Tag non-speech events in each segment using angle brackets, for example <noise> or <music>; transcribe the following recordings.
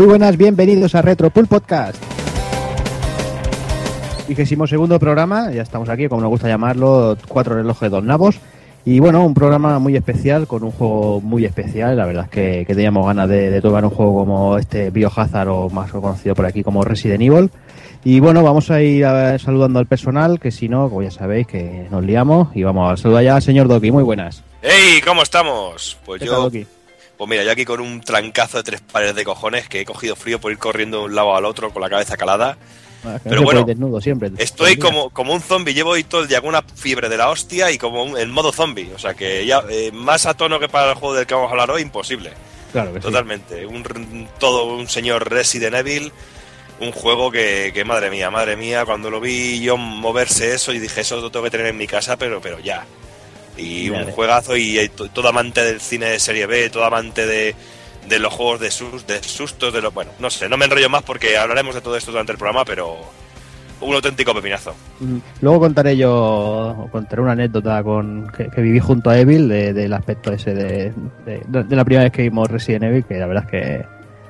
Muy buenas, bienvenidos a Retro Pool Podcast. Vigésimo segundo programa, ya estamos aquí, como nos gusta llamarlo, cuatro relojes, dos nabos. Y bueno, un programa muy especial, con un juego muy especial. La verdad es que, que teníamos ganas de, de tocar un juego como este Biohazard o más conocido por aquí como Resident Evil. Y bueno, vamos a ir a- saludando al personal, que si no, como ya sabéis, que nos liamos. Y vamos a saludar ya al señor Doki. Muy buenas. ¡Hey! ¿Cómo estamos? Pues ¿Qué tal, yo, Doki? Pues mira, yo aquí con un trancazo de tres pares de cojones que he cogido frío por ir corriendo de un lado al otro con la cabeza calada. Ah, que Pero no bueno, desnudo siempre. Estoy como, como un zombie, llevo hoy todo el día con una fiebre de la hostia y como un- en modo zombie. O sea que ya eh, más a tono que para el juego del que vamos a hablar hoy, imposible. Claro que sí. Totalmente. Un, todo un señor Resident Evil. Un juego que, que, madre mía, madre mía, cuando lo vi yo moverse eso, y dije, eso lo tengo que tener en mi casa, pero, pero ya. Y un juegazo y, eh, to- todo amante del cine de serie B, todo amante de, de los juegos de, sus, de sustos, de los... Bueno, no sé, no me enrollo más porque hablaremos de todo esto durante el programa, pero un auténtico pepinazo. Mm, Luego contaré yo, contaré una anécdota con que, que viví junto a Evil de- del aspecto ese de, de- de la primera vez que vimos Resident Evil, que la verdad es que,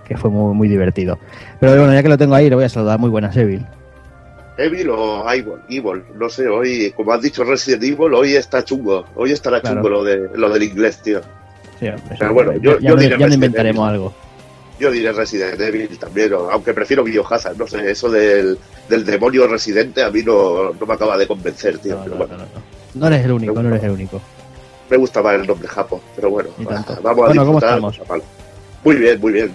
que fue muy, muy divertido. Pero bueno, ya que lo tengo ahí, le voy a saludar. Muy buenas, Evil. Evil o Evil, Evil, no sé, hoy, como has dicho Resident Evil, hoy está chungo, hoy estará Claro. chungo lo, de, lo del inglés, tío. Sí, hombre, Pero bueno, yo- ya, yo diré ya no Resident inventaremos Evil. algo. Yo diré Resident Evil también, aunque prefiero Biohazard, no sé, eso del, del demonio residente a mí no, no me acaba de convencer, tío. No, pero no, bueno, no, no. No eres el único, no eres el único. me gusta más el nombre Japo, pero bueno, vamos a Bueno, ¿cómo disfrutar. estamos? chaval. Muy bien, muy bien.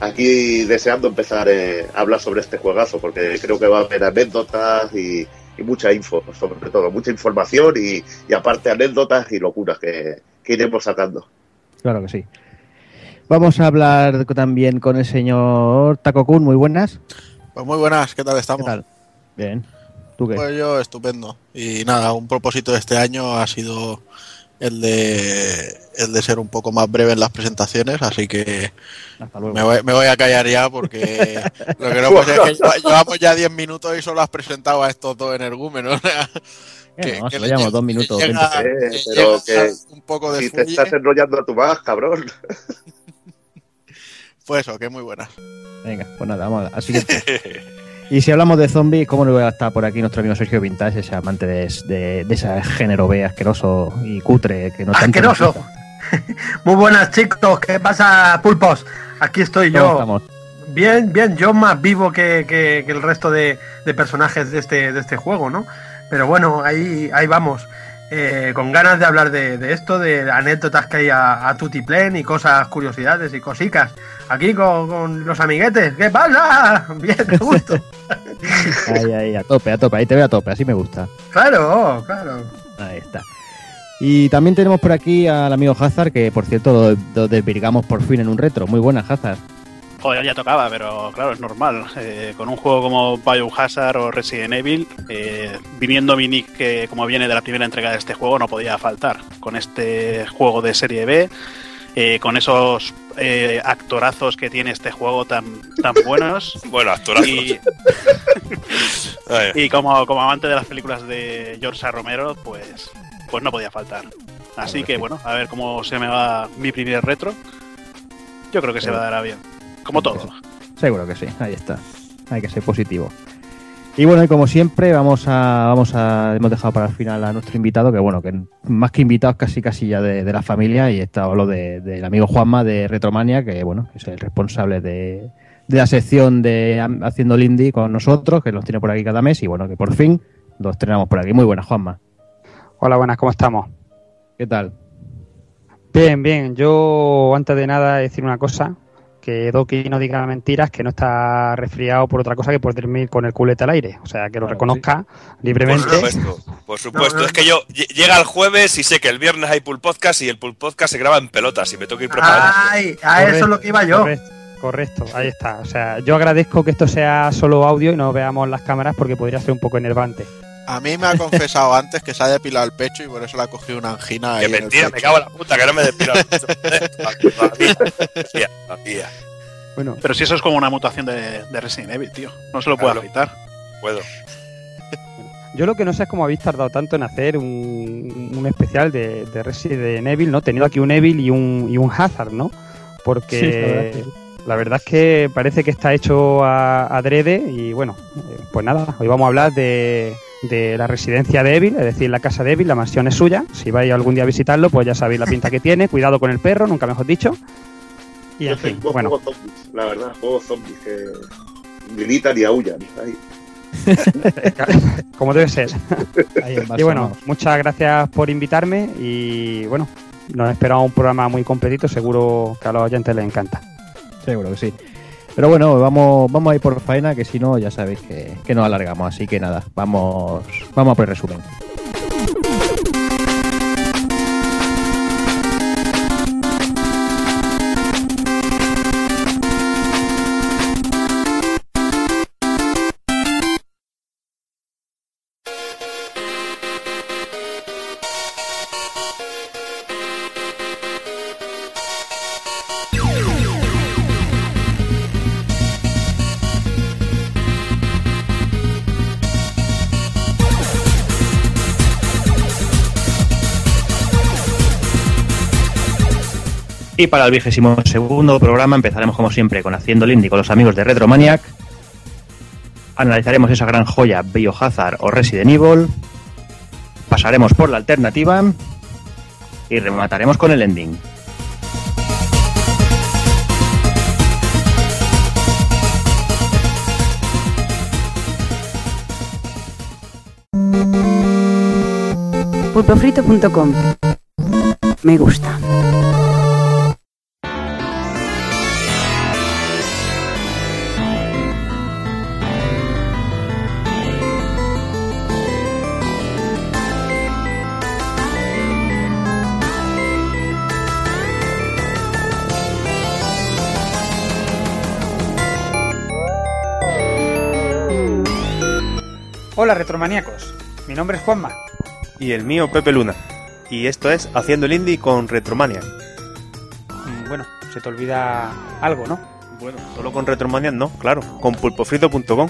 Aquí deseando empezar eh, a hablar sobre este juegazo, porque creo que va a haber anécdotas y, y mucha info, sobre todo, mucha información y, y aparte anécdotas y locuras que, que iremos sacando. Claro que sí. Vamos a hablar también con el señor Takokun. Muy buenas. Pues muy buenas, ¿qué tal ¿Qué estamos? tal? Bien. ¿Tú qué? Pues yo estupendo. Y nada, un propósito de este año ha sido el de el de ser un poco más breve en las presentaciones, así que Hasta luego. me voy, me voy a callar ya porque <laughs> lo que no puede ser es que lleva- llevamos ya 10 minutos y solo has presentado a estos dos energúmenos. <laughs> Eh, no, que le dos minutos. llega- Eh, pero que un poco de Si te estás enrollando a tu más, cabrón. <laughs> Pues eso, que muy buenas. Venga, pues nada, vamos a la siguiente. Y si hablamos de zombies, ¿cómo no va a estar por aquí nuestro amigo Sergio Vintage, ese amante de, de, de ese género B asqueroso y cutre que no ¡Asqueroso! <laughs> Muy buenas chicos, ¿qué pasa pulpos? Aquí estoy ¿Cómo yo. estamos? Bien, bien, yo más vivo que, que- que el resto de, de personajes de este, de este juego, ¿no? Pero bueno, ahí, ahí vamos. Eh, con ganas de hablar de, de esto, de anécdotas que hay a, a Tutiplen y cosas, curiosidades y cosicas. Aquí con, con los amiguetes, ¿qué pasa? <laughs> Bien, de gusto. <laughs> Ahí, ahí, a tope, a tope, ahí te veo a tope, así me gusta. claro, claro. Ahí está. Y también tenemos por aquí al amigo Hazard, que por cierto lo, lo desvirgamos por fin en un retro. Muy buena, Hazard. Joder, ya tocaba, pero claro, es normal. Eh, con un juego como Biohazard o Resident Evil, eh, viniendo mi nick que como viene de la primera entrega de este juego, no podía faltar. Con este juego de serie B, eh, con esos eh, actorazos que tiene este juego tan, tan buenos. <laughs> Bueno, actorazos. <laughs> Y, como, como amante de las películas de George A. Romero, pues, pues no podía faltar. Así que bueno, a ver cómo se me va mi primer retro. Yo creo que se me dará bien. Como todo. Seguro que sí, ahí está. Hay que ser positivo. Y bueno, y como siempre, vamos a, vamos a, hemos dejado para el final a nuestro invitado, que bueno, que más que invitados casi casi ya de, de la familia, y está hablo de- del amigo Juanma de Retromania, que bueno, que es el responsable de, de la sección de Haciendo el Indie con nosotros, que nos tiene por aquí cada mes, y bueno, que por fin lo estrenamos por aquí. Muy buenas, Juanma. Hola, buenas, ¿cómo estamos? ¿Qué tal? Bien, bien. Yo, antes de nada, decir una cosa. Que Doki no diga mentiras, que no está resfriado por otra cosa que por dormir con el culete al aire. O sea, que lo Claro, reconozca por libremente. supuesto, por supuesto. No, no, es que yo lle- llega el jueves y sé que el viernes hay pool podcast y el pool podcast se graba en pelotas y me tengo que ir preparando. Ay, a eso es lo que iba yo. Correcto, correcto, ahí está. O sea, yo agradezco que esto sea solo audio y no veamos las cámaras porque podría ser un poco enervante. A mí me ha confesado antes que se ha depilado el pecho y por eso le ha cogido una angina. Que el mentira, me pecho. cago en la puta, que no me despiro. Todavía, todavía, todavía. Bueno, Pero si eso es como una mutación de, de Resident Evil, tío. No se lo puedo afeitar. Puedo. yo lo que no sé es cómo habéis tardado tanto en hacer un, un especial de, de Resident Evil, ¿no? Teniendo aquí un Evil y un, y un Hazard, ¿no? Sí, la verdad Porque es que- La verdad es que parece que está hecho a, adrede y bueno, eh, pues nada, hoy vamos a hablar de, de la residencia de Evil, es decir, la casa de Evil, la mansión es suya. Si vais algún día a visitarlo, pues ya sabéis la pinta que tiene. Cuidado con el perro, nunca mejor dicho. Y Yo en fin, tengo bueno, juegos zombies, la verdad, juegos zombies que gritan y aullan. ahí. <laughs> como debe ser. Ahí Y bueno, muchas gracias por invitarme y bueno, nos esperamos un programa muy completito, seguro que a los oyentes les encanta. Seguro que sí. Pero bueno, vamos, vamos a ir por faena, que si no, ya sabéis que, nos alargamos. Así que nada, vamos, vamos a por el resumen. Y para el vigésimo segundo programa empezaremos como siempre con Haciendo el Indie con los amigos de Retromaniac. Analizaremos esa gran joya Biohazard o Resident Evil. Pasaremos por la alternativa. Y remataremos con el ending. pulpofrito.com. Me gusta. Hola retromaníacos, mi nombre es Juanma. Y el mío Pepe Luna. Y esto es Haciendo el Indie con Retromania. Mm, Bueno, se te olvida algo, ¿no? Bueno, solo con Retromania no, claro, con pulpofrito.com.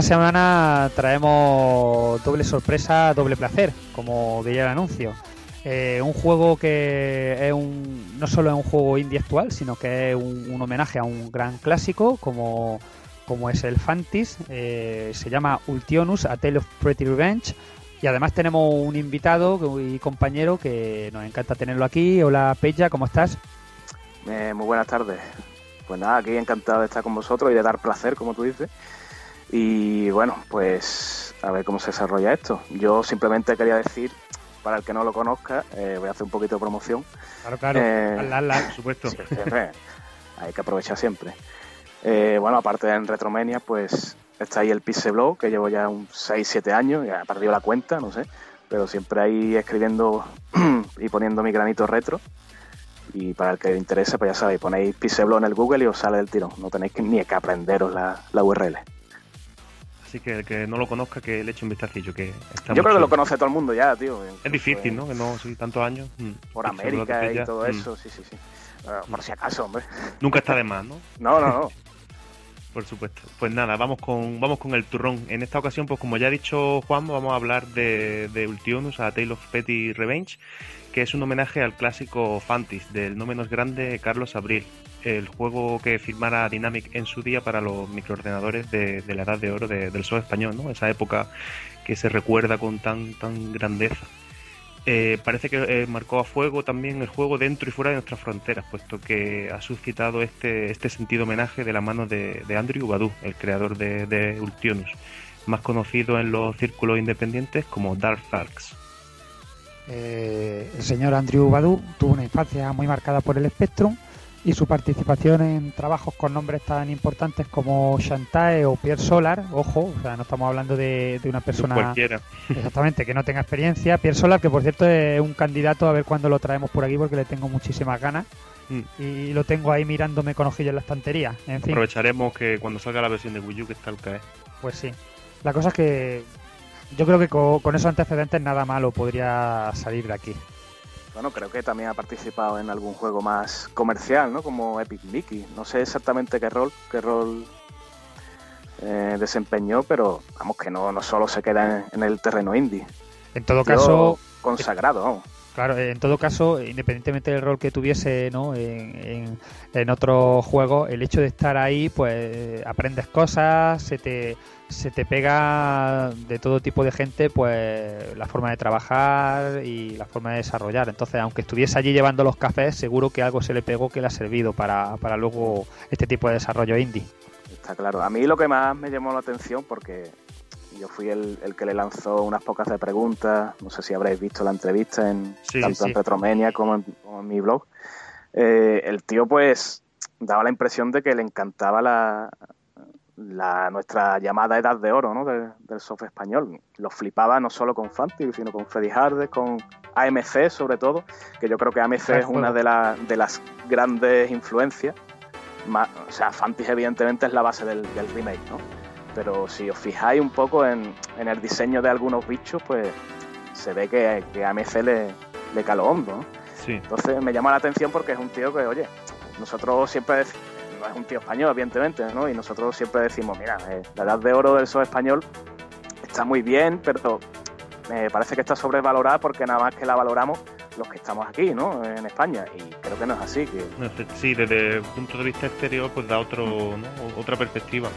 esta semana traemos doble sorpresa, doble placer, como diría el anuncio. Eh, un juego que es un, no solo es un juego indie actual, sino que es un, un homenaje a un gran clásico como, como es el Fantis. Eh, se llama Ultionus, A Tale of Pretty Revenge. Y además tenemos un invitado y compañero que nos encanta tenerlo aquí. Hola Peña, ¿cómo estás? Eh, muy buenas tardes. Pues nada, aquí encantado de estar con vosotros y de dar placer, como tú dices. Y bueno, pues a ver cómo se desarrolla esto. Yo simplemente quería decir, para el que no lo conozca, eh, voy a hacer un poquito de promoción. Claro, claro. Eh, Hazla, hazla, por supuesto. Sí, siempre. Hay que aprovechar siempre. Eh, bueno, aparte de en Retromania, pues está ahí el Pixel Blog, que llevo ya un 6-7 años, ya he perdido la cuenta, no sé, pero siempre ahí escribiendo <clears throat> y poniendo mi granito retro. Y para el que le interese, pues ya sabéis, ponéis Pixel Blog en el Google y os sale el tirón. No tenéis que, ni que aprenderos la, la URL. Así que el que no lo conozca, que le eche un vistacillo. Que está Yo creo que lo conoce todo el mundo ya, tío. Es difícil, ¿no? Que no, sí, tantos años. mm. Por América y ya, todo mm. eso, sí, sí, sí. Eh, por si acaso, hombre. Nunca está de más, ¿no? No, no, no. <laughs> Por supuesto. Pues nada, vamos con, vamos con el turrón. En esta ocasión, pues como ya ha dicho Juan, vamos a hablar de, de Ultionus, a Tale of Petty Revenge, que es un homenaje al clásico Fantis del no menos grande Carlos Abril, el juego que firmara Dynamic en su día para los microordenadores de, la edad de oro de- del SOE español, ¿no? Esa época que se recuerda con tan, tan grandeza. Eh, parece que eh, marcó a fuego también el juego dentro y fuera de nuestras fronteras, puesto que ha suscitado este, este sentido homenaje de la mano de, Andrew Badu, el creador de, Ultionus, más conocido en los círculos independientes como Dark Arcs. Eh, el señor Andrew Badu tuvo una infancia muy marcada por el Spectrum y su participación en trabajos con nombres tan importantes como Shantae o Pierre Solar, ojo, o sea, no estamos hablando de, de una persona Cualquiera. exactamente que no tenga experiencia. Pierre Solar, que por cierto es un candidato a ver cuándo lo traemos por aquí porque le tengo muchísimas ganas Mm. y lo tengo ahí mirándome con ojillos en la estantería. En fin, Aprovecharemos que cuando salga la versión de Wii U que está al caer. pues sí. La cosa es que yo creo que co- con, esos antecedentes nada malo podría salir de aquí. Bueno, creo que también ha participado en algún juego más comercial, ¿no? Como Epic Mickey. No sé exactamente qué rol, qué rol eh, desempeñó, pero vamos que no, no solo se queda en, en el terreno indie. En todo Tío caso, consagrado, vamos. Claro, en todo caso, independientemente del rol que tuviese ¿no? en, en, en otros juegos, el hecho de estar ahí, pues aprendes cosas, se te, se te pega de todo tipo de gente, pues la forma de trabajar y la forma de desarrollar. Entonces, aunque estuviese allí llevando los cafés, seguro que algo se le pegó que le ha servido para, para luego este tipo de desarrollo indie. Está claro. A mí lo que más me llamó la atención, porque yo fui el, el que le lanzó unas pocas de preguntas, no sé si habréis visto la entrevista en Sí, tanto sí. en como en, como en mi blog. Eh, el tío pues daba la impresión de que le encantaba la, la nuestra llamada edad de oro ¿no? del, del software español. Lo flipaba no solo con Fantasy, sino con Freddy Hardes, con AMC sobre todo, que yo creo que AMC es una de, la- de las grandes influencias. Ma- o sea, Fantasy evidentemente es la base del, del remake, ¿no? Pero si os fijáis un poco en, en el diseño de algunos bichos, pues se ve que, AMC le, le caló hondo, ¿no? Sí. Entonces me llama la atención porque es un tío que, oye, nosotros siempre dec- no es un tío español, evidentemente, ¿no? Y nosotros siempre decimos, mira, eh, la edad de oro del sol español está muy bien, pero me parece que está sobrevalorada porque nada más que la valoramos los que estamos aquí, ¿no? En España. Y creo que no es así, que No sé, Sí, desde el punto de vista exterior, pues da otro, ¿no? otra perspectiva.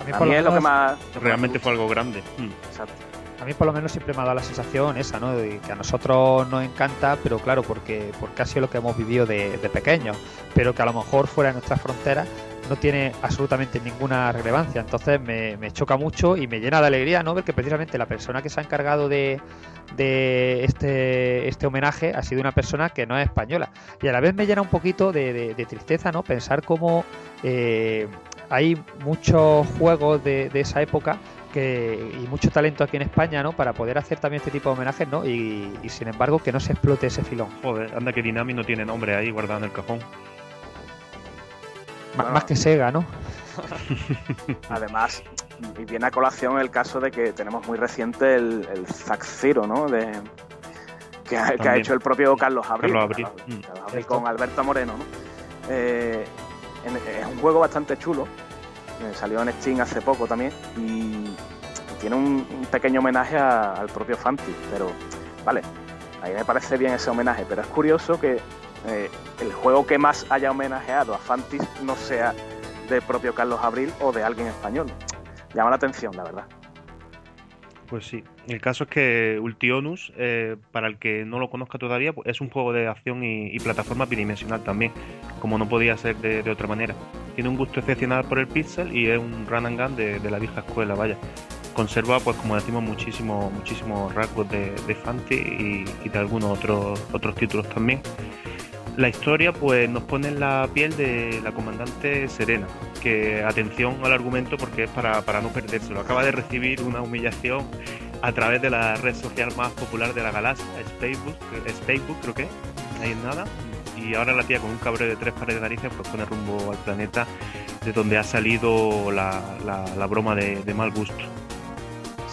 A mí, a es lo que más... Realmente fue algo grande. Mm. Exacto. A mí por lo menos siempre me ha dado la sensación esa, ¿no? De que a nosotros nos encanta, pero claro, porque, porque ha sido lo que hemos vivido de, de pequeños, pero que a lo mejor fuera de nuestras fronteras no tiene absolutamente ninguna relevancia. Entonces me, me choca mucho y me llena de alegría, ¿no? Ver que precisamente la persona que se ha encargado de, de este, este homenaje ha sido una persona que no es española. Y a la vez me llena un poquito de, tristeza, ¿no? Pensar cómo eh, hay muchos juegos de, de esa época que, y mucho talento aquí en España, ¿no? Para poder hacer también este tipo de homenajes, ¿no? Y, y sin embargo que no se explote ese filón. Joder, anda que Dynamic no tiene nombre ahí guardado en el cajón. M- Más que Sega, ¿no? <laughs> Además, y viene a colación el caso de que tenemos muy reciente el, el Zack Zero, ¿no? De, que, ha, que ha También. hecho el propio Carlos Abril. Carlos Abril, Carlos- mm. Con Alberto Moreno, ¿no? Eh, es un juego bastante chulo. Eh, salió en Steam hace poco también. Y tiene un, pequeño homenaje al propio Fanti. Pero, vale, a mí me parece bien ese homenaje. Pero es curioso que eh, el juego que más haya homenajeado a Fantis no sea del propio Carlos Abril o de alguien español. Llama la atención, la verdad. Pues sí. El caso es que Ultionus, eh, para el que no lo conozca todavía, pues es un juego de acción y, plataforma bidimensional también, como no podía ser de, otra manera. Tiene un gusto excepcional por el pixel y es un run and gun de, la vieja escuela, vaya. Conserva, pues como decimos, muchísimos muchísimos rasgos de, de Fanti y, y de algunos otros otros títulos también. La historia pues nos pone en la piel de la comandante Serena, que atención al argumento porque es para, para no perdérselo. Acaba de recibir una humillación a través de la red social más popular de la galaxia, es Facebook, es Facebook creo que, ahí en nada. Y ahora la tía con un cabreo de tres pares de narices pues pone rumbo al planeta de donde ha salido la, la- broma de mal gusto.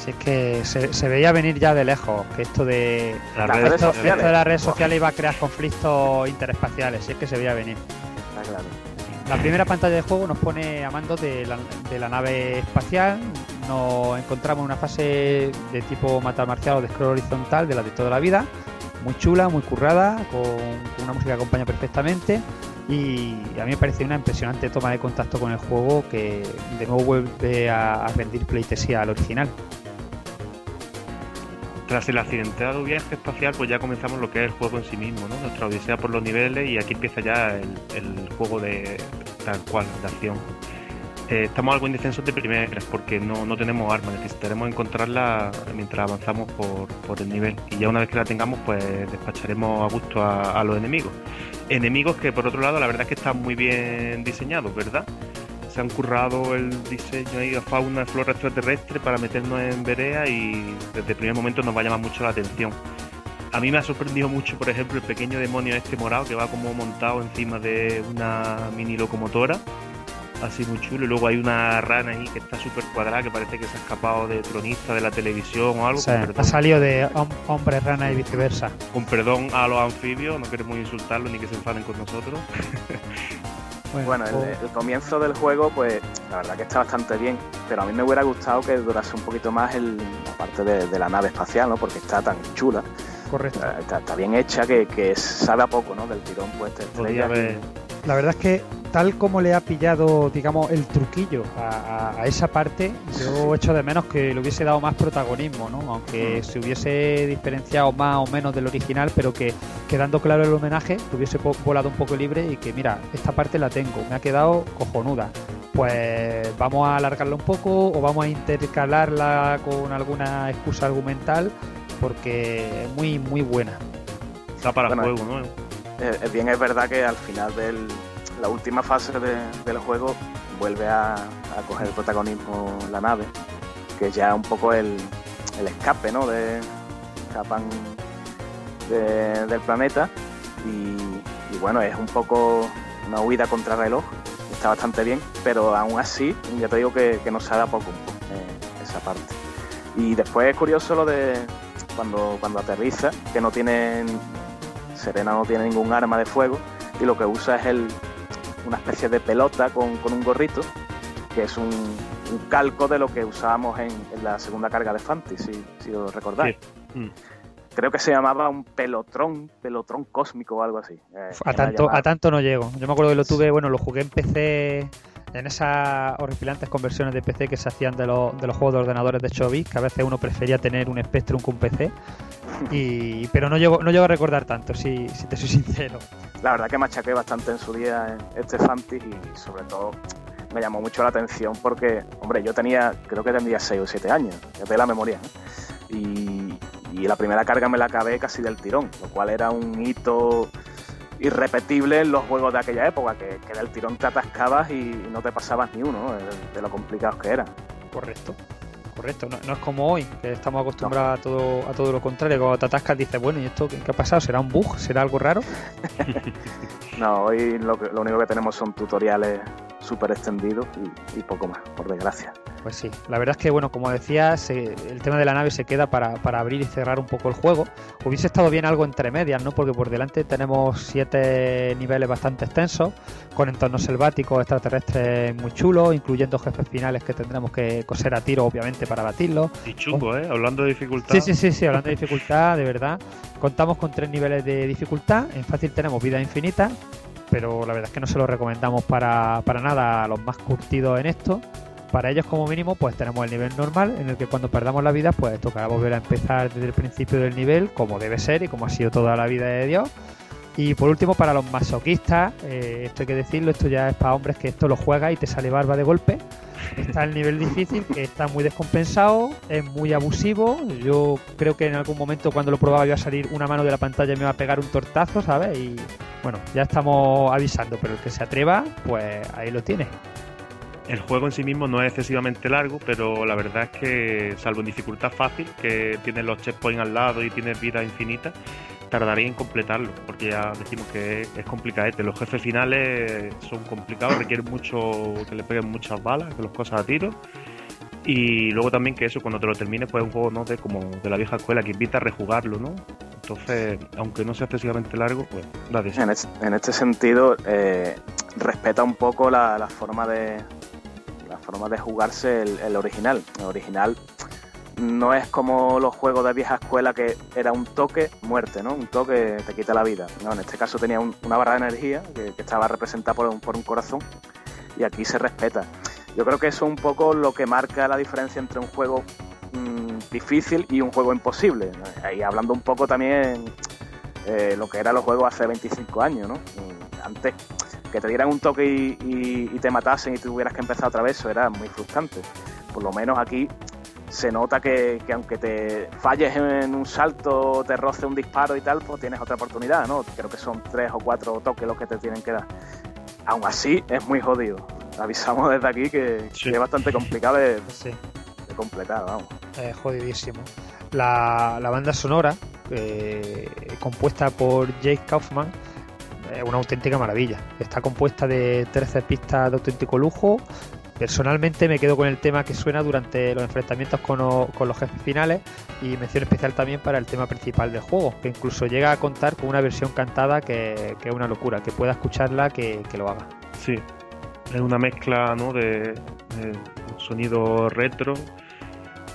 Si es que se, se veía venir ya de lejos que esto de esto, de las redes sociales iba a crear conflictos interespaciales, si es que se veía venir. Está claro. La primera pantalla de juego nos pone a mando de la, de la nave espacial. Nos encontramos en una fase de tipo matar marcial o de scroll horizontal de la de toda la vida. Muy chula, muy currada, con, con una música que acompaña perfectamente. Y a mí me parece una impresionante toma de contacto con el juego que de nuevo vuelve a, a rendir pleitesía al original. Tras el accidentado viaje espacial, pues ya comenzamos lo que es el juego en sí mismo, ¿no? Nuestra odisea por los niveles y aquí empieza ya el, juego de tal cual, de acción. Eh, estamos algo indefensos de primeras porque no, no tenemos armas, necesitaremos encontrarla mientras avanzamos por, por el nivel. Y ya una vez que la tengamos, pues despacharemos a gusto a, a los enemigos. Enemigos que por otro lado la verdad es que están muy bien diseñados, ¿verdad? Se han currado el diseño ahí de fauna, flora extraterrestre para meternos en Berea y desde el primer momento nos va a llamar mucho la atención. A mí me ha sorprendido mucho, por ejemplo, el pequeño demonio este morado que va como montado encima de una mini locomotora, así muy chulo. Y luego hay una rana ahí que está súper cuadrada, que parece que se ha escapado de tronista de la televisión o algo. O sea, ha salido de hom- hombre, rana y viceversa. con perdón a los anfibios, no queremos insultarlos ni que se enfaden con nosotros. <laughs> Bueno, el, el comienzo del juego, pues la verdad que está bastante bien, pero a mí me hubiera gustado que durase un poquito más el, la parte de, de la nave espacial, ¿no? Porque está tan chula, Correcto. está, está bien hecha que, que sabe a poco, ¿no? Del tirón, pues te Podría estrellas y- haber- La verdad es que tal como le ha pillado, digamos, el truquillo a, a- a esa parte, yo echo de menos que le hubiese dado más protagonismo, ¿no? Aunque se hubiese diferenciado más o menos del original, pero que quedando claro el homenaje, que hubiese volado un poco libre y que, mira, esta parte la tengo, me ha quedado cojonuda. Pues vamos a alargarla un poco o vamos a intercalarla con alguna excusa argumental porque es muy, muy buena. Está para Bueno, juego, ¿no? Eh, eh, bien es verdad que al final de la última fase de- del juego vuelve a, a coger el protagonismo la nave, que ya un poco el, el escape, ¿no? De, escapan de- del planeta y, bueno, es un poco una huida contra reloj, está bastante bien, pero aún así, ya te digo que, que nos sabe a poco un poco, eh, esa parte. Y después es curioso lo de cuando, cuando aterriza, que no tienen Serena no tiene ningún arma de fuego y lo que usa es el, una especie de pelota con, con un gorrito, que es un, un calco de lo que usábamos en, en la segunda carga de Fantasy, si, si os recordáis. Sí. Mm. Creo que se llamaba un pelotrón, pelotrón cósmico o algo así. Eh, A tanto, a tanto no llego. Yo me acuerdo que lo tuve, bueno, lo jugué en PC, en esas horripilantes conversiones de PC que se hacían de los, de los juegos de ordenadores de Chobis, que a veces uno prefería tener un Spectrum que un PC. <laughs> Y, pero no llego, no llego a recordar tanto, si, si te soy sincero. La verdad que machaqué bastante en su día este Fantasy y sobre todo me llamó mucho la atención porque, hombre, yo tenía, creo que tendría 6 o 7 años, ya te la memoria, ¿no? Y, y la primera carga me la acabé casi del tirón, lo cual era un hito irrepetible en los juegos de aquella época, que, que tirón te atascabas y no te pasabas ni uno, ¿no? de, lo complicados que eran. Correcto. Correcto, no, no es como hoy, que estamos acostumbrados a todo a todo lo contrario. Cuando te atascas dices, bueno, ¿y esto qué, qué ha pasado? ¿Será un bug? ¿Será algo raro? <laughs> No, hoy lo, que- lo único que tenemos son tutoriales súper extendidos y, y poco más, por desgracia. Pues sí, la verdad es que, bueno, como decía, se- el tema de la nave se queda para, para abrir y cerrar un poco el juego. Hubiese estado bien algo entre medias, ¿no? Porque por delante tenemos siete niveles bastante extensos, con entornos selváticos, extraterrestres muy chulos, incluyendo jefes finales que tendremos que coser a tiro, obviamente, para batirlos. Y chungo, ¿eh? Hablando de dificultad. Sí, sí, sí, sí, hablando de dificultad, de verdad. Contamos con tres niveles de dificultad. En fácil tenemos vida infinita, pero la verdad es que no se lo recomendamos para, para nada a los más curtidos en esto. Para ellos, como mínimo, pues tenemos el nivel normal, en el que cuando perdamos la vida, pues tocará volver a empezar desde el principio del nivel, como debe ser y como ha sido toda la vida de Dios. Y por último, para los masoquistas, eh, esto hay que decirlo, esto ya es para hombres que esto lo juega y te sale barba de golpe. Está el nivel difícil, que está muy descompensado, es muy abusivo. Yo creo que en algún momento cuando lo probaba iba a salir una mano de la pantalla y me iba a pegar un tortazo, ¿sabes? Y bueno, ya estamos avisando, pero el que se atreva, pues ahí lo tiene. El juego en sí mismo no es excesivamente largo, pero la verdad es que, salvo en dificultad fácil, que tienes los checkpoints al lado y tienes vida infinita, tardaría en completarlo, porque ya decimos que es, es complicadete. Los jefes finales son complicados, requieren mucho que le peguen muchas balas, que los cosas a tiro. Y luego también que eso, cuando te lo termines, pues es un juego ¿no? de, como de la vieja escuela, que invita a rejugarlo, ¿no? Entonces, aunque no sea excesivamente largo, pues. En, es- en este sentido, eh, respeta un poco la, la forma de la forma de jugarse el, el original. El original no es como los juegos de vieja escuela que era un toque muerte, ¿no? Un toque te quita la vida. No, en este caso tenía un- una barra de energía que, estaba representada por un, por un corazón y aquí se respeta. Yo creo que eso es un poco lo que marca la diferencia entre un juego mm, difícil y un juego imposible. Ahí hablando un poco también eh, lo que eran los juegos hace 25 años, ¿no? Mm, Antes que te dieran un toque y, y- y te matasen y tuvieras que empezar otra vez, eso era muy frustrante. Por lo menos aquí se nota que, que aunque te falles en un salto, te roce un disparo y tal, pues tienes otra oportunidad, ¿no? Creo que son tres o cuatro toques los que te tienen que dar. Aún así, es muy jodido. Avisamos desde aquí que, que es bastante complicado de, de completar, vamos. Es jodidísimo. La, la banda sonora, eh, compuesta por Jake Kaufman, es una auténtica maravilla. Está compuesta de 13 pistas de auténtico lujo. Personalmente me quedo con el tema que suena durante los enfrentamientos con, con los jefes finales y mención especial también para el tema principal del juego, que incluso llega a contar con una versión cantada que, que es una locura. Que pueda escucharla, que, que lo haga. Sí, es una mezcla ¿no? de, sonido retro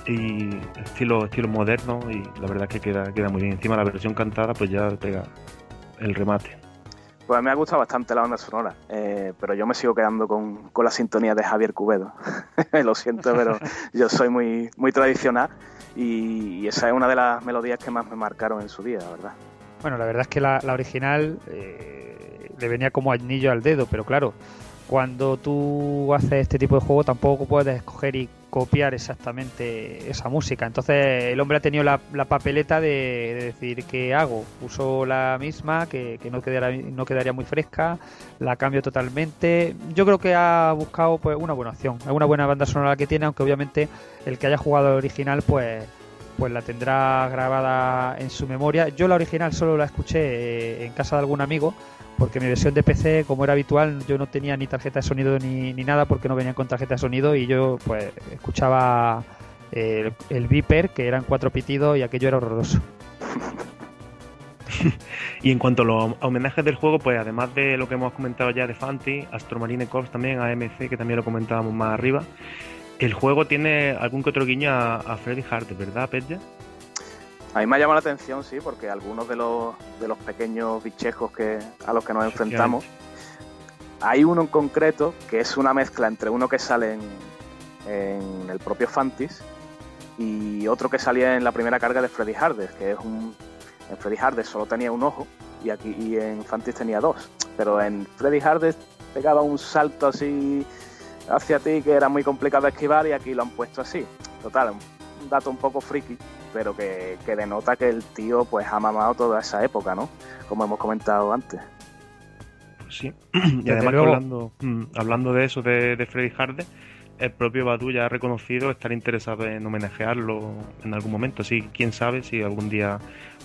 y estilo estilo moderno y la verdad que queda, queda muy bien. Encima la versión cantada pues ya pega el remate. Pues me ha gustado bastante la banda sonora, eh, pero yo me sigo quedando con, con la sintonía de Javier Cubedo. <laughs> Lo siento, pero yo soy muy, muy tradicional y, esa es una de las melodías que más me marcaron en su día, la verdad. Bueno, la verdad es que la, la original eh, le venía como anillo al dedo, pero claro, cuando tú haces este tipo de juego tampoco puedes escoger y copiar exactamente esa música. Entonces el hombre ha tenido la, la papeleta de, de decir qué hago. Uso la misma, que, que no, quedara, no quedaría muy fresca, la cambio totalmente. Yo creo que ha buscado pues una buena opción. Una buena banda sonora que tiene, aunque obviamente el que haya jugado el original pues pues la tendrá grabada en su memoria. Yo la original solo la escuché eh, en casa de algún amigo, porque mi versión de PC, como era habitual, yo no tenía ni tarjeta de sonido ni, ni nada, porque no venían con tarjeta de sonido y yo pues escuchaba eh, el, el Viper, que eran cuatro pitidos y aquello era horroroso. <laughs> Y en cuanto a los homenajes del juego, pues además de lo que hemos comentado ya de Fanti, Astro Marine Corps también, AMC, que también lo comentábamos más arriba, el juego tiene algún que otro guiño a, Freddy Hart, ¿verdad, Pedja? A mí me ha llamado la atención, sí, porque algunos de los, de los pequeños bichejos que, a los que nos enfrentamos, hay uno en concreto que es una mezcla entre uno que sale en, en el propio Fantis y otro que salía en la primera carga de Freddy Hardes, que es un... En Freddy Hardes solo tenía un ojo y aquí y en Fantis tenía dos. Pero en Freddy Hardes pegaba un salto así hacia ti que era muy complicado de esquivar y aquí lo han puesto así. Total, un dato un poco friki, pero que, que denota que el tío pues ha mamado toda esa época, ¿no? Como hemos comentado antes. Sí. <clears throat> y además luego. hablando, mm, hablando de eso de, de Freddy Hardes, el propio Badu ya ha reconocido estar interesado en homenajearlo en algún momento. Así quién sabe si algún día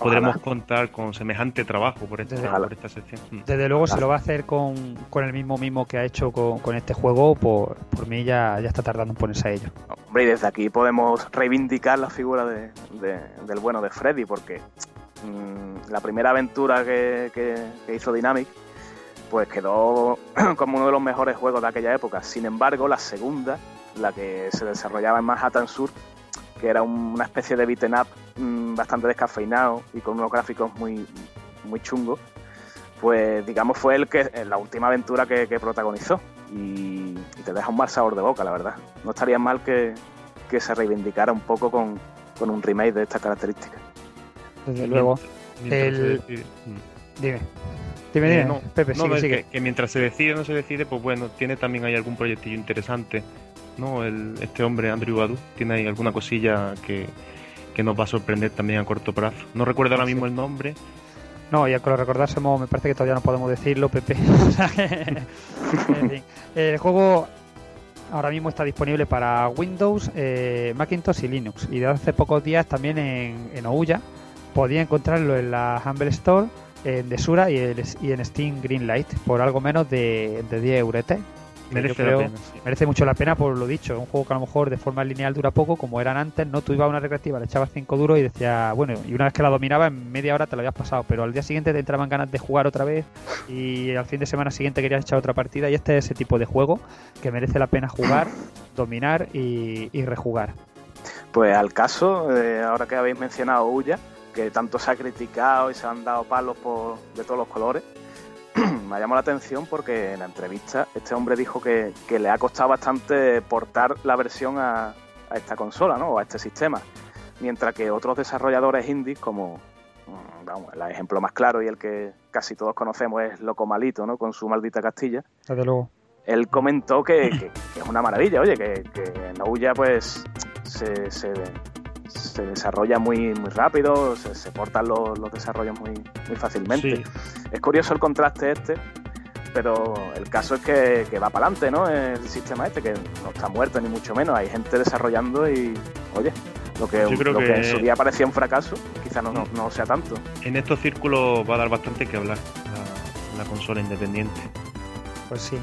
podremos contar con semejante trabajo por, este, Ojalá. por esta sección. Mm. Desde luego, si lo va a hacer con, con el mismo mimo que ha hecho con, con este juego, por, por mí ya, ya está tardando en ponerse a ello. Hombre, y desde aquí podemos reivindicar la figura de, de- del bueno de Freddy, porque mm, la primera aventura que, que- que hizo Dynamic, pues quedó <clears throat> como uno de los mejores juegos de aquella época. Sin embargo, la segunda, la que se desarrollaba en Manhattan Sur, que era un- una especie de beaten up mm, bastante descafeinado y con unos gráficos muy, muy chungos, pues digamos fue el que la última aventura que, que protagonizó y, y te deja un mal sabor de boca, la verdad. No estaría mal que, que se reivindicara un poco con, con un remake de estas características. Desde luego. Mientras El- se decide- mm. Dime. Dime, Eh, dime. no, Pepe, no, sigue. Que, que mientras se decide o no se decide, pues bueno, tiene también ahí algún proyectillo interesante. ¿No? El, este hombre, Andrew Badu, tiene ahí alguna cosilla que, que nos va a sorprender también a corto plazo. No recuerdo ahora mismo el nombre. No, ya que lo recordásemos, me parece que todavía no podemos decirlo, Pepe. <laughs> En fin. El juego ahora mismo está disponible para Windows, eh, Macintosh y Linux. Y de hace pocos días también en, en Ouya. Podía encontrarlo en la Humble Store, en Desura y, el- y en Steam Greenlight por algo menos de, de 10 euretes. Merece yo la creo pena, sí. merece mucho la pena por lo dicho. Es un juego que a lo mejor de forma lineal dura poco, como eran antes, ¿no? Tú ibas a una recreativa, le echabas 5 duros y decía, bueno, y una vez que la dominaba, en media hora te lo habías pasado, pero al día siguiente te entraban ganas de jugar otra vez y al fin de semana siguiente querías echar otra partida. Y este es ese tipo de juego que merece la pena jugar, <coughs> dominar y, y rejugar. Pues al caso, eh, ahora que habéis mencionado Uya, que tanto se ha criticado y se han dado palos por, de todos los colores, <clears throat> me ha llamado la atención porque en la entrevista este hombre dijo que, que le ha costado bastante portar la versión a, a esta consola, ¿no? O a este sistema. Mientras que otros desarrolladores indies, como mm, vamos, el ejemplo más claro y el que casi todos conocemos es Loco Malito, ¿no? Con su maldita Castilla. Desde luego. Él comentó que, que- que es una maravilla, oye, que, que en Ouya pues se, se, se desarrolla muy, muy rápido, se, se portan los, los desarrollos muy, muy fácilmente. Sí. Es curioso el contraste este, pero el caso es que, que va para adelante, ¿no? El sistema este, que no está muerto ni mucho menos. Hay gente desarrollando y, oye, lo que, Yo creo lo que... que- en su día parecía un fracaso, quizá no, no, no sea tanto. En estos círculos va a dar bastante que hablar la, la consola independiente. Pues sí.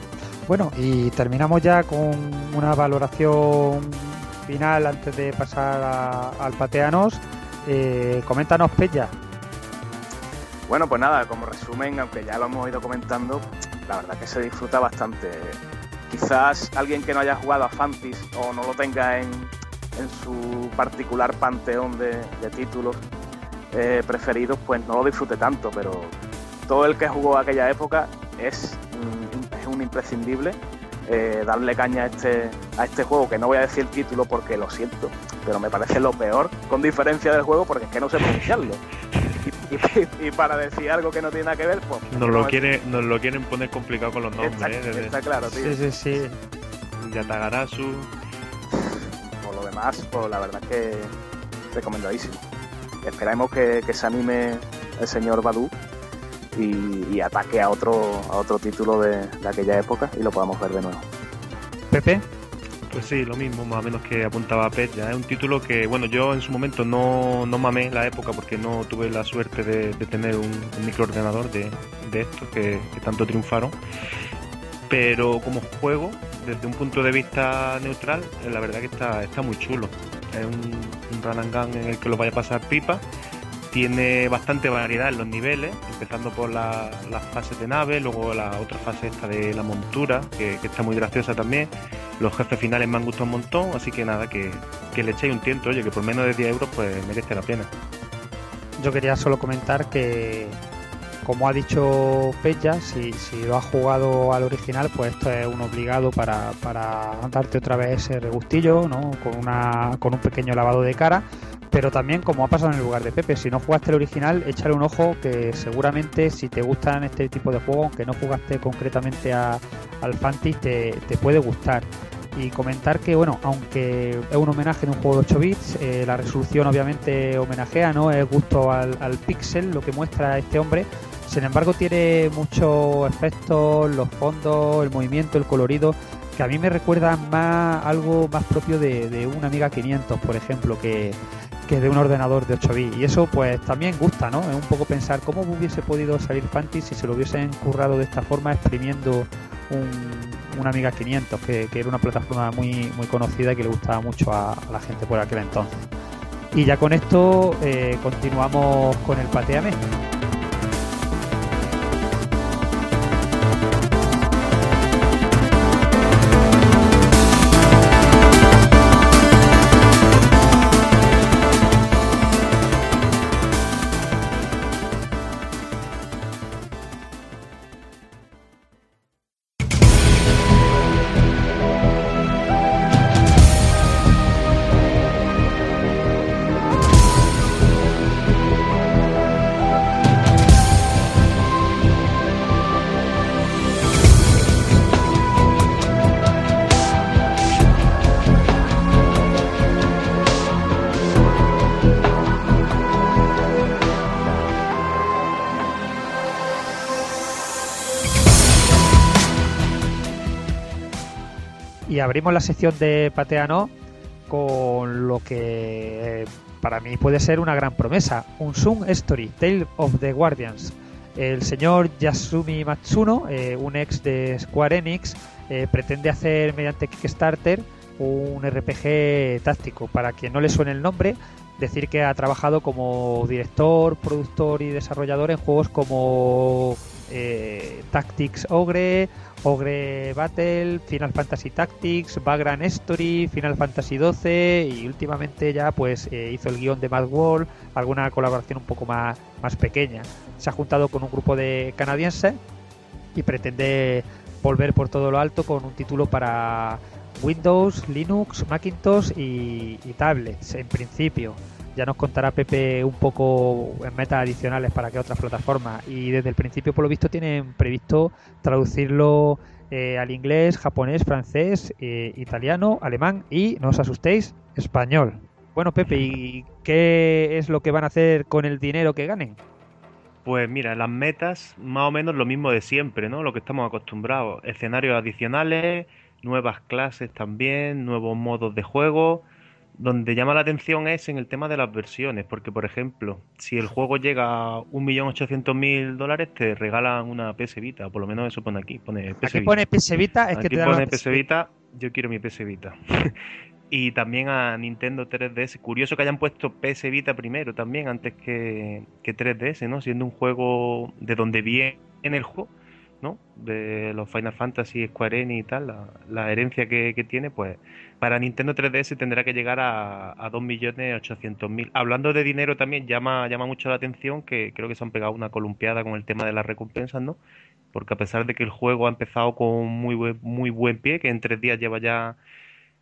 Bueno, y terminamos ya con una valoración final antes de pasar al pateanos. Eh, coméntanos, Pella. Bueno, pues nada, como resumen, aunque ya lo hemos ido comentando, la verdad que se disfruta bastante. Quizás alguien que no haya jugado a Fantis o no lo tenga en, su particular panteón de, títulos eh, preferidos, pues no lo disfrute tanto, pero todo el que jugó aquella época es, mm, es un imprescindible. Eh, darle caña a este, a este juego, que no voy a decir el título porque lo siento, pero me parece lo peor, con diferencia del juego, porque es que no sé pronunciarlo. Y, y- y para decir algo que no tiene nada que ver, pues. Nos no lo, es- quiere, nos lo quieren poner complicado con los nombres, Está, ¿eh? Desde está claro, tío. Sí, sí, sí. Yatagarasu. Por lo demás, pues la verdad que recomendadísimo. Esperemos que, que se anime el señor Badu y, y ataque a otro, a otro título de, de aquella época y lo podamos ver de nuevo. Pepe. Pues sí, lo mismo, más o menos que apuntaba Pet. Ya es un título que, bueno, yo en su momento no, no mamé la época porque no tuve la suerte de, de tener un, un microordenador de, de estos que, que tanto triunfaron. Pero como juego, desde un punto de vista neutral, la verdad que está, está muy chulo. Es un, un run and gun en el que lo vaya a pasar pipa. Tiene bastante variedad en los niveles, empezando por la- las fases de nave, luego la otra fase esta de la montura, que, está muy graciosa también. Los jefes finales me han gustado un montón, así que nada, que, le echéis un tiento, oye, que por menos de 10 euros pues merece la pena. Yo quería solo comentar que, como ha dicho si, si lo has jugado al original, pues esto es un obligado para, para darte otra vez ese regustillo, ¿no? Con, una, con un pequeño lavado de cara. Pero también, como ha pasado en el lugar de Pepe, si no jugaste el original, échale un ojo que seguramente si te gustan este tipo de juegos, aunque no jugaste concretamente a- al Fantis, te, te puede gustar. Y comentar que, bueno, aunque es un homenaje en un juego de 8 bits, eh, la resolución obviamente homenajea, ¿no? Es gusto al, al pixel, lo que muestra este hombre. Sin embargo, tiene muchos efectos, los fondos, el movimiento, el colorido, que a mí me recuerdan más algo más propio de, de un Amiga 500, por ejemplo, que, que de un ordenador de 8 bits. Y eso pues también gusta, ¿no? Es un poco pensar cómo hubiese podido salir Fantis si se lo hubiesen currado de esta forma, exprimiendo un, un Amiga 500, que, que era una plataforma muy, muy conocida y que le gustaba mucho a, a la gente por aquel entonces. Y ya con esto eh, continuamos con el Pateame. Abrimos la sección de Pateano con lo que eh, para mí puede ser una gran promesa, un Sun Story, Tale of the Guardians. El señor Yasumi Matsuno, eh, un ex de Square Enix, eh, pretende hacer mediante Kickstarter un RPG táctico. Para quien no le suene el nombre, decir que ha trabajado como director, productor y desarrollador en juegos como Tactics Ogre, Ogre Battle, Final Fantasy Tactics, Vagrant Story, Final Fantasy XII y últimamente ya pues eh, hizo el guion de Mad World, alguna colaboración un poco más, más pequeña. Se ha juntado con un grupo de canadienses y pretende volver por todo lo alto con un título para Windows, Linux, Macintosh y, y tablets en principio. Ya nos contará Pepe un poco en metas adicionales para que otras plataformas. Y desde el principio, por lo visto, tienen previsto traducirlo eh, al inglés, japonés, francés, eh, italiano, alemán y, no os asustéis, español. Bueno, Pepe, ¿y qué es lo que van a hacer con el dinero que ganen? Pues mira, las metas, más o menos lo mismo de siempre, ¿no? Lo que estamos acostumbrados. Escenarios adicionales, nuevas clases también, nuevos modos de juego. Donde llama la atención es en el tema de las versiones, porque por ejemplo, si el juego llega a 1.800.000 dólares, te regalan una PS Vita, por lo menos eso pone aquí, pone PS Aquí pone PS Vita, es que Aquí te dan pone PS Vita, yo quiero mi PS Vita. <laughs> y también a Nintendo 3DS. Curioso que hayan puesto PS Vita primero también, antes que, que 3DS, ¿no? Siendo un juego de donde viene el juego, ¿no? De los Final Fantasy, Square Enix y tal, la, la herencia que, que tiene, pues para Nintendo 3DS tendrá que llegar a, a 2.800.000. Hablando de dinero también, llama, llama mucho la atención que creo que se han pegado una columpiada con el tema de las recompensas, ¿no? Porque a pesar de que el juego ha empezado con muy buen, muy buen pie, que en tres días lleva ya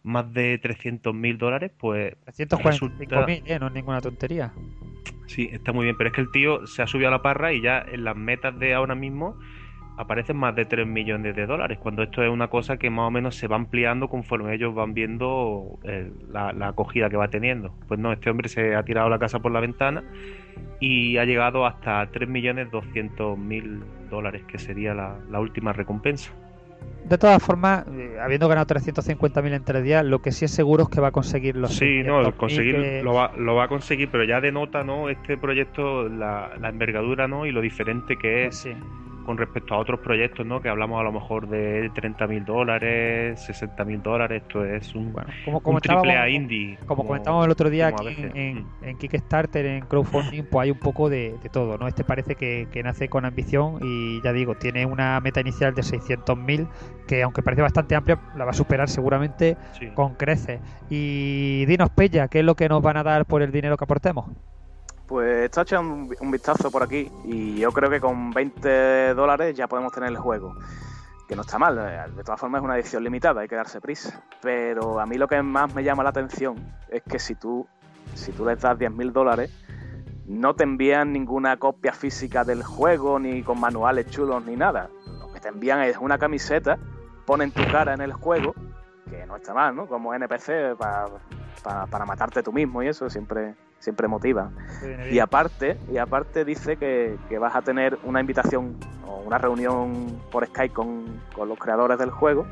más de 300.000 dólares, pues 345.000, eh, no es ninguna tontería. Sí, está muy bien, pero es que el tío se ha subido a la parra y ya en las metas de ahora mismo aparecen más de 3 millones de dólares, cuando esto es una cosa que más o menos se va ampliando conforme ellos van viendo eh, la, la acogida que va teniendo. Pues no, este hombre se ha tirado la casa por la ventana y ha llegado hasta 3 millones 200 mil dólares, que sería la, la última recompensa. De todas formas, eh, habiendo ganado 350.000 en tres días, lo que sí es seguro es que va a conseguir los Sí, no, 600.000 conseguir que- lo va, lo va a conseguir, pero ya denota, ¿no? Este proyecto, la, la envergadura, ¿no? Y lo diferente que es con respecto a otros proyectos, ¿no? Que hablamos a lo mejor de 30 mil dólares, 60 mil dólares, esto es un, como un triple A indie. Como comentábamos el otro día como aquí veces. en, en Kickstarter, en crowdfunding, pues hay un poco de, de todo, ¿no? Este parece que, que nace con ambición y ya digo, tiene una meta inicial de 600.000 que aunque parece bastante amplia, la va a superar seguramente Sí. con creces. Y dinos, Pella, ¿qué es lo que nos van a dar por el dinero que aportemos? Pues está echando un, vistazo por aquí y yo creo que con 20 dólares ya podemos tener el juego. Que no está mal, eh, de todas formas es una edición limitada, hay que darse prisa. Pero a mí lo que más me llama la atención es que si tú, si tú les das 10.000 dólares, no te envían ninguna copia física del juego, ni con manuales chulos, ni nada. Lo que te envían es una camiseta, ponen tu cara en el juego, que no está mal, ¿no? Como NPC pa- pa- para matarte tú mismo y eso siempre, siempre motiva. Y aparte, y aparte dice que, que vas a tener una invitación o una reunión por Skype con, con los creadores del juego.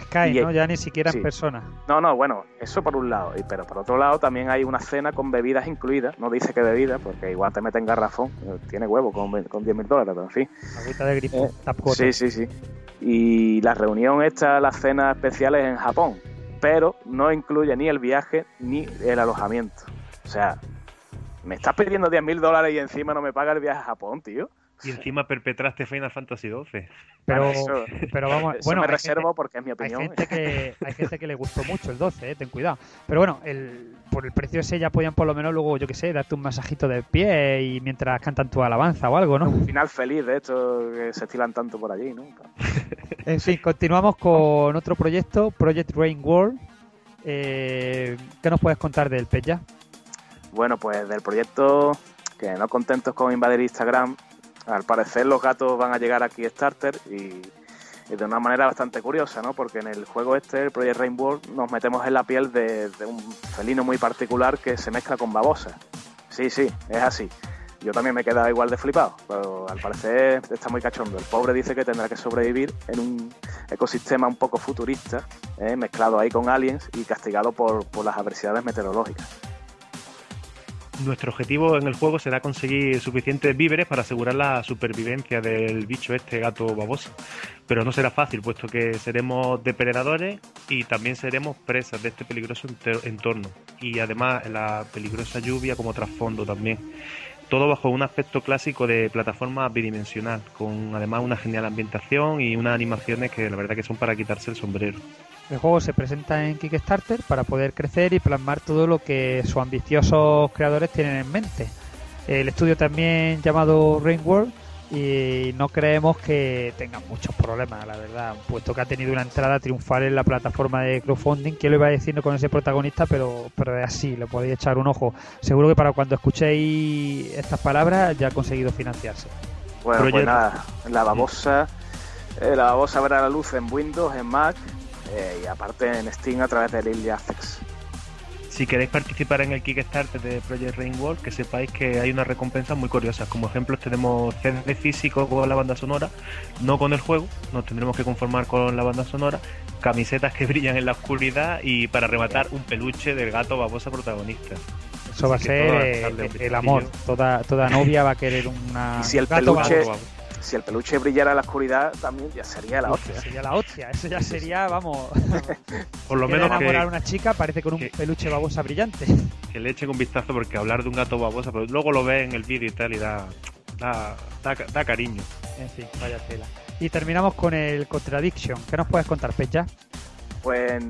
Skype, ¿no? Ya ni siquiera sí. en persona. No, no, bueno, eso por un lado, pero por otro lado también hay una cena con bebidas incluidas. No dice que bebidas, porque igual te meten garrafón, eh, tiene huevo con, con 10.000 dólares, pero en fin. Agüita de grifo, tap water. Sí, sí, sí. Y la reunión esta, las cenas especiales en Japón, pero no incluye ni el viaje ni el alojamiento. O sea, me estás pidiendo 10.000 dólares y encima no me paga el viaje a Japón, tío. Y encima perpetraste Final Fantasy XII. Pero, Eso- pero vamos, eso bueno, me hay reservo gente- porque es mi Hay opinión. gente que, hay gente que le gustó mucho el 12, eh, ten cuidado. Pero bueno, el, por el precio ese ya podían por lo menos luego, yo que sé, darte un masajito de pie y mientras cantan tu alabanza o algo, ¿no? Un final feliz de esto que se estilan tanto por allí, ¿no? <laughs> En fin, continuamos con otro proyecto, Project Rain World. Eh, ¿Qué nos puedes contar del Pella? Bueno, pues del proyecto, que no contentos con invadir Instagram, al parecer los gatos van a llegar a Kickstarter y, de una manera bastante curiosa, ¿no? Porque en el juego este, el Project Rainbow, nos metemos en la piel de, un felino muy particular que se mezcla con babosa. Sí, sí, es así. Yo también me he quedado igual de flipado, pero al parecer está muy cachondo. El pobre dice que tendrá que sobrevivir en un ecosistema un poco futurista, ¿eh? mezclado ahí con aliens y castigado por las adversidades meteorológicas. Nuestro objetivo en el juego será conseguir suficientes víveres para asegurar la supervivencia del bicho este gato baboso. Pero no será fácil, puesto que seremos depredadores y también seremos presas de este peligroso entorno. Y además la peligrosa lluvia como trasfondo también. Todo bajo un aspecto clásico de plataforma bidimensional, con además una genial ambientación y unas animaciones que la verdad que son para quitarse el sombrero. El juego se presenta en Kickstarter para poder crecer y plasmar todo lo que sus ambiciosos creadores tienen en mente. El estudio también llamado Rain World y no creemos que tenga muchos problemas, la verdad, puesto que ha tenido una entrada triunfal en la plataforma de crowdfunding, que lo iba diciendo con ese protagonista, pero, pero es así, le podéis echar un ojo. Seguro que para cuando escuchéis estas palabras ya ha conseguido financiarse. Bueno, pues nada, la babosa, eh, la babosa verá la luz en Windows, en Mac eh, y aparte en Steam a través de Access. Si queréis participar en el Kickstarter de Project Rainbow, que sepáis que hay unas recompensas muy curiosas. Como ejemplos tenemos CD físico con la banda sonora, no con el juego, nos tendremos que conformar con la banda sonora, camisetas que <laughs> brillan en la oscuridad y para rematar un peluche del gato babosa protagonista. Eso va a ser el, amor. Toda, toda novia va a querer una Y si el gato peluche, baboso. Si el peluche brillara en la oscuridad, también ya sería la hostia. Sería la hostia, eso ya sería, vamos. <laughs> Por lo menos enamorar que, a una chica, parece con un que- peluche babosa brillante. que le echen un vistazo porque hablar de un gato babosa, pero luego lo ves en el vídeo y tal y da, da, da, da cariño. En fin, vaya tela. Y terminamos con el Contradiction. ¿Qué nos puedes contar, Pecha? Pues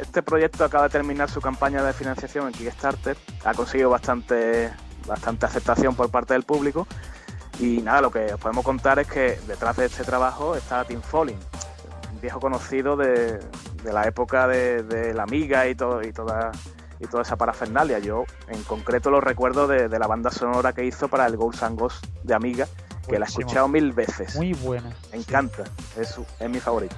este proyecto acaba de terminar su campaña de financiación en Kickstarter, ha conseguido bastante, bastante aceptación por parte del público y nada, lo que os podemos contar es que detrás de este trabajo está Tim Folling, un viejo conocido de, de la época de, de la Amiga y, todo, y, toda, y toda esa parafernalia. Yo en concreto lo recuerdo de, de la banda sonora que hizo para el Ghosts and Ghosts de Amiga, que la he escuchado mil veces. Muy buena. Me encanta, es, es mi favorito.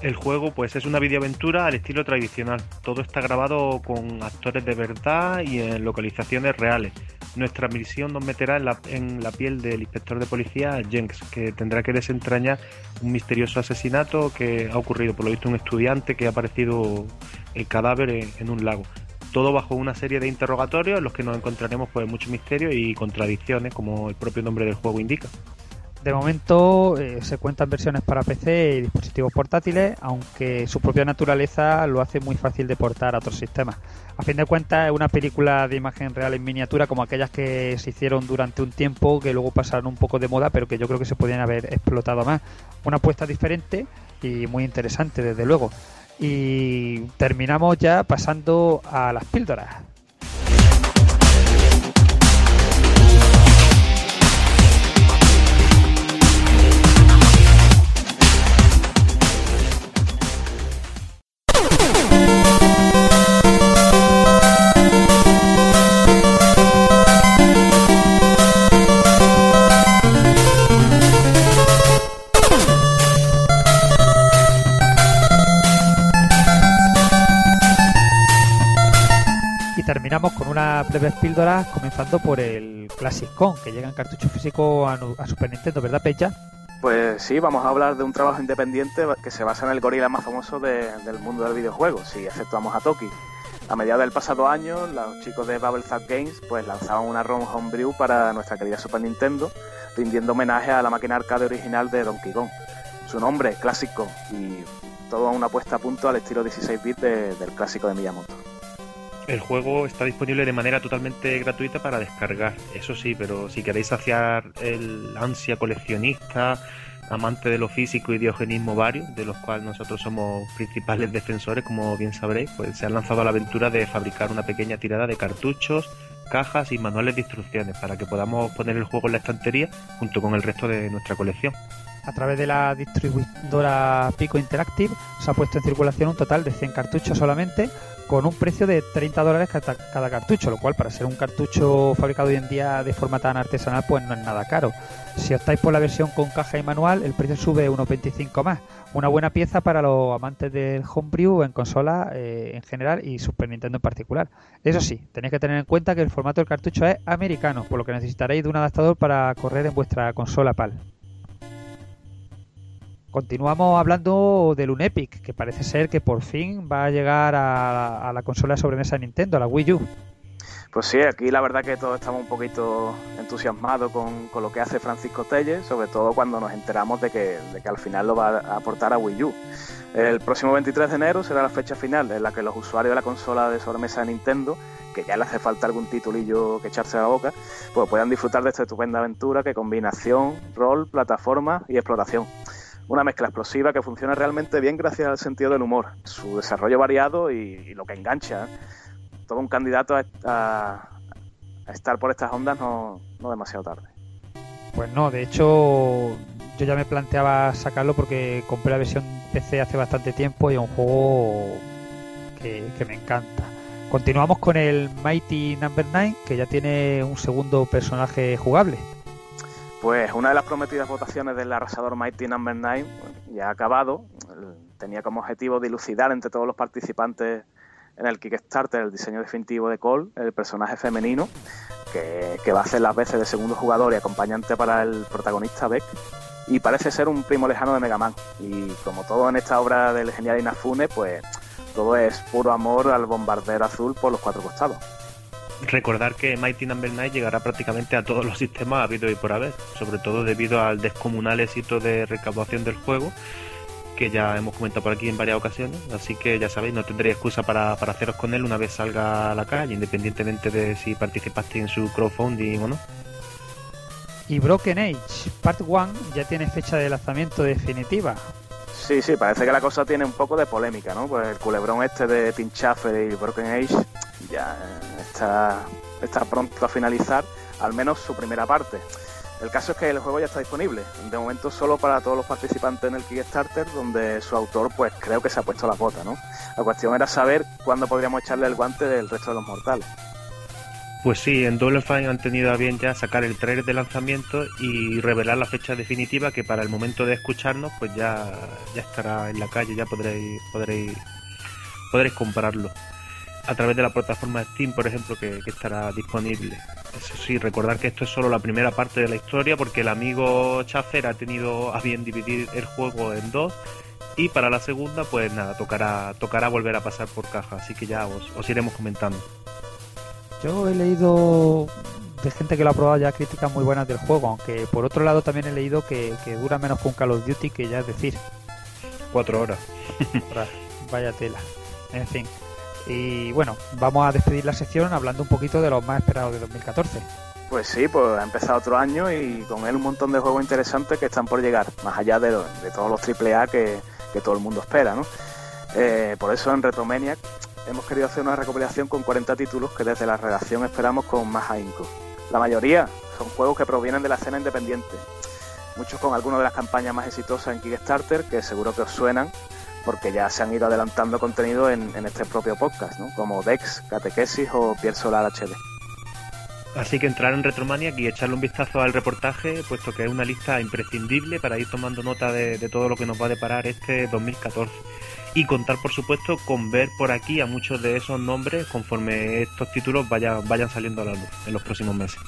El juego pues es una videoaventura al estilo tradicional. Todo está grabado con actores de verdad y en localizaciones reales. Nuestra misión nos meterá en la, en la piel del inspector de policía Jenks, que tendrá que desentrañar un misterioso asesinato que ha ocurrido, por lo visto, un estudiante que ha aparecido el cadáver en, en un lago. Todo bajo una serie de interrogatorios en los que nos encontraremos pues mucho misterio y contradicciones, como el propio nombre del juego indica. De momento eh, se cuentan versiones para PC y dispositivos portátiles, aunque su propia naturaleza lo hace muy fácil de portar a otros sistemas. A fin de cuentas es una película de imagen real en miniatura como aquellas que se hicieron durante un tiempo, que luego pasaron un poco de moda, pero que yo creo que se podían haber explotado más. Una apuesta diferente y muy interesante, desde luego. Y terminamos ya pasando a las píldoras. Terminamos con unas breves píldoras, comenzando por el Classic Con, que llega en cartucho físico a, Super Nintendo, ¿verdad, Pecha? Pues sí, vamos a hablar de un trabajo independiente que se basa en el gorila más famoso de- del mundo del videojuego, si efectuamos a Toki. A mediados del pasado año, los chicos de Bubble Zap Games pues lanzaban una ROM homebrew para nuestra querida Super Nintendo, rindiendo homenaje a la máquina arcade original de Donkey Kong. Su nombre, Clásico, y toda una puesta a punto al estilo 16 bits de- del clásico de Miyamoto. El juego está disponible de manera totalmente gratuita para descargar, eso sí, pero si queréis saciar el ansia coleccionista, amante de lo físico y diogenismo varios, de los cuales nosotros somos principales defensores, como bien sabréis, pues se ha lanzado a la aventura de fabricar una pequeña tirada de cartuchos, cajas y manuales de instrucciones para que podamos poner el juego en la estantería junto con el resto de nuestra colección. A través de la distribuidora Pico Interactive se ha puesto en circulación un total de 100 cartuchos solamente, con un precio de 30 dólares cada, cartucho, lo cual para ser un cartucho fabricado hoy en día de forma tan artesanal pues no es nada caro. Si optáis por la versión con caja y manual, el precio sube unos 25 más. Una buena pieza para los amantes del homebrew en consola eh, en general y Super Nintendo en particular. Eso sí, tenéis que tener en cuenta que el formato del cartucho es americano, por lo que necesitaréis de un adaptador para correr en vuestra consola PAL. Continuamos hablando del Unepic, que parece ser que por fin va a llegar a, la consola de sobremesa de Nintendo, a la Wii U. Pues sí, aquí la verdad que todos estamos un poquito entusiasmados con, lo que hace Francisco Telles, sobre todo cuando nos enteramos de que, de que al final lo va a aportar a Wii U. El próximo 23 de enero será la fecha final en la que los usuarios de la consola de sobremesa de Nintendo, que ya le hace falta algún titulillo que echarse a la boca, pues puedan disfrutar de esta estupenda aventura que combina acción, rol, plataforma y exploración. Una mezcla explosiva que funciona realmente bien gracias al sentido del humor, su desarrollo variado y, lo que engancha. ¿eh? Todo un candidato a, estar por estas ondas no, no demasiado tarde. Pues no, de hecho yo ya me planteaba sacarlo porque compré la versión PC hace bastante tiempo y es un juego que, que me encanta. Continuamos con el Mighty Number 9 que ya tiene un segundo personaje jugable. Pues una de las prometidas votaciones del arrasador Mighty Number 9 ya ha acabado. Tenía como objetivo dilucidar entre todos los participantes en el Kickstarter el diseño definitivo de Cole, el personaje femenino, que, que va a hacer las veces de segundo jugador y acompañante para el protagonista Beck. Y parece ser un primo lejano de Mega Man. Y como todo en esta obra del genial Inafune, pues todo es puro amor al bombardero azul por los cuatro costados. Recordar que Mighty Number 9 llegará prácticamente a todos los sistemas habido y por haber, sobre todo debido al descomunal éxito de recaudación del juego, que ya hemos comentado por aquí en varias ocasiones, así que ya sabéis, no tendréis excusa para, para haceros con él una vez salga a la calle, independientemente de si participaste en su crowdfunding o no. Y Broken Age Part 1 ya tiene fecha de lanzamiento definitiva. Sí, sí, parece que la cosa tiene un poco de polémica, ¿no? Pues el culebrón este de Tim Schafer y Broken Age ya está, está pronto a finalizar, al menos su primera parte. El caso es que el juego ya está disponible, de momento solo para todos los participantes en el Kickstarter, donde su autor pues creo que se ha puesto la bota, ¿no? La cuestión era saber cuándo podríamos echarle el guante del resto de los mortales. Pues sí, en Double Fine han tenido a bien ya sacar el trailer de lanzamiento y revelar la fecha definitiva que para el momento de escucharnos pues ya, ya estará en la calle, ya podréis, podréis, podréis comprarlo. A través de la plataforma Steam, por ejemplo, que, que estará disponible. Eso sí, recordar que esto es solo la primera parte de la historia porque el amigo Chafer ha tenido a bien dividir el juego en dos y para la segunda pues nada, tocará, tocará volver a pasar por caja, así que ya os, os iremos comentando. Yo he leído de gente que lo ha probado ya críticas muy buenas del juego, aunque por otro lado también he leído que, que dura menos que un Call of Duty, que ya es decir, Cuatro horas. Vaya tela. En fin. Y bueno, vamos a despedir la sección hablando un poquito de los más esperados de 2014. Pues sí, pues ha empezado otro año y con él un montón de juegos interesantes que están por llegar, más allá de, de todos los AAA que, que todo el mundo espera, ¿no? Eh, por eso en Retromaniac hemos querido hacer una recopilación con 40 títulos que desde la redacción esperamos con más ahínco. La mayoría son juegos que provienen de la escena independiente, muchos con algunas de las campañas más exitosas en Kickstarter que seguro que os suenan porque ya se han ido adelantando contenido en, en este propio podcast, ¿no? como Dex, Catequesis o Pierre Solar HD. Así que entrar en Retromaniac y echarle un vistazo al reportaje, puesto que es una lista imprescindible para ir tomando nota de, de todo lo que nos va a deparar este 2014. Y contar, por supuesto, con ver por aquí a muchos de esos nombres conforme estos títulos vayan, vayan saliendo a la luz en los próximos meses.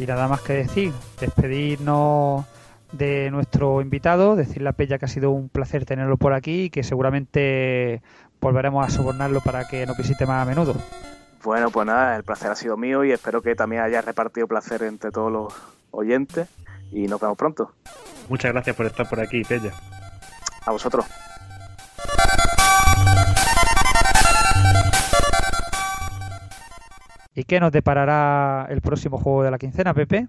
Y nada más que decir, despedirnos de nuestro invitado, decirle a Pella que ha sido un placer tenerlo por aquí y que seguramente volveremos a sobornarlo para que nos visite más a menudo. Bueno, pues nada, el placer ha sido mío y espero que también haya repartido placer entre todos los oyentes y nos vemos pronto. Muchas gracias por estar por aquí, Pella. A vosotros. ¿Y qué nos deparará el próximo juego de la quincena, Pepe?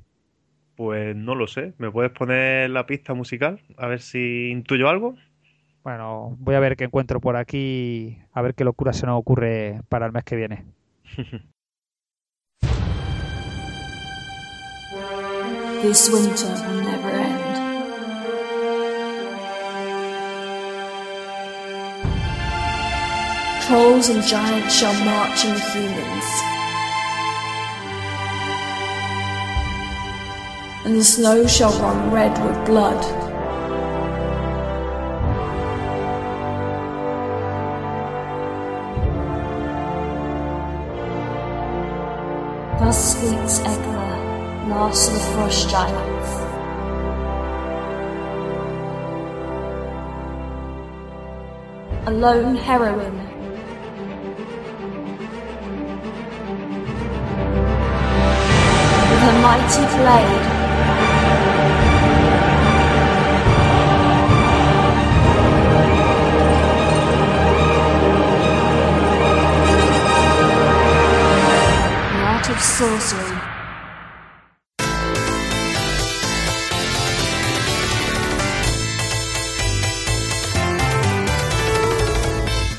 Pues no lo sé. ¿Me puedes poner la pista musical? A ver si intuyo algo. Bueno, voy a ver qué encuentro por aquí, a ver qué locura se nos ocurre para el mes que viene. <laughs> This winter will never end. Trolls and giants shall march in humans. and the snow shall run red with blood. Thus speaks Egmer, last of the frost giants. A lone heroine mighty blade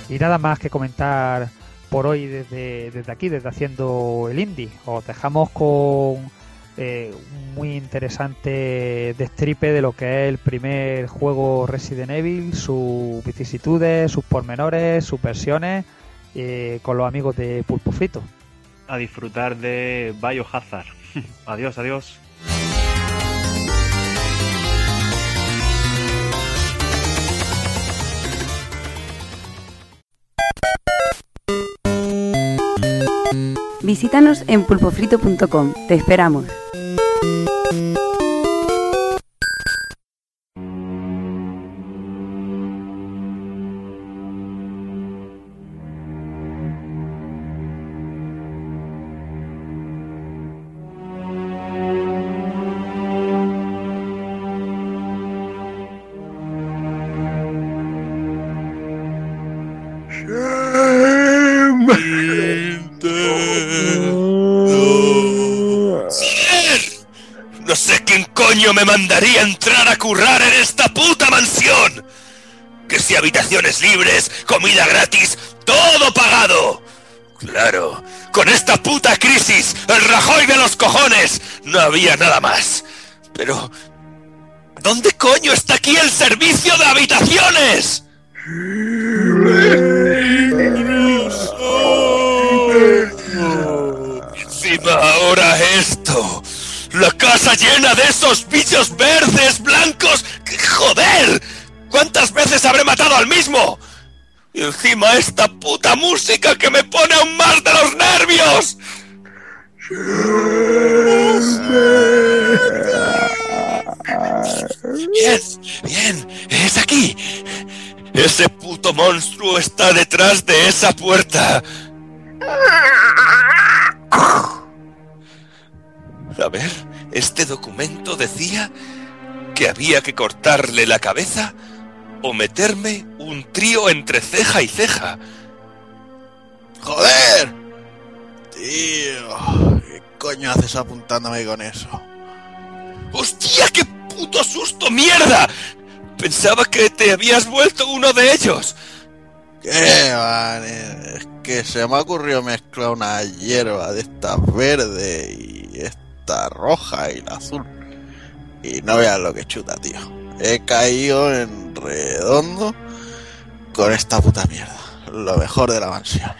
Y nada más que comentar por hoy desde, desde aquí, desde haciendo el indie. Os dejamos con eh, un muy interesante destripe de lo que es el primer juego Resident Evil, sus vicisitudes, sus pormenores, sus versiones, eh, con los amigos de Pulpo Frito. A disfrutar de Biohazard. <laughs> adiós, adiós. Visítanos en pulpofrito.com. Te esperamos. Me mandaría entrar a currar en esta puta mansión. Que si habitaciones libres, comida gratis, todo pagado. Claro, con esta puta crisis, el Rajoy de los cojones, no había nada más. Pero, ¿dónde coño está aquí el servicio de habitaciones? Encima ahora esto. La casa llena de esos bichos verdes, blancos. ¡Qué ¡Joder! ¿Cuántas veces habré matado al mismo? Y encima esta puta música que me pone aún más de los nervios. Bien, bien, es aquí. Ese puto monstruo está detrás de esa puerta. A ver, este documento decía que había que cortarle la cabeza o meterme un trío entre ceja y ceja. ¡Joder! Tío, ¿qué coño haces apuntándome con eso? ¡Hostia, qué puto susto, mierda! Pensaba que te habías vuelto uno de ellos. ¿Qué, man? Es que se me ha ocurrido mezclar una hierba de esta verde y roja y la azul. Y no veas lo que chuta, tío. He caído en redondo con esta puta mierda. Lo mejor de la mansión.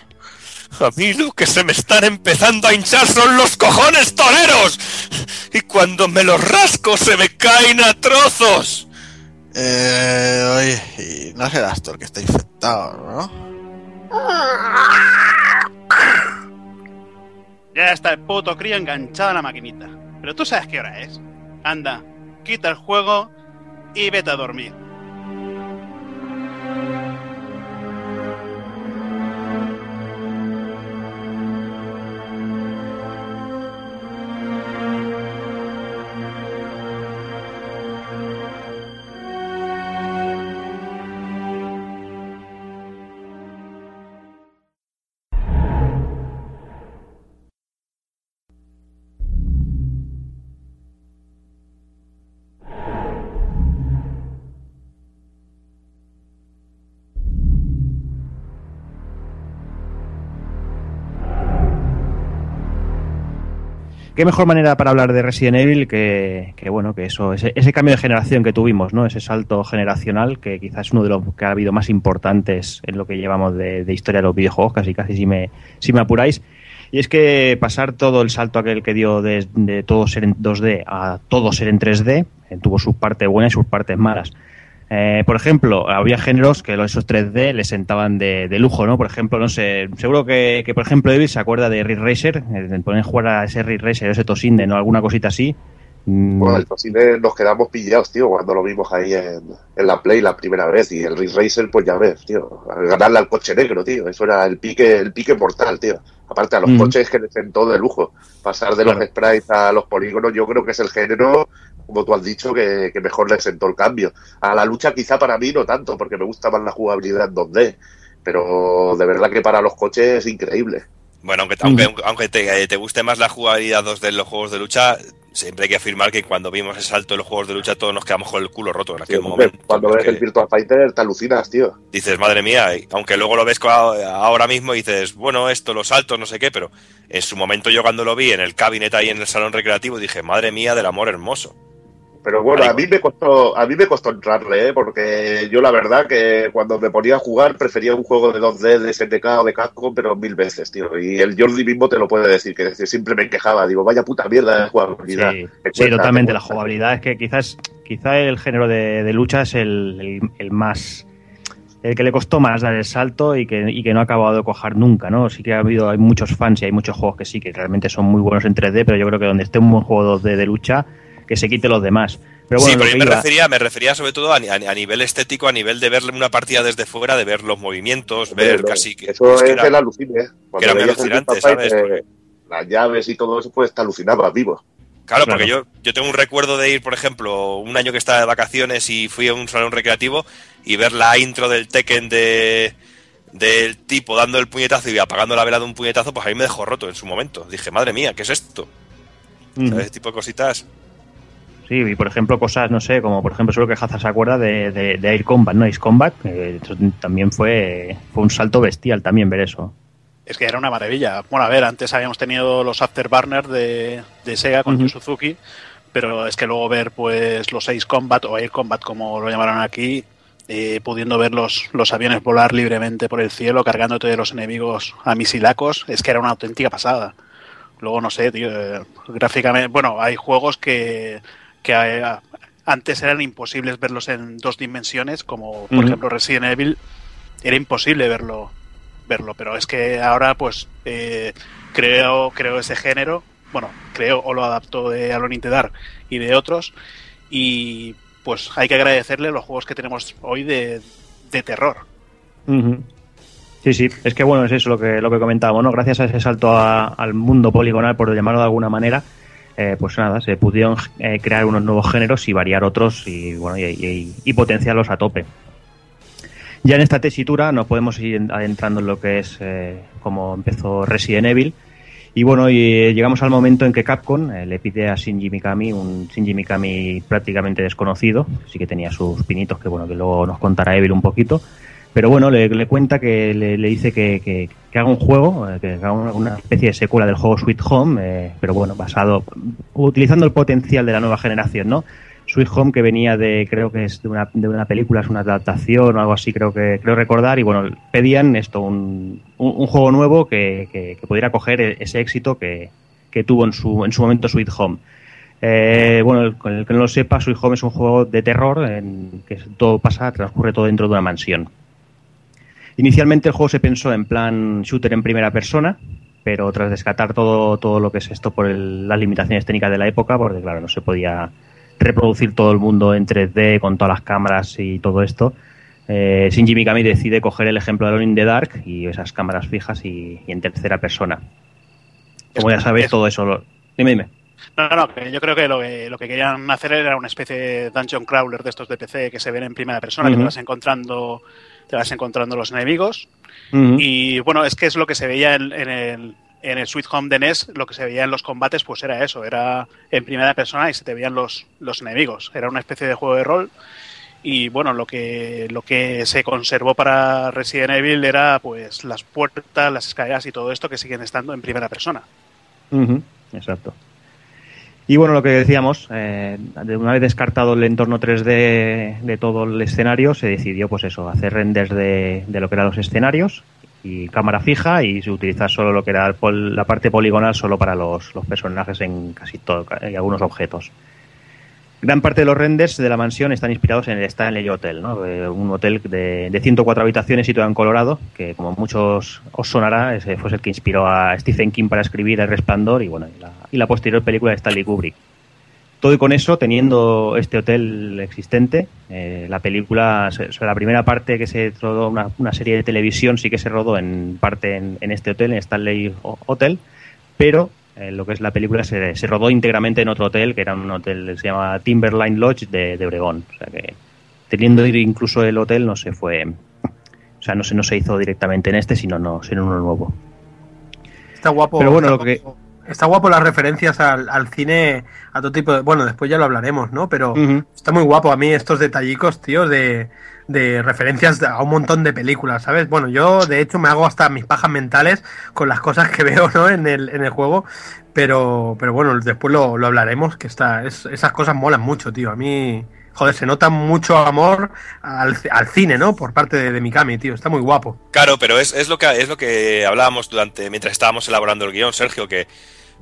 A mí lo que se me están empezando a hinchar son los cojones toreros. Y cuando me los rasco se me caen a trozos. Eh, oye, y no serás tú el que está infectado, ¿no? <laughs> Ya está el puto crío enganchado a la maquinita. Pero tú sabes qué hora es. Anda, quita el juego y vete a dormir. Qué mejor manera para hablar de Resident Evil que, bueno, que eso, ese, ese cambio de generación que tuvimos, ¿no? Ese salto generacional que quizás es uno de los que ha habido más importantes en lo que llevamos de, de historia de los videojuegos, casi casi si me, si me apuráis. Y es que pasar todo el salto aquel que dio de, de todo ser en 2D a todo ser en 3D, eh, tuvo sus partes buenas y sus partes malas. Eh, por ejemplo, había géneros que esos 3D le sentaban de, de, lujo, ¿no? Por ejemplo, no sé, seguro que, que por ejemplo, Evil se acuerda de Ridge Racer, de poner a jugar a ese Ridge Racer, ese Tosinde, ¿no? Alguna cosita así, Mm, Bueno, el cine nos quedamos pillados, tío, cuando lo vimos ahí en, en la Play la primera vez. Y el Ridge Racer, pues ya ves, tío. Ganarle al coche negro, tío. Eso era el pique, el pique mortal, tío. Aparte a los Ujú. coches que le sentó de lujo. Pasar de los sprites a los polígonos, yo creo que es el género, como tú has dicho, que, que mejor le sentó el cambio. A la lucha quizá para mí no tanto, porque me gusta más la jugabilidad en 2D. Pero de verdad que para los coches es increíble. Bueno, aunque, aunque, aunque te, te guste más la jugabilidad 2D en los juegos de lucha, siempre hay que afirmar que cuando vimos ese salto en los juegos de lucha todos nos quedamos con el culo roto en aquel momento. cuando ves el Virtua Fighter te alucinas, tío. Dices, madre mía, aunque luego lo ves ahora mismo y dices, bueno, esto, los saltos, no sé qué, pero en su momento yo cuando lo vi en el cabinet ahí en el salón recreativo dije, madre mía del amor hermoso. Pero bueno, a mí me costó, a mí me costó entrarle, ¿eh? porque yo la verdad que cuando me ponía a jugar prefería un juego de 2D de SNK o de Capcom, pero mil veces, tío. Y el Jordi mismo te lo puede decir, que siempre me quejaba, digo, vaya puta mierda de jugabilidad. Sí, sí, totalmente. te La jugabilidad es que quizás, quizá el género de, de lucha es el, el- el más. El que le costó más dar el salto y que, y que no ha acabado de cojar nunca, ¿no? Sí que ha habido, hay muchos fans y hay muchos juegos que sí, que realmente son muy buenos en 3D, pero yo creo que donde esté un buen juego 2D de lucha, que se quite los demás. Pero bueno, sí, pero yo me iba- refería, me refería sobre todo a, ni- a- a nivel estético, a nivel de ver una partida desde fuera, de ver los movimientos, ver casi que, Eso es es, que era- el alucine, ¿eh? que era muy alucinante, las llaves y todo eso, pues te alucinabas vivo. Claro, porque yo, yo tengo un recuerdo de ir, por ejemplo, un año que estaba de vacaciones y fui a un salón recreativo y ver la intro del Tekken de del tipo dando el puñetazo y apagando la vela de un puñetazo, pues a mí me dejó roto en su momento. Dije, madre mía, ¿qué es esto? Ujú. ¿Sabes? Ese tipo de cositas. Sí, y por ejemplo, cosas, no sé, como por ejemplo, solo que Hazard se acuerda de, de, de Air Combat, ¿no? Ace Combat, eso también fue, fue un salto bestial también ver eso. Es que era una maravilla. Bueno, a ver, antes habíamos tenido los Afterburner de, de Sega con. Yu Suzuki, pero es que luego ver pues los Ace Combat o Air Combat como lo llamaron aquí, eh, pudiendo ver los, los aviones volar libremente por el cielo, cargándote de los enemigos a misilacos, es que era una auténtica pasada. Luego no sé, tío, eh, gráficamente, bueno, hay juegos que, que eh, antes eran imposibles verlos en dos dimensiones, como por ejemplo Resident Evil, era imposible verlo verlo, pero es que ahora pues eh, creo creo ese género, bueno, creo o lo adaptó de Alone in the Dark y de otros y pues hay que agradecerle los juegos que tenemos hoy de, de terror. Sí, sí, es que bueno, es eso lo que, lo que comentábamos, ¿no? Gracias a ese salto a- al mundo poligonal, por llamarlo de alguna manera, eh, pues nada, se pudieron eh, crear unos nuevos géneros y variar otros y, bueno, y, potenciarlos a tope. Ya en esta tesitura nos podemos ir en- adentrando en lo que es eh, como empezó Resident Evil. Y bueno, y eh, llegamos al momento en que Capcom eh, le pide a Shinji Mikami, un Shinji Mikami prácticamente desconocido, sí que tenía sus pinitos que bueno, que luego nos contará Evil un poquito, pero bueno, le, cuenta que le, le dice que, que- haga un juego, eh, que haga una, especie de secuela del juego Sweet Home, eh, pero bueno, basado, utilizando el potencial de la nueva generación, ¿no? Sweet Home que venía de, creo que es de una, de una película, es una adaptación o algo así, creo que creo recordar, y bueno, pedían esto, un, un, un juego nuevo que, que- pudiera coger e- ese éxito que, que tuvo en su, en su momento Sweet Home. Eh, bueno, el, con el que no lo sepa, Sweet Home es un juego de terror en que todo pasa, transcurre todo dentro de una mansión. Inicialmente el juego se pensó en plan shooter en primera persona, pero tras descartar todo, todo lo que es esto por el- las limitaciones técnicas de la época, porque claro, no se podía reproducir todo el mundo en 3D con todas las cámaras y todo esto, eh, Shinji Mikami decide coger el ejemplo de Alone in the Dark y esas cámaras fijas y, y en tercera persona. Como ya sabéis, todo eso... Lo... Dime, dime. No, no, no, yo creo que lo, que lo que querían hacer era una especie de dungeon crawler de estos de PC que se ven en primera persona, que te vas encontrando te vas encontrando los enemigos. Y bueno, es que es lo que se veía en, en el, en el Sweet Home de NES, lo que se veía en los combates, pues era eso, era en primera persona y se te veían los, los enemigos. Era una especie de juego de rol. Y bueno, lo que, lo que se conservó para Resident Evil era pues las puertas, las escaleras y todo esto que siguen estando en primera persona. Exacto. Y bueno, lo que decíamos, eh, una vez descartado el entorno 3D de todo el escenario, se decidió, pues eso, hacer renders de, de lo que eran los escenarios y cámara fija y se solo lo que era la parte poligonal solo para los, los personajes en casi todo y algunos objetos. Gran parte de los renders de la mansión están inspirados en el Stanley Hotel, ¿no? Eh, un hotel de, de 104 habitaciones situado en Colorado, que como muchos os sonará, fue el que inspiró a Stephen King para escribir El Resplandor y bueno y la, y la posterior película de Stanley Kubrick. todo y con eso, teniendo este hotel existente, eh, la película, la primera parte que se rodó, una, una serie de televisión, sí que se rodó en parte en, en este hotel, en Stanley Ho- Hotel, pero eh, lo que es la película se, se rodó íntegramente en otro hotel, que era un hotel, se llama Timberline Lodge de, de Obregón. O sea que, teniendo incluso el hotel, no se fue, o sea, no se, no se hizo directamente en este, sino, no, sino en uno nuevo. Está guapo. Pero bueno, está lo que- Está guapo las referencias al, al cine, a todo tipo de... Bueno, después ya lo hablaremos, ¿no? Pero está muy guapo a mí estos detallicos, tío, de, de referencias a un montón de películas, ¿sabes? Bueno, yo de hecho me hago hasta mis pajas mentales con las cosas que <laughs> veo, ¿no? En el, en el juego. Pero, pero bueno, después lo, lo hablaremos, que está, es- esas cosas molan mucho, tío. A mí, joder, se nota mucho amor al, al cine, ¿no? Por parte de, de Mikami, tío. Está muy guapo. Claro, pero es, es lo que es lo que hablábamos durante mientras estábamos elaborando el guion, Sergio, que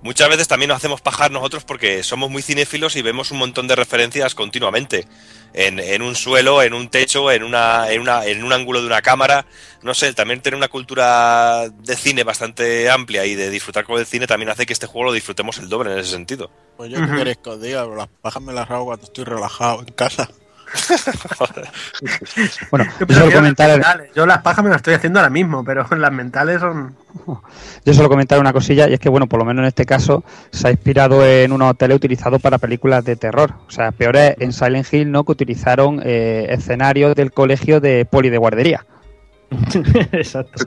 muchas veces también nos hacemos pajar nosotros porque somos muy cinéfilos y vemos un montón de referencias continuamente. En, en un suelo, en un techo, en una, en una, en un ángulo de una cámara. No sé, también tener una cultura de cine bastante amplia y de disfrutar con el cine también hace que este juego lo disfrutemos el doble en ese sentido. Pues yo qué queréis que os diga, pero las pajas me las hago cuando estoy relajado en casa. <laughs> Bueno, Yo, solo comentar, mentales. Yo las pajas me las estoy haciendo ahora mismo, pero <laughs> las mentales son... Yo solo comentar una cosilla, y es que, bueno, por lo menos en este caso se ha inspirado en un hotel utilizado para películas de terror. O sea, peor es en Silent Hill, ¿no? Que utilizaron eh, escenarios del colegio de poli de guardería. <laughs> Exacto.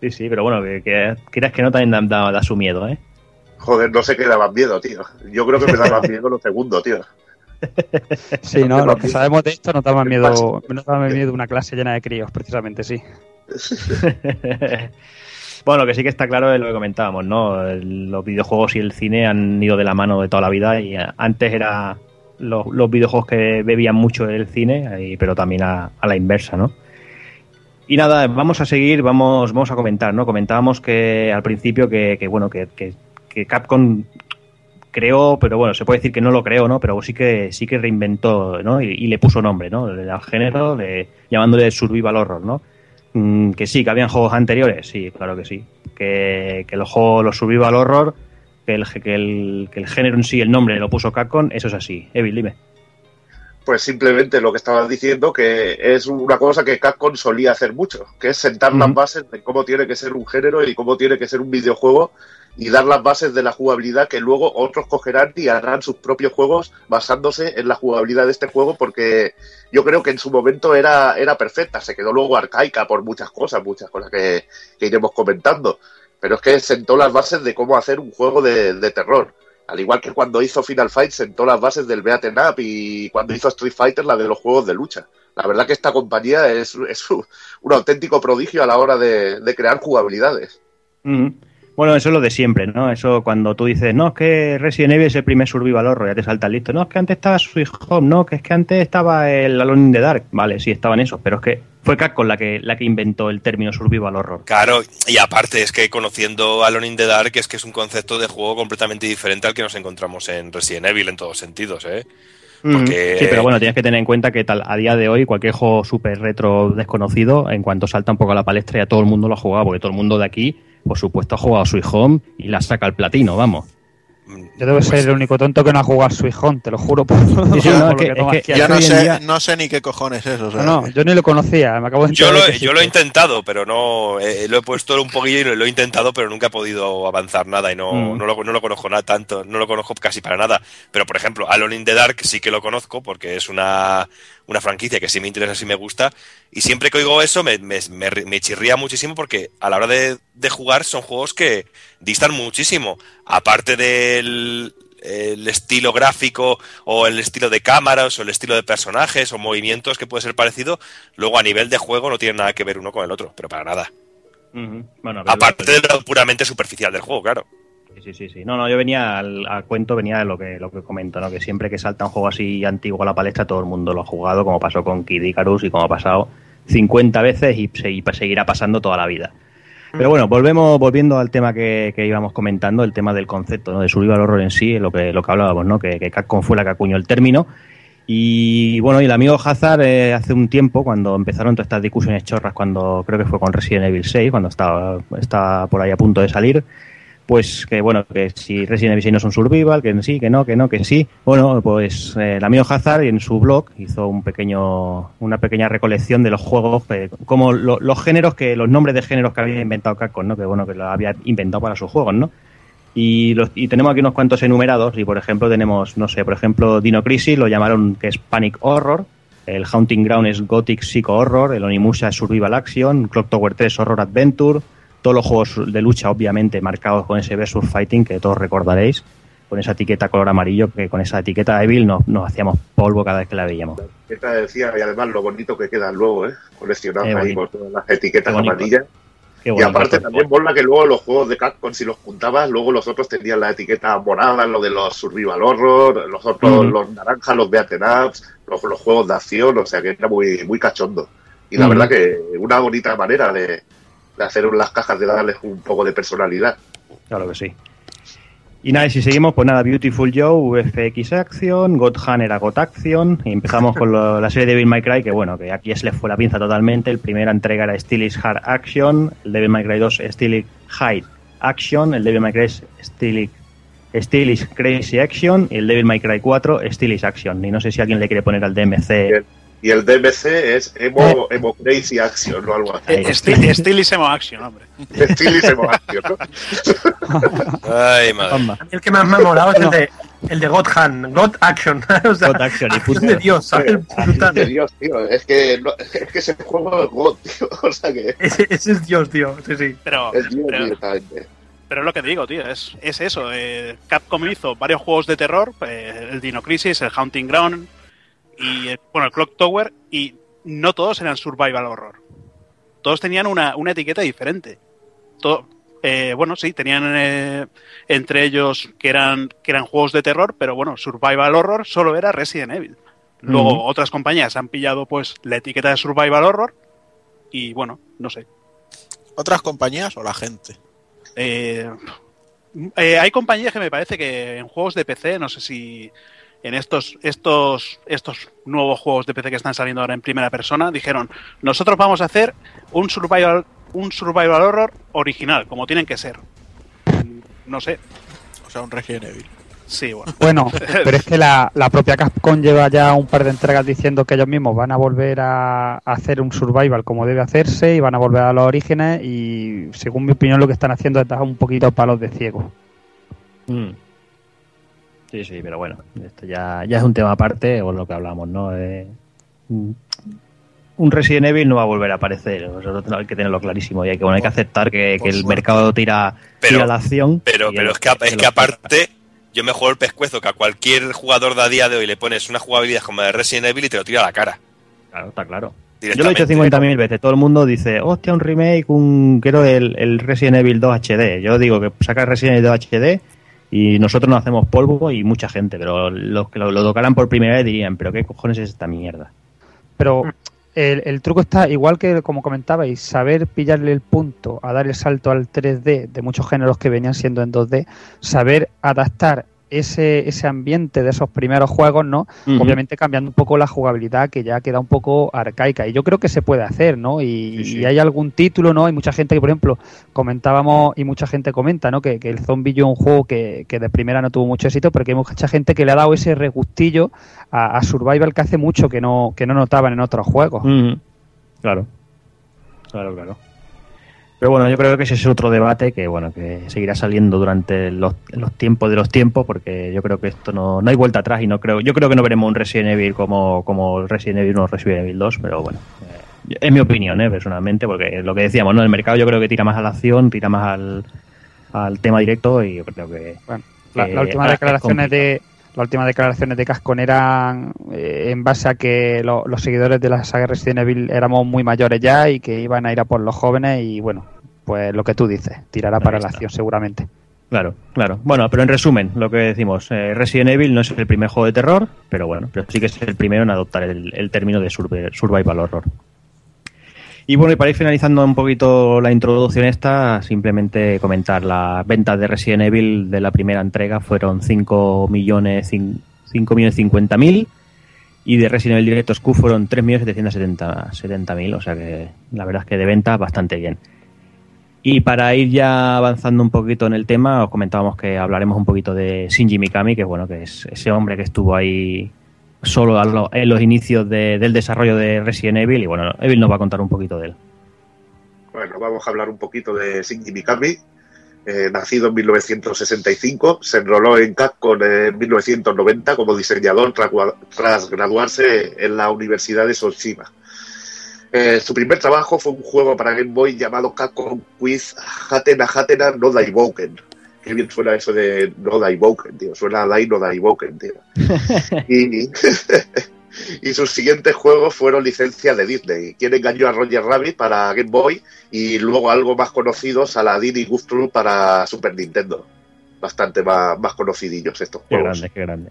Sí, sí, pero bueno, que, que quieras que no también da, da- da su miedo, ¿eh? Joder, no sé qué da más miedo, tío. Yo creo que me da más miedo lo segundo, tío. Sí, <laughs> ¿no? Los que sabemos de esto nos da más miedo, da más miedo una clase llena de críos, precisamente, sí. <laughs> bueno, lo que sí que está claro es lo que comentábamos, ¿no? Los videojuegos y el cine han ido de la mano de toda la vida y eh, antes era los, los videojuegos que bebían mucho el cine, pero también a, a la inversa, ¿no? Y nada, vamos a seguir, vamos, vamos a comentar, ¿no? Comentábamos que al principio que, que, bueno, que, que- que Capcom creó, pero bueno, se puede decir que no lo creó, ¿no? Pero sí que sí que reinventó, ¿no? Y, y le puso nombre, ¿no? Al género, de, llamándole survival horror, ¿no? Mm, que sí, que habían juegos anteriores, sí, claro que sí. Que, que los juegos, los survival horror, que el, que, el, que el género en sí, el nombre lo puso Capcom, eso es así. Evil, dime. Pues simplemente lo que estabas diciendo, que es una cosa que Capcom solía hacer mucho, que es sentar las bases de cómo tiene que ser un género y cómo tiene que ser un videojuego y dar las bases de la jugabilidad que luego otros cogerán y harán sus propios juegos basándose en la jugabilidad de este juego porque yo creo que en su momento era, era perfecta, se quedó luego arcaica por muchas cosas, muchas cosas que, iremos comentando, pero es que sentó las bases de cómo hacer un juego de, terror. Al igual que cuando hizo Final Fight sentó las bases del Beaten Up y cuando hizo Street Fighter la de los juegos de lucha. La verdad que esta compañía es, es <laughs> un, auténtico prodigio a la hora de, crear jugabilidades. Bueno, eso es lo de siempre, ¿no? Eso cuando tú dices, no, es que Resident Evil es el primer survival horror, ya te salta listo. No, es que antes estaba Sweet Home, no, que es que antes estaba el Alone in the Dark. Vale, sí, estaban esos, pero es que fue Capcom la que, la que inventó el término survival horror. Claro, y aparte es que conociendo Alone in the Dark es que es un concepto de juego completamente diferente al que nos encontramos en Resident Evil en todos sentidos, ¿eh? Porque- Sí, pero bueno, tienes que tener en cuenta que tal, a día de hoy cualquier juego súper retro desconocido, en cuanto salta un poco a la palestra, ya todo el mundo lo ha jugado, porque todo el mundo de aquí, por supuesto, ha jugado Sweet Home y la saca al platino, vamos. Yo debo ser el único tonto que no ha jugado Sweet Home, te lo juro. Por, Sí, sí, <laughs> por no, lo es que- tomas es que aquí. Yo no hoy en sé, día- no sé ni qué cojones es eso. sea, No, no, yo ni lo conocía, me acabo de Yo lo, de yo lo he intentado, pero no. eh, lo he puesto un poquillo y lo, lo he intentado, pero nunca he podido avanzar nada y no, Mm. no, lo, no lo conozco nada tanto, no lo conozco casi para nada. Pero por ejemplo, Alone in the Dark sí que lo conozco porque es una, una franquicia que sí me interesa, sí me gusta. Y siempre que oigo eso me, me, me, me chirría muchísimo porque a la hora de, de jugar son juegos que distan muchísimo. Aparte del el estilo gráfico o el estilo de cámaras o el estilo de personajes o movimientos que puede ser parecido, luego a nivel de juego no tiene nada que ver uno con el otro, pero para nada. Bueno, Aparte de lo puramente superficial del juego, claro. Sí, sí, sí. No, no, yo venía al, al cuento, venía de lo que, lo que comento, ¿no? Que siempre que salta un juego así antiguo a la palestra, todo el mundo lo ha jugado, como pasó con Kid Icarus y como ha pasado 50 veces y, se- y seguirá pasando toda la vida. Pero bueno, volvemos, volviendo al tema que, que íbamos comentando, el tema del concepto, ¿no? De survival horror en sí, lo que, lo que hablábamos, ¿no? Que, que Capcom fue la que acuñó el término. Y bueno, y el amigo Hazard eh, hace un tiempo, cuando empezaron todas estas discusiones chorras, cuando creo que fue con Resident Evil 6, cuando estaba, estaba por ahí a punto de salir, pues que bueno, que si Resident Evil 6 no es un survival, que sí, que no, que no, que sí. Bueno, pues eh, el amigo Hazard en su blog hizo un pequeño, una pequeña recolección de los juegos, eh, como lo- los géneros que, los nombres de géneros que había inventado Capcom, ¿no? Que bueno, que lo había inventado para sus juegos, ¿no? Y, los- y tenemos aquí unos cuantos enumerados y por ejemplo tenemos, no sé, por ejemplo Dino Crisis lo llamaron que es Panic Horror, el Haunting Ground es Gothic Psycho Horror, el Onimusha es Survival Action, Clock Tower 3 Horror Adventure, todos los juegos de lucha obviamente marcados con ese Versus Fighting que todos recordaréis, con esa etiqueta color amarillo, que con esa etiqueta Evil nos, nos hacíamos polvo cada vez que la veíamos. ¿Qué te decía? Y además lo bonito que quedan luego, ¿eh? Coleccionados ahí con todas las etiquetas amarillas. Y aparte también mola que luego los juegos de Capcom, si los juntabas, luego los otros tenían la etiqueta morada, lo de los Survival Horror, los otros, los naranjas, los Beaten Ups, los, los juegos de acción, o sea que era muy, muy cachondo. Y la verdad que una bonita manera de, de hacer las cajas, de darles un poco de personalidad. Claro que sí. Y nada, y si seguimos, pues nada, Beautiful Joe, VFX Action, God Hand era God Action, y empezamos con lo- la serie de Devil May Cry, que bueno, que aquí se le fue la pinza totalmente, el primera entrega era Stylish Hard Action, el Devil May Cry 2 Stylish High Action, el Devil May Cry Stylish, Stylish Crazy Action, y el Devil May Cry 4 Stylish Action, y no sé si alguien le quiere poner al DMC. Y el DMC es Emo, Emo Crazy Action o algo así. Eh, Sti- Stilisimo Action, hombre. <laughs> Stylish Emo Action, ¿no? Ay, madre. El que más me ha molado es el de, el de God Hand, God Action. <laughs> o sea, God Action y acción punto. de Dios, ¿sabes? De Dios, tío. Es que, no- es que ese juego es God, tío. <laughs> O sea que Ese, ese es Dios, tío. Sí, sí. Pero, es Dios pero, directamente. pero es lo que te digo, tío, es, es eso. eh, Capcom hizo varios juegos de terror, eh, el Dino Crisis, el Haunting Ground y bueno, el Clock Tower, y no todos eran Survival Horror. Todos tenían una, una etiqueta diferente. Todo, eh, bueno, sí, tenían eh, entre ellos que eran, que eran juegos de terror, pero bueno, Survival Horror solo era Resident Evil. Luego otras compañías han pillado pues la etiqueta de Survival Horror y bueno, no sé. ¿Otras compañías o la gente? Eh, eh, hay compañías que me parece que en juegos de PC, no sé si en estos, estos, estos nuevos juegos de PC que están saliendo ahora en primera persona, dijeron, nosotros vamos a hacer un survival, un survival horror original, como tienen que ser. No sé. O sea, un Resident Evil. Sí, bueno. <laughs> Bueno, <laughs> pero es que la, la propia Capcom lleva ya un par de entregas diciendo que ellos mismos van a volver a, a hacer un survival como debe hacerse y van a volver a los orígenes y según mi opinión lo que están haciendo es dar un poquito palos de ciego. Mm. Sí, sí, pero bueno, esto ya, ya es un tema aparte, o lo que hablamos, ¿no? Eh, un Resident Evil no va a volver a aparecer, eso hay que tenerlo clarísimo y hay que, bueno, hay que aceptar que, que el mercado tira, Pero- tira la acción. Pero, pero el- es que, es que aparte, yo me juego el pescuezo que a cualquier jugador de a día de hoy le pones una jugabilidad como de Resident Evil y te lo tira a la cara. Claro, está claro. Yo lo he dicho 50.000 veces. Todo el mundo dice, hostia, un remake, un quiero el, el Resident Evil 2 HD. Yo digo que saca Resident Evil 2 HD y nosotros nos hacemos polvo y mucha gente, pero los que lo, lo tocaran por primera vez dirían, pero qué cojones es esta mierda. Pero el, el truco está, igual que como comentabais, saber pillarle el punto a dar el salto al 3D de muchos géneros que venían siendo en 2D, saber adaptar ese, ese ambiente de esos primeros juegos, ¿no? Obviamente cambiando un poco la jugabilidad que ya queda un poco arcaica. Y yo creo que se puede hacer, ¿no? Y, Sí, sí. y hay algún título, ¿no? Hay mucha gente que, por ejemplo, comentábamos y mucha gente comenta, ¿no? Que, que el Zombie es un juego que, que de primera no tuvo mucho éxito, pero que hay mucha gente que le ha dado ese regustillo a, a Survival que hace mucho que no, que no notaban en otros juegos. Claro. Claro, claro. Pero bueno, yo creo que ese es otro debate que bueno que seguirá saliendo durante los, los tiempos de los tiempos, porque yo creo que esto no, no hay vuelta atrás y no creo, yo creo que no veremos un Resident Evil como, como Resident Evil 1 o Resident Evil 2, pero bueno, eh, es mi opinión, eh, personalmente, porque lo que decíamos, ¿no? El mercado yo creo que tira más a la acción, tira más al, al tema directo y yo creo que Bueno, La, que la última ahora es declaraciones de las últimas declaraciones de Cascon eran eh, en base a que lo- los seguidores de la saga Resident Evil éramos muy mayores ya y que iban a ir a por los jóvenes y bueno, pues lo que tú dices, tirará para la acción seguramente. Claro, claro. Bueno, pero en resumen, lo que decimos, eh, Resident Evil no es el primer juego de terror, pero bueno, pero sí que es el primero en adoptar el, el término de survi- survival horror. Y bueno, y para ir finalizando un poquito la introducción esta, simplemente comentar las ventas de Resident Evil de la primera entrega fueron 5 millones, 5 millones 50 mil y de Resident Evil Directos Q fueron 3 millones 770 mil, o sea que la verdad es que de ventas bastante bien. Y para ir ya avanzando un poquito en el tema, os comentábamos que hablaremos un poquito de Shinji Mikami, que bueno, que es ese hombre que estuvo ahí solo lo- en los inicios de- del desarrollo de Resident Evil. Y bueno, Evil nos va a contar un poquito de él. Bueno, vamos a hablar un poquito de Shinji Mikami. Eh, nacido en 1965, se enroló en Capcom en 1990 como diseñador tras, graduarse en la Universidad de Tsushima. Eh, su primer trabajo fue un juego para Game Boy llamado Capcom Quiz Hatena Hatena no Daiboken. Qué bien suena eso de no Daiboken, tío. Suena a Dai no Daiboken, tío. <laughs> y, <laughs> y sus siguientes juegos fueron licencias de Disney. Quien engañó a Roger Rabbit para Game Boy y luego algo más conocidos Aladdin y Goof Troop para Super Nintendo. Bastante más, más conocidillos estos Qué juegos. grande, qué grande.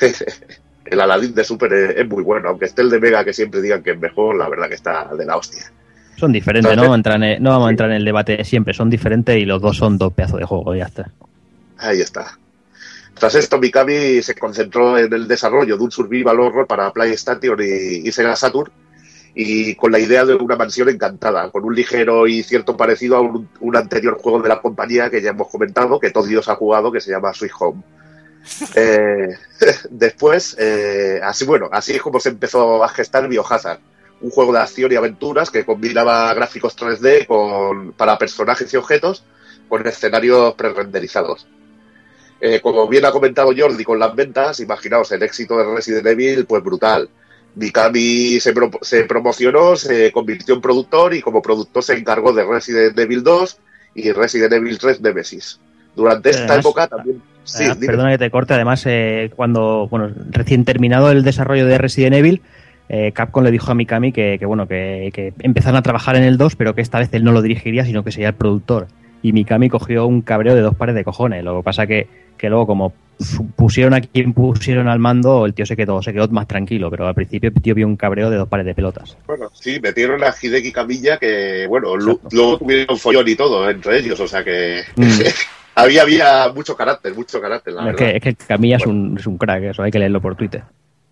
<laughs> el Aladdin de Super es, es muy bueno, aunque esté el de Mega que siempre digan que es mejor, la verdad que está de la hostia. Son diferentes, no Entonces- vamos, a entrar en, no vamos a entrar en el debate de siempre, son diferentes y los dos son dos pedazos de juego, ya está. Ahí está. Tras esto, Mikami se concentró en el desarrollo de un survival horror para PlayStation y, y Sega Saturn y con la idea de una mansión encantada, con un ligero y cierto parecido a un, un anterior juego de la compañía que ya hemos comentado, que todos Dios ha jugado, que se llama Sweet Home. <laughs> Eh, <laughs> después, eh, así bueno, así es como se empezó a gestar Biohazard, un juego de acción y aventuras que combinaba gráficos 3D con, para personajes y objetos con escenarios prerenderizados. Eh, como bien ha comentado Jordi con las ventas, imaginaos el éxito de Resident Evil, pues brutal. Mikami se, pro- se promocionó, se convirtió en productor y como productor se encargó de Resident Evil 2 y Resident Evil 3 Nemesis. Durante esta Además- época también... Sí, Ah, perdona que te corte, además, eh, cuando, bueno, recién terminado el desarrollo de Resident Evil, eh, Capcom le dijo a Mikami que, que, bueno, que, que empezaran a trabajar en el 2, pero que esta vez él no lo dirigiría, sino que sería el productor. Y Mikami cogió un cabreo de dos pares de cojones. Lo que pasa que, que luego, como pu- pusieron a quien pusieron al mando, el tío se quedó, se quedó más tranquilo, pero al principio el tío vio un cabreo de dos pares de pelotas. Bueno, sí, metieron a Hideki Kamiya que, bueno, lu- luego tuvieron follón y todo entre ellos, o sea que Mm. <laughs> había, había mucho carácter, mucho carácter, la es, verdad. que, es que Camilla es, un, es un crack, eso hay que leerlo por Twitter.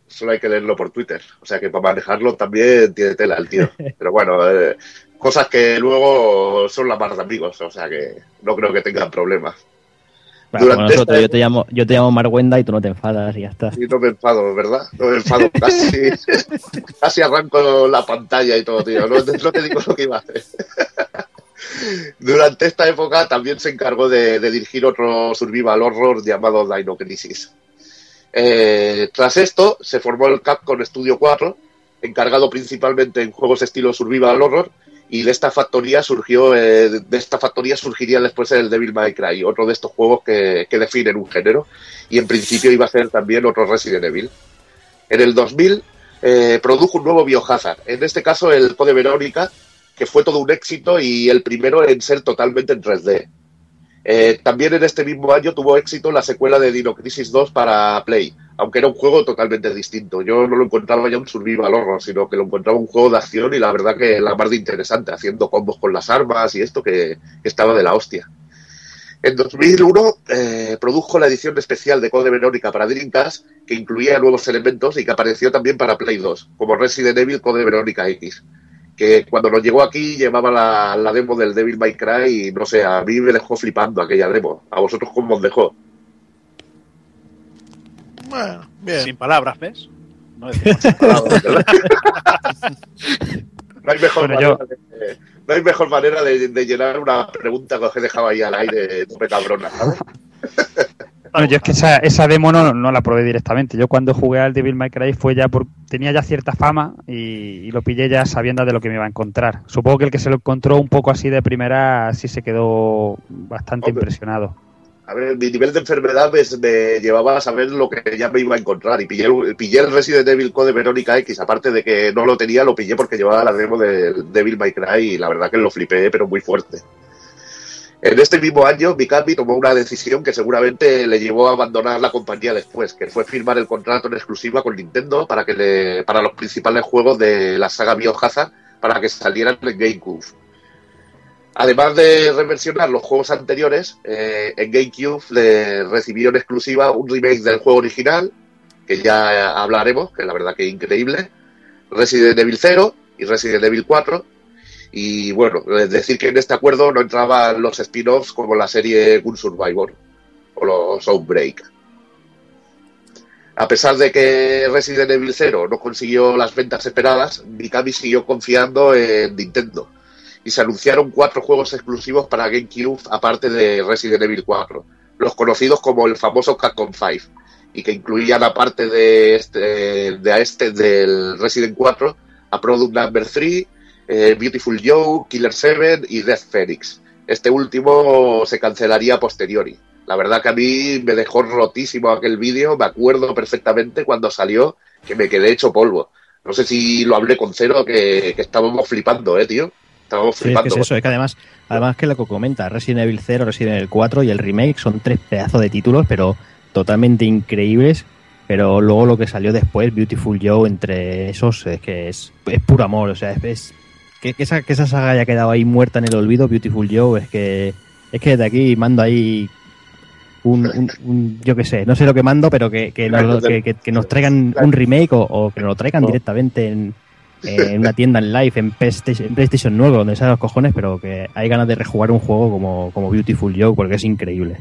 Solo hay que leerlo por Twitter. O sea que para manejarlo también tiene tela el tío. <laughs> Pero bueno, eh, cosas que luego son la mar de amigos, o sea que no creo que tengan problemas. Bueno, Durante nosotros, esta yo te llamo, yo te llamo Marwenda y tú no te enfadas y ya está. Y no me enfado, ¿verdad? No me enfado. <laughs> Casi, casi arranco la pantalla y todo, tío. No, no te digo lo que iba a hacer. <laughs> Durante esta época también se encargó de, de dirigir otro survival horror llamado Dino Crisis. Eh, tras esto, se formó el Capcom Studio 4, encargado principalmente en juegos estilo survival horror, y de esta factoría surgió, eh, de esta factoría surgiría después el Devil May Cry, otro de estos juegos que, definen un género, y en principio iba a ser también otro Resident Evil. En el 2000 eh, produjo un nuevo Biohazard, en este caso el Code Verónica, que fue todo un éxito y el primero en ser totalmente en 3D. Eh, también en este mismo año tuvo éxito la secuela de Dino Crisis 2 para Play, aunque era un juego totalmente distinto. Yo no lo encontraba ya un survival horror, sino que lo encontraba un juego de acción y la verdad que la más de interesante, haciendo combos con las armas y esto que, estaba de la hostia. En 2001 eh, produjo la edición especial de Code Verónica para Dreamcast, que incluía nuevos elementos y que apareció también para Play 2, como Resident Evil Code Verónica X que cuando nos llegó aquí llevaba la, la demo del Devil May Cry y no sé, a mí me dejó flipando aquella demo. ¿A vosotros cómo os dejó? Bueno, bien. Sin palabras, ¿ves? No <laughs> Palabras, ¿verdad? no hay mejor Bueno, yo- manera, de, no hay mejor manera de, de llenar una pregunta que os he dejado ahí al aire, tope cabrona, ¿sabes? <laughs> Yo es que esa, esa demo no, no la probé directamente. Yo cuando jugué al Devil May Cry fue ya por, tenía ya cierta fama y, y lo pillé ya sabiendo de lo que me iba a encontrar. Supongo que el que se lo encontró un poco así de primera sí se quedó bastante Hombre. impresionado. A ver, mi nivel de enfermedad me, me llevaba a saber lo que ya me iba a encontrar y pillé, el- pillé el Resident Evil Code Verónica X, aparte de que no lo tenía, lo pillé porque llevaba la demo del Devil May Cry y la verdad que lo flipé, pero muy fuerte. En este mismo año, Mikami tomó una decisión que seguramente le llevó a abandonar la compañía después, que fue firmar el contrato en exclusiva con Nintendo para, que para los principales juegos de la saga Biohazard para que salieran en GameCube. Además de reversionar los juegos anteriores, eh, en GameCube le recibió en exclusiva un remake del juego original, que ya hablaremos, que la verdad que es increíble, Resident Evil 0 y Resident Evil 4, Y bueno, decir que en este acuerdo no entraban los spin-offs como la serie Gun Survivor o los Outbreak. A pesar de que Resident Evil 0 no consiguió las ventas esperadas, Mikami siguió confiando en Nintendo y se anunciaron cuatro juegos exclusivos para GameCube aparte de Resident Evil 4, los conocidos como el famoso Capcom 5 y que incluían aparte de este, de este del Resident 4 a Product Number 3, eh, Beautiful Joe, Killer 7 y Death Phoenix. Este último se cancelaría a posteriori. La verdad que a mí me dejó rotísimo aquel vídeo, me acuerdo perfectamente cuando salió que me quedé hecho polvo. No sé si lo hablé con Cero, que, que estábamos flipando, eh, tío. Estábamos Sí, es que flipando. es eso, es que además, además que lo que comenta, Resident Evil 0, Resident Evil 4 y el remake son tres pedazos de títulos, pero totalmente increíbles. Pero luego lo que salió después, Beautiful Joe, entre esos, es que es, es puro amor. O sea, es, es- que, que esa, que esa saga haya quedado ahí muerta en el olvido, Beautiful Joe, es que es que desde aquí mando ahí un, un- un- yo qué sé, no sé lo que mando, pero que, que, nos, que, que- que nos traigan un remake o, o que nos lo traigan directamente en, en una tienda en live, en PlayStation, en PlayStation 9, donde salen los cojones, pero que hay ganas de rejugar un juego como, como Beautiful Joe, porque es increíble.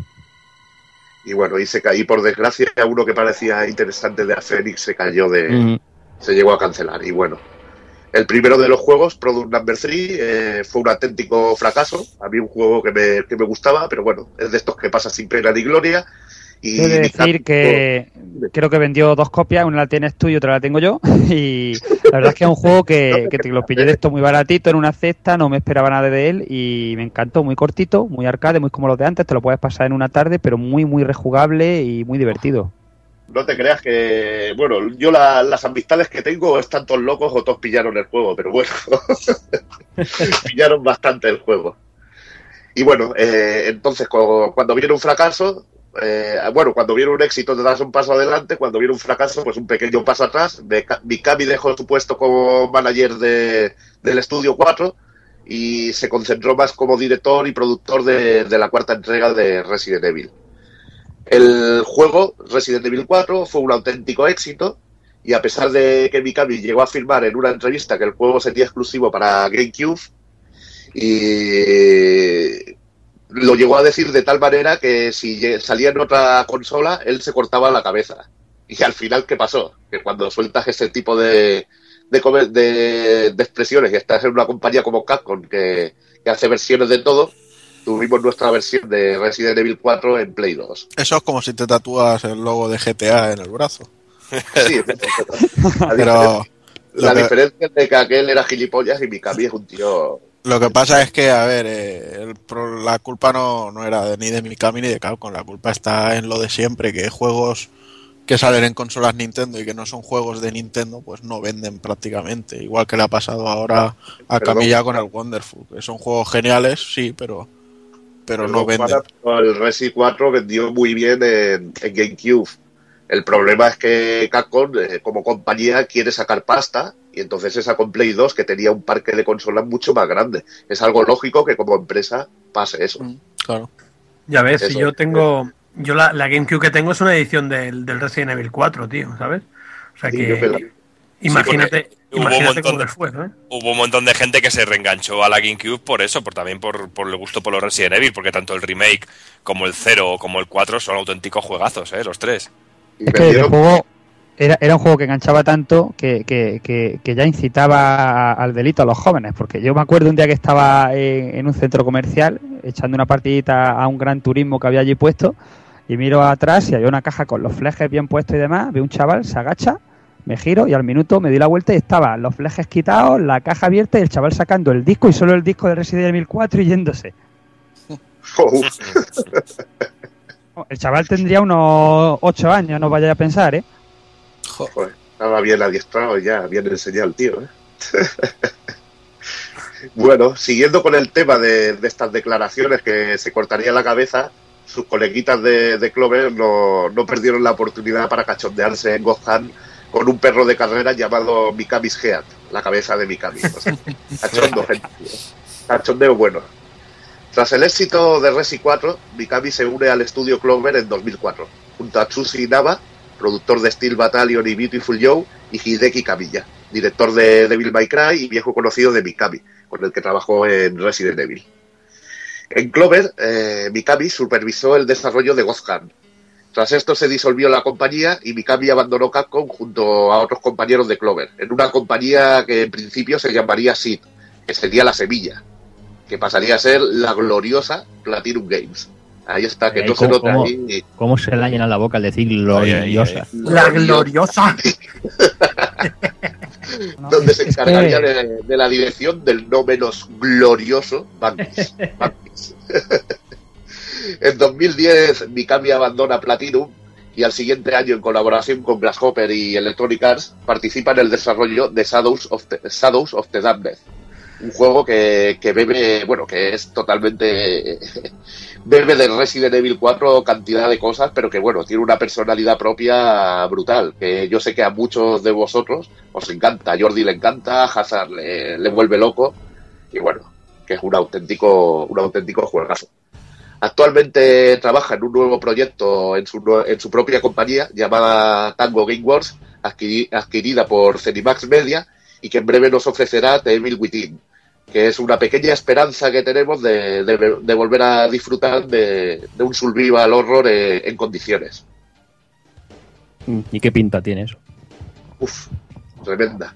Y bueno, y se caí por desgracia, uno que parecía interesante de Phoenix se cayó de. Mm. se llegó a cancelar. Y bueno, el primero de los juegos, Product Number 3, eh, fue un auténtico fracaso. A mí un juego que me, que me gustaba, pero bueno, es de estos que pasa sin pena ni gloria. Y He de decir que creo que vendió dos copias, una la tienes tú y otra la tengo yo. <laughs> Y la verdad es que es un juego que, <laughs> que te lo pillé de esto muy baratito en una cesta, no me esperaba nada de él y me encantó, muy cortito, muy arcade, muy como los de antes, te lo puedes pasar en una tarde, pero muy, muy rejugable y muy divertido. No te creas que, bueno, yo la- las amistades que tengo están todos locos o todos pillaron el juego, pero bueno, <laughs> pillaron bastante el juego. Y bueno, eh, entonces cu- cuando viene un fracaso, eh, bueno, cuando viene un éxito te das un paso adelante, cuando viene un fracaso, pues un pequeño paso atrás. Mika- Mikami dejó su puesto como manager de- del estudio 4 y se concentró más como director y productor de, de la cuarta entrega de Resident Evil. El juego, Resident Evil 4, fue un auténtico éxito y a pesar de que Mikami llegó a afirmar en una entrevista que el juego sería exclusivo para GameCube, y lo llegó a decir de tal manera que si salía en otra consola, él se cortaba la cabeza. Y al final, ¿qué pasó? Que cuando sueltas ese tipo de, de, de- expresiones y estás en una compañía como Capcom que hace versiones de todo, tuvimos nuestra versión de Resident Evil 4 en Play 2. Eso es como si te tatúas el logo de GTA en el brazo. Sí, la, <laughs> Pero la que- diferencia es de que aquel era gilipollas y Mikami es un tío... Lo que pasa es que, a ver, eh, el pro- la culpa no, no era de- ni de Mikami ni de Capcom, la culpa está en lo de siempre, que juegos que salen en consolas Nintendo y que no son juegos de Nintendo, pues no venden prácticamente. Igual que le ha pasado ahora a. Camilla con el Wonderful, que son juegos geniales, sí, pero, pero no. Juana, El Resi 4 vendió muy bien en, en GameCube. El problema es que Capcom, eh, como compañía, quiere sacar pasta y entonces esa con Play 2, que tenía un parque de consolas mucho más grande. Es algo lógico que como empresa pase eso. Claro. Ya ves, si yo tengo. Yo la, la GameCube que tengo es una edición del, del Resident Evil 4, tío, ¿sabes? O sea Sí, que. Imagínate, Sí, porque hubo un montón de- les fue. Hubo un montón de gente que se reenganchó a la GameCube por eso, por también por, por el gusto por los Resident Evil, porque tanto el remake como el 0 como el 4 son auténticos juegazos, ¿eh? Los tres. Es que el juego era, era un juego que enganchaba tanto que, que, que, que ya incitaba a- al delito a los jóvenes. Porque yo me acuerdo un día que estaba en, en un centro comercial echando una partidita a un gran turismo que había allí puesto y miro atrás y había una caja con los flejes bien puestos y demás. Veo un chaval, se agacha, me giro y al minuto me di la vuelta y estaban los flejes quitados, la caja abierta y el chaval sacando el disco y solo el disco de Resident Evil 4 y yéndose. Uf, <laughs> El chaval tendría unos 8 años, no vaya a pensar, ¿eh? joder, estaba bien adiestrado ya, bien enseñado el tío. ¿eh? <laughs> bueno, siguiendo con el tema de, de estas declaraciones que se cortaría la cabeza, sus coleguitas de, de Clover no, no perdieron la oportunidad para cachondearse en Gohan con un perro de carrera llamado Mikami's Head, la cabeza de Mikami. O sea, <laughs> cachondo, gente. Cachondeo bueno. Tras el éxito de Resi 4, Mikami se une al estudio Clover en 2004, junto a Tsushi Naba, productor de Steel Battalion y Beautiful Joe, y Hideki Kamiya, director de Devil May Cry y viejo conocido de Mikami, con el que trabajó en Resident Evil. En Clover, eh, Mikami supervisó el desarrollo de Ghost. Tras esto se disolvió la compañía y Mikami abandonó Capcom junto a otros compañeros de Clover, en una compañía que en principio se llamaría SID, que sería la semilla, que pasaría a ser la gloriosa Platinum Games. Ahí está, que Eh, no se ¿cómo- nota cómo- ahí. ¿Cómo se le ha llenado la boca al decir gloriosa? La gloriosa. <laughs> donde se encargaría de, de la dirección del no menos glorioso Banquis. <laughs> En 2010 Mikami abandona Platinum y al siguiente año en colaboración con Grasshopper y Electronic Arts participa en el desarrollo de Shadows of the, Shadows of the Damned. Un juego que, que bebe, bueno, que es totalmente <laughs> bebe de Resident Evil 4 cantidad de cosas, pero que bueno, tiene una personalidad propia brutal, que yo sé que a muchos de vosotros os encanta, a Jordi le encanta, a Hazard le, le vuelve loco, y bueno, que es un auténtico, un auténtico juegazo. Actualmente trabaja en un nuevo proyecto en su, en su propia compañía llamada Tango Gameworks, adquiri- adquirida por Zenimax Media y que en breve nos ofrecerá The Evil Within, que es una pequeña esperanza que tenemos de, de- de volver a disfrutar de, de un survival horror eh, en condiciones. ¿Y qué pinta tiene eso? Uf, tremenda.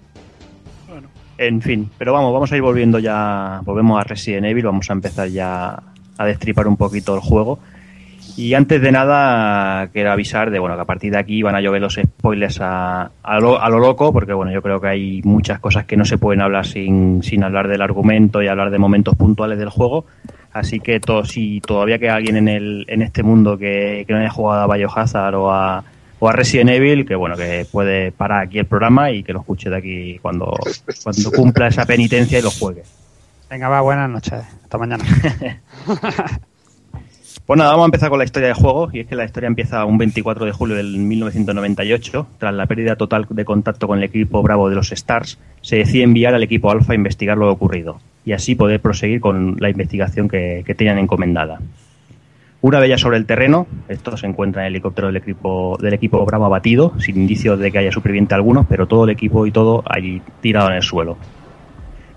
En fin, pero vamos, vamos a ir volviendo ya, volvemos a Resident Evil, vamos a empezar ya a destripar un poquito el juego. Y antes de nada, quiero avisar de bueno que a partir de aquí van a llover los spoilers a, a, lo, a lo loco, porque bueno, yo creo que hay muchas cosas que no se pueden hablar sin, sin hablar del argumento y hablar de momentos puntuales del juego. Así que to- si todavía queda alguien en, el, en este mundo que, que no haya jugado a Biohazard o a, o a Resident Evil, que bueno, que puede parar aquí el programa y que lo escuche de aquí cuando, cuando cumpla esa penitencia y lo juegue. Venga, va, buenas noches. Hasta mañana. <laughs> Pues nada, vamos a empezar con la historia del juego, y es que la historia empieza un 24 de julio del 1998. Tras la pérdida total de contacto con el equipo Bravo de los Stars, se decide enviar al equipo Alpha a investigar lo ocurrido, y así poder proseguir con la investigación que, que tenían encomendada. Una vez ya sobre el terreno, esto se encuentra en el helicóptero del equipo, del equipo Bravo abatido, sin indicios de que haya superviviente alguno, pero todo el equipo y todo allí tirado en el suelo.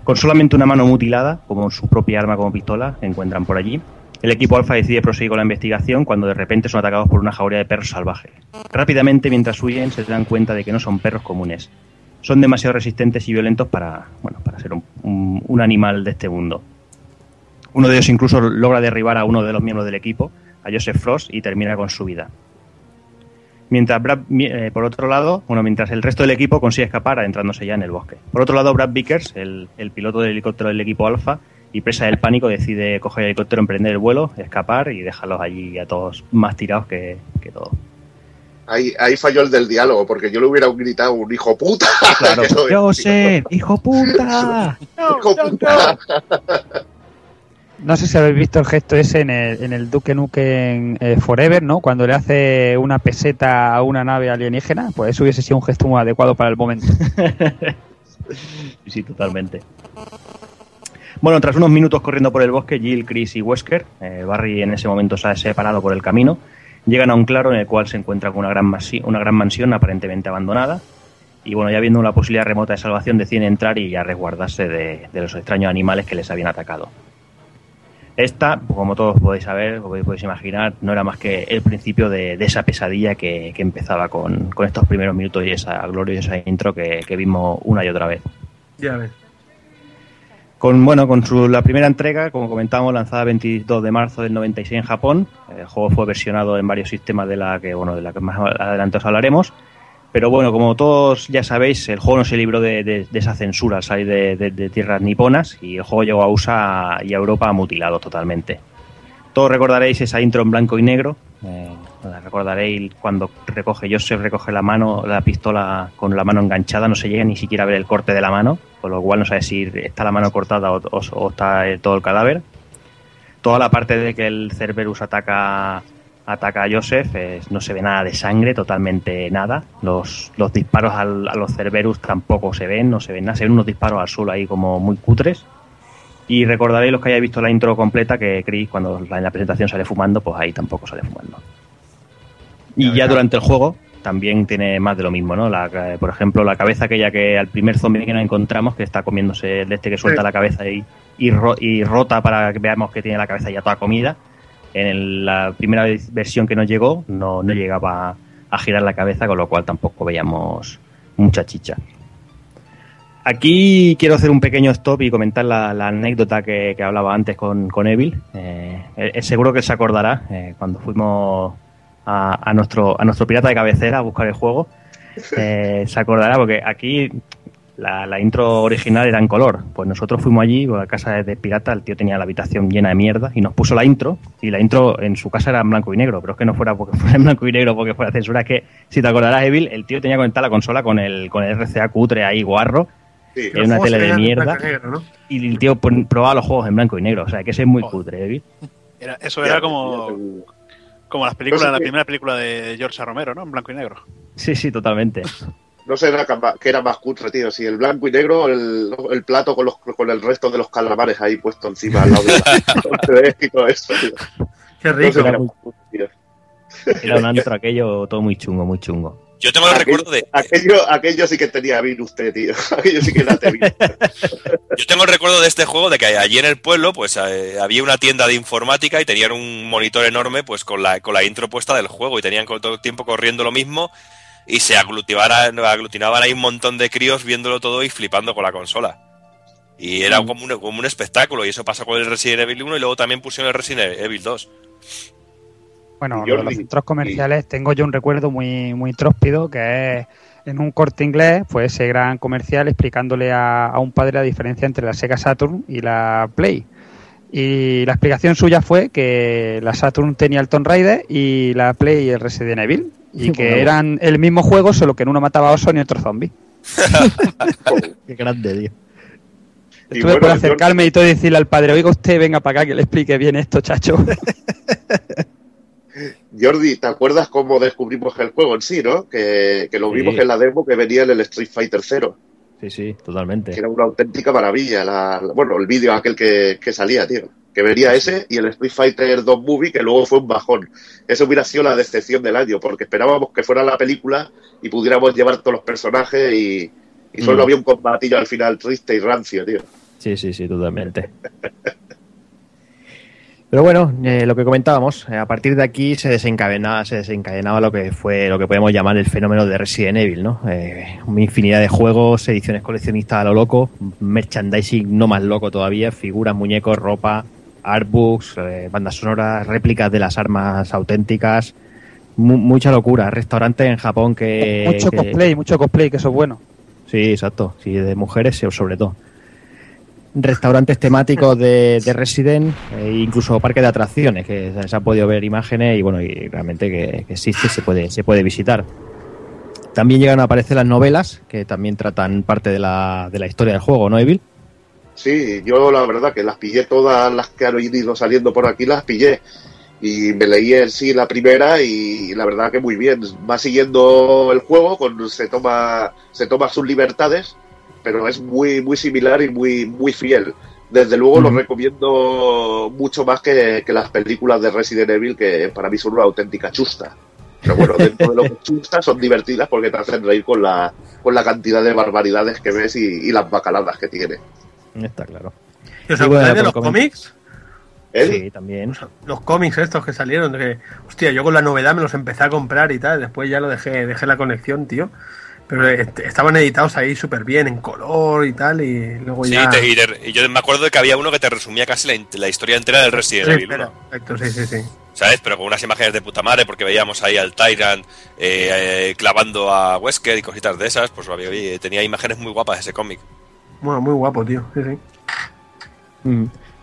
Con solamente una mano mutilada, como su propia arma como pistola, encuentran por allí, el equipo Alfa decide proseguir con la investigación cuando de repente son atacados por una jauría de perros salvajes. Rápidamente, mientras huyen, se dan cuenta de que no son perros comunes. Son demasiado resistentes y violentos para, bueno, para ser un, un- un animal de este mundo. Uno de ellos incluso logra derribar a uno de los miembros del equipo, a Joseph Frost, y termina con su vida. Mientras Brad, eh, por otro lado, bueno, mientras el resto del equipo consigue escapar adentrándose ya en el bosque. Por otro lado, Brad Vickers, el, el piloto del helicóptero del equipo Alfa, y presa del pánico, decide coger el helicóptero, emprender el vuelo, escapar y dejarlos allí a todos más tirados que, que todo. Ahí, ahí falló el del diálogo, porque yo le hubiera gritado un hijo puta. <laughs> Claro. ¡Joseph! ¡Hijo puta! ¡Hijo puta! No <laughs> sé si habéis visto el gesto ese en el, en el Duke Nukem eh, Forever, ¿no? Cuando le hace una peseta a una nave alienígena, pues eso hubiese sido un gesto muy adecuado para el momento. <laughs> Sí, totalmente. Bueno, tras unos minutos corriendo por el bosque, Jill, Chris y Wesker, eh, Barry en ese momento se ha separado por el camino, llegan a un claro en el cual se encuentra con una gran, una gran mansión aparentemente abandonada. Y bueno, ya viendo una posibilidad remota de salvación, deciden entrar y a resguardarse de los extraños animales que les habían atacado. Esta, como todos podéis saber, o podéis imaginar, no era más que el principio de, de esa pesadilla que, que empezaba con, con estos primeros minutos y esa gloriosa intro que, que vimos una y otra vez. Ya ves. Con, bueno, con su, la primera entrega, como comentábamos, lanzada el 22 de marzo del 96 en Japón. El juego fue versionado en varios sistemas de la que, bueno, de la que más adelante os hablaremos. Pero bueno, como todos ya sabéis, el juego no se libró de, de- de esa censura al de- de tierras niponas y el juego llegó a USA y a Europa mutilado totalmente. Todos recordaréis esa intro en blanco y negro. eh, la recordaréis cuando recoge Joseph, recoge la mano, la pistola con la mano enganchada, no se llega ni siquiera a ver el corte de la mano, con lo cual no sabe si está la mano cortada o, o- o está eh, todo el cadáver. Toda la parte de que el Cerberus ataca ataca a Joseph, eh, no se ve nada de sangre, totalmente nada. Los, los disparos al- a los Cerberus tampoco se ven, no se ven nada, se ven unos disparos al suelo ahí como muy cutres. Y recordaréis los que hayáis visto la intro completa que Chris cuando en la presentación sale fumando, pues ahí tampoco sale fumando. Y ya durante el juego, también tiene más de lo mismo, ¿no? La, eh, por ejemplo, la cabeza aquella que al primer zombie que nos encontramos, que está comiéndose el de este que suelta Sí. la cabeza y, y, ro- y rota para que veamos que tiene la cabeza ya toda comida. En el- la primera versión que nos llegó no, no llegaba a girar la cabeza, con lo cual tampoco veíamos mucha chicha. Aquí quiero hacer un pequeño stop y comentar la, la anécdota que, que hablaba antes con, con Evil. Eh, eh, seguro que se acordará eh, cuando fuimos a, a nuestro, a nuestro pirata de cabecera a buscar el juego. <laughs> Eh, se acordará porque aquí la, la intro original era en color. Pues nosotros fuimos allí, a la casa de, pirata, el tío tenía la habitación llena de mierda y nos puso la intro. Y la intro en su casa era en blanco y negro, pero es que no fuera porque <laughs> fuera en blanco y negro porque fuera censura. Es que, si te acordarás, Evil, el tío tenía conectada la consola con el, con el RCA cutre ahí, guarro. Sí, Era una tele de mierda. Blanco y negro, ¿no? Y el tío probaba los juegos en blanco y negro. O sea, que ese es muy cutre, Evil. Era- eso era como, como las películas, la primera película de George Romero, ¿no? En blanco y negro. Sí, sí, totalmente. No sé era que era más cutre, tío. Si el blanco y negro, el, el plato con, los, con el resto de los calamares ahí puesto encima al lado de la <laughs> y todo eso, tío. Qué No sé rico. era cutre, tío. Era un antro aquello todo muy chungo, muy chungo. Yo tengo el Aquello- recuerdo de. Aquello, aquello sí que tenía bien usted, tío. <laughs> Aquello sí que era. Yo tengo el recuerdo de este juego de que allí en el pueblo, pues eh, había una tienda de informática y tenían un monitor enorme, pues con la, con la intro puesta del juego y tenían todo el tiempo corriendo lo mismo y se aglutinaban, aglutinaban ahí un montón de críos viéndolo todo y flipando con la consola. Y era como un, como un espectáculo y eso pasó con el Resident Evil 1 y luego también pusieron el Resident Evil 2. Bueno, Y lo de los centros comerciales tengo yo un recuerdo muy, muy tróspido que es en un corte inglés, pues ese gran comercial explicándole a, a un padre la diferencia entre la Sega Saturn y la Play. Y la explicación suya fue que la Saturn tenía el Tomb Raider y la Play el Resident Evil. Y <laughs> Sí, que bueno. eran el mismo juego, solo que en uno mataba a oso y en otro zombie. <laughs> Qué grande, tío. Estuve bueno, por yo- acercarme y todo y decirle al padre, oiga usted, venga para acá que le explique bien esto, chacho. <laughs> Jordi, ¿te acuerdas cómo descubrimos el juego en sí, no? Que, que lo Sí. vimos en la demo que venía en el Street Fighter 0. Sí, sí, totalmente. Que era una auténtica maravilla. La, la- bueno, el vídeo aquel que, que salía, tío. Que venía ese y el Street Fighter 2 Movie, que luego fue un bajón. Eso hubiera sido la decepción del año, porque esperábamos que fuera la película y pudiéramos llevar todos los personajes y, y solo Mm. había un combatillo al final triste y rancio, tío. Sí, sí, sí, totalmente. <laughs> Pero bueno, eh, lo que comentábamos, eh, a partir de aquí se desencadenaba, se desencadenaba lo que fue lo que podemos llamar el fenómeno de Resident Evil, ¿no? Eh, una infinidad de juegos, ediciones coleccionistas a lo loco, merchandising no más loco todavía, figuras, muñecos, ropa, artbooks, eh, bandas sonoras, réplicas de las armas auténticas, mu- mucha locura. Restaurantes en Japón que mucho que- cosplay, mucho cosplay, que eso es bueno. Sí, exacto. Sí, de mujeres sobre todo. Restaurantes temáticos de, de Resident, e incluso parques de atracciones, que se- se ha podido ver imágenes y bueno, y realmente que, que existe, se puede, se puede visitar. También llegan a aparecer las novelas, que también tratan parte de la, de la historia del juego, ¿no, Evil? Sí, yo la verdad que las pillé todas las que han ido saliendo por aquí, las pillé. Y me leí en sí la primera y la verdad que muy bien. Va siguiendo el juego, con, se, toma, se toma sus libertades, pero es muy, muy similar y muy, muy fiel. Desde luego lo recomiendo mucho más que, que las películas de Resident Evil, que para mí son una auténtica chusta. Pero bueno, <laughs> dentro de lo que chusta son divertidas porque te hacen reír con la, con la cantidad de barbaridades que ves y, y las bacaladas que tiene. Está claro. ¿Y os acordáis de los cómics? ¿Eh? Sí, también. Los cómics estos que salieron, que, hostia, yo con la novedad me los empecé a comprar y tal, después ya lo dejé, dejé la conexión, tío. Pero est- estaban editados ahí súper bien, en color y tal, y luego Sí, ya... te- y, te- y yo me acuerdo de que había uno que te resumía casi la, la historia entera del Resident Sí, Evil espera, 1. perfecto, sí, sí, sí. ¿Sabes? Pero con unas imágenes de puta madre, porque veíamos ahí al Tyrant eh, eh, clavando a Wesker y cositas de esas, pues había- tenía imágenes muy guapas ese cómic. Bueno, muy guapo, tío.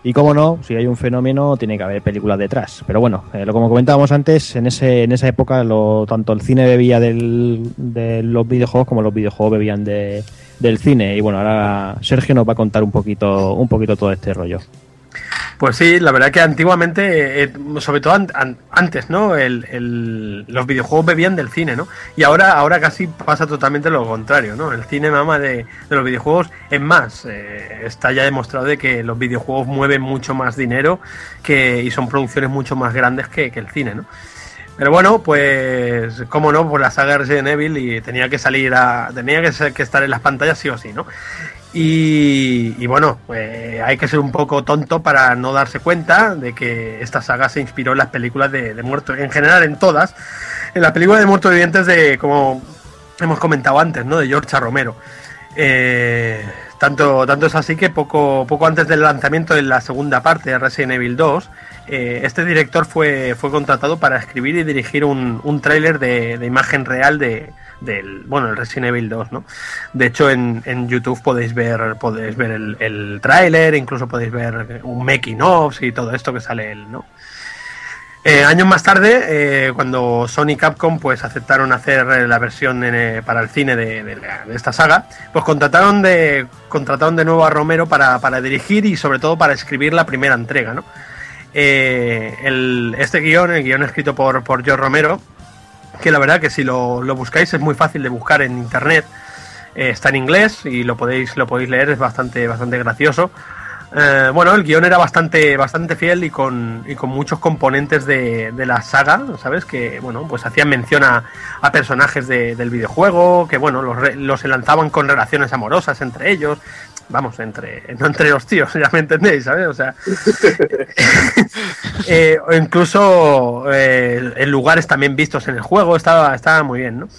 Y como no, si hay un fenómeno, tiene que haber películas detrás. Pero bueno, eh, lo como comentábamos antes, en ese en esa época lo, tanto el cine bebía del, de los videojuegos como los videojuegos bebían de, del cine. Y bueno, ahora Sergio nos va a contar un poquito, un poquito todo este rollo. Pues sí, la verdad que antiguamente, eh, sobre todo an- an- antes, ¿no? El, los videojuegos bebían del cine, ¿no? Y ahora, ahora casi pasa totalmente lo contrario, ¿no? El cine mama de, de los videojuegos. Es más, eh, está ya demostrado de que los videojuegos mueven mucho más dinero que, y son producciones mucho más grandes que, el cine, ¿no? Pero bueno, pues, cómo no, por la saga de Resident Evil y tenía que salir a. tenía que, ser- que estar en las pantallas sí o sí, ¿no? Y, bueno, pues hay que ser un poco tonto para no darse cuenta de que esta saga se inspiró en las películas de, muertos, en general en todas, en la película de muertos vivientes de, como hemos comentado antes, ¿no? De George. Romero. Eh, tanto, tanto es así que poco, poco antes del lanzamiento de la segunda parte de Resident Evil 2, eh, este director fue, fue contratado para escribir y dirigir un, un tráiler de, de imagen real de, del bueno el Resident Evil 2, ¿no? De hecho en, en YouTube podéis ver podéis ver el, tráiler, incluso podéis ver un making of y todo esto que sale él, ¿no? Eh, años más tarde, eh, cuando Sony y Capcom pues aceptaron hacer la versión para el cine de, de de esta saga, pues contrataron de contrataron de nuevo a Romero para, para dirigir y sobre todo para escribir la primera entrega, ¿no? Eh, este guion, el guion escrito por, por George Romero, que la verdad que si lo, buscáis es muy fácil de buscar en internet, eh, está en inglés y lo podéis, lo podéis leer, es bastante, bastante gracioso. Eh, bueno, el guion era bastante, bastante fiel y con, y con muchos componentes de, de la saga, ¿sabes? Que, bueno, pues hacían mención a, a personajes de- del videojuego, que, bueno, los, los enlazaban con relaciones amorosas entre ellos. Vamos, entre, no entre los tíos, <laughs> ya me entendéis, ¿sabes? O sea, <laughs> eh, o incluso eh, en lugares también vistos en el juego, estaba, estaba muy bien, ¿no?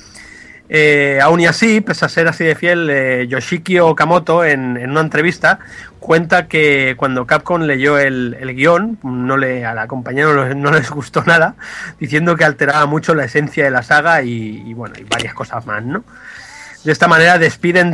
Eh, aún y así, pese a ser así de fiel, eh, Yoshiki Okamoto en, en una entrevista cuenta que cuando Capcom leyó el, el guion, no le, a la compañía no, le- no les gustó nada, diciendo que alteraba mucho la esencia de la saga y, y bueno, y varias cosas más, ¿no? De esta manera despiden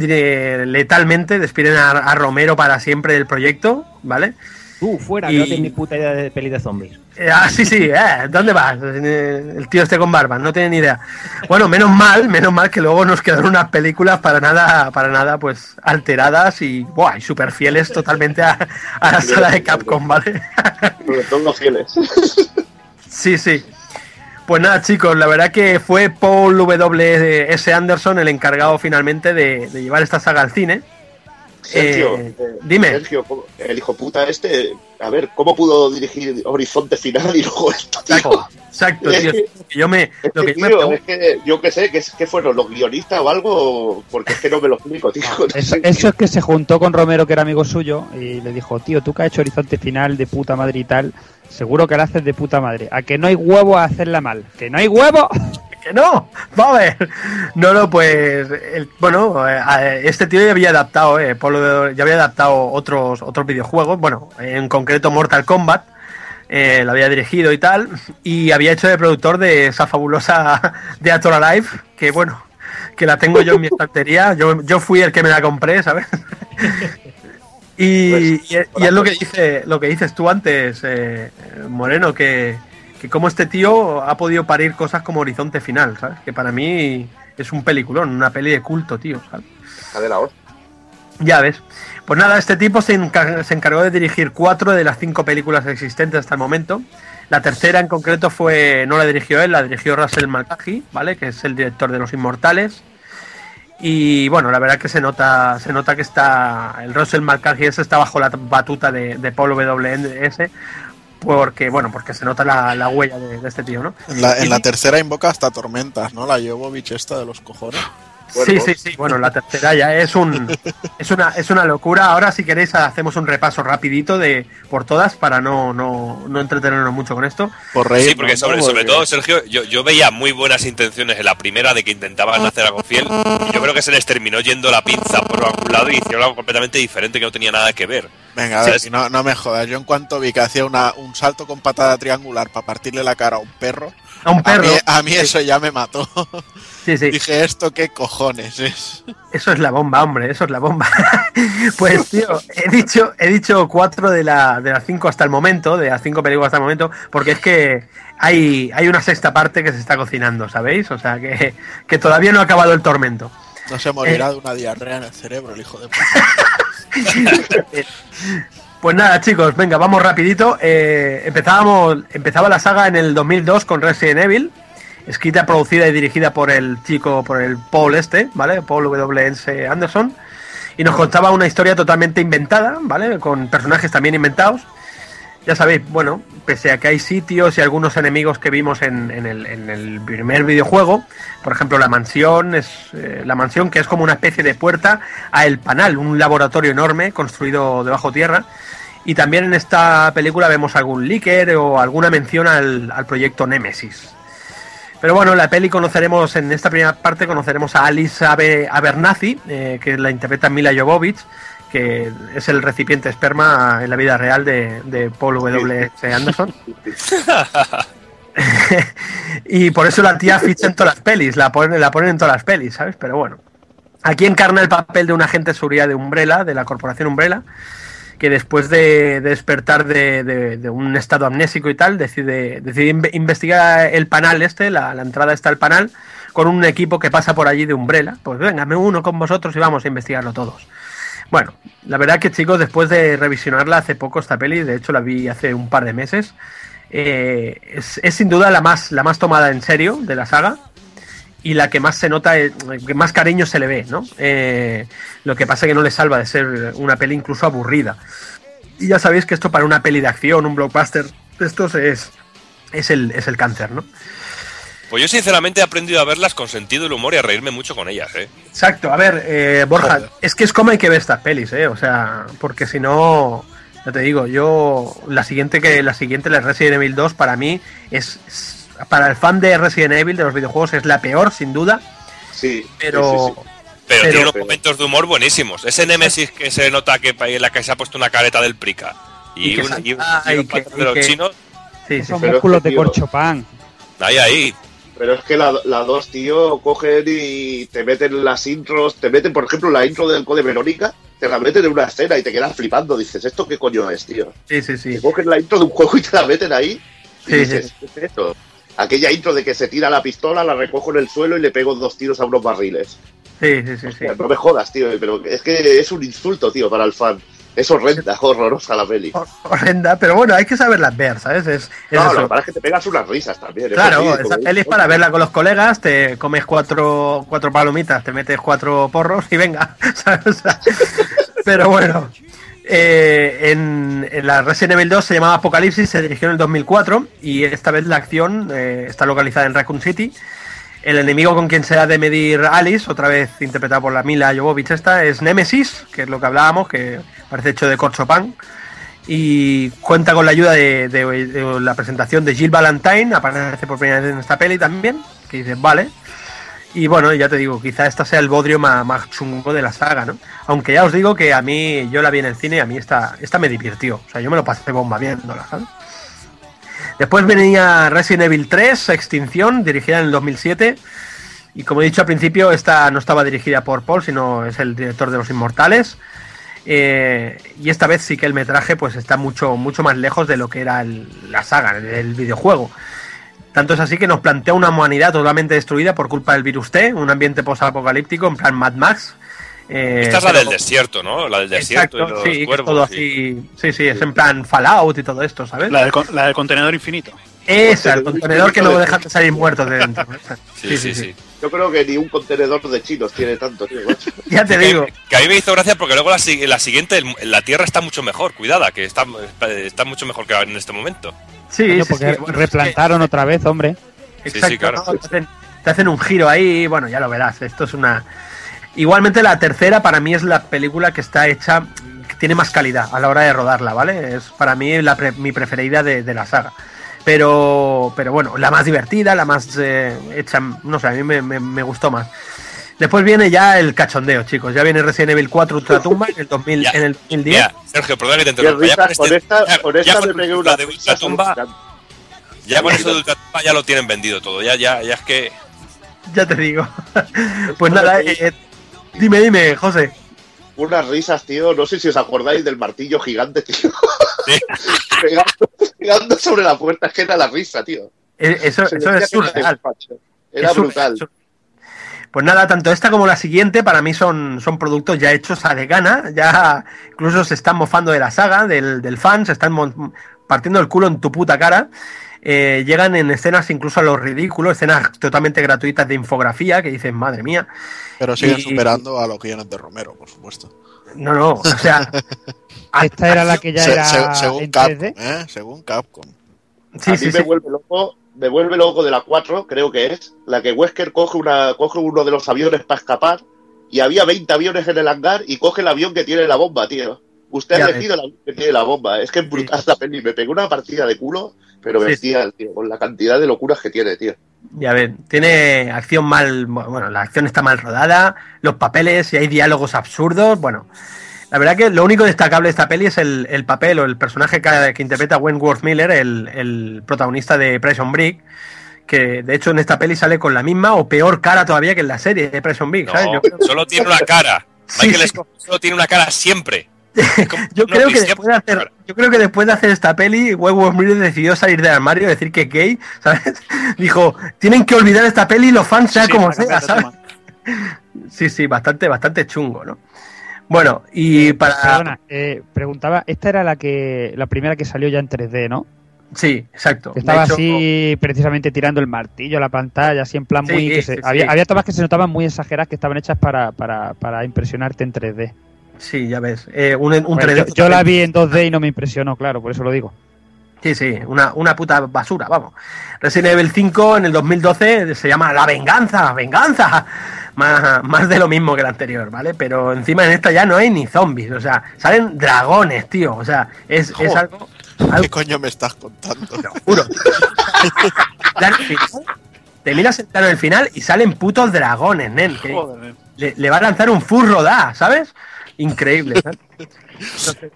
letalmente, despiden a, a Romero para siempre del proyecto, ¿vale? Tú, fuera, Y- que no tienes ni puta idea de peli de zombies. Eh, ah, sí, sí, eh, ¿dónde vas? Eh, El tío este con barba, no tiene ni idea. Bueno, menos mal, menos mal que luego nos quedaron unas películas para nada, para nada, pues alteradas y, buah, y súper fieles totalmente a, a la sala de Capcom, ¿vale? Sobre todo los fieles. Sí, sí. Pues nada, chicos, la verdad que fue Paul W. S. Anderson el encargado finalmente de, de llevar esta saga al cine. Sergio, Eh, dime. Sergio, ¿cómo- el hijo puta este, a ver, ¿cómo pudo dirigir Horizonte Final y luego esto, tío? Exacto, Es tío. que- que Yo me, lo que yo me Tío, pregunto- es que yo qué sé, que, es- que fueron los guionistas o algo, porque es que no me lo explico, tío. Eso, eso es que se juntó con Romero, que era amigo suyo, y le dijo, tío, tú que has hecho Horizonte Final de puta madre y tal, seguro que la haces de puta madre. A que no hay huevo a hacerla mal. ¡Que no hay huevo! No, va a ver. No, no, pues, el- bueno, eh, este tío ya había adaptado, eh, Pablo ya había adaptado otros, otros videojuegos, bueno, en concreto Mortal Kombat, eh, lo había dirigido y tal, y había hecho de productor de esa fabulosa <laughs> de Ator Alive, que bueno, que la tengo yo en mi estantería, yo, yo fui el que me la compré, ¿sabes? <laughs> Y, Pues, y es- y es lo que dice, lo que dices tú antes, eh, Moreno, que, que como este tío ha podido parir cosas como Horizonte Final, ¿sabes? Que para mí es un peliculón, una peli de culto, tío, ¿sabes? Está de la hostia. Ya ves. Pues nada, este tipo se, encar- se encargó de dirigir cuatro de las cinco películas existentes hasta el momento. La tercera en concreto fue, no la dirigió él, la dirigió Russell Mulcahy, ¿vale? Que es el director de Los Inmortales. Y bueno, la verdad que se nota, se nota que está, el Russell Mulcahy ese está bajo la batuta de, de Paul W.S. Porque, bueno, porque se nota la, la huella de, de este tío, ¿no? En la, en Y- la tercera invoca hasta tormentas, ¿no? La Jovovich esta de los cojones. Sí, sí, sí. Bueno, la tercera ya es un <laughs> es una es una locura. Ahora si queréis hacemos un repaso rapidito de por todas para no no, no entretenernos mucho con esto. Por Sí, porque sobre, sobre todo, Sergio, yo, yo veía muy buenas intenciones en la primera de que intentaban hacer algo fiel. Y yo creo que se les terminó yendo la pinza por algún lado y hicieron algo completamente diferente que no tenía nada que ver. Venga, a ver, si no, no me jodas. Yo en cuanto vi que hacía una, un salto con patada triangular para partirle la cara a un perro, A un perro. mí, a mí eso ya me mató. Sí, sí. Dije, ¿esto qué cojones es? Eso es la bomba, hombre, eso es la bomba. <laughs> pues tío, he dicho, he dicho cuatro de, la, de las cinco hasta el momento, de las cinco películas hasta el momento, porque es que hay, hay una sexta parte que se está cocinando, ¿sabéis? O sea que, que todavía no ha acabado el tormento. No se Eh. morirá de una diarrea en el cerebro, el hijo de puta. <laughs> <laughs> Pues nada, chicos, venga, vamos rapidito. Eh, empezábamos, empezaba la saga en el 2002 con Resident Evil, escrita, producida y dirigida por el chico, por el Paul este, ¿vale? Paul W.S. Anderson. Y nos contaba una historia totalmente inventada, ¿vale? Con personajes también inventados. ya sabéis, bueno, pese a que hay sitios y algunos enemigos que vimos en, en el, en el primer videojuego, por ejemplo, la mansión es eh, la mansión que es como una especie de puerta a El Panal, un laboratorio enorme construido debajo tierra. Y también en esta película vemos algún leaker o alguna mención al, al proyecto Nemesis. Pero bueno, en la peli conoceremos, en esta primera parte conoceremos a Alice Abe- Abernathy, eh, que la interpreta Mila Jovovich, que es el recipiente esperma en la vida real de, Paul W. Anderson. <laughs> y por eso la tía ficha en todas las pelis, la ponen, la ponen en todas las pelis, ¿sabes? Pero bueno. Aquí encarna el papel de un agente de seguridad de Umbrella, de la corporación Umbrella, que después de, de despertar de, de- un estado amnésico y tal, decide, decide inve- investigar el panal este, la, la entrada está al panal, con un equipo que pasa por allí de Umbrella. Pues venga, me uno con vosotros y vamos a investigarlo todos. Bueno, la verdad que chicos, después de revisionarla hace poco esta peli, de hecho la vi hace un par de meses, eh, es, es sin duda la más, la más tomada en serio de la saga y la que más se nota, eh, que más cariño se le ve, ¿no? Eh, lo que pasa que no le salva de ser una peli incluso aburrida. Y ya sabéis que esto para una peli de acción, un blockbuster de estos es, es, el, es el cáncer, ¿no? Pues yo sinceramente he aprendido a verlas con sentido del humor y a reírme mucho con ellas, ¿eh? Exacto, a ver, eh, Borja, es que es como hay que ver estas pelis, ¿eh? O sea, porque si no, ya te digo, yo la siguiente que la siguiente, la Resident Evil 2, para mí es, es- para el fan de Resident Evil de los videojuegos es la peor, sin duda. Sí, pero Pero, Pero- tiene unos momentos de humor buenísimos. Ese Nemesis que se nota que en la que se ha puesto una careta del prica. Y, Y que un, y ah, y que- de los que- chinos. Sí, Son pero músculos de tío, corchopán. Ahí, ahí. Pero es que la, la dos, tío, cogen y te meten las intros, te meten, por ejemplo, la intro del Code Verónica, te la meten en una escena y te quedas flipando. Dices, ¿esto qué coño es, tío? Sí, sí, sí. Te cogen la intro de un juego y te la meten ahí. Y Sí, dices, ¿qué es esto? Aquella intro de que se tira la pistola, la recojo en el suelo y le pego dos tiros a unos barriles. Sí, sí, sí, sí. No me jodas, tío, pero es que es un insulto, tío, para el fan. Es horrenda, horrorosa la peli. Horrenda, pero bueno, hay que saberlas ver, ¿sabes? Es, es No, lo que pasa es que te pegas unas risas también. Claro, sí, esa como- peli es para verla con los colegas, te comes cuatro, cuatro palomitas, te metes cuatro porros y venga. <laughs> pero bueno, eh, en, la Resident Evil 2 se llamaba Apocalipsis, se dirigió en el 2004 y esta vez la acción eh, está localizada en Raccoon City. El enemigo con quien se ha de medir Alice, otra vez interpretado por la Mila Jovovich esta, es Nemesis, que es lo que hablábamos, que parece hecho de corchopán y cuenta con la ayuda de, de- de la presentación de Jill Valentine, aparece por primera vez en esta peli también, que dices, vale. Y bueno, ya te digo, quizá esta sea el bodrio más, chungo de la saga, ¿no? Aunque ya os digo que a mí, yo la vi en el cine y a mí esta, esta me divirtió. O sea, yo me lo pasé bomba viéndola, ¿sabes? Después venía Resident Evil 3, Extinción, dirigida en el 2007. Y como he dicho al principio, esta no estaba dirigida por Paul, sino es el director de Los Inmortales. Eh, y esta vez sí que el metraje pues está mucho, mucho más lejos de lo que era la saga, el, el videojuego. Tanto es así que nos plantea una humanidad totalmente destruida por culpa del virus T, un ambiente post-apocalíptico en plan Mad Max. Eh, Esta es la pero- del desierto, ¿no? La del desierto Exacto, y los sí, cuervos. todo sí. así. Sí, sí, es en plan Fallout y todo esto, ¿sabes? La del, con- la del contenedor infinito. Esa, el contenedor que no dejan de salir muertos de dentro. <laughs> Sí, sí, sí. Yo creo que ni un contenedor de chinos tiene tanto, tío. <laughs> Ya te Que- digo. Que a mí me hizo gracia porque luego la, la siguiente, la Tierra está mucho mejor, cuidada, que está, está mucho mejor que en este momento. Sí, Coño, sí, porque sí, bueno, replantaron otra vez, hombre. Exacto, sí, claro. ¿no? Te, hacen, te hacen un giro ahí, bueno, ya lo verás. Esto es una. Igualmente, la tercera para mí es la película que está hecha, que tiene más calidad a la hora de rodarla, ¿vale? Es para mí la pre- mi preferida de, de la saga. Pero, pero bueno, la más divertida, la más eh, hecha, no sé, a mí me, me- me gustó más. Después viene ya el cachondeo, chicos. Ya viene Resident Evil 4 Ultratumba en el, 2000, Ya. en el 2010. Mira, Sergio, perdona que te interrumpa. Ya con, risas, con este- esta, ya- con ya esta me pegué la una de Ultratumba, ya con eso de Ultratumba ya lo tienen vendido todo. Ya, ya, ya es que. Ya te digo. <laughs> pues nada, eh, eh, dime, dime, José. Unas risas, tío. No sé si os acordáis del martillo gigante, tío. <laughs> pegando, pegando sobre la puerta. Es que era la risa, tío. Eh, Eso, eso es surreal. Era Es brutal. sur- Pues nada, tanto esta como la siguiente para mí son, son productos ya hechos a de gana, ya incluso se están mofando de la saga, del, del fan, se están partiendo el culo en tu puta cara. Eh, llegan en escenas incluso a lo ridículo, escenas totalmente gratuitas de infografía que dicen, madre mía. Pero siguen Y- superando a los guiones de Romero, por supuesto. No, no, o sea. <laughs> Esta era la que ya Se- era se- según en Capcom, 3D. ¿eh? Según Capcom. Sí, a mí sí, me sí. vuelve loco, me vuelve loco de la 4, creo que es, la que Wesker coge una coge uno de los aviones para escapar y había 20 aviones en el hangar y coge el avión que tiene la bomba, tío. Usted ha elegido el avión que tiene la bomba. Es que es brutal la peli. Me pegó una partida de culo, pero Sí, bestial, tío, con la cantidad de locuras que tiene, tío. Ya ven, tiene acción mal, bueno, la acción está mal rodada, los papeles y hay diálogos absurdos, bueno. La verdad que lo único destacable de esta peli es el, el papel o el personaje que, que interpreta Wentworth Miller, el, el protagonista de Prison Break, que de hecho en esta peli sale con la misma o peor cara todavía que en la serie de Prison Break, ¿sabes? No, Yo creo- solo tiene una cara. <laughs> Sí, Michael sí. Scott solo tiene una cara siempre. <laughs> Yo creo que después de hacer, yo creo que después de hacer esta peli, Wentworth Miller decidió salir del armario y decir que es gay, <laughs> ¿sabes? Dijo, tienen que olvidar esta peli los fans sea Sí, como sea, ¿sabes? Sí, sí, bastante, bastante chungo, ¿no? Bueno, y para. Perdona, eh, preguntaba, esta era la que la primera que salió ya en 3D, ¿no? Sí, exacto. Estaba hecho, así precisamente tirando el martillo a la pantalla, así en plan Sí, muy... que se- sí. había, había tomas que se notaban muy exageradas que estaban hechas para, para, para impresionarte en 3D. Sí, ya ves. eh, un, un Bueno, 3D yo, yo la vi en 2D y no me impresionó, claro, por eso lo digo. Sí, sí, una, una puta basura, vamos. Resident Evil 5 en el 2012 se llama La Venganza, Venganza. Más, más de lo mismo que el anterior, ¿vale? Pero encima en esta ya no hay ni zombies, o sea, salen dragones, tío. O sea, es, es algo, ¿Qué coño me estás contando? juro. Plano final, Te miras el plano del final y salen putos dragones, nen. que Joder, le, le va a lanzar un furro da, ¿sabes? Increíble. ¿sabes? Entonces,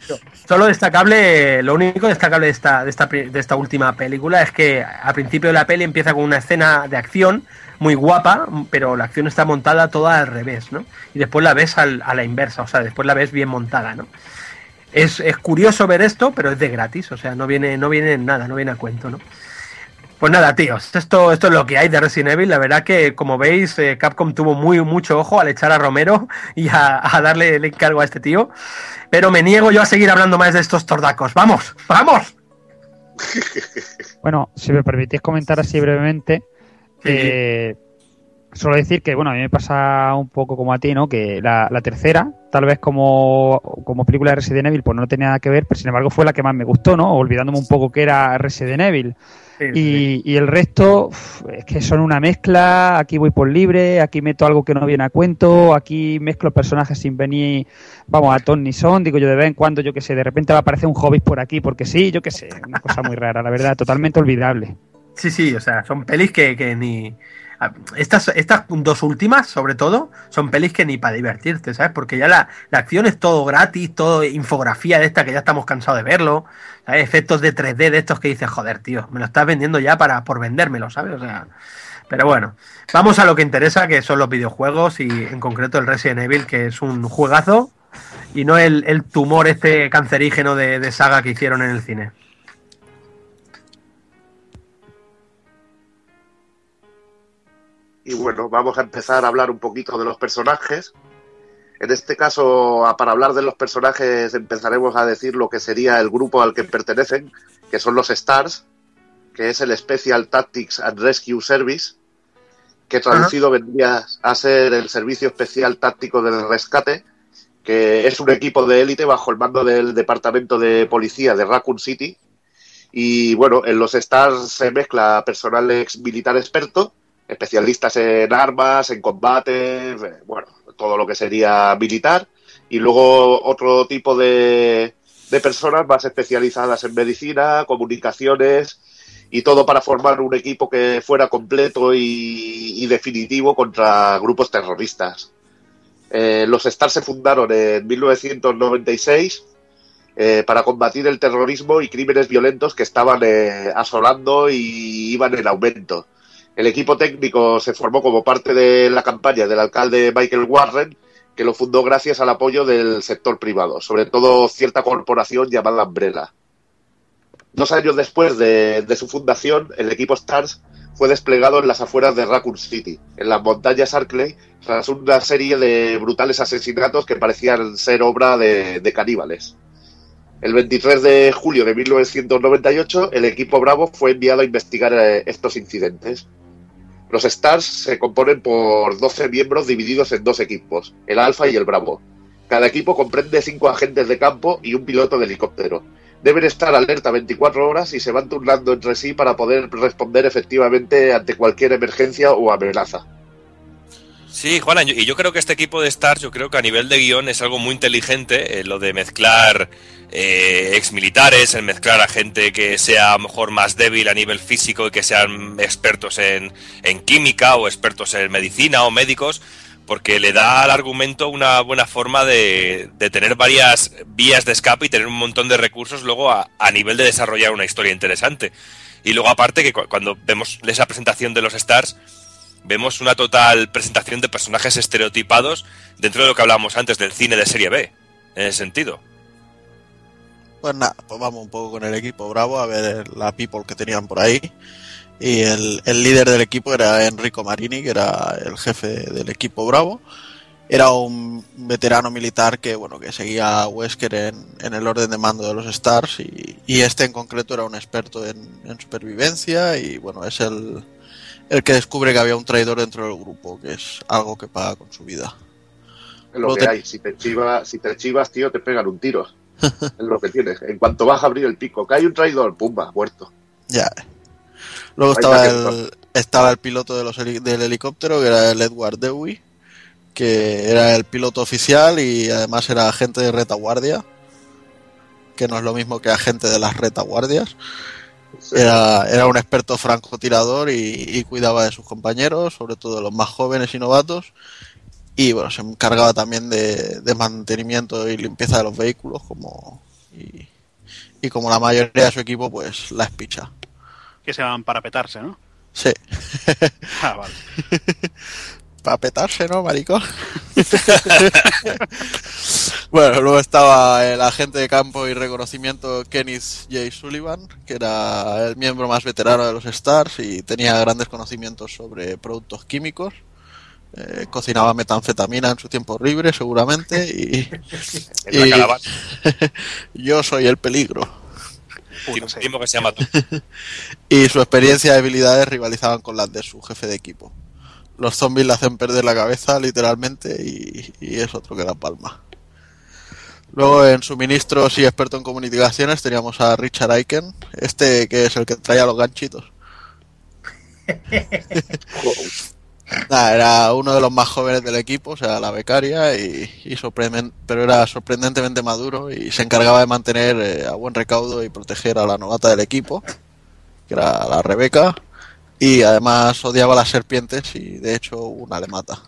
Solo destacable, lo único destacable de esta, de, esta, pri- de esta última película es que al principio de la peli empieza con una escena de acción muy guapa, pero la acción está montada toda al revés, ¿no? Y después la ves al- a la inversa, o sea, después la ves bien montada, ¿no? Es, es curioso ver esto, pero es de gratis, o sea, no viene, no viene en nada, no viene a cuento, ¿no? Pues nada, tíos, esto, esto es lo que hay de Resident Evil. La verdad que, como veis, eh, Capcom tuvo muy mucho ojo al echar a Romero <laughs> y a, a darle el encargo a este tío. Pero me niego yo a seguir hablando más de estos tordacos. ¡Vamos! ¡Vamos! Bueno, si me permitís comentar así brevemente, eh, solo decir que, bueno, a mí me pasa un poco como a ti, ¿no? Que la, la tercera, tal vez como, como película de Resident Evil, pues no tenía nada que ver, pero sin embargo fue la que más me gustó, ¿no? Olvidándome un poco que era Resident Evil. Y, y el resto es que son una mezcla, aquí voy por libre, aquí meto algo que no viene a cuento, aquí mezclo personajes sin venir, vamos, a ton ni son, digo yo de vez en cuando, yo que sé, de repente va a aparecer un hobbit por aquí, porque sí, yo que sé, una cosa muy rara, la verdad, totalmente olvidable. Sí, sí, o sea, son pelis que, que ni. Estas, estas dos últimas, sobre todo, son pelis que ni para divertirte, ¿sabes? Porque ya la, la acción es todo gratis, todo infografía de esta que ya estamos cansados de verlo, ¿sabes? Efectos de 3D de estos que dices, joder, tío, me lo estás vendiendo ya para por vendérmelo, ¿sabes? O sea. Pero bueno, vamos a lo que interesa, que son los videojuegos y en concreto el Resident Evil, que es un juegazo y no el, el tumor este cancerígeno de, de saga que hicieron en el cine. Y bueno, vamos a empezar a hablar un poquito de los personajes. En este caso, para hablar de los personajes, empezaremos a decir lo que sería el grupo al que pertenecen, que son los STARS, que es el Special Tactics and Rescue Service, que traducido vendría a ser el Servicio Especial Táctico del Rescate, que es un equipo de élite bajo el mando del Departamento de Policía de Raccoon City. Y bueno, en los STARS se mezcla personal ex militar experto, especialistas en armas, en combate, eh, bueno, todo lo que sería militar, y luego otro tipo de, de personas más especializadas en medicina, comunicaciones, y todo para formar un equipo que fuera completo y, definitivo contra grupos terroristas. Eh, los STAR se fundaron en 1996 eh, para combatir el terrorismo y crímenes violentos que estaban eh, asolando y iban en aumento. El equipo técnico se formó como parte de la campaña del alcalde Michael Warren, que lo fundó gracias al apoyo del sector privado, sobre todo cierta corporación llamada Umbrella. Dos años después de, su fundación, el equipo STARS fue desplegado en las afueras de Raccoon City, en las montañas Arkley, tras una serie de brutales asesinatos que parecían ser obra de, de caníbales. El 23 de julio de 1998, el equipo Bravo fue enviado a investigar eh, estos incidentes. Los Stars se componen por 12 miembros divididos en dos equipos, el Alfa y el Bravo. Cada equipo comprende cinco agentes de campo y un piloto de helicóptero. Deben estar alerta 24 horas y se van turnando entre sí para poder responder efectivamente ante cualquier emergencia o amenaza. Sí, Juana, y yo creo que este equipo de Stars, yo creo que a nivel de guion es algo muy inteligente, eh, lo de mezclar eh, ex militares, el mezclar a gente que sea a lo mejor más débil a nivel físico y que sean expertos en, en química o expertos en medicina o médicos, porque le da al argumento una buena forma de, de tener varias vías de escape y tener un montón de recursos luego a, a nivel de desarrollar una historia interesante. Y luego aparte que cu- cuando vemos esa presentación de los Stars, vemos una total presentación de personajes estereotipados dentro de lo que hablábamos antes del cine de serie B, en ese sentido. Pues nada, pues vamos un poco con el equipo Bravo a ver la people que tenían por ahí. Y el, líder del equipo era Enrico Marini, que era el jefe del equipo Bravo. Era un veterano militar que bueno que seguía a Wesker en, en el orden de mando de los Stars y, este en concreto era un experto en supervivencia y bueno es el, el que descubre que había un traidor dentro del grupo, que es algo que paga con su vida. Es lo Luego que te- hay. Si te, chivas, si te chivas, tío, te pegan un tiro. <laughs> es lo que tienes. En cuanto vas a abrir el pico, que hay un traidor, pumba, muerto. Ya. Luego estaba el, estaba el piloto de los heli- del helicóptero, que era el Edward Dewey, que era el piloto oficial y además era agente de retaguardia, que no es lo mismo que agente de las retaguardias. Era, era un experto francotirador y, y cuidaba de sus compañeros, sobre todo de los más jóvenes y novatos. Y bueno, se encargaba también de, de mantenimiento y limpieza de los vehículos, como y, y como la mayoría de su equipo, pues la espicha. Que se van para petarse, ¿no? Sí. <laughs> Ah, vale. <laughs> Para petarse, ¿no, maricón? <laughs> bueno, luego estaba el agente de campo y reconocimiento Kenneth J. Sullivan, que era el miembro más veterano de los Stars y tenía grandes conocimientos sobre productos químicos. Eh, cocinaba metanfetamina en su tiempo libre, seguramente. Y, <laughs> <laughs> yo soy el peligro. Que se llama tú. <laughs> Y su experiencia y habilidades rivalizaban con las de su jefe de equipo. Los zombies le hacen perder la cabeza, literalmente, y, y es otro que la palma. Luego en suministros y experto en comunicaciones teníamos a Richard Aiken, este que es el que traía los ganchitos. <laughs> Nada, era uno de los más jóvenes del equipo, o sea, la becaria, y, pero era sorprendentemente maduro y se encargaba de mantener eh, a buen recaudo y proteger a la novata del equipo, que era la Rebeca, y además odiaba las serpientes y de hecho una le mata.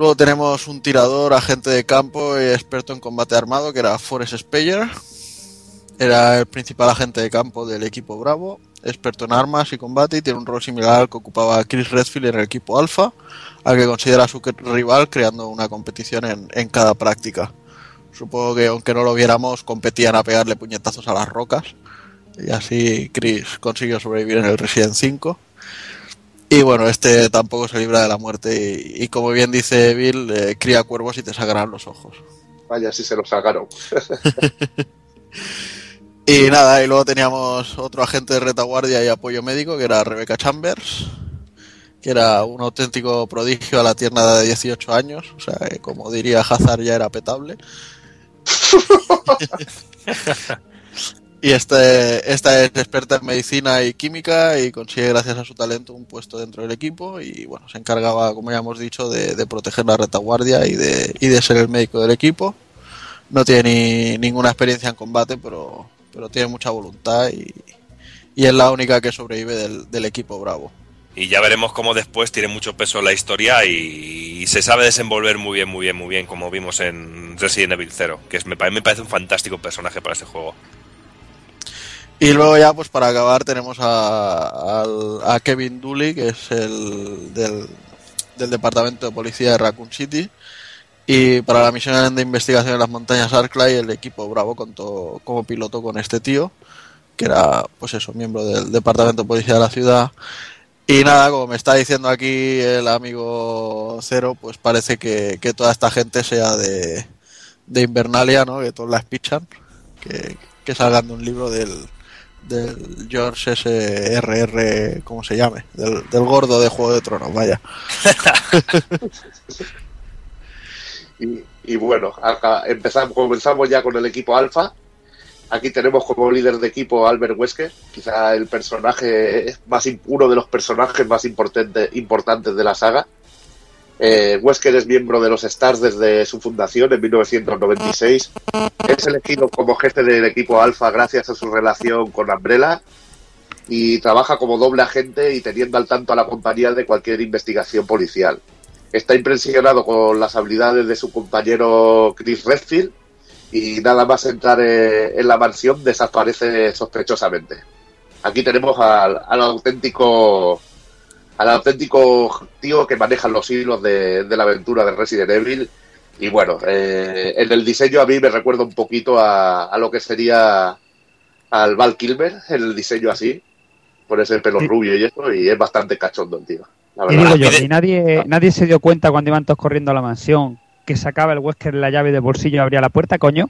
Luego tenemos un tirador, agente de campo y experto en combate armado, que era Forrest Speyer. Era el principal agente de campo del equipo Bravo, experto en armas y combate y tiene un rol similar al que ocupaba Chris Redfield en el equipo Alpha, al que considera su rival creando una competición en, en cada práctica. Supongo que aunque no lo viéramos, competían a pegarle puñetazos a las rocas. Y así Chris consiguió sobrevivir en el Resident 5. Y bueno, este tampoco se libra de la muerte. Y, y como bien dice Bill, eh, cría cuervos y te sacarán los ojos. Vaya, si se lo sacaron. <laughs> Y nada, y luego teníamos otro agente de retaguardia y apoyo médico, que era Rebecca Chambers, que era un auténtico prodigio a la tierna de 18 años. O sea, que como diría Hazard, ya era petable. <laughs> Y este, esta es experta en medicina y química y consigue gracias a su talento un puesto dentro del equipo y bueno, se encargaba, como ya hemos dicho, de, de proteger la retaguardia y de, y de ser el médico del equipo. No tiene ni, ninguna experiencia en combate, pero, pero tiene mucha voluntad y, y es la única que sobrevive del, equipo Bravo. Y ya veremos cómo después tiene mucho peso en la historia y, se sabe desenvolver muy bien, muy bien, muy bien, como vimos en Resident Evil 0, que es, me, me parece un fantástico personaje para este juego. Y luego ya, pues para acabar, tenemos a, al- a Kevin Dooley, que es el del, del departamento de policía de Raccoon City. Y para la misión de investigación en las montañas Arclay, el equipo Bravo contó como piloto con este tío, que era, pues eso, miembro del departamento de policía de la ciudad. Y nada, como me está diciendo aquí el amigo Cero, pues parece que, que toda esta gente sea de, de Invernalia, ¿no? Que todos la espichan, que, que salgan de un libro del, del George S.R.R. ¿cómo se llame? Del, del gordo de Juego de Tronos, vaya. <laughs> Y, y bueno, empezamos, comenzamos ya con el equipo Alfa. Aquí tenemos como líder de equipo Albert Wesker, quizá el personaje más uno de los personajes más importante- importantes de la saga. Eh, Wesker es miembro de los Stars desde su fundación en 1996. Es elegido como jefe del equipo Alfa gracias a su relación con Umbrella y trabaja como doble agente y teniendo al tanto a la compañía de cualquier investigación policial. Está impresionado con las habilidades de su compañero Chris Redfield y nada más entrar eh, en la mansión desaparece sospechosamente. Aquí tenemos al auténtico al auténtico tío que maneja los hilos de, de la aventura de Resident Evil y bueno, eh, en el diseño a mí me recuerda un poquito a, a lo que sería al Val Kilmer, en el diseño así, por ese pelo rubio y eso, y es bastante cachondo el tío. La Y digo yo, y nadie, nadie se dio cuenta cuando iban todos corriendo a la mansión que sacaba el Wesker la llave del bolsillo y abría la puerta, coño.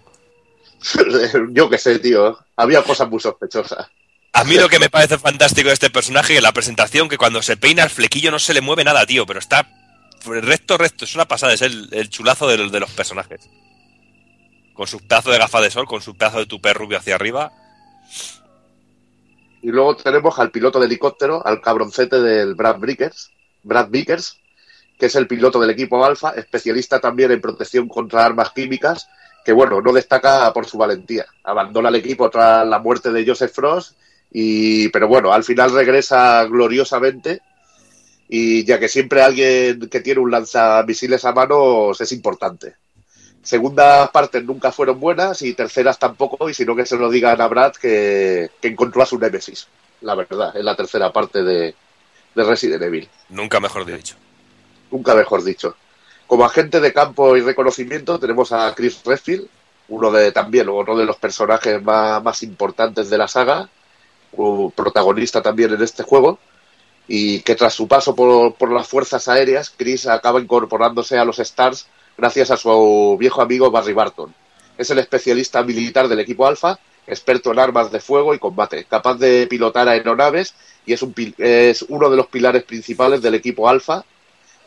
<laughs> Yo qué sé, tío. Había cosas muy sospechosas. A mí lo que me parece fantástico de este personaje es la presentación, que cuando se peina el flequillo no se le mueve nada, tío, pero está recto, recto. Es una pasada, es el, chulazo de los, personajes. Con su pedazo de gafas de sol, con su pedazo de tupé rubio hacia arriba. Y luego tenemos al piloto de helicóptero, al cabroncete del Brad Vickers, Brad Vickers, que es el piloto del equipo Alfa, especialista también en protección contra armas químicas, que bueno, no destaca por su valentía. Abandona el equipo tras la muerte de Joseph Frost, y, pero bueno, al final regresa gloriosamente. Y ya que siempre alguien que tiene un lanzamisiles a manos es importante. Segundas partes nunca fueron buenas y terceras tampoco, y sino que se lo digan a Brad que, que encontró a su némesis, la verdad, en la tercera parte de, de Resident Evil. Nunca mejor dicho. Nunca mejor dicho. Como agente de campo y reconocimiento tenemos a Chris Redfield, uno de también uno de los personajes más, más importantes de la saga, protagonista también en este juego, y que tras su paso por, por las fuerzas aéreas, Chris acaba incorporándose a los Stars gracias a su viejo amigo Barry Barton. Es el especialista militar del equipo Alpha, experto en armas de fuego y combate, capaz de pilotar aeronaves y es, un, es uno de los pilares principales del equipo Alpha,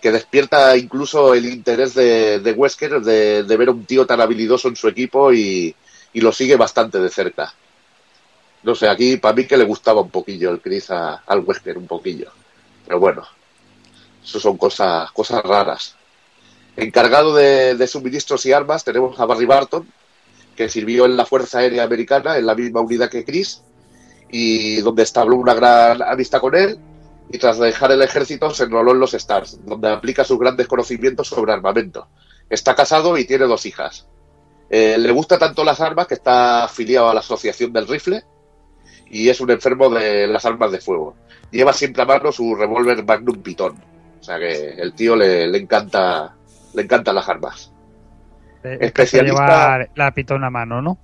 que despierta incluso el interés de, de Wesker de, de ver a un tío tan habilidoso en su equipo y, y lo sigue bastante de cerca. No sé, aquí para mí que le gustaba un poquillo el Chris a- al Wesker, un poquillo. Pero bueno, eso son cosas, cosas raras. Encargado de, de suministros y armas tenemos a Barry Barton, que sirvió en la Fuerza Aérea Americana, en la misma unidad que Chris, y donde establó una gran amistad con él, y tras dejar el ejército se enroló en los Stars, donde aplica sus grandes conocimientos sobre armamento. Está casado y tiene dos hijas. Eh, le gusta tanto las armas que está afiliado a la Asociación del Rifle y es un enfermo de las armas de fuego. Lleva siempre a mano su revólver Magnum Pitón. O sea que el tío le, le encanta le encantan las armas. Eh, Especialista- llevar la pitona a mano, ¿no?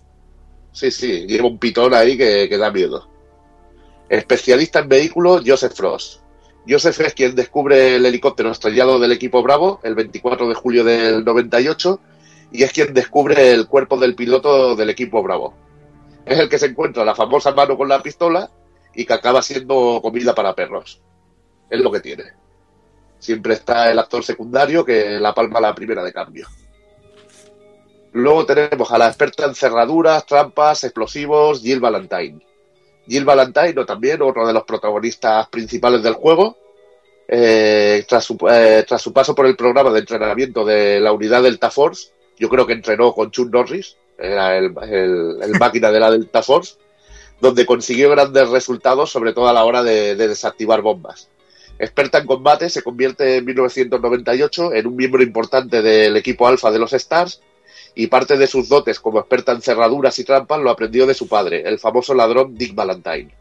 Sí, sí, lleva un pitón ahí que, que da miedo. Especialista en vehículos, Joseph Frost. Joseph es quien descubre el helicóptero estrellado del equipo Bravo el 24 de julio del 98 y es quien descubre el cuerpo del piloto del equipo Bravo. Es el que se encuentra la famosa mano con la pistola y que acaba siendo comida para perros. Es lo que tiene. Siempre está el actor secundario que la palma la primera de cambio. Luego tenemos a la experta en cerraduras, trampas, explosivos, Jill Valentine. Jill Valentine, o también otro de los protagonistas principales del juego, eh, tras, su, eh, tras su paso por el programa de entrenamiento de la unidad Delta Force, yo creo que entrenó con Chuck Norris, era el, el- máquina de la Delta Force, donde consiguió grandes resultados, sobre todo a la hora de, de desactivar bombas. Experta en combate, se convierte en 1998 en un miembro importante del equipo alfa de los Stars y parte de sus dotes como experta en cerraduras y trampas lo aprendió de su padre, el famoso ladrón Dick Valentine.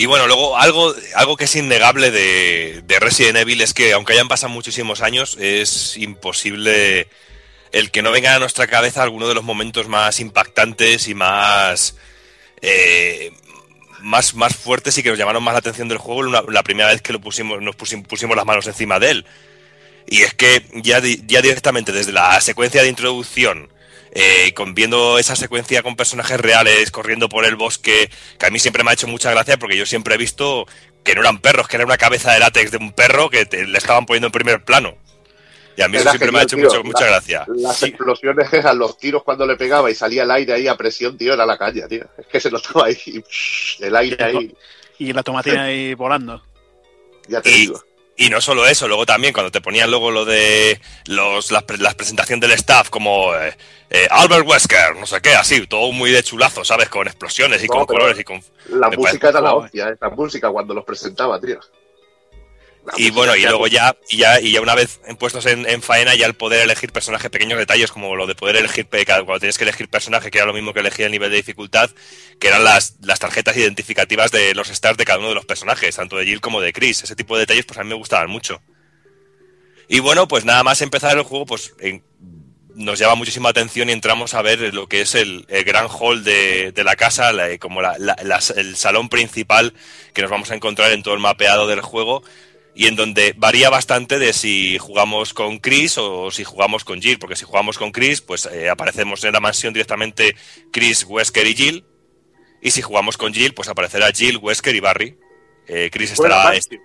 Y bueno, luego algo, algo que es innegable de, de Resident Evil es que aunque hayan pasado muchísimos años, es imposible el que no venga a nuestra cabeza alguno de los momentos más impactantes y más, eh, más, más fuertes y que nos llamaron más la atención del juego la, primera vez que lo pusimos, nos pusim- pusimos las manos encima de él. Y es que ya, ya directamente desde la secuencia de introducción, eh, con viendo esa secuencia con personajes reales corriendo por el bosque, que a mí siempre me ha hecho mucha gracia porque yo siempre he visto que no eran perros, que era una cabeza de látex de un perro que te- le estaban poniendo en primer plano. Y a mí eso siempre me ha hecho tío. mucho- mucha La- gracia. Las explosiones esas, los tiros cuando le pegaba y salía el aire ahí a presión, tío, era la caña, tío. Es que se notaba ahí, <laughs> el aire ahí, Y la tomatina ahí volando. ya te Y, digo. Y no solo eso, luego también cuando te ponían luego lo de los, las presentación del staff como eh, eh, Albert Wesker, no sé qué, así, todo muy de chulazo, ¿sabes? Con explosiones y No, con colores y con... La música era la hostia, esa música cuando los presentaba, tío. Y bueno, y luego como- ya, y ya, y ya una vez puestos en, en faena, ya el poder elegir personajes, pequeños detalles, como lo de poder elegir, cuando tienes que elegir personaje, que era lo mismo que elegir el nivel de dificultad, que eran las, las tarjetas identificativas de los stars de cada uno de los personajes, tanto de Jill como de Chris. Ese tipo de detalles, pues a mí me gustaban mucho. Y bueno, pues nada más empezar el juego, pues en- nos llama muchísima atención y entramos a ver lo que es el, el gran hall de, de la casa, la- como la- la- el salón principal que nos vamos a encontrar en todo el mapeado del juego y en donde varía bastante de si jugamos con Chris o si jugamos con Jill, porque si jugamos con Chris, pues eh, aparecemos en la mansión directamente Chris, Wesker y Jill, y si jugamos con Jill, pues aparecerá Jill, Wesker y Barry. Eh, Chris Buena estará... mansión.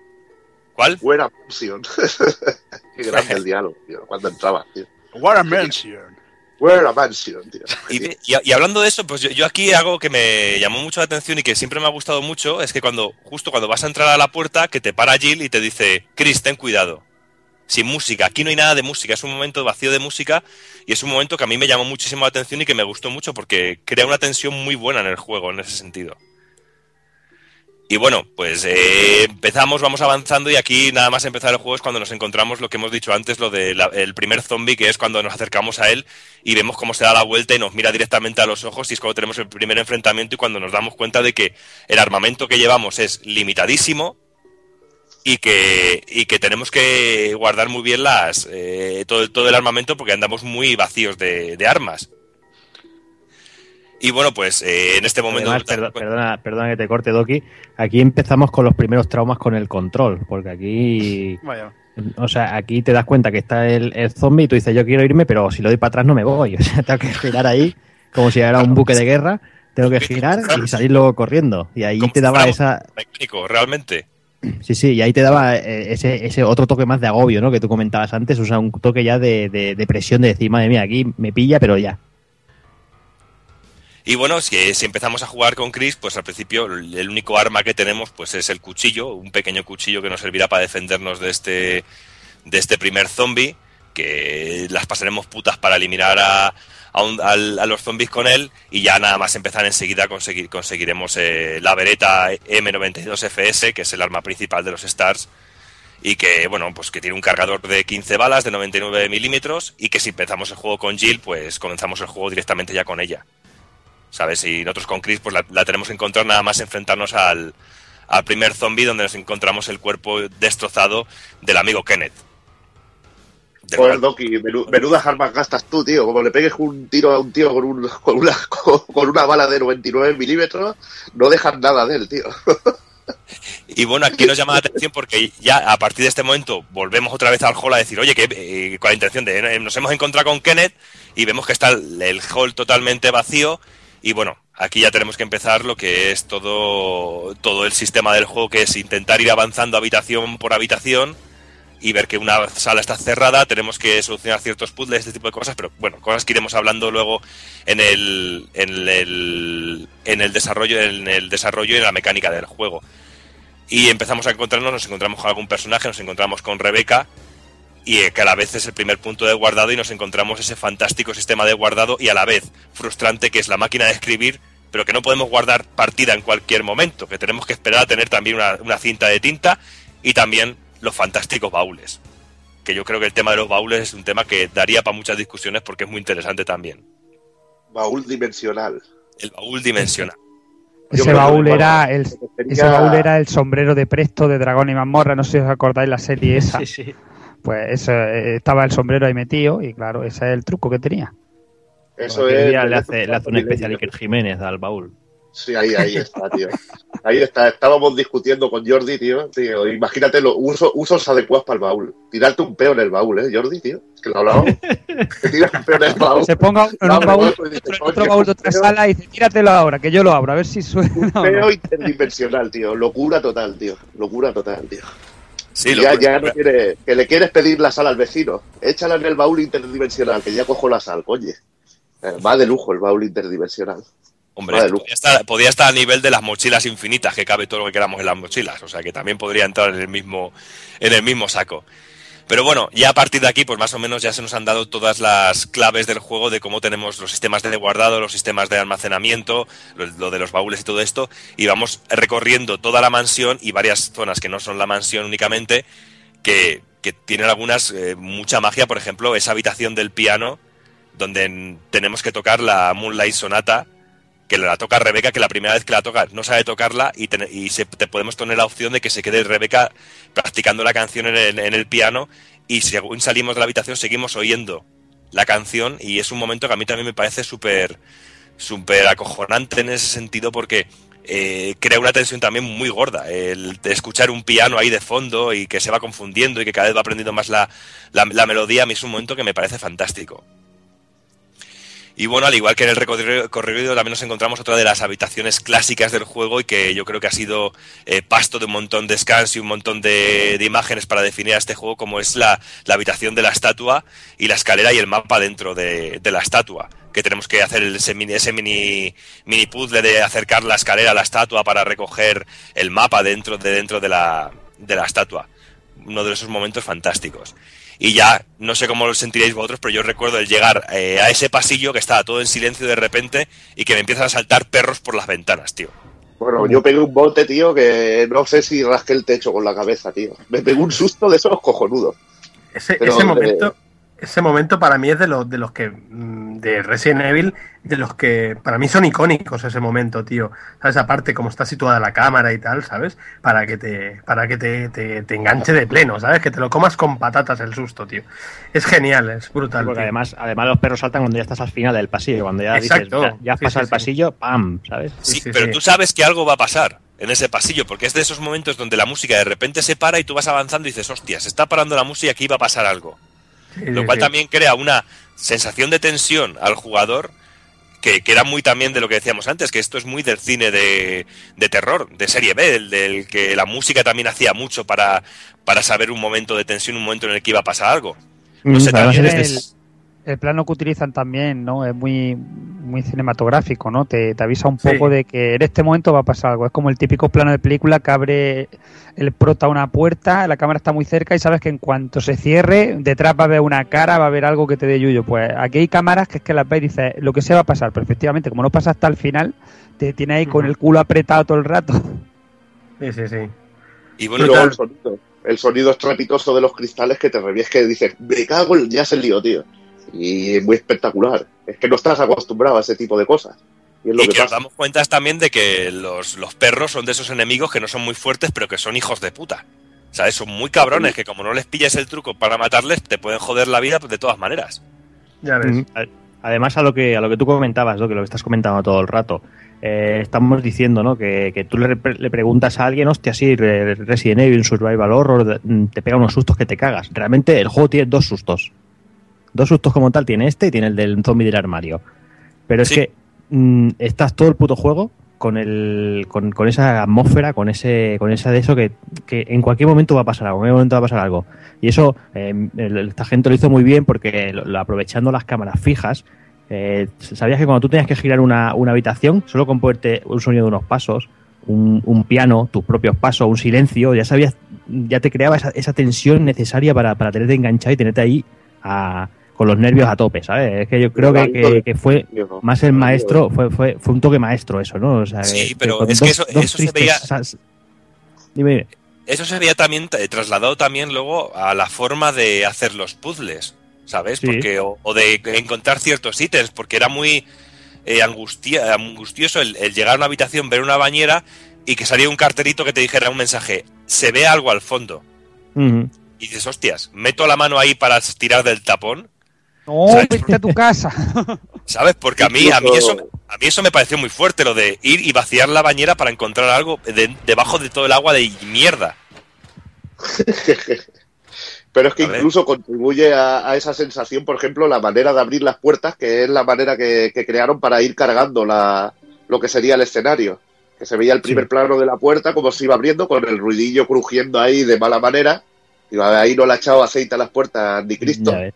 ¿Cuál? Buena mansión. <laughs> Qué grande <laughs> el diálogo, tío, cuando entraba, tío. What a mention. Buena mansión, tío. Y, y- y hablando de eso, pues yo, yo aquí algo que me llamó mucho la atención y que siempre me ha gustado mucho es que cuando justo cuando vas a entrar a la puerta, que te para Jill y te dice, Chris, ten cuidado. Sin música, aquí no hay nada de música, es un momento vacío de música y es un momento que a mí me llamó muchísimo la atención y que me gustó mucho porque crea una tensión muy buena en el juego en ese sentido. Y bueno, pues eh, empezamos, vamos avanzando y aquí nada más empezar el juego es cuando nos encontramos lo que hemos dicho antes, lo del primer zombie, que es cuando nos acercamos a él y vemos cómo se da la vuelta y nos mira directamente a los ojos y es cuando tenemos el primer enfrentamiento y cuando nos damos cuenta de que el armamento que llevamos es limitadísimo y que, y que tenemos que guardar muy bien las eh, todo, todo el armamento porque andamos muy vacíos de, de armas. Y bueno, pues eh, en este momento... Además, perdo- perdona, perdona que te corte, Doki. Aquí empezamos con los primeros traumas con el control, porque aquí, <laughs> Vaya. o sea, aquí te das cuenta que está el, el zombie y tú dices, yo quiero irme, pero si lo doy para atrás no me voy. <laughs> O sea, tengo que girar ahí, como si era un buque de guerra, tengo que girar y <laughs> salir luego corriendo. Y ahí te daba esa, mecánico, realmente. Sí, sí, y ahí te daba eh, ese, ese otro toque más de agobio, ¿no? Que tú comentabas antes, o sea, un toque ya de, de, de presión de decir, madre mía, aquí me pilla, pero ya. Y bueno, si, si empezamos a jugar con Chris, pues al principio el único arma que tenemos pues es el cuchillo, un pequeño cuchillo que nos servirá para defendernos de este, de este primer zombie, que las pasaremos putas para eliminar a, a, los zombies con él y ya nada más empezar enseguida conseguir, conseguiremos eh, la Beretta M92FS, que es el arma principal de los Stars y que bueno pues que tiene un cargador de 15 balas de 99 milímetros y que si empezamos el juego con Jill pues comenzamos el juego directamente ya con ella sabes y nosotros con Chris pues la, la tenemos que encontrar nada más enfrentarnos al, al primer zombie donde nos encontramos el cuerpo destrozado del amigo Kenneth Joder, Doki, menu- menudas armas gastas tú, tío. Como le pegues un tiro a un tío con, un, <laughs> con, una, <laughs> con una bala de 99 milímetros, no dejas nada de él, tío. <laughs> Y bueno, aquí nos llama la atención porque ya a partir de este momento volvemos otra vez al hall a decir, oye, que eh, con la intención de eh, nos hemos encontrado con Kenneth y vemos que está el, el hall totalmente vacío y bueno, aquí ya tenemos que empezar lo que es todo, todo el sistema del juego, que es intentar ir avanzando habitación por habitación y ver que una sala está cerrada, tenemos que solucionar ciertos puzzles, este tipo de cosas, pero bueno, cosas que iremos hablando luego en el, en el, en el desarrollo, en el desarrollo y en la mecánica del juego. Y empezamos a encontrarnos, nos encontramos con algún personaje, nos encontramos con Rebeca, y que a la vez es el primer punto de guardado y nos encontramos ese fantástico sistema de guardado y a la vez frustrante que es la máquina de escribir, pero que no podemos guardar partida en cualquier momento, que tenemos que esperar a tener también una, una cinta de tinta y también los fantásticos baúles. Que yo creo que el tema de los baúles es un tema que daría para muchas discusiones porque es muy interesante también. Baúl dimensional. El baúl dimensional. Ese baúl era el, ese baúl era el sombrero de Presto de Dragón y Mazmorra, no sé si os acordáis la serie esa. Sí, sí. Pues eso, eh, estaba el sombrero ahí metido y claro, ese es el truco que tenía. Eso es. le hace, le hace un especial Iker Jiménez al baúl. Sí, ahí, ahí está, tío. Ahí está. Estábamos discutiendo con Jordi, tío. tío imagínate los usos, usos adecuados para el baúl. Tirarte un peo en el baúl, ¿eh, Jordi, tío? Que lo hablábamos. <laughs> Te tiras un peo en el baúl. Se ponga en un baúl, otro en otro "Oye, baúl de un otra peo". sala y dice, tíratelo ahora, que yo lo abro, a ver si suena. no". Peo interdimensional, tío. Locura total, tío. Locura total, tío. Sí, ya, ya no quiere, que le quieres pedir la sal al vecino. Échala en el baúl interdimensional, que ya cojo la sal, coño. Eh, va de lujo el baúl interdimensional. Hombre, Va de esto lujo. podía estar, podía estar a nivel de las mochilas infinitas, que cabe todo lo que queramos en las mochilas. O sea que también podría entrar en el mismo, en el mismo saco. Pero bueno, ya a partir de aquí, pues más o menos ya se nos han dado todas las claves del juego de cómo tenemos los sistemas de guardado, los sistemas de almacenamiento, lo, de los baúles y todo esto, y vamos recorriendo toda la mansión y varias zonas que no son la mansión únicamente, que, que tienen algunas, eh, mucha magia, por ejemplo, esa habitación del piano, donde en- tenemos que tocar la Moonlight Sonata, que la toca Rebeca, que la primera vez que la toca no sabe tocarla y, ten- y se- te podemos tener la opción de que se quede Rebeca practicando la canción en el, en el piano y según salimos de la habitación seguimos oyendo la canción y es un momento que a mí también me parece súper súper acojonante en ese sentido porque eh, crea una tensión también muy gorda. El de escuchar un piano ahí de fondo y que se va confundiendo y que cada vez va aprendiendo más la, la- la melodía, a mí es un momento que me parece fantástico. Y bueno, al igual que en el recorrido, también nos encontramos otra de las habitaciones clásicas del juego y que yo creo que ha sido eh, pasto de un montón de scans y un montón de, de imágenes para definir a este juego, como es la, habitación de la estatua y la escalera y el mapa dentro de, de la estatua. Que tenemos que hacer ese mini, ese mini, mini puzzle de acercar la escalera a la estatua para recoger el mapa dentro de, dentro de, la, de la estatua. Uno de esos momentos fantásticos. Y ya, no sé cómo lo sentiréis vosotros, pero yo recuerdo el llegar eh, a ese pasillo que estaba todo en silencio de repente y que me empiezan a saltar perros por las ventanas, tío. Bueno, yo pegué un bote, tío, que no sé si rasqué el techo con la cabeza, tío. Me pegó un susto de esos cojonudos. Ese, Pero, ese eh, momento, ese momento para mí es de los de los que mm, de Resident Evil, de los que para mí son icónicos ese momento, tío. ¿Sabes? Aparte cómo está situada la cámara y tal, ¿sabes? Para que te para que te, te- te enganche de pleno, ¿sabes? Que te lo comas con patatas el susto, tío. Es genial, es brutal. Porque tío. además, además los perros saltan cuando ya estás al final del pasillo. Cuando ya Exacto. dices, ya, ya has Sí, pasado sí, el sí. pasillo, ¡pam! ¿Sabes? Sí, pero tú sabes que algo va a pasar en ese pasillo, porque es de esos momentos donde la música de repente se para y tú vas avanzando y dices, hostia, se está parando la música y aquí va a pasar algo. Sí, Lo cual sí. también crea una sensación de tensión al jugador que, que era muy también de lo que decíamos antes, que esto es muy del cine de, de terror, de serie B, del, del que la música también hacía mucho para, para saber un momento de tensión, un momento en el que iba a pasar algo. No sé, Además, también es- El plano que utilizan también, ¿no? Es muy, muy cinematográfico, ¿no? Te, te avisa un Sí. poco de que en este momento va a pasar algo. Es como el típico plano de película que abre el prota una puerta, la cámara está muy cerca y sabes que en cuanto se cierre, detrás va a haber una cara, va a haber algo que te dé yuyo. Pues aquí hay cámaras que es que las ves y dices, lo que se va a pasar, pero efectivamente, como no pasa hasta el final, te tiene ahí con el culo apretado todo el rato. Sí, sí, sí. y bueno, luego el sonido, el sonido estrepitoso de los cristales que te revies que dices, me cago, ya se lío, tío. Y es muy espectacular. Es que no estás acostumbrado a ese tipo de cosas. Y es lo y que que nos damos cuenta es también de que los, los perros son de esos enemigos que no son muy fuertes, pero que son hijos de puta. ¿Sabes? Son muy cabrones, que como no les pillas el truco para matarles, te pueden joder la vida de todas maneras. Ya ves. Mm, a- Además, a lo que a lo que tú comentabas, ¿no? que lo que estás comentando todo el rato, eh, estamos diciendo ¿no? que, que tú le, le preguntas a alguien, hostia, sí, Re- Resident Evil, Survival Horror, te pega unos sustos que te cagas. Realmente el juego tiene dos sustos. Dos sustos como tal, tiene este y tiene el del zombie del armario. Pero es Sí. que mm, estás todo el puto juego con el con, con esa atmósfera, con ese con esa de eso que, que en cualquier momento va a pasar algo, en cualquier momento va a pasar algo. Y eso eh, el- esta gente lo hizo muy bien porque lo- lo- aprovechando las cámaras fijas, eh, sabías que cuando tú tenías que girar una, una habitación, solo con ponerte un sonido de unos pasos, un, un piano, tus propios pasos, un silencio, ya sabías, ya te creaba esa, esa tensión necesaria para, para tenerte enganchado y tenerte ahí a- con los nervios a tope, ¿sabes? Es que yo creo que, que- que fue más el maestro, fue, fue, fue un toque maestro eso, ¿no? O sea, Sí, pero es que eso- eso se veía- Dime, dime. Eso se había también trasladado también luego a la forma de hacer los puzzles, ¿sabes? Sí. Porque, o, o de encontrar ciertos ítems, porque era muy eh, angustia- angustioso el, el llegar a una habitación, ver una bañera y que salía un carterito que te dijera un mensaje, se ve algo al fondo. Y dices, hostias, meto la mano ahí para tirar del tapón. No, vete a tu casa. <laughs> ¿Sabes? Porque a mí, a mí eso, a mí eso me pareció muy fuerte, lo de ir y vaciar la bañera para encontrar algo de- debajo de todo el agua de mierda. <laughs> Pero es que A ver. incluso contribuye a, a esa sensación, por ejemplo, la manera de abrir las puertas, que es la manera que, que crearon para ir cargando la, lo que sería el escenario. Que se veía el primer plano de la puerta, como se iba abriendo, con el ruidillo crujiendo ahí de mala manera. Y ahí no le ha echado aceite a las puertas ni Cristo. Ya.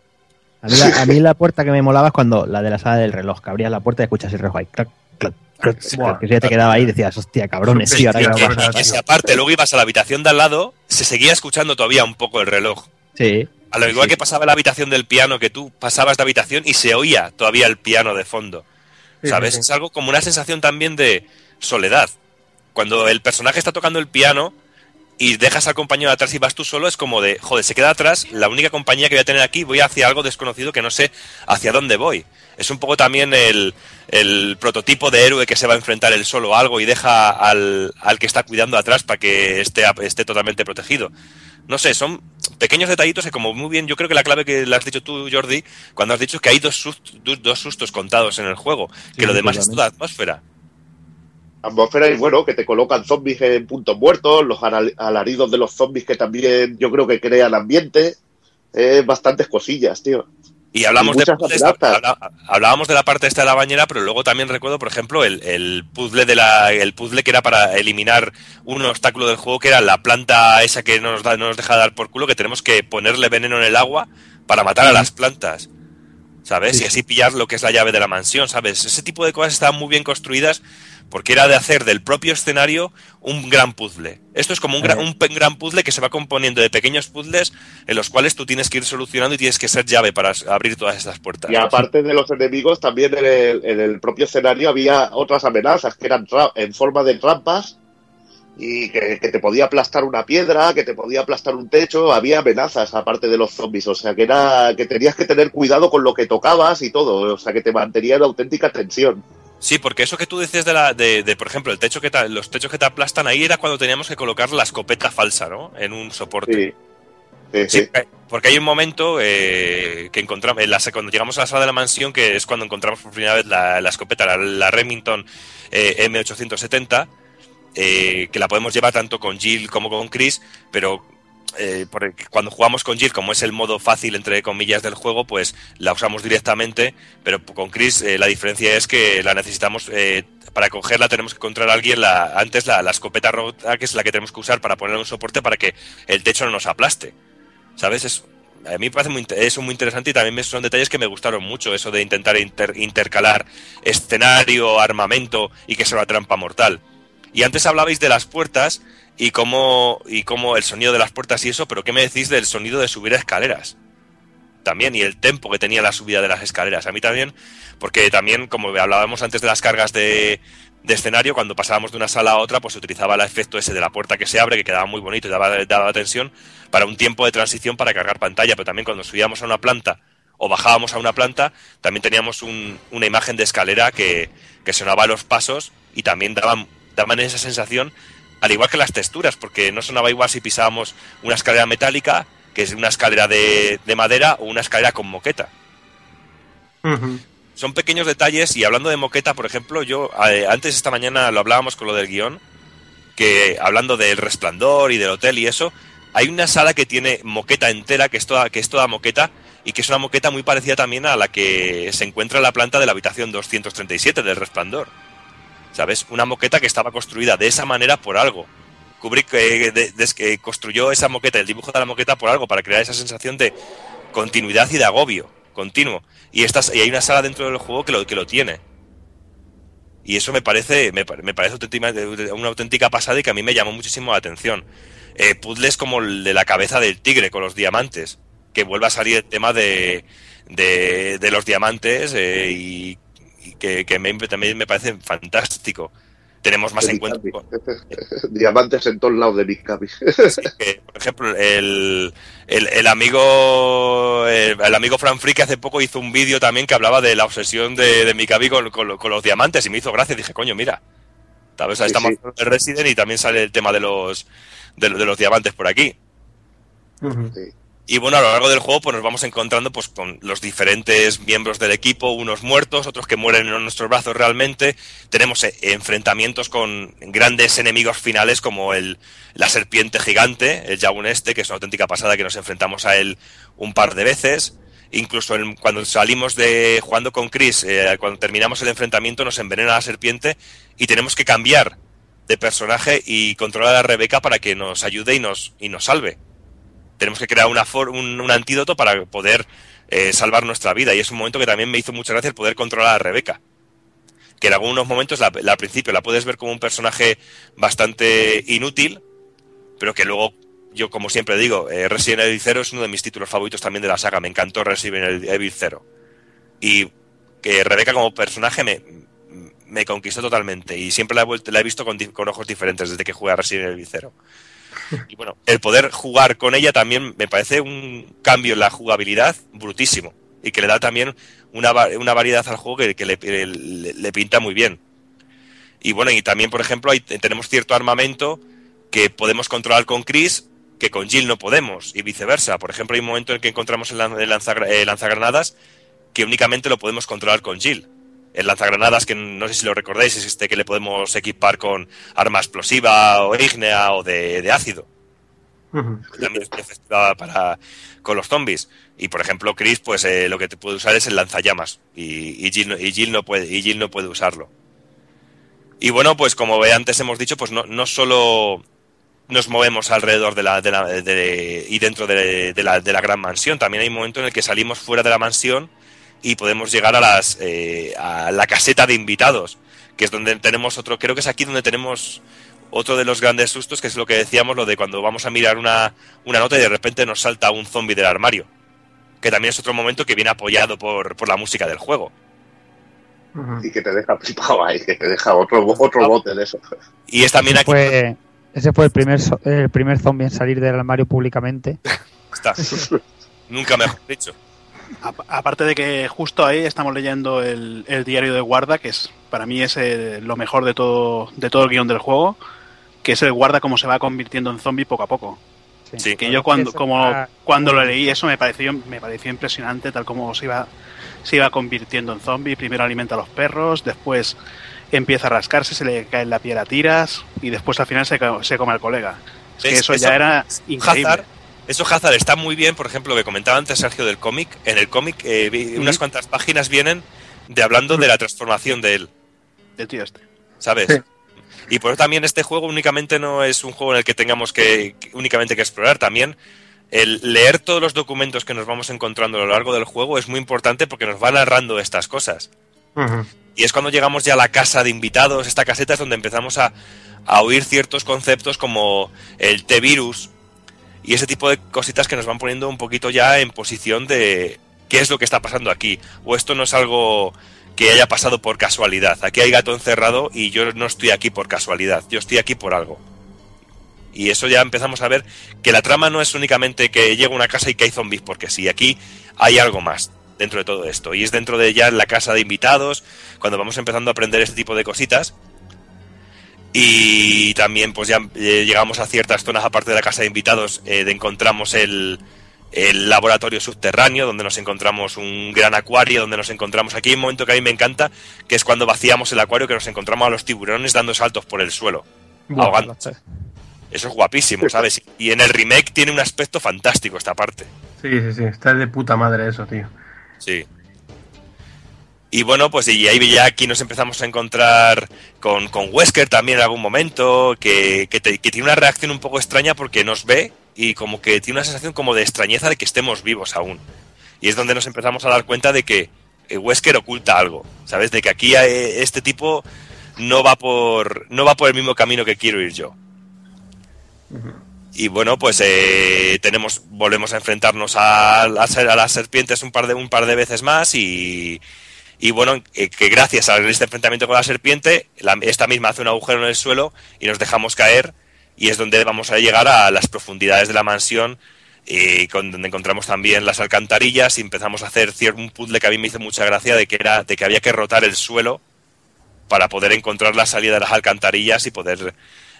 A mí, la, a mí la puerta que me molaba es cuando la de la sala del reloj, que abrías la puerta y escuchas el reloj ahí. Clac, clac, clac, clac, que si ya te quedaba ahí y decías, hostia, cabrones, tío, ahora Y, que va a que- pasar. y que si aparte luego ibas a la habitación de al lado, se seguía escuchando todavía un poco el reloj. Sí. A lo igual que pasaba la habitación del piano, que tú pasabas de habitación y se oía todavía el piano de fondo. Sí, ¿Sabes? sí, sí. Es algo como una sensación también de soledad. Cuando el personaje está tocando el piano y dejas al compañero atrás y vas tú solo, es como de, joder, se queda atrás, la única compañía que voy a tener aquí, voy hacia algo desconocido que no sé hacia dónde voy. Es un poco también el, el prototipo de héroe que se va a enfrentar él solo a algo y deja al, al que está cuidando atrás para que esté, esté totalmente protegido. No sé, son pequeños detallitos que como muy bien, yo creo que la clave que le has dicho tú, Jordi, cuando has dicho que hay dos sustos, dos, sustos contados en el juego, que Sí, lo demás es toda atmósfera. Atmósfera y bueno, que te colocan zombies en puntos muertos, los alaridos de los zombies que también yo creo que crean ambiente, eh, bastantes cosillas, tío. Y hablamos Y de hablábamos de la parte esta de la bañera, pero luego también recuerdo, por ejemplo, el, el puzzle de la, el puzzle que era para eliminar un obstáculo del juego, que era la planta esa que no nos, da, no nos deja dar por culo, que tenemos que ponerle veneno en el agua para matar a las plantas. ¿Sabes? Y así pillar lo que es la llave de la mansión, ¿sabes? Ese tipo de cosas estaban muy bien construidas porque era de hacer del propio escenario un gran puzzle. Esto es como un, gran- un gran puzzle que se va componiendo de pequeños puzzles en los cuales tú tienes que ir solucionando y tienes que ser llave para abrir todas estas puertas. Y aparte de los enemigos, también en el, en el propio escenario había otras amenazas que eran en forma de trampas y que, que te podía aplastar una piedra, que te podía aplastar un techo, había amenazas aparte de los zombies, o sea que era que tenías que tener cuidado con lo que tocabas y todo, o sea que te mantenía en auténtica tensión. Sí, porque eso que tú dices de, la, de, de, por ejemplo, el techo que te- los techos que te aplastan ahí era cuando teníamos que colocar la escopeta falsa, ¿no? En un soporte. Sí, porque- porque hay un momento eh, que encontramos, en la, cuando llegamos a la sala de la mansión, que es cuando encontramos por primera vez la, la escopeta, la, la Remington eh, M870, eh, que la podemos llevar tanto con Jill como con Chris, pero eh, por- cuando jugamos con Jill, como es el modo fácil, entre comillas, del juego, pues la usamos directamente, pero con Chris eh, la diferencia es que la necesitamos, eh, para cogerla tenemos que encontrar a alguien la, antes la, escopeta rota, que es la que tenemos que usar para poner un soporte para que el techo no nos aplaste. ¿Sabes? Es, a mí me parece muy, muy interesante y también son detalles que me gustaron mucho, eso de intentar inter- intercalar escenario, armamento y que sea una trampa mortal. Y antes hablabais de las puertas y cómo, y cómo el sonido de las puertas y eso, pero ¿qué me decís del sonido de subir escaleras? También, y el tempo que tenía la subida de las escaleras. A mí también, porque también, como hablábamos antes de las cargas de, de escenario, cuando pasábamos de una sala a otra, pues se utilizaba el efecto ese de la puerta que se abre, que quedaba muy bonito y daba, daba tensión, para un tiempo de transición para cargar pantalla, pero también cuando subíamos a una planta o bajábamos a una planta, también teníamos un- una imagen de escalera que, que sonaba a los pasos y también daban, daban esa sensación, al igual que las texturas, porque no sonaba igual si pisábamos una escalera metálica, que es una escalera de, de madera, o una escalera con moqueta. Son pequeños detalles y hablando de moqueta, por ejemplo, yo eh, antes esta mañana lo hablábamos con lo del guion, que hablando del resplandor y del hotel y eso, hay una sala que tiene moqueta entera, que es toda, que es toda moqueta, y que es una moqueta muy parecida también a la que se encuentra en la planta de la habitación 237 del resplandor. ¿Sabes? Una moqueta que estaba construida de esa manera por algo. Kubrick eh, que construyó esa moqueta, el dibujo de la moqueta por algo, para crear esa sensación de continuidad y de agobio continuo. Y, estas, y hay una sala dentro del juego que lo, que lo tiene. Y eso me parece, me, me parece una auténtica pasada y que a mí me llamó muchísimo la atención. Eh, puzzles como el de la cabeza del tigre con los diamantes, que vuelve a salir el tema de, de, de los diamantes eh, y que, que me- también me parece fantástico. Tenemos más encuentros. <laughs> Mikami. Diamantes en todos lados de <laughs> que, por ejemplo, el, el, el amigo el, el amigo Fran Free que hace poco hizo un vídeo también que hablaba de la obsesión de, de con, con, lo- con los diamantes y me hizo gracia. Dije, coño, mira, tal vez Sí, estamos sí. hablando de Resident y también sale el tema de los de, de los diamantes por aquí. Y bueno, a lo largo del juego pues nos vamos encontrando pues con los diferentes miembros del equipo, unos muertos, otros que mueren en nuestros brazos realmente. Tenemos eh, enfrentamientos con grandes enemigos finales como el, la serpiente gigante, el Yagun este, que es una auténtica pasada que nos enfrentamos a él un par de veces. Incluso cuando salimos de jugando con Chris, eh, cuando terminamos el enfrentamiento nos envenena la serpiente y tenemos que cambiar de personaje y controlar a Rebeca para que nos ayude y nos, y nos salve tenemos que crear una for- un, antídoto para poder eh, salvar nuestra vida. Y es un momento que también me hizo mucha gracia el poder controlar a Rebeca. Que en algunos momentos, al principio, la puedes ver como un personaje bastante inútil, pero que luego, yo como siempre digo, eh, Resident Evil 0 es uno de mis títulos favoritos también de la saga. Me encantó Resident Evil 0. Y que Rebeca como personaje me, me conquistó totalmente. Y siempre la he, vuelto- la he visto con ojos diferentes desde que jugué a Resident Evil 0. Y bueno, el poder jugar con ella también me parece un cambio en la jugabilidad brutísimo. Y que le da también una, una variedad al juego que, le, le- pinta muy bien. Y bueno, y también, por ejemplo, hay- tenemos cierto armamento que podemos controlar con Chris que con Jill no podemos, y viceversa. Por ejemplo, hay un momento en que encontramos el, lan- el eh, lanzagranadas que únicamente lo podemos controlar con Jill. El lanzagranadas, que no sé si lo recordáis, es este que le podemos equipar con arma explosiva o ígnea o de, de ácido. También es efectiva para con los zombies. Y por ejemplo, Chris, pues eh, lo que te puede usar es el lanzallamas. Y, y, Jill, no- y, Jill no puede, y Jill no puede usarlo. Y bueno, pues como antes hemos dicho, pues no, no solo nos movemos alrededor de la, de la- de- y dentro de, de la, de la gran mansión, también hay un momento en el que salimos fuera de la mansión y podemos llegar a las eh, a la caseta de invitados, que es donde tenemos otro, creo que es aquí donde tenemos otro de los grandes sustos, que es lo que decíamos, lo de cuando vamos a mirar una, una nota y de repente nos salta un zombie del armario, que también es otro momento que viene apoyado por, por la música del juego. Y que te deja flipado ahí, que te deja otro, otro bote de eso. Y es también ese aquí fue, ese fue el primer, so- el primer zombie en salir del armario públicamente. está. <laughs> Nunca mejor dicho. Aparte de que justo ahí estamos leyendo el, el diario de guarda, que es para mí es eh, lo mejor de todo, de todo el guion del juego, que es el guarda cómo se va convirtiendo en zombie poco a poco. Sí. Que yo cuando, como, cuando lo leí eso me pareció, me pareció impresionante tal como se iba, se iba convirtiendo en zombie. Primero alimenta a los perros, después empieza a rascarse, se le cae en la piel a tiras y después al final se, se come al colega. Es que eso, Eso- ya era increíble. Hazard, eso Hazard está muy bien, por ejemplo, lo que comentaba antes Sergio del cómic. En el cómic, eh, vi- unas cuantas páginas vienen de hablando de la transformación de él, Del tío este. ¿sabes? Sí. Y por eso también este juego únicamente no es un juego en el que tengamos que, que- únicamente que explorar, también el leer todos los documentos que nos vamos encontrando a lo largo del juego es muy importante porque nos va narrando estas cosas. Y es cuando llegamos ya a la casa de invitados, esta caseta es donde empezamos a, a oír ciertos conceptos como el T-Virus y ese tipo de cositas que nos van poniendo un poquito ya en posición de qué es lo que está pasando aquí. O esto no es algo que haya pasado por casualidad. Aquí hay gato encerrado y yo no estoy aquí por casualidad, yo estoy aquí por algo. Y eso ya empezamos a ver que la trama no es únicamente que llega una casa y que hay zombies, porque sí, aquí hay algo más dentro de todo esto. Y es dentro de ya la casa de invitados, cuando vamos empezando a aprender este tipo de cositas. Y también pues ya eh, llegamos a ciertas zonas aparte de la casa de invitados, eh, de encontramos el, el laboratorio subterráneo, donde nos encontramos un gran acuario, donde nos encontramos aquí hay un momento que a mí me encanta, que es cuando vaciamos el acuario, que nos encontramos a los tiburones dando saltos por el suelo, Buah, ahogándose. Eso es guapísimo, ¿sabes? Y en el remake tiene un aspecto fantástico esta parte. Sí, sí, sí. Está de puta madre eso, tío. Sí. Y bueno, pues y ahí ya aquí nos empezamos a encontrar con, con Wesker también en algún momento, que, que, te- que tiene una reacción un poco extraña porque nos ve y como que tiene una sensación como de extrañeza de que estemos vivos aún. Y es donde nos empezamos a dar cuenta de que eh, Wesker oculta algo, ¿sabes? De que aquí eh, este tipo no va por no va por el mismo camino que quiero ir yo. Y bueno, pues eh, tenemos, volvemos a enfrentarnos a, a, a las serpientes un par de un par de veces más y, y bueno, eh, que gracias a este enfrentamiento con la serpiente, la- esta misma hace un agujero en el suelo y nos dejamos caer y es donde vamos a llegar a las profundidades de la mansión y con, donde encontramos también las alcantarillas y empezamos a hacer un puzzle que a mí me hizo mucha gracia de que era de que había que rotar el suelo para poder encontrar la salida de las alcantarillas y poder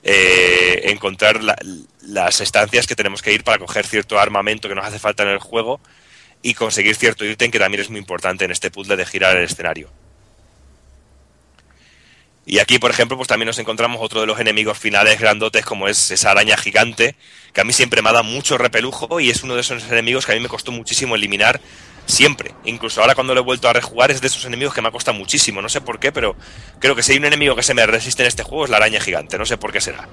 eh, encontrar la- las estancias que tenemos que ir para coger cierto armamento que nos hace falta en el juego y conseguir cierto ítem que también es muy importante en este puzzle de girar el escenario. Y aquí, por ejemplo, pues también nos encontramos otro de los enemigos finales grandotes, como es esa araña gigante, que a mí siempre me ha dado mucho repelujo y es uno de esos enemigos que a mí me costó muchísimo eliminar siempre. Incluso ahora cuando lo he vuelto a rejugar es de esos enemigos que me ha costado muchísimo. No sé por qué, pero creo que si hay un enemigo que se me resiste en este juego es la araña gigante. No sé por qué será.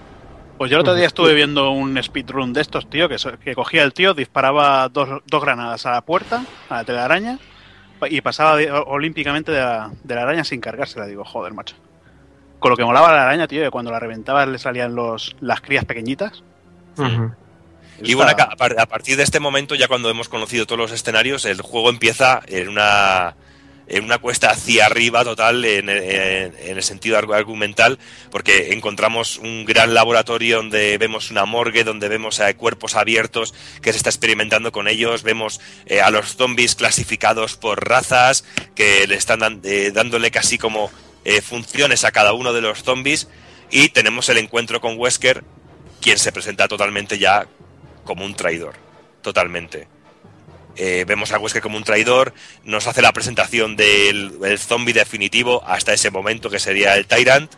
Pues yo el otro día estuve viendo un speedrun de estos, tío, que, cogía el tío, disparaba dos, dos granadas a la puerta, a la telaraña, y pasaba de- olímpicamente de la, de la araña sin cargársela. Digo, joder, macho. Con lo que molaba la araña, tío, que cuando la reventaba le salían los, las crías pequeñitas. Y bueno, a partir de este momento, ya cuando hemos conocido todos los escenarios, el juego empieza en una, en una cuesta hacia arriba total en, el sentido argu- argumental, porque encontramos un gran laboratorio donde vemos una morgue, donde vemos eh, cuerpos abiertos que se está experimentando con ellos, vemos eh, a los zombies clasificados por razas, que le están eh, dándole casi como eh, funciones a cada uno de los zombies, y tenemos el encuentro con Wesker, quien se presenta totalmente ya como un traidor, totalmente. Eh, vemos a Wesker como un traidor, nos hace la presentación del el zombie definitivo hasta ese momento que sería el Tyrant,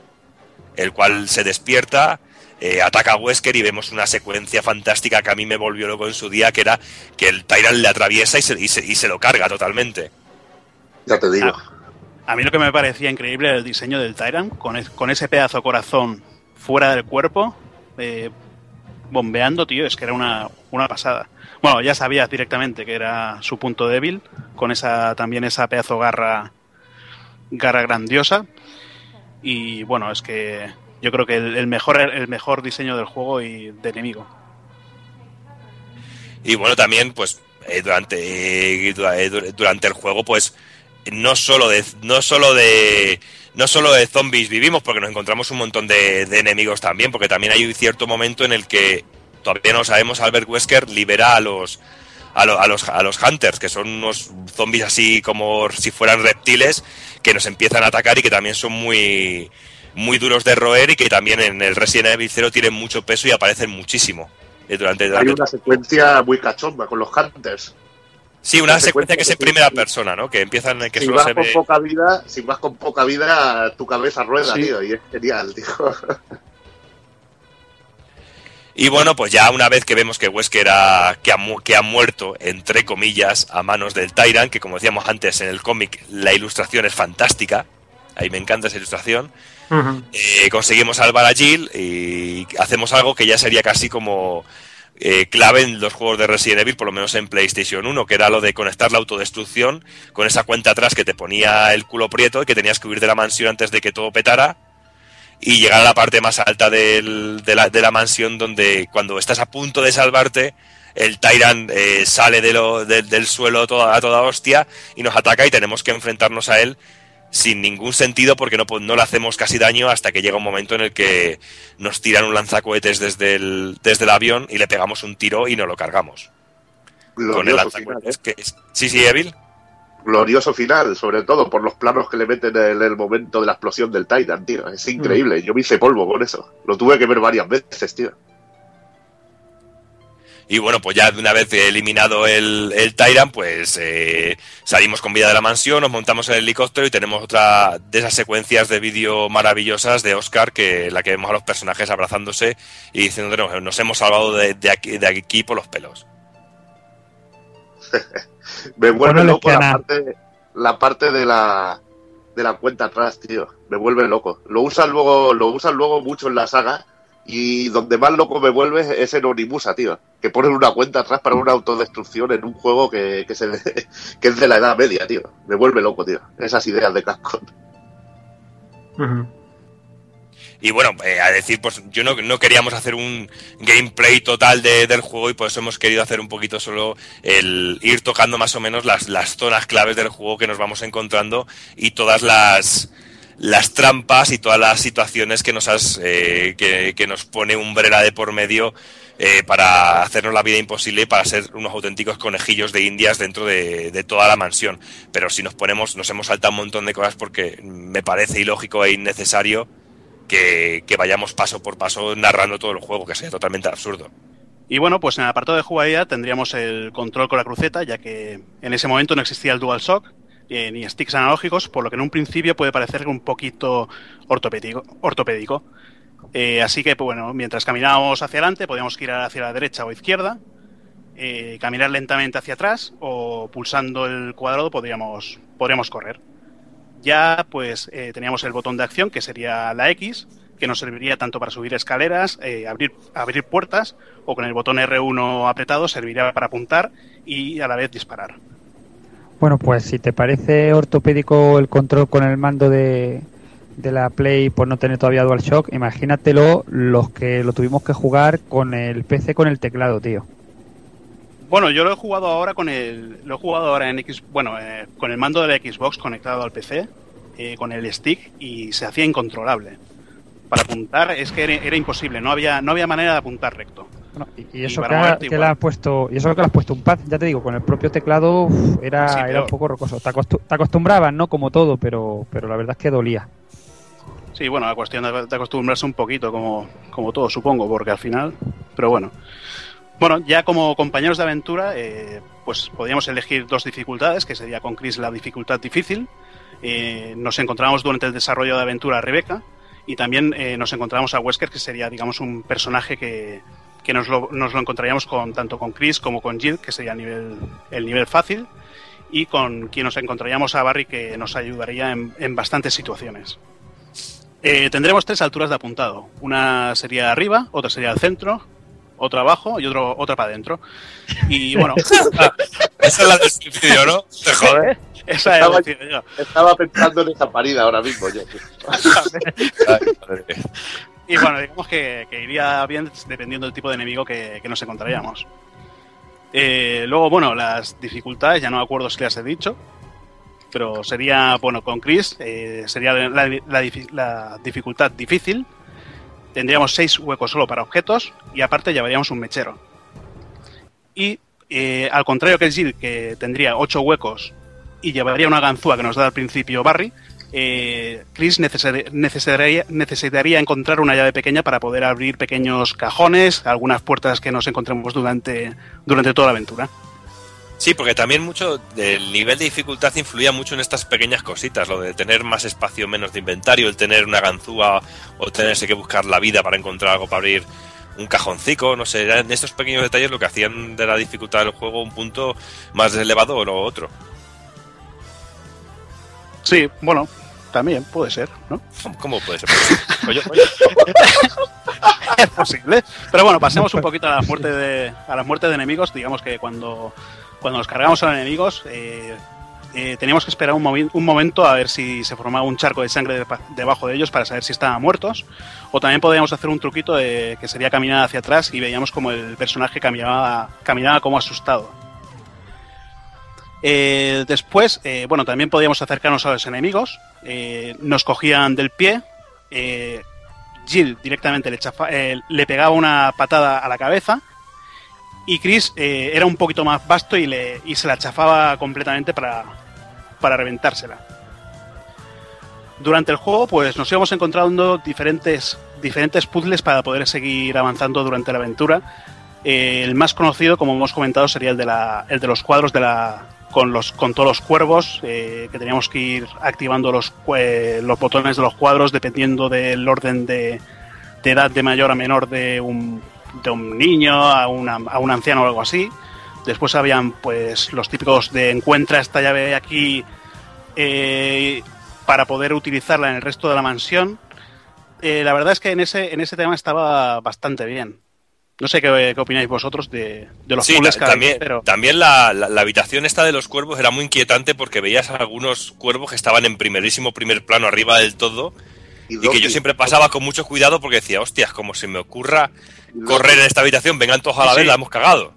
el cual se despierta, eh, ataca a Wesker y vemos una secuencia fantástica que a mí me volvió loco en su día, que era que el Tyrant le atraviesa y se, y se- y se lo carga totalmente. Ya te digo. A mí lo que me parecía increíble era el diseño del Tyrant, con, es- con ese pedazo corazón fuera del cuerpo, eh, bombeando, tío, es que era una, una pasada. Bueno, ya sabías directamente que era su punto débil, con esa también esa pedazo garra, garra grandiosa. Y bueno, es que yo creo que el, mejor, el mejor diseño del juego y de enemigo. Y bueno, también, pues, eh, durante, eh, eh, dur- durante el juego, pues, no solo de, no solo de, no solo de zombies vivimos, porque nos encontramos un montón de, de enemigos también, porque también hay un cierto momento en el que todavía no sabemos, Albert Wesker libera a los, a, lo- a los, a los Hunters, que son unos zombies así como si fueran reptiles, que nos empiezan a atacar y que también son muy, muy duros de roer y que también en el Resident Evil 0 tienen mucho peso y aparecen muchísimo. eh, Durante, Hay durante una secuencia muy cachonda con los Hunters. Sí, una Una secuencia que es en primera persona, ¿no? Que empiezan que si solo vas se con ve. poca vida, si vas con poca vida, tu cabeza rueda, Sí. tío, y es genial, tío. <laughs> Y bueno, pues ya una vez que vemos que Wesker ha, que, ha, mu- que ha muerto, entre comillas, a manos del Tyrant, que como decíamos antes en el cómic, la ilustración es fantástica. Ahí me encanta esa ilustración. Eh, conseguimos salvar a Jill y hacemos algo que ya sería casi como eh, clave en los juegos de Resident Evil, por lo menos en PlayStation 1, que era lo de conectar la autodestrucción con esa cuenta atrás que te ponía el culo prieto y que tenías que huir de la mansión antes de que todo petara y llegar a la parte más alta del- de, la, de la mansión donde cuando estás a punto de salvarte el Tyrant eh, sale de lo- de- del suelo toda, a toda hostia y nos ataca y tenemos que enfrentarnos a él sin ningún sentido porque no, no le hacemos casi daño hasta que llega un momento en el que nos tiran un lanzacohetes desde el, desde el avión y le pegamos un tiro y nos lo cargamos. Con el lanzacohetes. que es- Sí, sí, Evil. Glorioso final, sobre todo por los planos que le meten en el momento de la explosión del Titan, tío. Es Mm. increíble. Yo me hice polvo con eso. Lo tuve que ver varias veces, tío. Y bueno, pues ya de una vez eliminado el, el Tyrant, pues eh, salimos con vida de la mansión, nos montamos en el helicóptero y tenemos otra de esas secuencias de vídeo maravillosas de Oscar, que la que vemos a los personajes abrazándose y diciendo nos, nos hemos salvado de, de aquí, de aquí por los pelos. <laughs> Me vuelve Bueno, loco la parte, la parte de la de la cuenta atrás, tío. Me vuelve loco. Lo usan luego, lo usan luego mucho en la saga. Y donde más loco me vuelve es en Onimusa, tío. Que ponen una cuenta atrás para una autodestrucción en un juego que, que, se, <laughs> que es de la edad media, tío. Me vuelve loco, tío. Esas ideas de Capcom. Y bueno, eh, a decir, pues yo no, no queríamos hacer un gameplay total de- del juego y por eso hemos querido hacer un poquito solo el ir tocando más o menos las, las zonas claves del juego que nos vamos encontrando y todas las, las trampas y todas las situaciones que nos has, eh, que, que nos pone Umbrella de por medio eh, para hacernos la vida imposible y para ser unos auténticos conejillos de indias dentro de, de toda la mansión. Pero si nos ponemos, nos hemos saltado un montón de cosas porque me parece ilógico e innecesario que, vayamos paso por paso narrando todo el juego, que sería totalmente absurdo. Y bueno, pues en el apartado de jugabilidad tendríamos el control con la cruceta, ya que en ese momento no existía el DualShock eh, ni sticks analógicos, por lo que en un principio puede parecer un poquito ortopédico. ortopédico. Eh, así que, pues, bueno, mientras caminábamos hacia adelante, podíamos girar hacia la derecha o izquierda, eh, caminar lentamente hacia atrás o pulsando el cuadrado podríamos, podríamos correr. Ya pues eh, teníamos el botón de acción que sería la X, que nos serviría tanto para subir escaleras, eh, abrir, abrir puertas o con el botón R1 apretado serviría para apuntar y a la vez disparar. Bueno, pues si te parece ortopédico el control con el mando de, de la Play por no tener todavía DualShock, imagínatelo los que lo tuvimos que jugar con el PC con el teclado, tío. Bueno, yo lo he jugado ahora con el, lo he jugado ahora en X, bueno, eh, con el mando de la Xbox conectado al PC, eh, con el stick y se hacía incontrolable. Para apuntar es que era, era imposible, no había, no había manera de apuntar recto. Bueno, y, y eso para que, que le has puesto, y eso que le has puesto un pad, ya te digo, con el propio teclado uf, era, Sí, era un poco rocoso. Te, acostu- te acostumbrabas, ¿no? Como todo, pero, pero la verdad es que dolía. Sí, bueno, la cuestión de, de acostumbrarse un poquito, como, como todo, supongo, porque al final. Pero bueno. Bueno, ya como compañeros de aventura, eh, pues podríamos elegir dos dificultades, que sería con Chris la dificultad difícil. Eh, nos encontramos durante el desarrollo de aventura a Rebeca. Y también eh, nos encontramos a Wesker, que sería, digamos, un personaje que, que nos, lo, nos lo encontraríamos con, tanto con Chris como con Jill, que sería el nivel, el nivel fácil. Y con quien nos encontraríamos a Barry, que nos ayudaría en, en bastantes situaciones. Eh, tendremos tres alturas de apuntado. Una sería arriba, otra sería al centro, otra abajo y otro, otra para adentro. Y <laughs> bueno, Esa es la del suicidio, ¿no? Te joder. <laughs> esa es Estaba, la estaba pensando en esa parida ahora mismo yo. <laughs> Y bueno, digamos que, que iría bien dependiendo del tipo de enemigo que, que nos encontraríamos. Eh, luego, bueno, las dificultades, ya no me acuerdo si las he dicho, pero sería, bueno, con Chris, eh, sería la, la la dificultad difícil. Tendríamos seis huecos solo para objetos y aparte llevaríamos un mechero. Y eh, al contrario que Jill, que tendría ocho huecos y llevaría una ganzúa que nos da al principio Barry, eh, Chris necesitaría, necesitaría encontrar una llave pequeña para poder abrir pequeños cajones, algunas puertas que nos encontremos durante, durante toda la aventura. Sí, porque también mucho del nivel de dificultad influía mucho en estas pequeñas cositas, lo de tener más espacio, menos de inventario, el tener una ganzúa o tenerse que buscar la vida para encontrar algo para abrir un cajoncico, no sé, eran estos pequeños detalles lo que hacían de la dificultad del juego un punto más elevado o otro. Sí, bueno, también puede ser, ¿no? ¿Cómo, puede ser? Oye, <laughs> es posible. Pero bueno, pasemos un poquito a las muertes de, a las muertes de enemigos. Digamos que cuando, cuando nos cargamos a los enemigos, eh, eh, teníamos que esperar un, movi- un momento a ver si se formaba un charco de sangre debajo de ellos para saber si estaban muertos. O también podíamos hacer un truquito de, que sería caminar hacia atrás y veíamos como el personaje caminaba, caminaba como asustado. Eh, después, eh, bueno, también podíamos acercarnos a los enemigos. eh, nos cogían del pie. Jill directamente le, le pegaba una patada a la cabeza. Y Chris era un poquito más vasto y, le, y se la chafaba completamente para, para reventársela. Durante el juego, pues nos íbamos encontrando diferentes, diferentes puzzles para poder seguir avanzando durante la aventura. El más conocido, como hemos comentado, sería el de, la, el de los cuadros de la, con, los, con todos los cuervos, eh, que teníamos que ir activando los, los botones de los cuadros dependiendo del orden de, de edad de mayor a menor de un, de un niño a, una- a un anciano o algo así. Después habían pues los típicos de encuentra esta llave aquí eh, para poder utilizarla en el resto de la mansión. Eh, la verdad es que en ese, en ese tema estaba bastante bien. No sé qué, qué opináis vosotros de, de los Sí, puzzles también, vez, pero también la, la- la habitación esta de los cuervos era muy inquietante porque veías algunos cuervos que estaban en primerísimo primer plano arriba del todo y, que yo siempre pasaba con mucho cuidado porque decía, hostias, como se me ocurra correr en esta habitación, vengan todos a la Sí, vez, sí. la hemos cagado.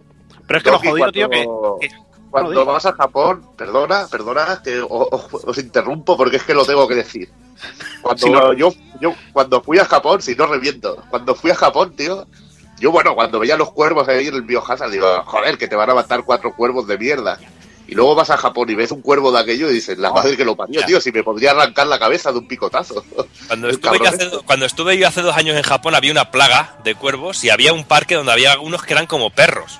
pero es que lo jodido, tío, que, cuando- que- Cuando No, di. vas a Japón, perdona, perdona, que os, interrumpo porque es que lo tengo que decir. <laughs> Cuando Si no- yo, yo cuando fui a Japón, si no reviento, cuando fui a Japón, tío, yo bueno, cuando veía los cuervos ahí en el Biohazard, digo, joder, que te van a matar cuatro cuervos de mierda. Y luego vas a Japón y ves un cuervo de aquello y dices, la madre que lo parió, ya. tío, si me podría arrancar la cabeza de un picotazo. <laughs> Cuando estuve, yo hace, cuando estuve yo hace dos años en Japón había una plaga de cuervos y había un parque donde había algunos que eran como perros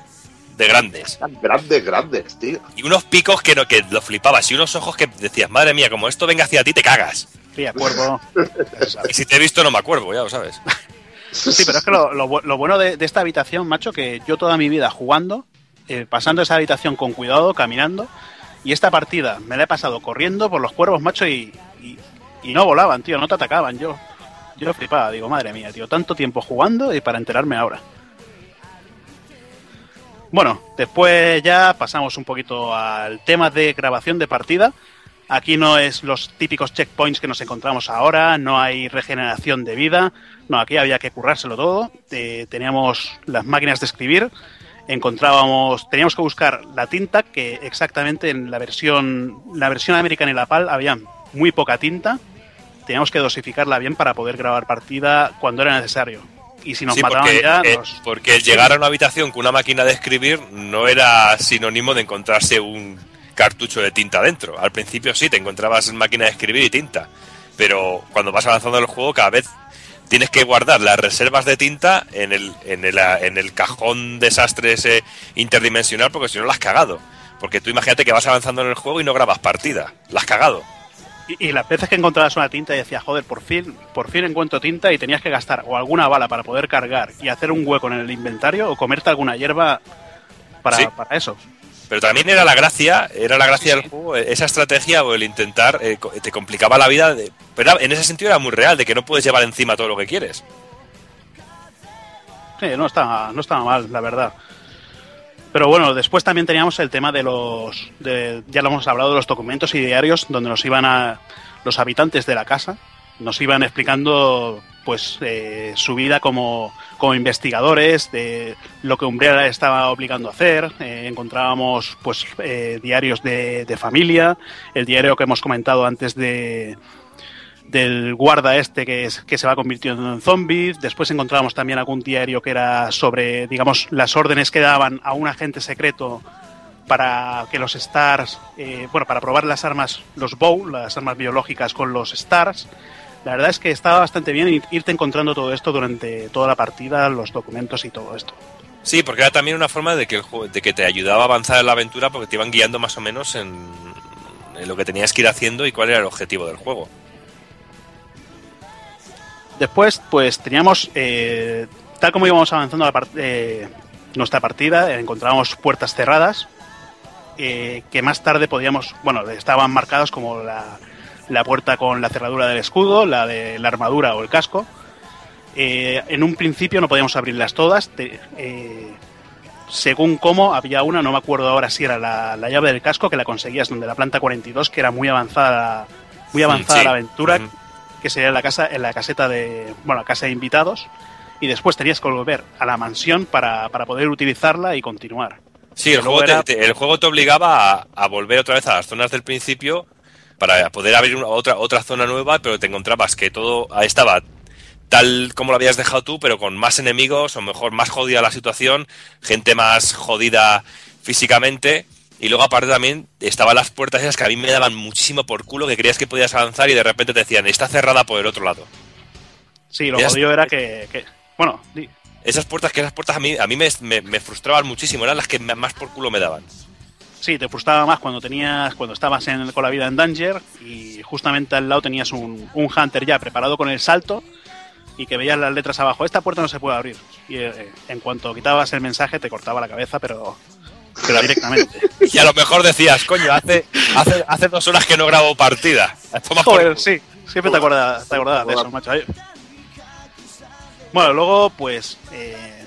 de grandes. Grandes, grandes, tío. Y unos picos que, no, que lo flipabas y unos ojos que decías, madre mía, como esto venga hacia ti te cagas. Cuervo. <laughs> Y si te he visto no me acuerdo, ya lo sabes. <laughs> Sí, pero es que lo, lo lo bueno de, esta habitación, macho, que yo toda mi vida jugando, eh, pasando esa habitación con cuidado, caminando, y esta partida me la he pasado corriendo por los cuervos, macho, y no volaban, tío, no te atacaban. Yo, yo flipaba, digo, madre mía, tío, tanto tiempo jugando y para enterarme ahora. Bueno, después ya pasamos un poquito al tema de grabación de partida. Aquí no es los típicos checkpoints que nos encontramos ahora, no hay regeneración de vida, no, aquí había que currárselo todo. Eh, teníamos las máquinas de escribir, encontrábamos, teníamos que buscar la tinta, que exactamente en la versión, la versión americana y la PAL había muy poca tinta, teníamos que dosificarla bien para poder grabar partida cuando era necesario. Y si nos Sí, mataban porque, ya, eh, nos- porque llegar a una habitación con una máquina de escribir no era sinónimo de encontrarse un cartucho de tinta dentro. Al principio sí, te encontrabas máquina de escribir y tinta, pero cuando vas avanzando en el juego cada vez tienes que guardar las reservas de tinta en el, en el, en el cajón desastre ese interdimensional porque si no la has cagado. Porque tú imagínate que vas avanzando en el juego y no grabas partida. La has cagado. Y, y las veces que encontrabas una tinta y decías, joder, por fin, por fin encuentro tinta y tenías que gastar o alguna bala para poder cargar y hacer un hueco en el inventario o comerte alguna hierba para, Sí. para eso. Pero también era la gracia, era la gracia del juego, eh, esa estrategia o el intentar, eh, te complicaba la vida, de- pero en ese sentido era muy real, de que no puedes llevar encima todo lo que quieres. Sí, no estaba, no estaba mal, la verdad. Pero bueno, después también teníamos el tema de los, de- ya lo hemos hablado, de los documentos y diarios donde nos iban a, los habitantes de la casa, nos iban explicando pues eh, su vida como, como investigadores, de lo que Umbrella estaba obligando a hacer. Eh, encontrábamos pues eh, diarios de, familia, el diario que hemos comentado antes de, del guarda este que, es, que se va convirtiendo en zombie. Después encontramos también algún diario que era sobre, digamos, las órdenes que daban a un agente secreto para que los Stars, eh, bueno, para probar las armas, los Bow, las armas biológicas con los Stars. La verdad es que estaba bastante bien ir- irte encontrando todo esto durante toda la partida, los documentos y todo esto. Sí, porque era también una forma de que, el juego, de que te ayudaba a avanzar en la aventura porque te iban guiando más o menos en, en lo que tenías que ir haciendo y cuál era el objetivo del juego. Después, pues teníamos, eh, tal como íbamos avanzando la part- eh, nuestra partida, eh, encontrábamos puertas cerradas eh, que más tarde podíamos, bueno, estaban marcadas como la, la puerta con la cerradura del escudo, la de la armadura o el casco. Eh, en un principio no podíamos abrirlas todas. te- eh, según cómo, había una, no me acuerdo ahora si era la, la llave del casco, que la conseguías donde la planta 42, que era muy avanzada, muy avanzada Sí. la aventura, que sería en la casa, en la caseta de, bueno, la casa de invitados, y después tenías que volver a la mansión para, para poder utilizarla y continuar. Sí, el juego, te, el juego te obligaba a, a volver otra vez a las zonas del principio para poder abrir una- otra, otra zona nueva, pero te encontrabas que todo estaba tal como lo habías dejado tú, pero con más enemigos, o mejor, más jodida la situación, gente más jodida físicamente. Y luego aparte también estaban las puertas esas que a mí me daban muchísimo por culo, que creías que podías avanzar y de repente te decían, está cerrada por el otro lado. Sí, lo Ellas- jodido era que, que- bueno, di- Esas puertas, que esas puertas a mí, a mí me, me- me frustraban muchísimo, eran las que más por culo me daban. Sí, te frustraba más cuando tenías, cuando estabas en, con la vida en Danger y justamente al lado tenías un, un Hunter ya preparado con el salto y que veías las letras abajo, esta puerta no se puede abrir. Y eh, en cuanto quitabas el mensaje te cortaba la cabeza, pero, pero directamente. <laughs> Y a lo mejor decías, coño, hace, hace, hace dos horas que no grabo partida. Toma Joder, sí, siempre te acuerdas, te acordabas de eso, macho. Bueno, luego, pues, eh,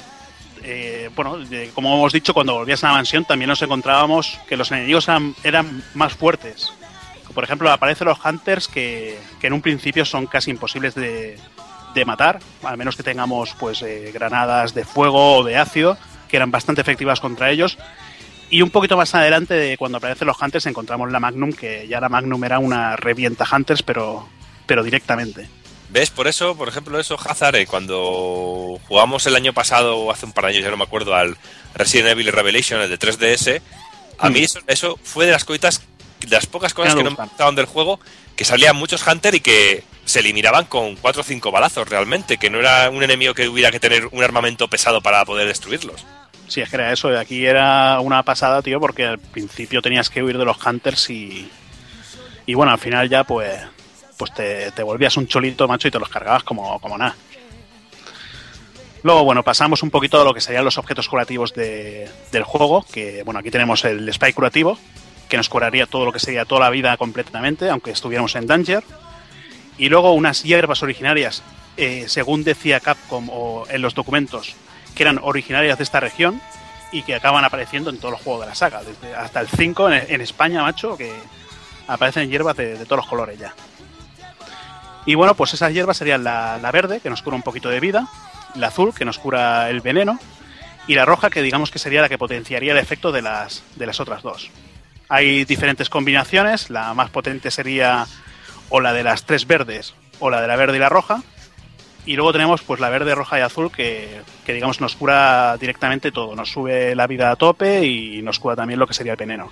eh, bueno, como hemos dicho, cuando volvías a la mansión también nos encontrábamos que los enemigos eran, eran más fuertes. Por ejemplo, aparecen los Hunters que, que en un principio son casi imposibles de, de matar, al menos que tengamos pues eh, granadas de fuego o de ácido, que eran bastante efectivas contra ellos. Y un poquito más adelante, de cuando aparecen los Hunters, encontramos la Magnum, que ya la Magnum era una revienta Hunters, pero, pero directamente. ¿Ves? Por eso, por ejemplo, eso, Hazard, eh, cuando jugamos el año pasado, o hace un par de años, ya no me acuerdo, al Resident Evil Revelation, el de 3DS, A mí eso, eso fue de las cositas, de las pocas cosas Que que no me gustaban del juego, que salían muchos Hunter y que se eliminaban con cuatro o cinco balazos realmente, que no era un enemigo que hubiera que tener un armamento pesado para poder destruirlos. Sí, es que era eso. Aquí era una pasada, tío, porque al principio tenías que huir de los hunters y. Y bueno, al final ya, pues. Pues te, volvías un cholito, macho, y te los cargabas como, como nada. Luego, bueno, pasamos un poquito a lo que serían los objetos curativos de- del juego. Que, bueno, aquí tenemos el spray curativo, que nos curaría todo lo que sería toda la vida completamente, aunque estuviéramos en Danger. Y luego unas hierbas originarias, eh, según decía Capcom o en los documentos, que eran originarias de esta región y que acaban apareciendo en todos los juegos de la saga. Desde hasta el 5 en, España, macho, que aparecen hierbas de todos los colores ya. Y bueno, pues esas hierbas serían la, la verde, que nos cura un poquito de vida, la azul, que nos cura el veneno, y la roja, que digamos que sería la que potenciaría el efecto de las, de las otras dos. Hay diferentes combinaciones, la más potente sería o la de las tres verdes o la de la verde y la roja, y luego tenemos pues la verde, roja y azul que, que, digamos nos cura directamente todo. Nos sube la vida a tope y nos cura también lo que sería el veneno.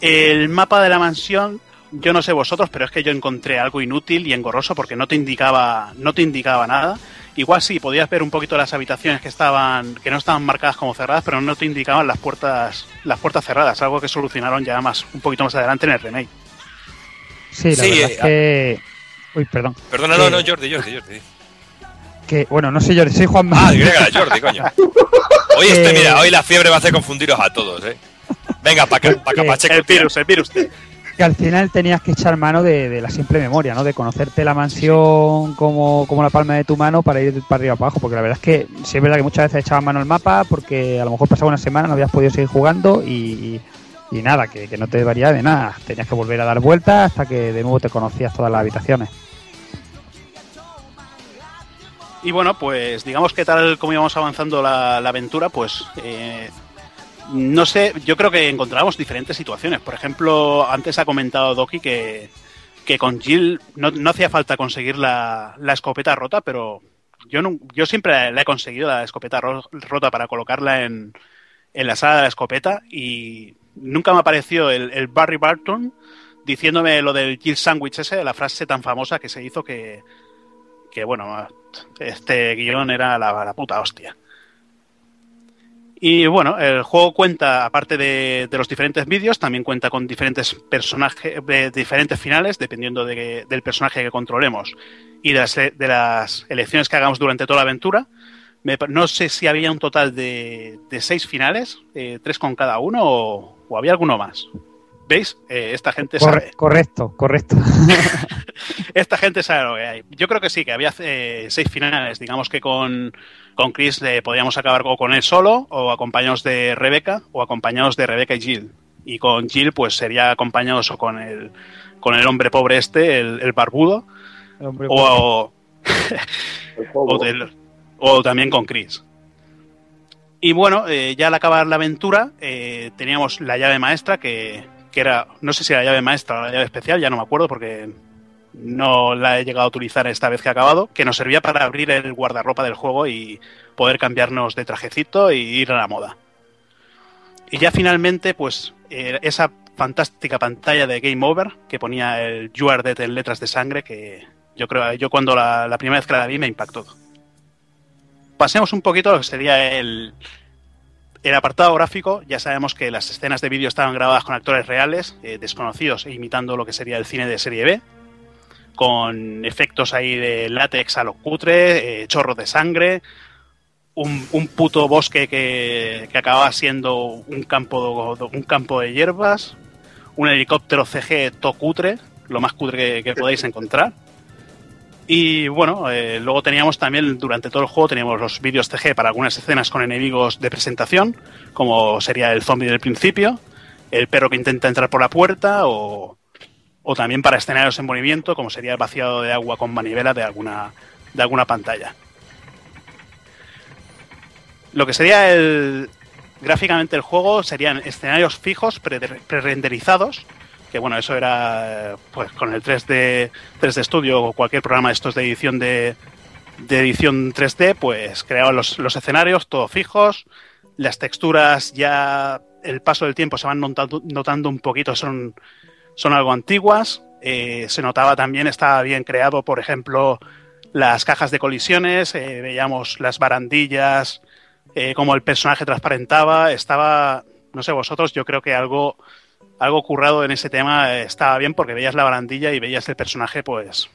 El mapa de la mansión, yo no sé vosotros, pero es que yo encontré algo inútil y engorroso porque no te indicaba, no te indicaba nada. Igual sí, podías ver un poquito las habitaciones que estaban, que no estaban marcadas como cerradas, pero no te indicaban las puertas, las puertas cerradas, algo que solucionaron ya más, un poquito más adelante en el remake. Sí, la Sí, verdad eh, es que. Uy, perdón. Perdona, Que- no, no, Jordi, Jordi, Jordi. Que, bueno, no sé yo, soy Juan Ah, que era Jordi, coño. <laughs> Hoy este, Eh, mira, hoy la fiebre va a hacer confundiros a todos, eh. Venga, para acá, para Pacheco. El virus, el virus. Que al final tenías que echar mano de, de la simple memoria, ¿no? De conocerte la mansión como, como la palma de tu mano para ir para arriba para abajo, porque la verdad es que sí es verdad que muchas veces echabas mano al mapa porque a lo mejor pasaba una semana, no habías podido seguir jugando y, y nada, que, que no te varía de nada. Tenías que volver a dar vueltas hasta que de nuevo te conocías todas las habitaciones. Y bueno, pues digamos que tal como íbamos avanzando la, la aventura, pues eh, no sé, yo creo que encontramos diferentes situaciones. Por ejemplo, antes ha comentado Doki que, que con Jill no, no hacía falta conseguir la, la escopeta rota, pero yo, no, yo siempre la he conseguido, la escopeta ro- rota, para colocarla en, en la sala de la escopeta y nunca me apareció el, el Barry Barton diciéndome lo del Jill Sandwich ese, la frase tan famosa que se hizo que, que bueno, este guion era la, la puta hostia. Y bueno, el juego cuenta, aparte de, de los diferentes vídeos, también cuenta con diferentes personajes, eh, diferentes finales, dependiendo de- del personaje que controlemos y de las, de las elecciones que hagamos durante toda la aventura. Me no sé si había un total de, de seis finales, eh, tres con cada uno, o, o había alguno más. ¿Veis? Eh, esta gente sabe. Corre- correcto, correcto. <laughs> <laughs> Esta gente sabe lo que hay. Yo creo que sí, que había eh, seis finales. Digamos que con, con Chris eh, podíamos acabar o con él solo, o acompañados de Rebeca, o acompañados de Rebeca y Jill. Y con Jill, pues sería acompañados o con el, con el hombre pobre este, el, el barbudo, o, <laughs> o, del- o también con Chris. Y bueno, eh, ya al acabar la aventura, eh, teníamos la llave maestra, que, que era, no sé si era la llave maestra o la llave especial, ya no me acuerdo porque no la he llegado a utilizar esta vez que he acabado, que nos servía para abrir el guardarropa del juego y poder cambiarnos de trajecito y ir a la moda. Y ya finalmente, pues, eh, esa fantástica pantalla de Game Over que ponía el You are dead en letras de sangre, que yo creo, yo cuando la, la primera vez que la vi me impactó. Pasemos un poquito a lo que sería el, el apartado gráfico. Ya sabemos que las escenas de vídeo estaban grabadas con actores reales, eh, desconocidos, e imitando lo que sería el cine de serie B con efectos ahí de látex a lo cutre, eh, chorros de sangre, un, un puto bosque que, que acababa siendo un campo, de- un campo de hierbas, un helicóptero CG to cutre, lo más cutre que, que podáis <laughs> encontrar. Y bueno, eh, luego teníamos también, durante todo el juego, teníamos los vídeos CG para algunas escenas con enemigos de presentación, como sería el zombie del principio, el perro que intenta entrar por la puerta o, o también para escenarios en movimiento, como sería el vaciado de agua con manivela de alguna, de alguna pantalla. Lo que sería el gráficamente el juego serían escenarios fijos pre- pre-renderizados, que bueno, eso era pues con el 3D 3D Studio o cualquier programa de estos de edición de, de edición 3D, pues creaban los, los escenarios todos fijos, Las texturas ya el paso del tiempo se van notando, notando un poquito, son, son algo antiguas. Eh, se notaba también, estaba bien creado, por ejemplo, las cajas de colisiones, eh, veíamos las barandillas, eh, como el personaje transparentaba, estaba, no sé vosotros, yo creo que algo, algo currado en ese tema eh, estaba bien porque veías la barandilla y veías el personaje, pues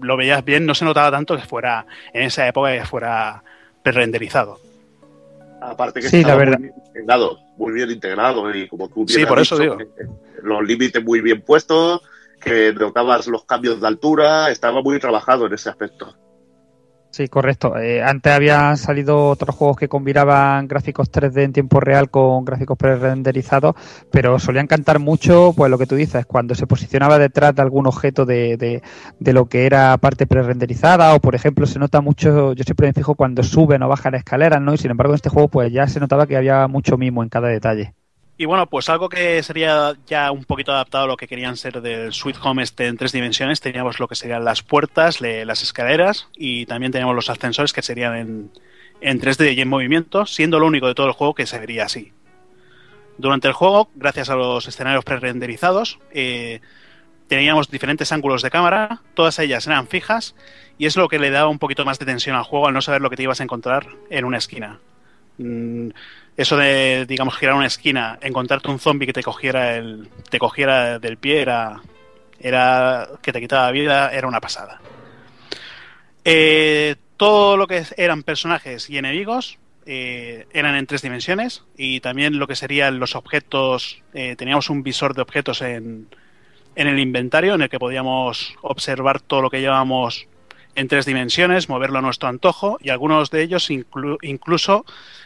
lo veías bien, no se notaba tanto que fuera, en esa época, que fuera pre-renderizado. Aparte que Sí, la verdad. muy bien integrado, muy bien integrado y como tú bien Sí, has por eso dicho, digo. los límites muy bien puestos, que notabas los cambios de altura, estaba muy trabajado en ese aspecto. Sí, correcto. Eh, antes habían salido otros juegos que combinaban gráficos 3D en tiempo real con gráficos pre-renderizados, pero solían cantar mucho, pues lo que tú dices, cuando se posicionaba detrás de algún objeto de, de, de lo que era parte pre-renderizada, o por ejemplo se nota mucho, yo siempre me fijo cuando suben o bajan escaleras, ¿no? Y sin embargo en este juego pues ya se notaba que había mucho mimo en cada detalle. Y bueno, pues algo que sería ya un poquito adaptado a lo que querían ser del Sweet Home este en tres dimensiones, teníamos lo que serían las puertas, las escaleras y también teníamos los ascensores que serían en, en 3D y en movimiento, siendo lo único de todo el juego que se vería así. Durante el juego, gracias a los escenarios pre-renderizados, eh, teníamos diferentes ángulos de cámara, todas ellas eran fijas y es lo que le daba un poquito más de tensión al juego al no saber lo que te ibas a encontrar en una esquina. Mm, eso de, digamos, girar una esquina, encontrarte un zombie que te cogiera el, te cogiera del pie era, era que te quitaba vida, era una pasada. Eh, todo lo que eran personajes y enemigos eh, eran en tres dimensiones y también lo que serían los objetos, eh, teníamos un visor de objetos en, en el inventario en el que podíamos observar todo lo que llevábamos en tres dimensiones, moverlo a nuestro antojo y algunos de ellos inclu- incluso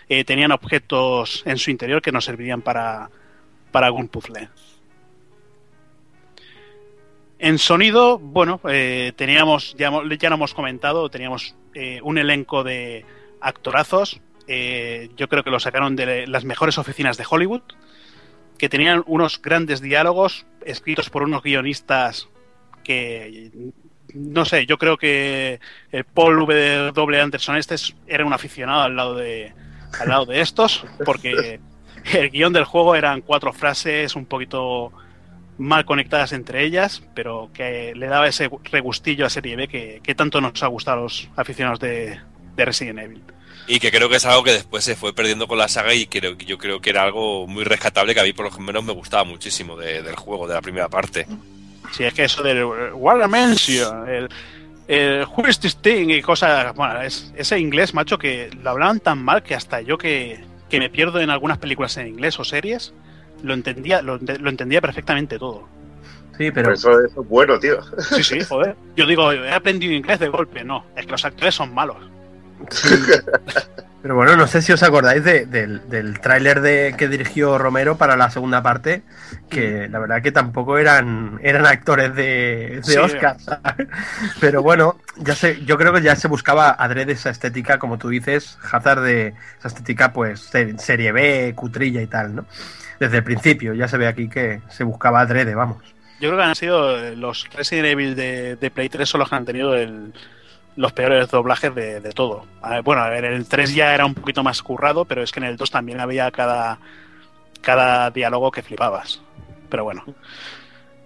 eh, tenían objetos en su interior que nos servirían para, para algún puzzle. En sonido, bueno, eh, teníamos, ya, ya lo hemos comentado, teníamos eh, un elenco de actorazos. yo creo que lo sacaron de las mejores oficinas de Hollywood, que tenían unos grandes diálogos escritos por unos guionistas que no sé, yo creo que el Paul W. Anderson este es- era un aficionado al lado de al lado de estos, porque el guion del juego eran cuatro frases un poquito mal conectadas entre ellas, pero que le daba ese regustillo a serie B que, que tanto nos ha gustado a los aficionados de, de Resident Evil. Y que creo que es algo que después se fue perdiendo con la saga y creo, yo creo que era algo muy rescatable que a mí por lo menos me gustaba muchísimo de- del juego, de la primera parte. Si es que eso del What a Mention, el, el this thing y cosas. Bueno, es, ese inglés, macho, que lo hablaban tan mal que hasta yo que, que me pierdo en algunas películas en inglés o series, lo entendía, lo, lo entendía perfectamente todo. Sí, pero Eso, eso es bueno, tío. Sí, sí, joder. Yo digo, he aprendido inglés de golpe. No, es que los actores son malos. <laughs> Pero bueno, no sé si os acordáis de- del, del tráiler de que dirigió Romero para la segunda parte, que la verdad que tampoco eran, eran actores de, de Sí. Oscar. ¿sabes? Pero bueno, ya sé, yo creo que ya se buscaba adrede esa estética, como tú dices, Hazard de esa estética, pues se- serie B, cutrilla y tal, ¿no? Desde el principio ya se ve aquí que se buscaba adrede, vamos. Yo creo que han sido los Resident Evil de, de Play 3 son los que han tenido el- los peores doblajes de, de todo. A ver, bueno, a ver, el 3 ya era un poquito más currado, pero es que en el 2 también había cada, cada diálogo que flipabas. Pero bueno.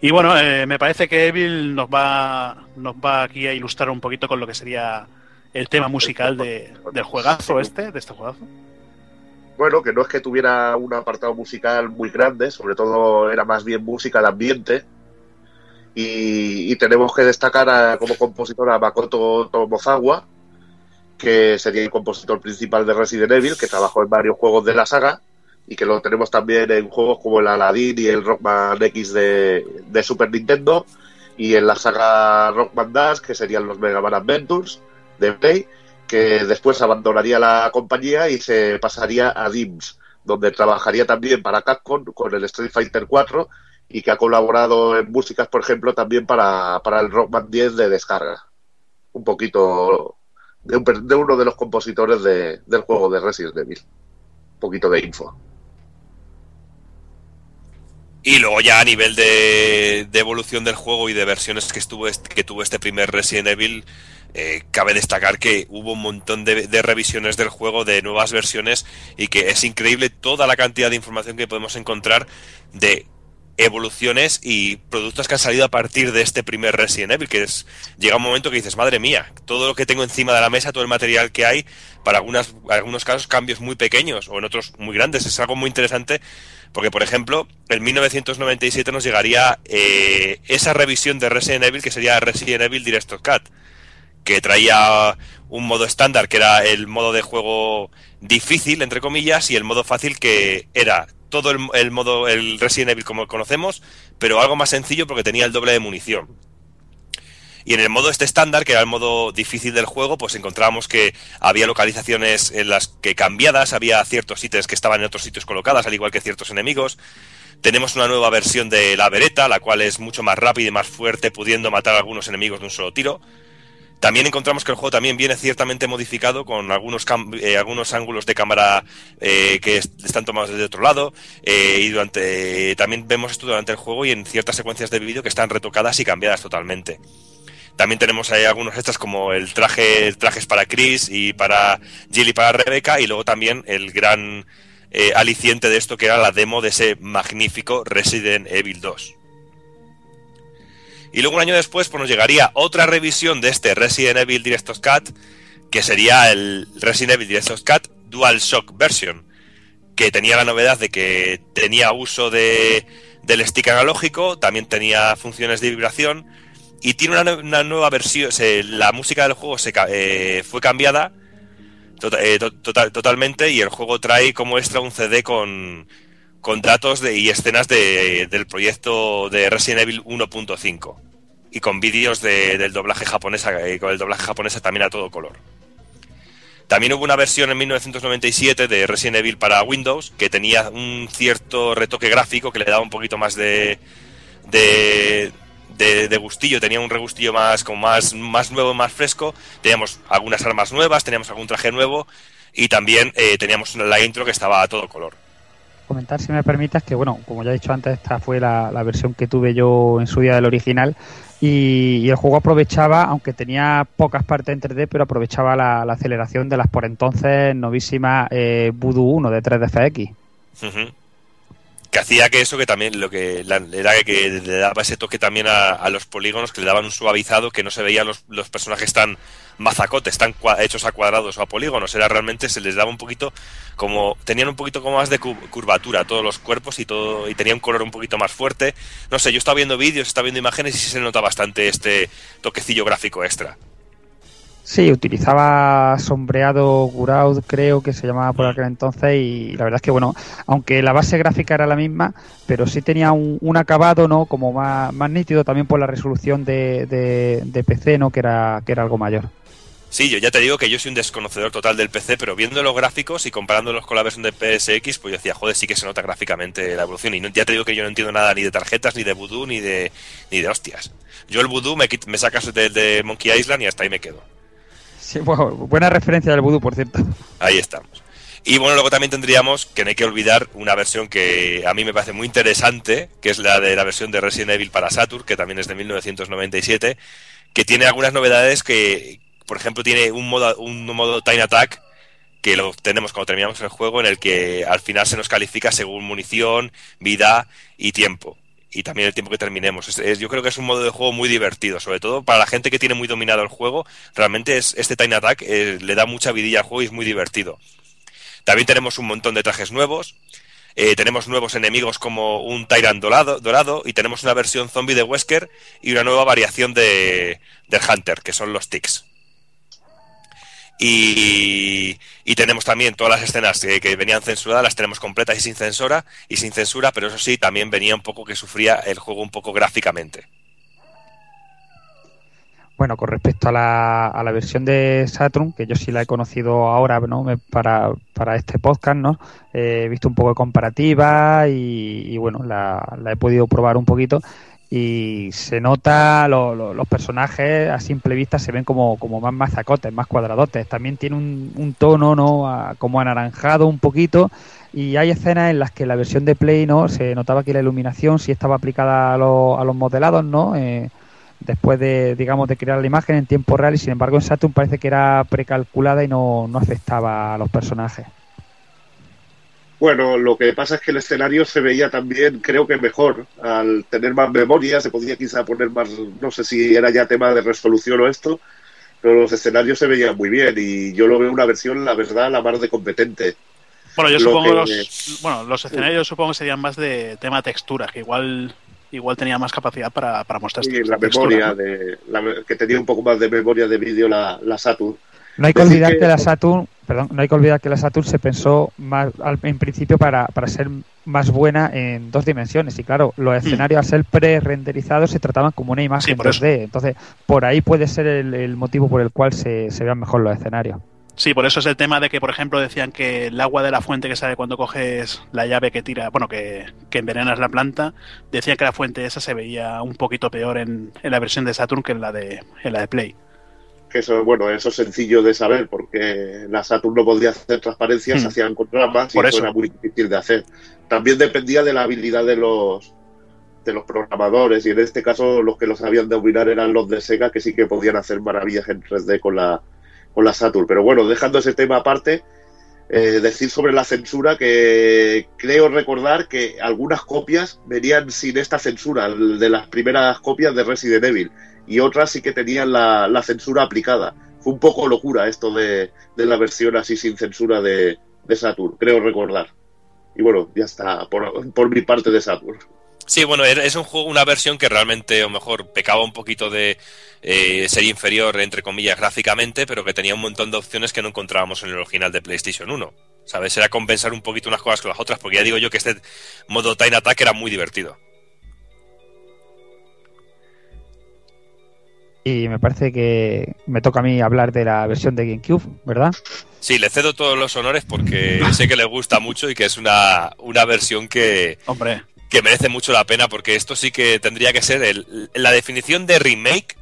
Y bueno, eh, me parece que Evil nos va, nos va aquí a ilustrar un poquito con lo que sería el tema musical de, del juegazo este, de este juegazo. Bueno, que no es que tuviera un apartado musical muy grande, sobre todo era más bien música de ambiente. Y, tenemos que destacar a- como compositor a Makoto Tomozawa, que sería el compositor principal de Resident Evil, que trabajó en varios juegos de la saga y que lo tenemos también en juegos como el Aladdin y el Rockman X de, de Super Nintendo y en la saga Rockman Dash, que serían los Mega Man Adventures de Play, que después abandonaría la compañía y se pasaría a DIMS, donde trabajaría también para Capcom con el Street Fighter 4 y que ha colaborado en músicas, por ejemplo, también para, para el Rockman 10 de descarga. Un poquito de, uno de los compositores de- del juego de Resident Evil. Un poquito de info. Y luego ya a nivel de, de evolución del juego y de versiones que estuvo este, que tuvo este primer Resident Evil, eh, cabe destacar que hubo un montón de, de revisiones del juego, de nuevas versiones, y que es increíble toda la cantidad de información que podemos encontrar de evoluciones y productos que han salido a partir de este primer Resident Evil, que es llega un momento que dices, madre mía, todo lo que tengo encima de la mesa, todo el material que hay, para algunas, algunos casos cambios muy pequeños o en otros muy grandes, es algo muy interesante porque, por ejemplo, en 1997 nos llegaría eh, esa revisión de Resident Evil que sería Resident Evil Director's Cut, que traía un modo estándar que era el modo de juego difícil, entre comillas, y el modo fácil que era todo el, modo, el Resident Evil como conocemos, pero algo más sencillo porque tenía el doble de munición. Y en el modo este estándar, que era el modo difícil del juego, pues encontrábamos que había localizaciones en las que cambiadas, había ciertos ítems que estaban en otros sitios colocadas, al igual que ciertos enemigos. Tenemos una nueva versión de la vereta, la cual es mucho más rápida y más fuerte, pudiendo matar a algunos enemigos de un solo tiro. También encontramos que el juego también viene ciertamente modificado con algunos, eh, algunos ángulos de cámara eh, que est- están tomados desde otro lado eh, y durante también vemos esto durante el juego y en ciertas secuencias de vídeo que están retocadas y cambiadas totalmente. También tenemos ahí algunos extras como el traje, trajes para Chris y para Jill y para Rebecca y luego también el gran aliciente de esto que era la demo de ese magnífico Resident Evil 2. Y luego un año después pues nos llegaría otra revisión de este Resident Evil Director's Cut, que sería el Resident Evil Director's Cut Dual Shock Version, que tenía la novedad de que tenía uso de, del stick analógico, también tenía funciones de vibración y tiene una, nue- una nueva versión, la música del juego se, eh, fue cambiada tota- eh, to- total- totalmente y el juego trae como extra un CD con, con datos de, y escenas de- del proyecto de Resident Evil 1.5 y con vídeos de- del doblaje japonés, eh, con el doblaje japonés también a todo color. También hubo una versión en 1997 de Resident Evil para Windows que tenía un cierto retoque gráfico que le daba un poquito más de, de, de, gustillo, tenía un regustillo más, más, más nuevo, más fresco. Teníamos algunas armas nuevas, teníamos algún traje nuevo y también eh, teníamos la intro que estaba a todo color. Comentar, si me permitas, que bueno, como ya he dicho antes, esta fue la, versión que tuve yo en su día del original. Y, el juego aprovechaba, aunque tenía pocas partes en 3D, pero aprovechaba la, aceleración de las por entonces novísimas eh, Voodoo 1 de 3DFX. Ujú. Que hacía que eso, que también lo que era que le daba ese toque también a, los polígonos, que le daban un suavizado, que no se veían los, los personajes tan mazacotes, tan hechos a cuadrados o a polígonos. Era realmente, se les daba un poquito como, tenían un poquito como más de cu- curvatura todos los cuerpos y todo, y tenía un color un poquito más fuerte. No sé, yo estaba viendo vídeos, estaba viendo imágenes y sí se nota bastante este toquecillo gráfico extra. Sí, utilizaba sombreado Guraud, creo que se llamaba por aquel entonces, y la verdad es que, bueno, aunque la base gráfica era la misma, pero sí tenía un, acabado, ¿no? Como más, más nítido también por la resolución de, de, PC, ¿no? Que era, que era algo mayor. Sí, yo ya te digo que yo soy un desconocedor total del PC, pero viendo los gráficos y comparándolos con la versión de PSX, pues yo decía, joder, sí que se nota gráficamente la evolución. Y no- ya te digo que yo no entiendo nada ni de tarjetas, ni de voodoo, ni de, ni de hostias. Yo el voodoo me, me sacas del de Monkey Island y hasta ahí me quedo. Buena referencia del vudú, por cierto. Ahí estamos. Y bueno, luego también tendríamos, que no hay que olvidar, una versión que a mí me parece muy interesante, que es la de la versión de Resident Evil para Saturn, que también es de 1997, que tiene algunas novedades que, por ejemplo, tiene un modo, un modo Time Attack, que lo tenemos cuando terminamos el juego, en el que al final se nos califica según munición, vida y tiempo. Y también el tiempo que terminemos. Es- yo creo que es un modo de juego muy divertido, sobre todo para la gente que tiene muy dominado el juego. Realmente es, este Time Attack eh, le da mucha vidilla al juego y es muy divertido. También tenemos un montón de trajes nuevos. eh, tenemos nuevos enemigos como un Tyrant dorado, dorado y tenemos una versión zombie de Wesker y una nueva variación de, del Hunter, que son los Ticks. Y, tenemos también todas las escenas que, que venían censuradas, las tenemos completas y sin censura, y sin censura, pero eso sí, también venía un poco que sufría el juego un poco gráficamente. Bueno, con respecto a la, a la versión de Saturn, que yo sí la he conocido ahora ¿no? Me- para, para este podcast, ¿no? Eh, he visto un poco de comparativa y, y, bueno, la, la he podido probar un poquito y se nota lo- lo- los personajes a simple vista se ven como, como más mazacotes, más cuadradotes. También tiene un, tono ¿no? A- como anaranjado un poquito y hay escenas en las que la versión de Play no se notaba que la iluminación sí estaba aplicada a, los- a los modelados, ¿no? Eh, después de, digamos, de crear la imagen en tiempo real y sin embargo en Saturn parece que era precalculada y no, no afectaba a los personajes. Bueno, lo que pasa es que el escenario se veía también, creo que mejor, al tener más memoria, se podía quizá poner más, no sé si era ya tema de resolución o esto, pero los escenarios se veían muy bien y yo lo veo una versión, la verdad, la más de competente. Bueno, yo Lo supongo que- los, bueno, los escenarios supongo que serían más de tema textura, que igual igual tenía más capacidad para, para mostrar Sí, esta la textura, memoria, ¿no? de, la- que tenía un poco más de memoria de vídeo la, la Saturn. No hay que olvidar que- que la Saturn, perdón, no hay que olvidar que la Saturn se pensó más al- en principio para, para ser más buena en dos dimensiones y claro, los escenarios al ser pre-renderizados se trataban como una imagen Sí, por eso. 2D, entonces por ahí puede ser el, el motivo por el cual se, se vean mejor los escenarios. Sí, por eso es el tema de que, por ejemplo, decían que el agua de la fuente que sale cuando coges la llave que tira, bueno, que, que envenenas la planta, decían que la fuente esa se veía un poquito peor en, en la versión de Saturn que en la de, en la de Play. Que eso, bueno, eso es sencillo de saber porque la Saturn no podía hacer transparencias, se Hmm. hacían con ramas y Por eso eso. era muy difícil de hacer. También dependía de la habilidad de los de los programadores y en este caso los que lo sabían dominar eran los de Sega que sí que podían hacer maravillas en 3D con la con la Saturn. Pero bueno, dejando ese tema aparte, eh, decir sobre la censura que creo recordar que algunas copias venían sin esta censura, de las primeras copias de Resident Evil, y otras sí que tenían la, la censura aplicada. Fue un poco locura esto de, de la versión así sin censura de, de Saturn, creo recordar. Y bueno, ya está, por, por mi parte de Saturn. Sí, bueno, es un juego, una versión que realmente, lo mejor, pecaba un poquito de eh, ser inferior, entre comillas, gráficamente, pero que tenía un montón de opciones que no encontrábamos en el original de PlayStation 1. ¿Sabes? Era compensar un poquito unas cosas con las otras, porque ya digo yo que este modo Time Attack era muy divertido. Y me parece que me toca a mí hablar de la versión de GameCube, ¿verdad? Sí, le cedo todos los honores porque <laughs> sé que le gusta mucho y que es una, una versión que, Hombre, que merece mucho la pena, porque esto sí que tendría que ser el- la definición de remake.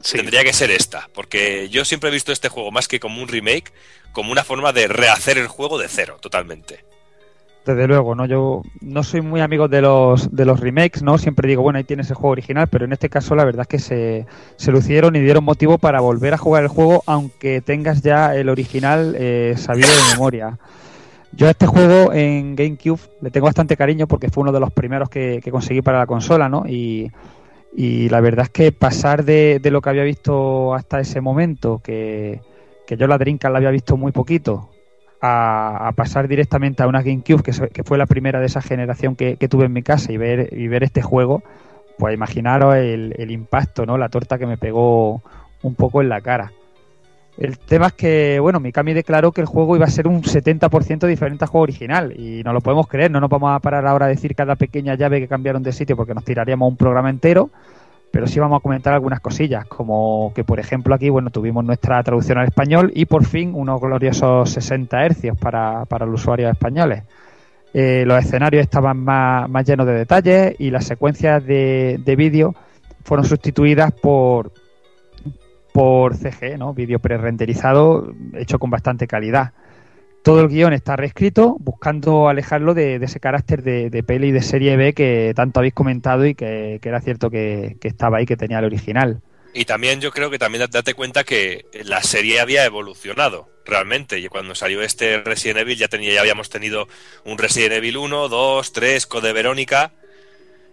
sí. Tendría que ser esta, porque yo siempre he visto este juego más que como un remake, como una forma de rehacer el juego de cero, totalmente. Desde luego, ¿no? Yo no soy muy amigo de los, de los remakes, ¿no? Siempre digo, bueno, ahí tienes el juego original, pero en este caso la verdad es que se, se lucieron y dieron motivo para volver a jugar el juego, aunque tengas ya el original eh, sabido de memoria. Yo a este juego en GameCube le tengo bastante cariño porque fue uno de los primeros que, que conseguí para la consola, ¿no? Y, y la verdad es que pasar de, de lo que había visto hasta ese momento, que, que yo la Dreamcast la había visto muy poquito, a, pasar directamente a una GameCube, que, que fue la primera de esa generación que, tuve en mi casa, y ver, y ver este juego, pues imaginaros el, el impacto, ¿no? La torta que me pegó un poco en la cara. El tema es que, bueno, Mikami declaró que el juego iba a ser un 70% diferente al juego original y no lo podemos creer, no nos vamos a parar ahora a decir cada pequeña llave que cambiaron de sitio porque nos tiraríamos un programa entero, pero sí vamos a comentar algunas cosillas, como que por ejemplo aquí, bueno, tuvimos nuestra traducción al español y por fin unos gloriosos 60 hercios para, para los usuarios españoles. Eh, los escenarios estaban más, más llenos de detalles y las secuencias de, de vídeo fueron sustituidas por por CG, ¿no? Vídeo pre-renderizado hecho con bastante calidad. Todo el guion está reescrito, buscando alejarlo de, de ese carácter de, de peli de serie B que tanto habéis comentado y que, que era cierto que, que estaba ahí, que tenía el original. Y también yo creo que también date cuenta que la serie había evolucionado realmente. Y cuando salió este Resident Evil ya, tenía, ya habíamos tenido un Resident Evil 1, 2, 3, Code Verónica.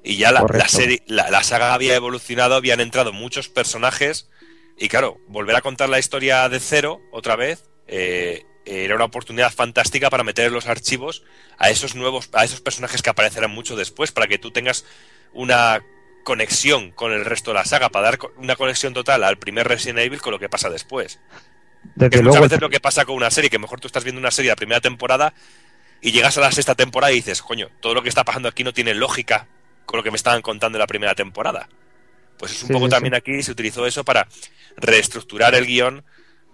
Y ya la, serie, la, la saga había evolucionado, habían entrado muchos personajes. Y claro, volver a contar la historia de cero otra vez eh, era una oportunidad fantástica para meter los archivos a esos nuevos, a esos personajes que aparecerán mucho después, para que tú tengas una conexión con el resto de la saga, para dar una conexión total al primer Resident Evil con lo que pasa después. Que Desde es luego, muchas veces lo que pasa con una serie, que mejor tú estás viendo una serie de la primera temporada y llegas a la sexta temporada y dices, coño, todo lo que está pasando aquí no tiene lógica con lo que me estaban contando en la primera temporada. Pues es un Sí, poco sí, también sí. aquí se utilizó eso para reestructurar el guion,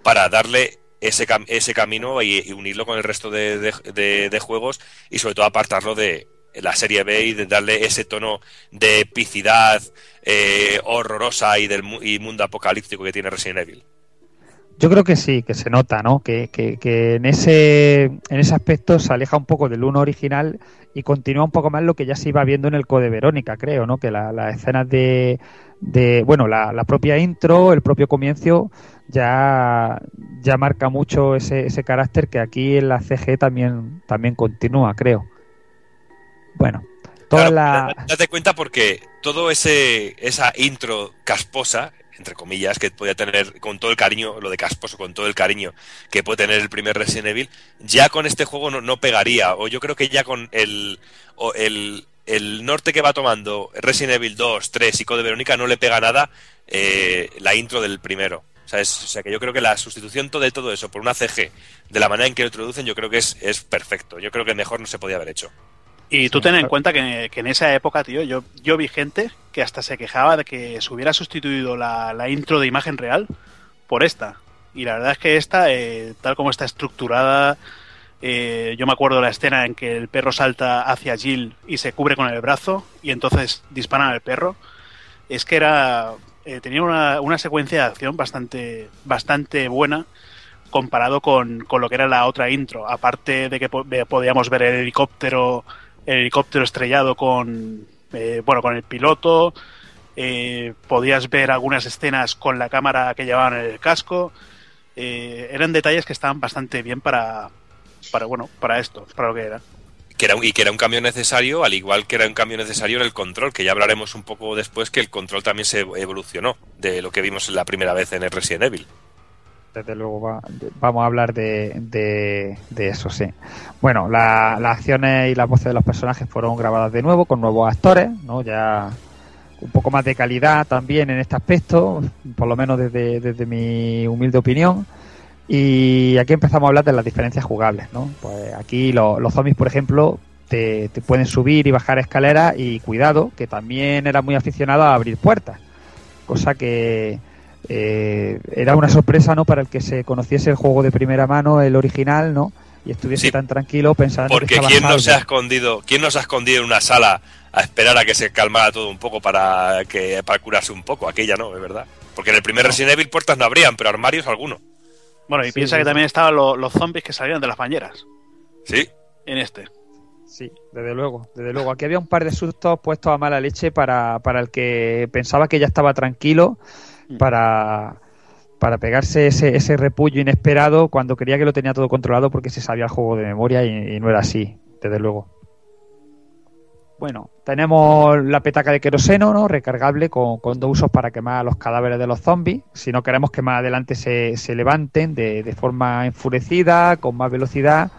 para darle ese, ese camino y, unirlo con el resto de, de- de- de juegos y sobre todo apartarlo de la serie B y de darle ese tono de epicidad eh, horrorosa y del mu- y mundo apocalíptico que tiene Resident Evil. Yo creo que sí, que se nota, ¿no? Que, que, que en ese en ese aspecto se aleja un poco del uno original y continúa un poco más lo que ya se iba viendo en el Code Verónica, creo, ¿no? Que la- las escenas de, de bueno, la, la propia intro, el propio comienzo, ya, ya marca mucho ese, ese carácter que aquí en la CG también, también continúa, creo. Bueno, toda la... Da- Date cuenta porque todo ese esa intro casposa, entre comillas, que podía tener con todo el cariño, lo de casposo, con todo el cariño que puede tener el primer Resident Evil, ya con este juego no, no pegaría. O yo creo que ya con el, o el, el norte que va tomando Resident Evil 2, 3 y Code Verónica no le pega nada eh, la intro del primero. O sea, es- o sea, que yo creo que la sustitución de todo eso por una CG, de la manera en que lo introducen, yo creo que es, es perfecto. Yo creo que mejor no se podía haber hecho. Y tú ten en cuenta que, que en esa época, tío, yo, yo vi gente que hasta se quejaba de que se hubiera sustituido la, la intro de imagen real por esta. Y la verdad es que esta, eh, tal como está estructurada, eh, yo me acuerdo de la escena en que el perro salta hacia Jill y se cubre con el brazo y entonces disparan al perro. Es que era eh, tenía una, una secuencia de acción bastante, bastante buena comparado con, con lo que era la otra intro. Aparte de que po- podíamos ver el helicóptero, el helicóptero estrellado con, eh, bueno, con el piloto. eh, podías ver algunas escenas con la cámara que llevaban en el casco. Eh, eran detalles que estaban bastante bien para, para bueno, para esto, para lo que era. que era y que era un cambio necesario, al igual que era un cambio necesario en el control, que ya hablaremos un poco después que el control también se evolucionó de lo que vimos la primera vez en el Resident Evil. Desde luego va- vamos a hablar de, de- eso, sí. Bueno, la- las acciones y las voces de los personajes fueron grabadas de nuevo con nuevos actores, ¿no? Ya un poco más de calidad también en este aspecto, por lo menos desde, desde mi humilde opinión. Y aquí empezamos a hablar de las diferencias jugables, ¿no? Pues aquí lo- los zombies, por ejemplo, te, te pueden subir y bajar escaleras y cuidado, que también era muy aficionado a abrir puertas, cosa que eh, era una sorpresa, ¿no? Para el que se conociese el juego de primera mano, el original, ¿no? Y estuviese Sí. tan tranquilo pensando que Porque estaba quién no se ha escondido, quién no se ha escondido en una sala a esperar a que se calmara todo un poco para que para curarse un poco, aquella no, es verdad. Porque en el primer Resident Evil puertas no abrían, pero armarios alguno. Bueno, y Sí, piensa sí, que sí. también estaban lo- los zombies que salían de las bañeras Sí. en este. Sí, desde luego, desde luego. Aquí había un par de sustos puestos a mala leche para, para el que pensaba que ya estaba tranquilo para, para pegarse ese, ese repullo inesperado cuando creía que lo tenía todo controlado porque se sabía el juego de memoria y, y no era así, desde luego. Bueno, tenemos la petaca de queroseno, ¿no? Recargable con, con dos usos para quemar los cadáveres de los zombies. Si no queremos que más adelante se, se levanten de, de forma enfurecida, con más velocidad.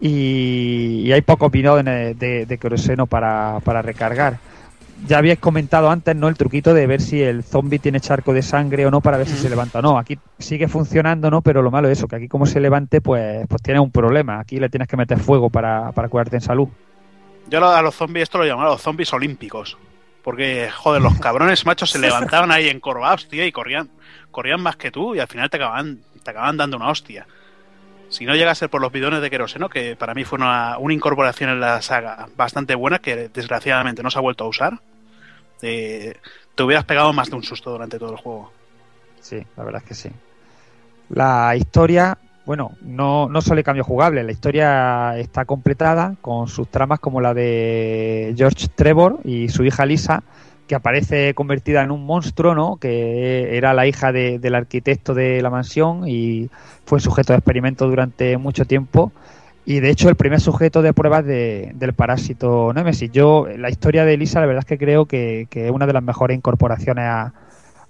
Y, hay pocos bidones de, de queroseno para, para recargar. Ya habíais comentado antes, ¿no? El truquito de ver si el zombie tiene charco de sangre o no para ver si se levanta o no. Aquí sigue funcionando, ¿no? Pero lo malo es eso, que aquí como se levante, pues, pues tiene un problema. Aquí le tienes que meter fuego para, para curarte en salud. Yo lo- a los zombies esto lo llamaba los zombies olímpicos. Porque, joder, los <laughs> cabrones machos se levantaban ahí encorvados, tío, y corrían, corrían más que tú y al final te acababan, te acababan dando una hostia. Si no llega a ser por los bidones de queroseno, que para mí fue una, una incorporación en la saga bastante buena, que desgraciadamente no se ha vuelto a usar, eh, te hubieras pegado más de un susto durante todo el juego. Sí, la verdad es que sí. La historia, bueno, no, no solo hay cambio jugable, la historia está completada con sus tramas como la de George Trevor y su hija Lisa, que aparece convertida en un monstruo, ¿no? Que era la hija de- del arquitecto de la mansión y fue sujeto de experimento durante mucho tiempo. Y de hecho, el primer sujeto de pruebas de- del parásito Nemesis. Yo, la historia de Lisa, la verdad es que creo que, que es una de las mejores incorporaciones a-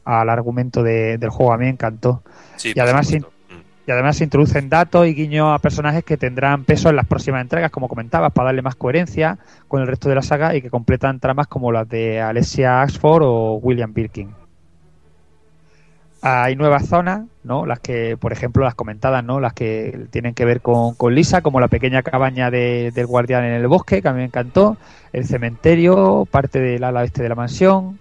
al argumento de- del juego. A mí me encantó. Sí, y además, supuesto. in- y además se introducen datos y guiños a personajes que tendrán peso en las próximas entregas, como comentabas, para darle más coherencia con el resto de la saga y que completan tramas como las de Alessia Axford o William Birkin. Hay nuevas zonas, ¿no? Las que, por ejemplo, las comentadas, ¿no? Las que tienen que ver con, con Lisa, como la pequeña cabaña de- del guardián en el bosque, que a mí me encantó, el cementerio, parte del ala oeste de la mansión,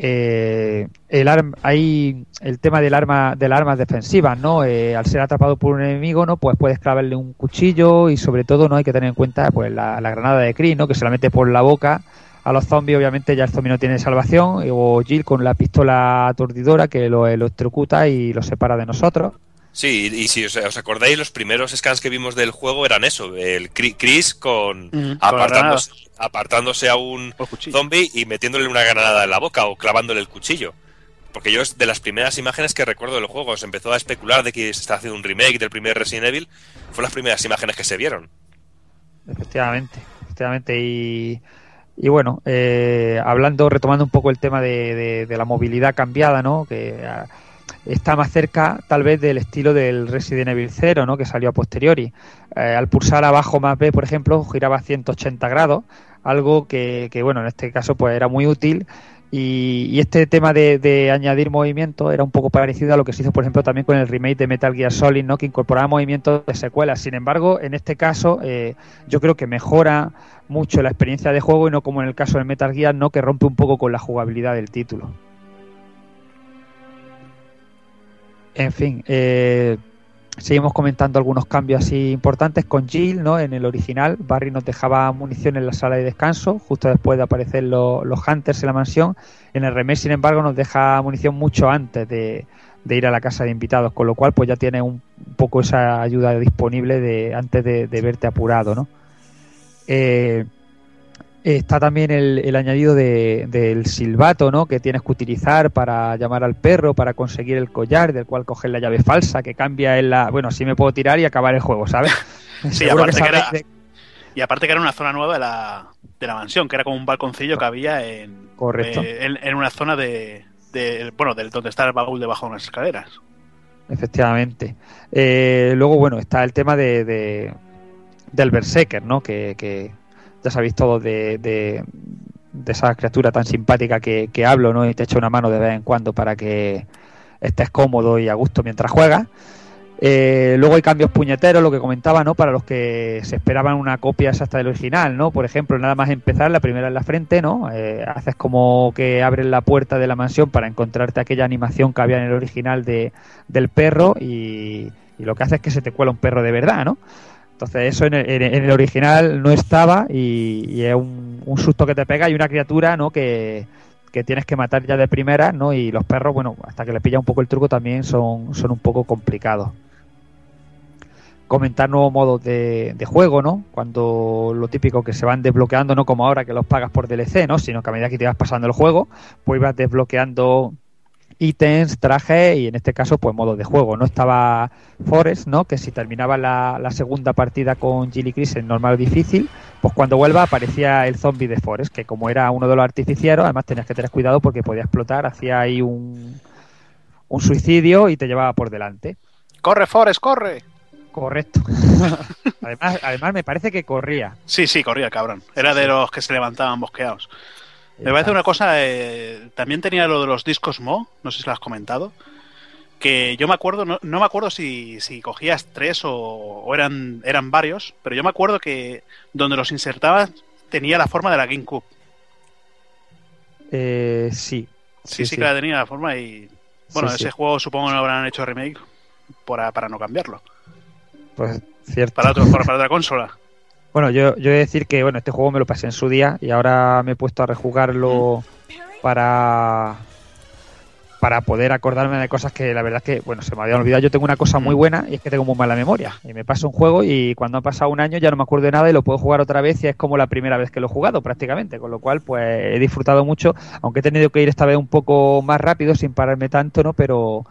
eh, el arm, hay el tema del arma de las armas defensivas no Eh, al ser atrapado por un enemigo no pues puedes clavarle un cuchillo y sobre todo no hay que tener en cuenta pues la, granada de Chris no que se la mete por la boca a los zombies, obviamente ya el zombie no tiene salvación, o Jill con la pistola aturdidora que lo electrocuta y lo separa de nosotros. Sí, y si os, os acordáis, los primeros scans que vimos del juego eran eso, el Chris con con apartándose, apartándose a un zombie y metiéndole una granada en la boca o clavándole el cuchillo. Porque yo es de las primeras imágenes que recuerdo del juego, se empezó a especular de que se está haciendo un remake del primer Resident Evil, fue las primeras imágenes que se vieron. Efectivamente, efectivamente. Y, y bueno, eh, hablando, retomando un poco el tema de, de- la movilidad cambiada, ¿no? Que ah, está más cerca, tal vez, del estilo del Resident Evil 0, ¿no? Que salió a posteriori. Eh, al pulsar abajo más B, por ejemplo, giraba a 180 grados, algo que, que, bueno, en este caso, pues era muy útil. Y, este tema de, de añadir movimiento era un poco parecido a lo que se hizo, por ejemplo, también con el remake de Metal Gear Solid, ¿no? que incorporaba movimientos de secuelas. Sin embargo, en este caso, eh, yo creo que mejora mucho la experiencia de juego y no como en el caso del Metal Gear, ¿no? que rompe un poco con la jugabilidad del título. En fin, eh, seguimos comentando algunos cambios así importantes con Jill, ¿no? En el original, Barry nos dejaba munición en la sala de descanso, justo después de aparecer lo- los Hunters en la mansión. En el remake, sin embargo, nos deja munición mucho antes de, de ir a la casa de invitados, con lo cual pues ya tiene un poco esa ayuda disponible de antes de, de verte apurado, ¿no? Eh, Está también el, el añadido de- del silbato, ¿no? Que tienes que utilizar para llamar al perro, para conseguir el collar, del cual coger la llave falsa, que cambia en la... Bueno, así me puedo tirar y acabar el juego, ¿sabes? <laughs> Sí, aparte que, era, de- y aparte que era una zona nueva de la, de la mansión, que era como un balconcillo que había en, Correcto. eh, en, en una zona de, de- bueno, del donde está el baúl debajo de unas escaleras. Efectivamente. Eh, luego, bueno, está el tema de, de- del Berserker, ¿no? Que, que ya sabéis todos de, de, esa criatura tan simpática que, que hablo, ¿no? Y te echo una mano de vez en cuando para que estés cómodo y a gusto mientras juegas. Eh, luego hay cambios puñeteros, lo que comentaba, ¿no? Para los que se esperaban una copia exacta del original, ¿no? Por ejemplo, nada más empezar, la primera en la frente, ¿no? Eh, haces como que abres la puerta de la mansión para encontrarte aquella animación que había en el original de, del perro y, y lo que hace es que se te cuela un perro de verdad, ¿no? Entonces eso en el, en- el original no estaba y, es un, susto que te pega y una criatura, ¿no? Que, que tienes que matar ya de primera, ¿no? Y los perros, bueno, hasta que le pilla un poco el truco también son, son un poco complicados comentar nuevos modos de, de juego, ¿no? Cuando lo típico que se van desbloqueando, no como ahora que los pagas por DLC, ¿no? Sino que a medida que te vas pasando el juego, pues ibas desbloqueando ítems, trajes y en este caso pues modos de juego. No estaba Forest, ¿no? Que si terminaba la, la segunda partida con Gilly Chris en normal o difícil, pues cuando vuelva aparecía el zombie de Forest, que como era uno de los artificieros, además tenías que tener cuidado porque podía explotar, hacía ahí un, un suicidio y te llevaba por delante. ¡Corre, Forrest, corre! Correcto. <laughs> además, además me parece que corría. Sí, sí, corría el cabrón. Era de los que se levantaban bosqueados. Me parece una cosa, eh, también tenía lo de los discos Mo, no sé si lo has comentado, que yo me acuerdo, no, no me acuerdo si, si cogías tres o, o eran, eran varios, pero yo me acuerdo que donde los insertabas tenía la forma de la GameCube. Eh, sí. Sí, sí, que la tenía la forma y... Bueno, Sí, ese sí. juego supongo que no habrán hecho remake para, para no cambiarlo. Pues cierto. Para, otro, para, para otra consola. Bueno, yo, yo he de decir que bueno, este juego me lo pasé en su día y ahora me he puesto a rejugarlo para para poder acordarme de cosas que la verdad es que bueno se me habían olvidado. Yo tengo una cosa muy buena y es que tengo muy mala memoria. Y me paso un juego y cuando ha pasado un año ya no me acuerdo de nada y lo puedo jugar otra vez y es como la primera vez que lo he jugado prácticamente. Con lo cual pues he disfrutado mucho, aunque he tenido que ir esta vez un poco más rápido sin pararme tanto, ¿no? Pero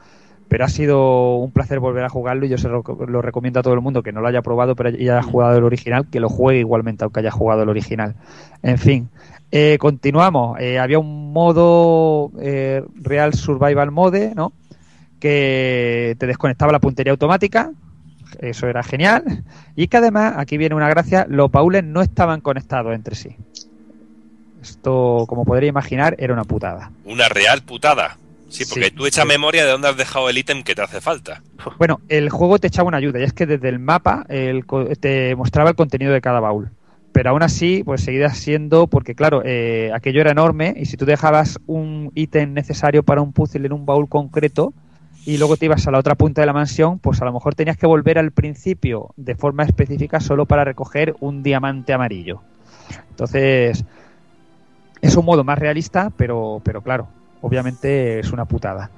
pero ha sido un placer volver a jugarlo y yo se lo, lo recomiendo a todo el mundo que no lo haya probado pero ya haya jugado el original, que lo juegue igualmente aunque haya jugado el original. En fin, eh, continuamos. Eh, había un modo eh, Real Survival Mode, ¿no? Que te desconectaba la puntería automática. Eso era genial. Y que además, aquí viene una gracia, los baúles no estaban conectados entre sí. Esto, como podría imaginar, era una putada. Una real putada. Sí, porque Sí. tú echas memoria de dónde has dejado el ítem que te hace falta. <laughs> Bueno, el juego te echaba una ayuda y es que desde el mapa el te mostraba el contenido de cada baúl. Pero aún así, pues seguía siendo, porque claro, eh, aquello era enorme y si tú dejabas un ítem necesario para un puzzle en un baúl concreto y luego te ibas a la otra punta de la mansión, pues a lo mejor tenías que volver al principio de forma específica solo para recoger un diamante amarillo. Entonces, es un modo más realista, pero, pero claro, obviamente es una putada.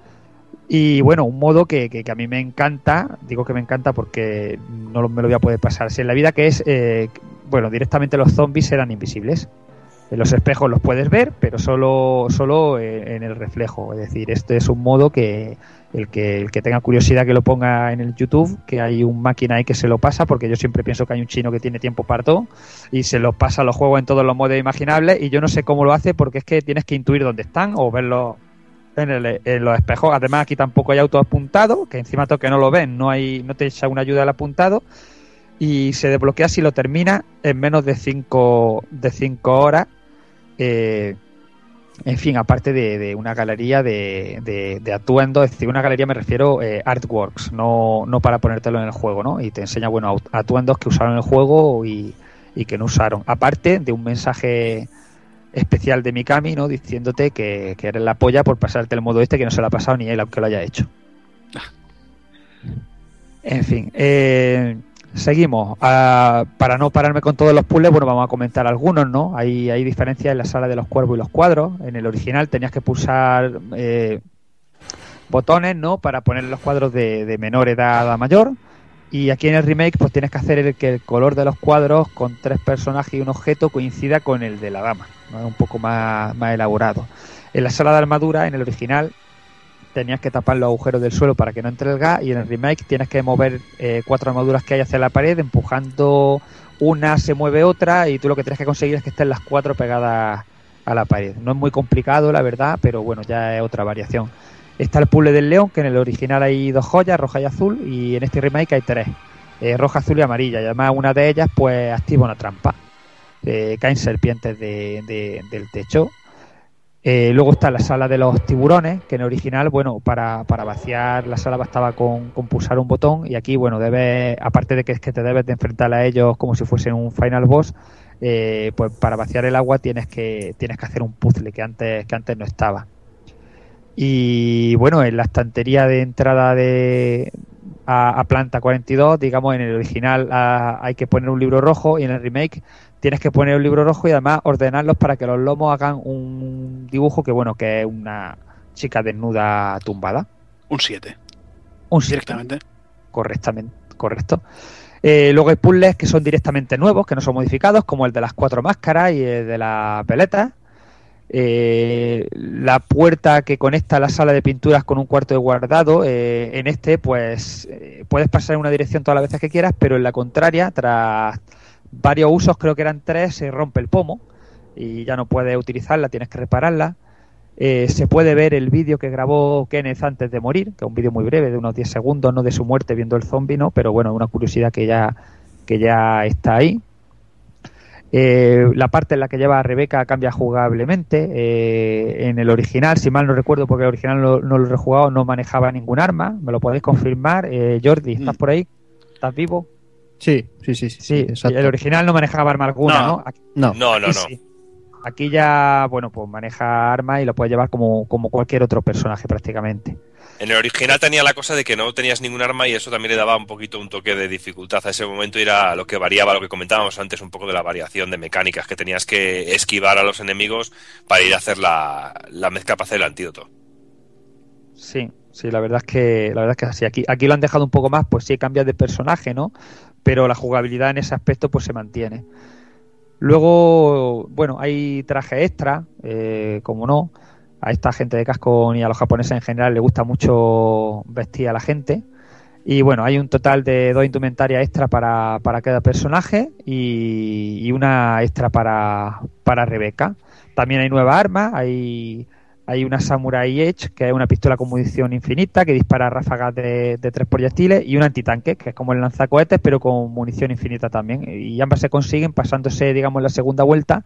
Y bueno, un modo que, que- que a mí me encanta, digo que me encanta porque no me lo voy a poder pasar. Si en la vida que es, eh, bueno, directamente los zombies eran invisibles. En los espejos los puedes ver, pero solo, solo eh, en el reflejo. Es decir, este es un modo que el, que el que tenga curiosidad que lo ponga en el YouTube, que hay un máquina ahí que se lo pasa, porque yo siempre pienso que hay un chino que tiene tiempo para todo y se lo pasa los juegos en todos los modos imaginables y yo no sé cómo lo hace porque es que tienes que intuir dónde están o verlos en, el- en los espejos. Además aquí tampoco hay auto apuntado, que encima todo que no lo ven, no hay no te echa una ayuda al apuntado y se desbloquea si lo termina en menos de 5 de cinco horas. Eh, en fin, aparte de, de una galería de, de, de atuendos, es decir, una galería me refiero eh, artworks, no, no para ponértelo en el juego, ¿no? Y te enseña, bueno, atuendos que usaron en el juego y, y que no usaron. Aparte de un mensaje especial de Mikami, ¿no? Diciéndote que, que eres la polla por pasarte el modo este que no se lo ha pasado ni él, aunque lo haya hecho. En fin, eh, seguimos. Ah, para no pararme con todos los puzzles, bueno, vamos a comentar algunos, ¿no? Hay, hay diferencias en la sala de los cuervos y los cuadros. En el original tenías que pulsar eh, botones, ¿no? Para poner los cuadros de, de menor edad a mayor. Y aquí en el remake, pues tienes que hacer el, que el color de los cuadros con tres personajes y un objeto coincida con el de la dama. un poco más, más elaborado. En la sala de armadura, en el original, tenías que tapar los agujeros del suelo para que no entre el gas y en el remake tienes que mover eh, cuatro armaduras que hay hacia la pared empujando una se mueve otra y tú lo que tienes que conseguir es que estén las cuatro pegadas a la pared. No es muy complicado la verdad pero bueno ya es otra variación. Está el puzzle del león que en el original hay dos joyas roja y azul y en este remake hay tres eh, roja azul y amarilla y además una de ellas pues activa una trampa Eh, caen serpientes de- de- del techo eh, luego está la sala de los tiburones, que en el original, bueno, para, para vaciar la sala bastaba con, pulsar un botón y aquí, bueno, debes, aparte de que es que te debes de enfrentar a ellos como si fuesen un final boss, eh, pues para vaciar el agua tienes que, tienes que hacer un puzzle que antes, que antes no estaba. Y bueno, en la estantería de entrada de a, a planta 42, digamos, en el original ah, hay que poner un libro rojo y en el remake tienes que poner un libro rojo y además ordenarlos para que los lomos hagan un dibujo que, bueno, que es una chica desnuda tumbada. Un 7. Un siete. Directamente. Correctamente, correcto. Eh, luego hay puzzles que son directamente nuevos, que no son modificados, como el de las cuatro máscaras y el de las veletas. Eh, la puerta que conecta la sala de pinturas con un cuarto de guardado, eh, en este, pues eh, puedes pasar en una dirección todas las veces que quieras, pero en la contraria, tras varios usos, creo que eran tres, se rompe el pomo y ya no puedes utilizarla, tienes que repararla. Eh, se puede ver el vídeo que grabó Kenneth antes de morir, que es un vídeo muy breve, de unos 10 segundos, no de su muerte viendo el zombie, ¿no? Pero bueno, una curiosidad que ya, que ya está ahí. Eh, la parte en la que lleva a Rebeca cambia jugablemente. Eh, en el original, si mal no recuerdo, porque el original no, no lo he rejugado, no manejaba ningún arma. ¿Me lo podéis confirmar? Eh, Jordi, ¿estás por ahí? ¿Estás vivo? Sí, sí, sí, sí. Sí, exacto. el original no manejaba arma alguna, No. ¿no? Aquí- No. No, no, aquí no. sí. Aquí ya, bueno, pues maneja armas y lo puede llevar como, como cualquier otro personaje prácticamente. En el original tenía la cosa de que no tenías ningún arma y eso también le daba un poquito un toque de dificultad a ese momento y era lo que variaba, lo que comentábamos antes, un poco de la variación de mecánicas, que tenías que esquivar a los enemigos para ir a hacer la, la mezcla para hacer el antídoto. Sí, sí, la verdad es que la verdad es que así. Aquí, aquí lo han dejado un poco más, pues sí, cambias de personaje, ¿no? Pero la jugabilidad en ese aspecto pues se mantiene. Luego, bueno, hay traje extra, eh, como no. A esta gente de casco y a los japoneses en general le gusta mucho vestir a la gente. Y bueno, hay un total de dos indumentarias extra para, para cada personaje y, una extra para, para Rebeca. También hay nuevas armas, hay, hay una Samurai Edge, que es una pistola con munición infinita que dispara ráfagas de, de tres proyectiles, y un antitanque, que es como el lanzacohetes, pero con munición infinita también. Y ambas se consiguen pasándose, digamos, la segunda vuelta.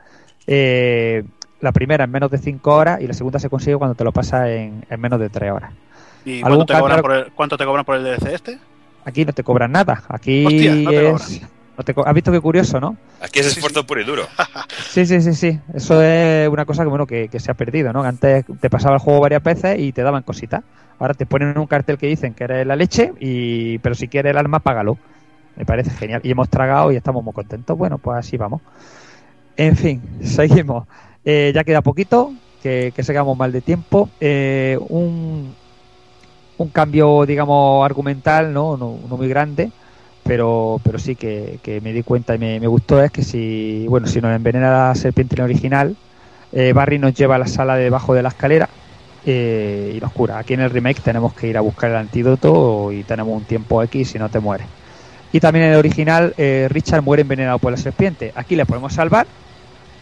eh, la primera en menos de 5 horas y la segunda se consigue cuando te lo pasas en, en menos de 3 horas. ¿Y ¿Algún cuánto te, cobran por el, cuánto te cobran por el DLC este? Aquí no te cobran nada. Aquí Hostia, no te es. No te ¿Has visto qué curioso, no? Aquí es esfuerzo puro y duro. <laughs> Sí, sí, sí, sí. Eso es una cosa que bueno que, que se ha perdido, ¿no? Antes te pasaba el juego varias veces y te daban cositas. Ahora te ponen un cartel que dicen que eres la leche, y pero si quieres el alma, págalo. Me parece genial. Y hemos tragado y estamos muy contentos. Bueno, pues así vamos. En fin, <laughs> seguimos. Eh, ya queda poquito, que, que sigamos mal de tiempo. Eh, un, un cambio, digamos, argumental, ¿no? No, no muy grande, pero, pero sí que, que me di cuenta y me, gustó es que si, bueno, si nos envenena la serpiente en el original, eh, Barry nos lleva a la sala debajo de la escalera eh, y nos cura. Aquí en el remake tenemos que ir a buscar el antídoto y tenemos un tiempo X y no te mueres. Y también en el original, eh, Richard muere envenenado por la serpiente. Aquí le podemos salvar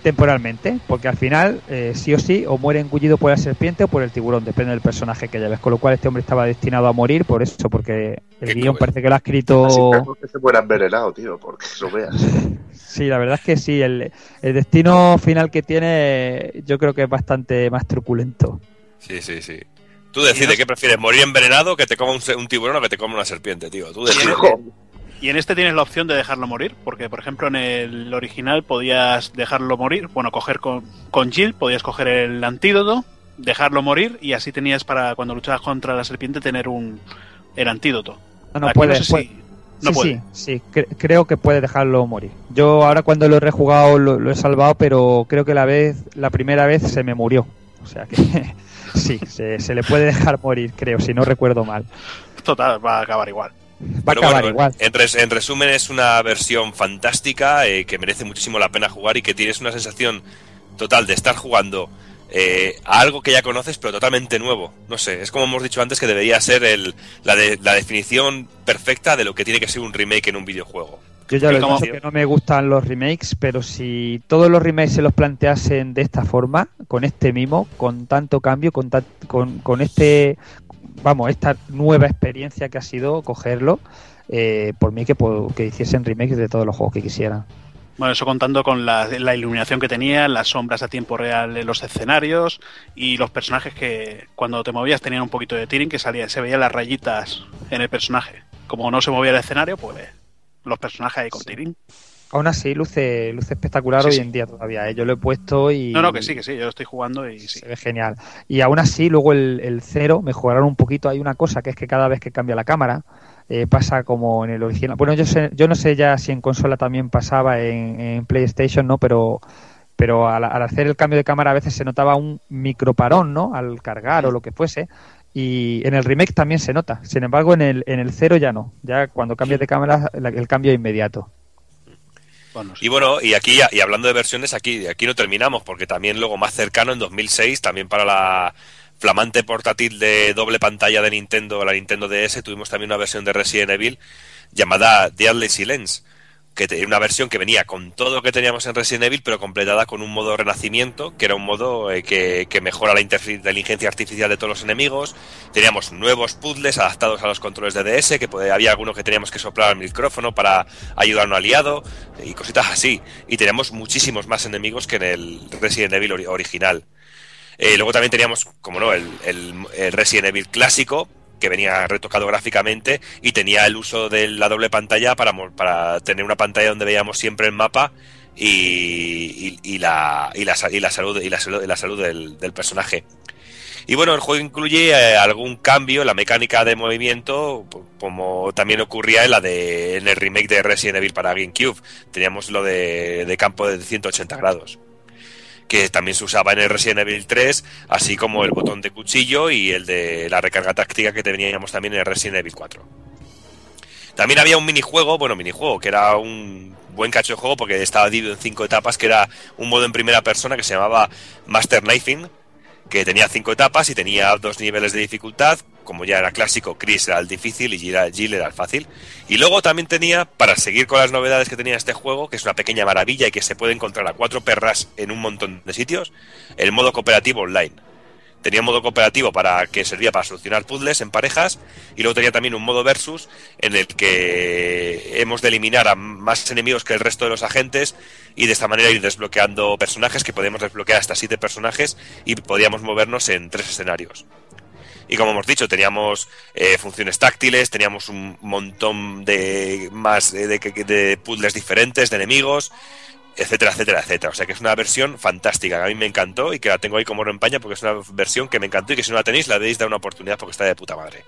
temporalmente, porque al final, eh, sí o sí, o muere engullido por la serpiente o por el tiburón, depende del personaje que lleves. Con lo cual, este hombre estaba destinado a morir por eso, porque el guion parece que lo ha escrito. Así que se muera envenenado, tío, porque lo veas. <laughs> Sí, la verdad es que sí. El, el destino final que tiene, yo creo que es bastante más truculento. Sí, sí, sí. Tú decides qué prefieres, morir envenenado, que te coma un, un tiburón o que te coma una serpiente, tío. Tú decides. Y en este tienes la opción de dejarlo morir, porque por ejemplo en el original podías dejarlo morir, bueno, coger con, con Jill, podías coger el antídoto, dejarlo morir y así tenías para cuando luchabas contra la serpiente tener un el antídoto. No, no Aquí puede. sé si- puede- no sí, puede. sí, sí, cre- creo que puede dejarlo morir. Yo ahora cuando lo he rejugado lo, lo he salvado, pero creo que la vez, la primera vez se me murió. O sea que <laughs> sí, se, se le puede dejar morir, creo, si no recuerdo mal. Total, va a acabar igual. Va a Pero acabar bueno, igual. En, res- en resumen, es una versión fantástica eh, que merece muchísimo la pena jugar y que tienes una sensación total de estar jugando eh, a algo que ya conoces, pero totalmente nuevo. No sé, es como hemos dicho antes que debería ser el, la, de- la definición perfecta de lo que tiene que ser un remake en un videojuego. Yo ya lo he dicho que no me gustan los remakes, pero si todos los remakes se los planteasen de esta forma, con este mimo, con tanto cambio, con, ta- con, con este, vamos, esta nueva experiencia que ha sido cogerlo, eh, por mí que, po- que hiciesen remakes de todos los juegos que quisieran. Bueno, eso contando con la, la iluminación que tenía, las sombras a tiempo real en los escenarios y los personajes que cuando te movías tenían un poquito de tearing que salía, se veían las rayitas en el personaje. Como no se movía el escenario, pues los personajes ahí con tearing. Aún así, luce, luce espectacular Sí, hoy sí. en día todavía. ¿eh? Yo lo he puesto y. No, no, que sí, que sí, yo lo estoy jugando y sí. Se ve genial. Y aún así, luego el, el cero mejoraron un poquito. Hay una cosa que es que cada vez que cambia la cámara, eh, pasa como en el original. Bueno, yo, sé, yo no sé ya si en consola también pasaba en, en PlayStation, ¿no? Pero, pero al, al hacer el cambio de cámara a veces se notaba un microparón, ¿no? Al cargar o lo que fuese. Y en el remake también se nota. Sin embargo, en el, en el cero ya no. Ya cuando cambias de cámara, el cambio es inmediato. Y bueno, y aquí, y hablando de versiones, aquí, aquí no terminamos, porque también luego más cercano, en 2006, también para la flamante portátil de doble pantalla de Nintendo, la Nintendo DS, tuvimos también una versión de Resident Evil llamada Deadly Silence, que era una versión que venía con todo lo que teníamos en Resident Evil, pero completada con un modo renacimiento, que era un modo eh, que, mejora la inteligencia artificial de todos los enemigos. Teníamos nuevos puzzles adaptados a los controles de DS, que había algunos que teníamos que soplar al micrófono para ayudar a un aliado, y cositas así. Y teníamos muchísimos más enemigos que en el Resident Evil ori- original. Eh, luego también teníamos, como no, el- el Resident Evil clásico, que venía retocado gráficamente y tenía el uso de la doble pantalla para, para tener una pantalla donde veíamos siempre el mapa y, y- y la, y, la, salud, y la la salud del, personaje. Y bueno, el juego incluye eh, algún cambio en la mecánica de movimiento, como también ocurría en la de en el remake de Resident Evil para GameCube. Teníamos lo de, de campo de 180 grados que también se usaba en el Resident Evil 3, así como el botón de cuchillo y el de la recarga táctica que teníamos también en el Resident Evil 4. También había un minijuego, bueno, minijuego, que era un buen cacho de juego porque estaba dividido en cinco etapas, que era un modo en primera persona que se llamaba Master Knifing, que tenía cinco etapas y tenía dos niveles de dificultad, como ya era clásico, Chris era el difícil y Jill era, el fácil. Y luego también tenía, para seguir con las novedades que tenía este juego, que es una pequeña maravilla y que se puede encontrar a cuatro perras en un montón de sitios, el modo cooperativo online. Tenía un modo cooperativo para que servía para solucionar puzzles en parejas y luego tenía también un modo versus en el que hemos de eliminar a más enemigos que el resto de los agentes y de esta manera ir desbloqueando personajes que podíamos desbloquear hasta siete personajes y podíamos movernos en tres escenarios. Y como hemos dicho, teníamos eh, funciones táctiles, teníamos un montón de más eh, de, de- de puzzles diferentes, de enemigos, etcétera, etcétera, etcétera. O sea que es una versión fantástica, que a mí me encantó y que la tengo ahí como oro en paña porque es una versión que me encantó y que si no la tenéis la debéis dar una oportunidad porque está de puta madre.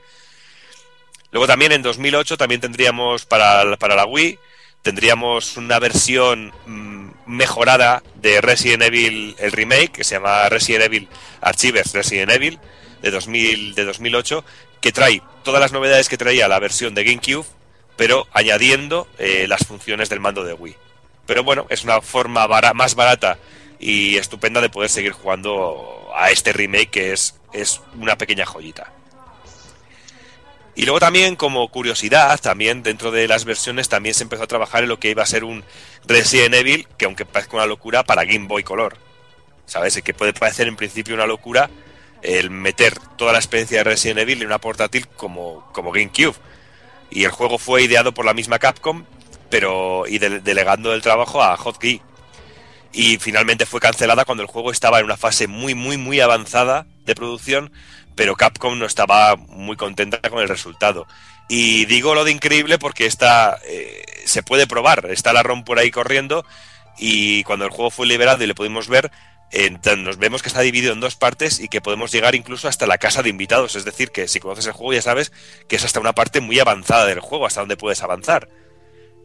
Luego también en 2008 también tendríamos para, para la Wii, tendríamos una versión mm, mejorada de Resident Evil, el remake, que se llama Resident Evil Archivers Resident Evil, de, 2000, de 2008, que trae todas las novedades que traía la versión de GameCube, pero añadiendo eh, las funciones del mando de Wii. Pero bueno, es una forma más barata y estupenda de poder seguir jugando a este remake que es, es una pequeña joyita. Y luego también, como curiosidad, también dentro de las versiones también se empezó a trabajar en lo que iba a ser un Resident Evil, que aunque parezca una locura, para Game Boy Color. ¿Sabes? Que puede parecer en principio una locura el meter toda la experiencia de Resident Evil en una portátil como, como GameCube. Y el juego fue ideado por la misma Capcom, pero y de- delegando el trabajo a Hotkey. Y finalmente fue cancelada cuando el juego estaba en una fase muy, muy, muy avanzada de producción, pero Capcom no estaba muy contenta con el resultado. Y digo lo de increíble porque está, eh, se puede probar, está la ROM por ahí corriendo y cuando el juego fue liberado y le pudimos ver, eh, nos vemos que está dividido en dos partes y que podemos llegar incluso hasta la casa de invitados. Es decir, que si conoces el juego ya sabes que es hasta una parte muy avanzada del juego, hasta donde puedes avanzar.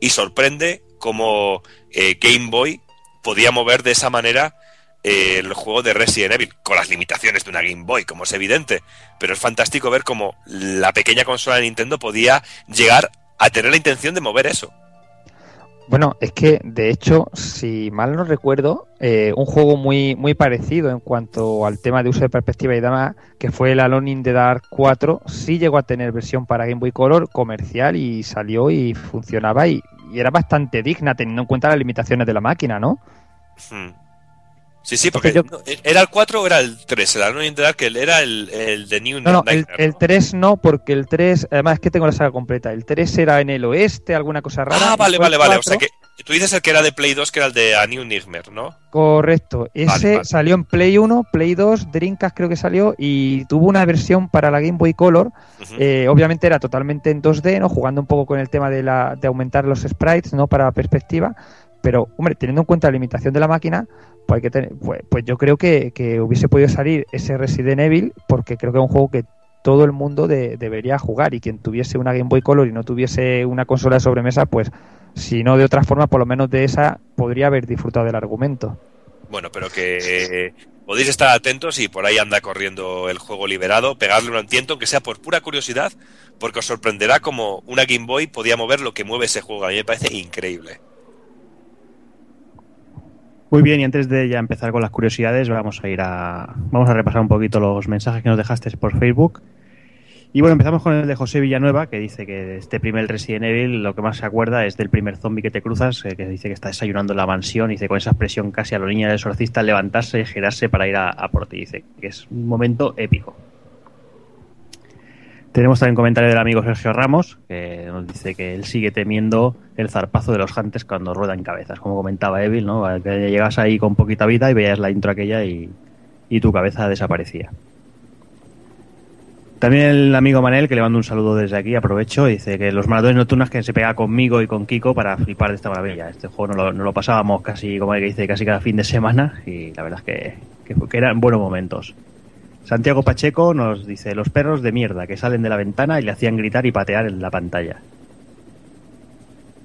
Y sorprende cómo eh, Game Boy podía mover de esa manera eh, el juego de Resident Evil, con las limitaciones de una Game Boy, como es evidente. Pero es fantástico ver cómo la pequeña consola de Nintendo podía llegar a tener la intención de mover eso. Bueno, es que de hecho, si mal no recuerdo, eh, un juego muy muy parecido en cuanto al tema de uso de perspectiva y demás, que fue el Alone in the Dark 4, sí llegó a tener versión para Game Boy Color comercial y salió y funcionaba y, y era bastante digna teniendo en cuenta las limitaciones de la máquina, ¿no? Hmm. Sí, sí, porque no, ¿era el 4 o era el 3? El Alone in the Dark, el- era el, el de New No, no, el, Nightmare. el 3 no, porque el 3, además es que tengo la saga completa, el 3 era en el oeste, alguna cosa rara. Ah, vale, vale, vale. O sea 4 que tú dices el que era de Play 2, que era el de A New Nightmare, ¿no? Correcto, ese vale. salió en Play 1, Play 2, Dreamcast creo que salió y tuvo una versión para la Game Boy Color. Eh, obviamente era totalmente en 2D, ¿no? Jugando un poco con el tema de, la, de aumentar los sprites, ¿no? Para la perspectiva. Pero, hombre, teniendo en cuenta la limitación de la máquina, pues, pues, pues yo creo que, que hubiese podido salir ese Resident Evil, porque creo que es un juego que todo el mundo de- debería jugar y quien tuviese una Game Boy Color y no tuviese una consola de sobremesa, pues si no de otra forma, por lo menos de esa, podría haber disfrutado del argumento. Bueno, pero que eh, podéis estar atentos y por ahí anda corriendo el juego liberado, pegarle un tiento, aunque sea por pura curiosidad, porque os sorprenderá como una Game Boy podía mover lo que mueve ese juego. A mí me parece increíble. Muy bien, y antes de ya empezar con las curiosidades, vamos a ir a. Vamos a repasar un poquito los mensajes que nos dejaste por Facebook. Y bueno, empezamos con el de José Villanueva, que dice que este primer Resident Evil lo que más se acuerda es del primer zombie que te cruzas, eh, que dice que está desayunando en la mansión, y dice con esa expresión casi a la niña del exorcista levantarse y girarse para ir a, a por ti. Dice que es un momento épico. Tenemos también un comentario del amigo Sergio Ramos, que nos dice que él sigue temiendo el zarpazo de los Hunters cuando ruedan cabezas, como comentaba Evil, ¿no? Que llegas ahí con poquita vida y veías la intro aquella y, y tu cabeza desaparecía. También el amigo Manel, que le mando un saludo desde aquí, aprovecho, dice que los maratones nocturnas que se pega conmigo y con Kiko para flipar de esta maravilla. Este juego no lo, pasábamos casi, como que dice, casi cada fin de semana y la verdad es que, que, que eran buenos momentos. Santiago Pacheco nos dice los perros de mierda que salen de la ventana y le hacían gritar y patear en la pantalla.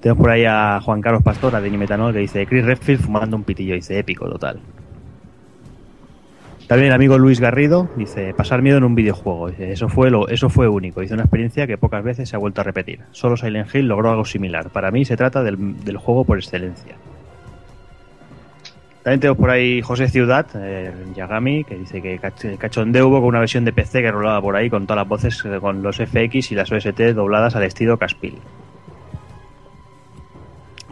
Tenemos por ahí a Juan Carlos Pastor, a Denny Metanol, que dice Chris Redfield fumando un pitillo, dice épico total. También el amigo Luis Garrido dice pasar miedo en un videojuego. Dice, eso fue lo, eso fue único. Dice una experiencia que pocas veces se ha vuelto a repetir. Solo Silent Hill logró algo similar. Para mí se trata del, del juego por excelencia. También tenemos por ahí José Ciudad, eh, Yagami, que dice que cach- cachondeo hubo con una versión de PC que rolaba por ahí con todas las voces, eh, con los FX y las OST dobladas al estilo Caspil.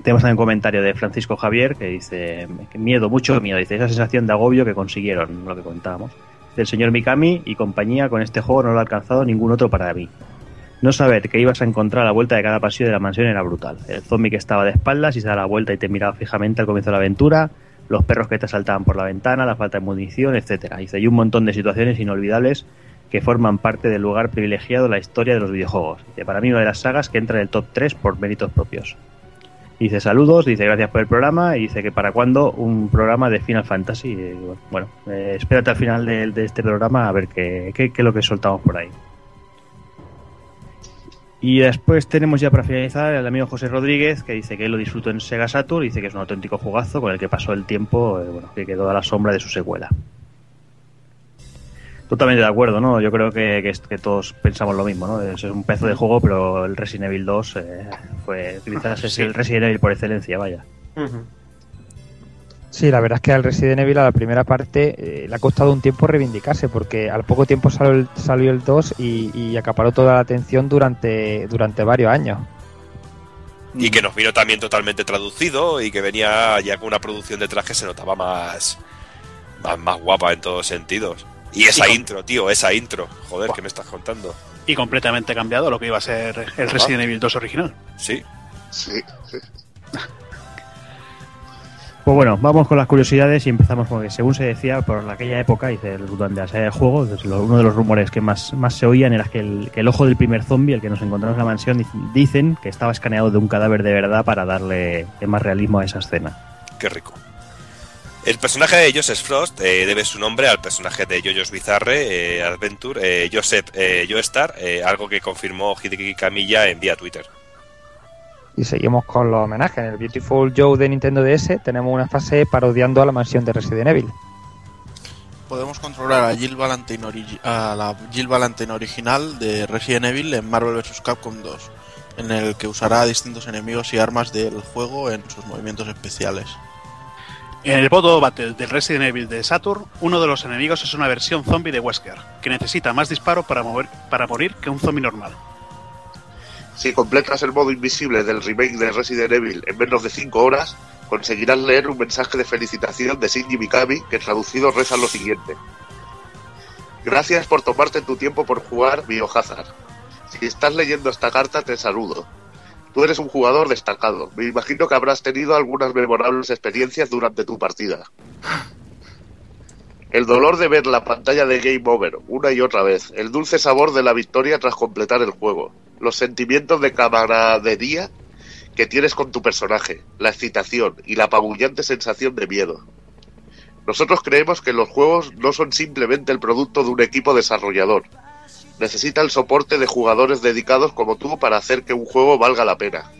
Tenemos también un comentario de Francisco Javier que dice miedo, mucho miedo, dice esa sensación de agobio que consiguieron, lo que contábamos. Del señor Mikami y compañía con este juego no lo ha alcanzado ningún otro para mí. No saber que ibas a encontrar a la vuelta de cada pasillo de la mansión era brutal. El zombie que estaba de espaldas y se da la vuelta y te miraba fijamente al comienzo de la aventura, los perros que te saltaban por la ventana, la falta de munición, etcétera. Dice, hay un montón de situaciones inolvidables que forman parte del lugar privilegiado de la historia de los videojuegos. Dice, para mí una de las sagas que entra en el top 3 por méritos propios. Dice saludos, dice gracias por el programa y dice que para cuándo un programa de Final Fantasy. Bueno, eh, espérate al final de, de este programa a ver qué, qué, qué es lo que soltamos por ahí. Y después tenemos ya para finalizar el amigo José Rodríguez, que dice que él lo disfrutó en Sega Saturn, dice que es un auténtico jugazo con el que pasó el tiempo, eh, bueno, que quedó a la sombra de su secuela. Totalmente de acuerdo, ¿no? Yo creo que, que, que todos pensamos lo mismo, ¿no? Es un pedazo de juego, pero el Resident Evil 2 eh, fue quizás es el Resident Evil por excelencia, vaya. Sí, la verdad es que al Resident Evil a la primera parte eh, le ha costado un tiempo reivindicarse porque al poco tiempo salió el, salió el 2 y, y acaparó toda la atención durante, durante varios años. Y que nos vino también totalmente traducido y que venía ya con una producción detrás que se notaba más, más, más guapa en todos sentidos. Y esa Y con- intro, tío, esa intro. Joder, ¿qué me estás contando? Y completamente cambiado lo que iba a ser el Resident Evil 2 original. Sí. Sí. Pues bueno, vamos con las curiosidades y empezamos con que, según se decía, por aquella época, el durante la serie de juego, uno de los rumores que más, más se oían era que el, que el ojo del primer zombie, el que nos encontramos en la mansión, dic- dicen que estaba escaneado de un cadáver de verdad para darle más realismo a esa escena. Qué rico. El personaje de Joseph Frost eh, debe su nombre al personaje de JoJo's Bizarre eh, Adventure, eh, Joseph eh, Joestar, eh, algo que confirmó Hideki Kamiya en vía Twitter. Y seguimos con los homenajes. En el Beautiful Joe de Nintendo DS tenemos una fase parodiando a la mansión de Resident Evil. Podemos controlar a Jill Valentine, origi- a la Jill Valentine original de Resident Evil en Marvel vs. Capcom 2, en el que usará distintos enemigos y armas del juego en sus movimientos especiales. En el Bodo Battle del Resident Evil de Saturn, uno de los enemigos es una versión zombie de Wesker, que necesita más disparo para, mover, para morir que un zombie normal. Si completas el modo invisible del remake de Resident Evil en menos de 5 horas, conseguirás leer un mensaje de felicitación de Shinji Mikami que traducido reza lo siguiente. Gracias por tomarte tu tiempo por jugar Biohazard. Si estás leyendo esta carta te saludo. Tú eres un jugador destacado. Me imagino que habrás tenido algunas memorables experiencias durante tu partida. El dolor de ver la pantalla de Game Over una y otra vez, el dulce sabor de la victoria tras completar el juego, los sentimientos de camaradería que tienes con tu personaje, la excitación y la apabullante sensación de miedo. Nosotros creemos que los juegos no son simplemente el producto de un equipo desarrollador. Necesita el soporte de jugadores dedicados como tú para hacer que un juego valga la pena.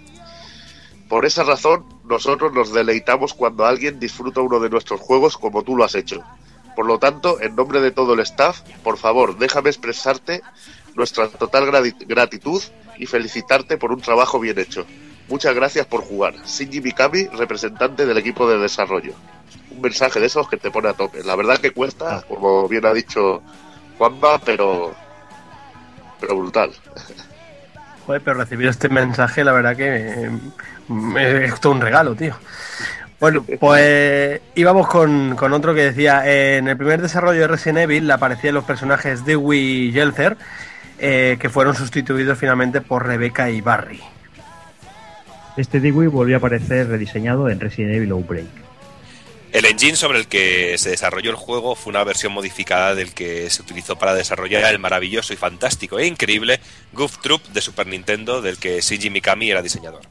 Por esa razón, nosotros nos deleitamos cuando alguien disfruta uno de nuestros juegos como tú lo has hecho. Por lo tanto, en nombre de todo el staff, por favor, déjame expresarte nuestra total grati- gratitud y felicitarte por un trabajo bien hecho. Muchas gracias por jugar. Shinji Mikami, representante del equipo de desarrollo. Un mensaje de esos que te pone a tope. La verdad que cuesta, como bien ha dicho Juanma, pero pero brutal. Joder, pero recibir este mensaje, la verdad que eh, me- es todo un regalo, tío. Bueno, pues <laughs> íbamos con, con otro que decía, eh, en el primer desarrollo de Resident Evil aparecían los personajes Dewey y Yelzer, eh, que fueron sustituidos finalmente por Rebecca y Barry. Este Dewey volvió a aparecer rediseñado en Resident Evil Outbreak. El engine sobre el que se desarrolló el juego fue una versión modificada del que se utilizó para desarrollar el maravilloso y fantástico e increíble Goof Troop de Super Nintendo del que Shinji Mikami era diseñador.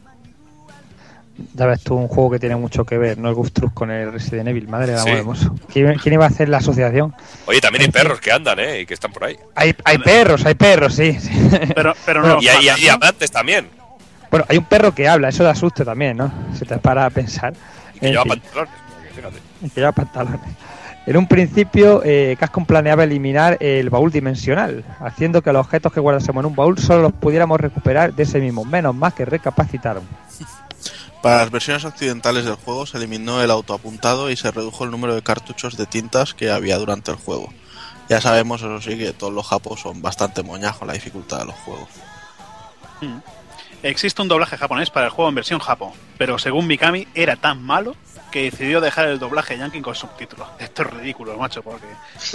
Ya ves tú, un juego que tiene mucho que ver, ¿no? El Troop con el Resident Evil, madre de Sí. amor hermoso. ¿Quién, quién iba a hacer la asociación? Oye, también hay perros que andan, ¿eh? Y que están por ahí. Hay, hay perros, hay perros, sí. sí. Pero, pero no. Y hay, y hay diamantes también. Bueno, hay un perro que habla, eso da susto también, ¿no? Si te para a pensar. Y que En lleva fin. pantalones. Fíjate. que lleva pantalones. En un principio, eh, planeaba eliminar el baúl dimensional, haciendo que los objetos que guardásemos en un baúl solo los pudiéramos recuperar de ese mismo. Menos más que recapacitaron. Para las versiones occidentales del juego se eliminó el autoapuntado y se redujo el número de cartuchos de tintas que había durante el juego. Ya sabemos, eso sí, que todos los japos son bastante moñajos la dificultad de los juegos. Mm. Existe un doblaje japonés para el juego en versión japo, pero según Mikami era tan malo que decidió dejar el doblaje yankee con subtítulos. Esto es ridículo, macho, porque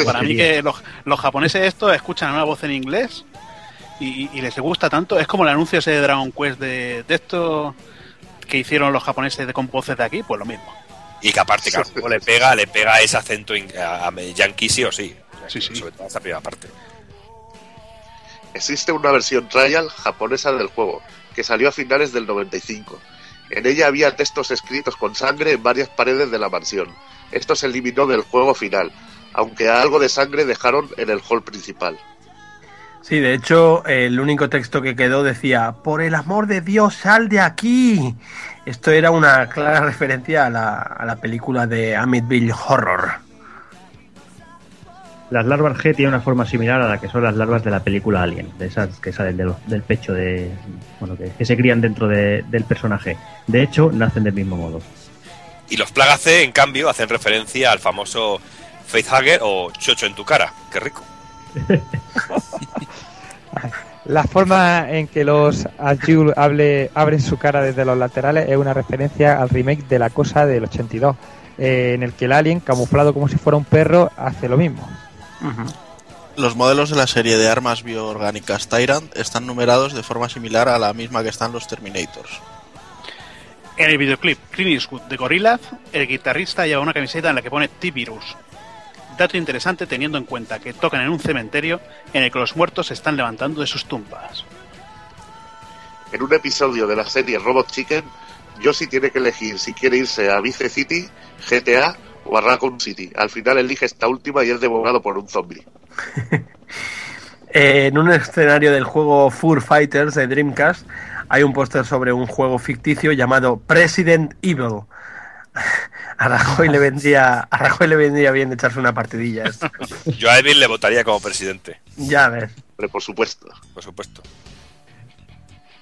para mí que los, los japoneses esto escuchan una voz en inglés y, y les gusta tanto. Es como el anuncio ese de Dragon Quest de, de esto que hicieron los japoneses de con voces de aquí, pues lo mismo. Y que aparte que al juego le pega, le pega ese acento a, yankee sí o sí. Sí, sí. Sobre todo esa primera parte. Existe una versión trial japonesa del juego, que salió a finales del 95. En ella había textos escritos con sangre en varias paredes de la mansión. Esto se eliminó del juego final, aunque algo de sangre dejaron en el hall principal. Sí, de hecho, el único texto que quedó decía, por el amor de Dios, sal de aquí. Esto era una clara referencia a la, a la película de Amityville Horror. Las larvas G tienen una forma similar a la que son las larvas de la película Alien, de esas que salen de lo- del pecho de. Bueno, que, que se crían dentro de- del personaje. De hecho, nacen del mismo modo. Y los Plaga C, en cambio, hacen referencia al famoso Facehugger o Chocho en tu cara. Qué rico. <laughs> La forma en que los Azul hable, abren su cara desde los laterales es una referencia al remake de La Cosa del 82, eh, en el que el alien, camuflado como si fuera un perro, hace lo mismo. Los modelos de la serie de armas bioorgánicas Tyrant están numerados de forma similar a la misma que están los Terminators. En el videoclip Clint Eastwood de Gorillaz, el guitarrista lleva una camiseta en la que pone T-Virus. Dato interesante teniendo en cuenta que tocan en un cementerio en el que los muertos se están levantando de sus tumbas. En un episodio de la serie Robot Chicken, Yoshi tiene que elegir si quiere irse a Vice City, GTA o a Raccoon City. Al final elige esta última y es devorado por un zombie. <laughs> Eh, en un escenario del juego Fur Fighters de Dreamcast hay un póster sobre un juego ficticio llamado President Evil. <laughs> A Rajoy le vendría, a Rajoy le vendría bien echarse una partidilla. esto. <laughs> Yo a Evil le votaría como presidente. Ya ves. Pero por supuesto. Por supuesto.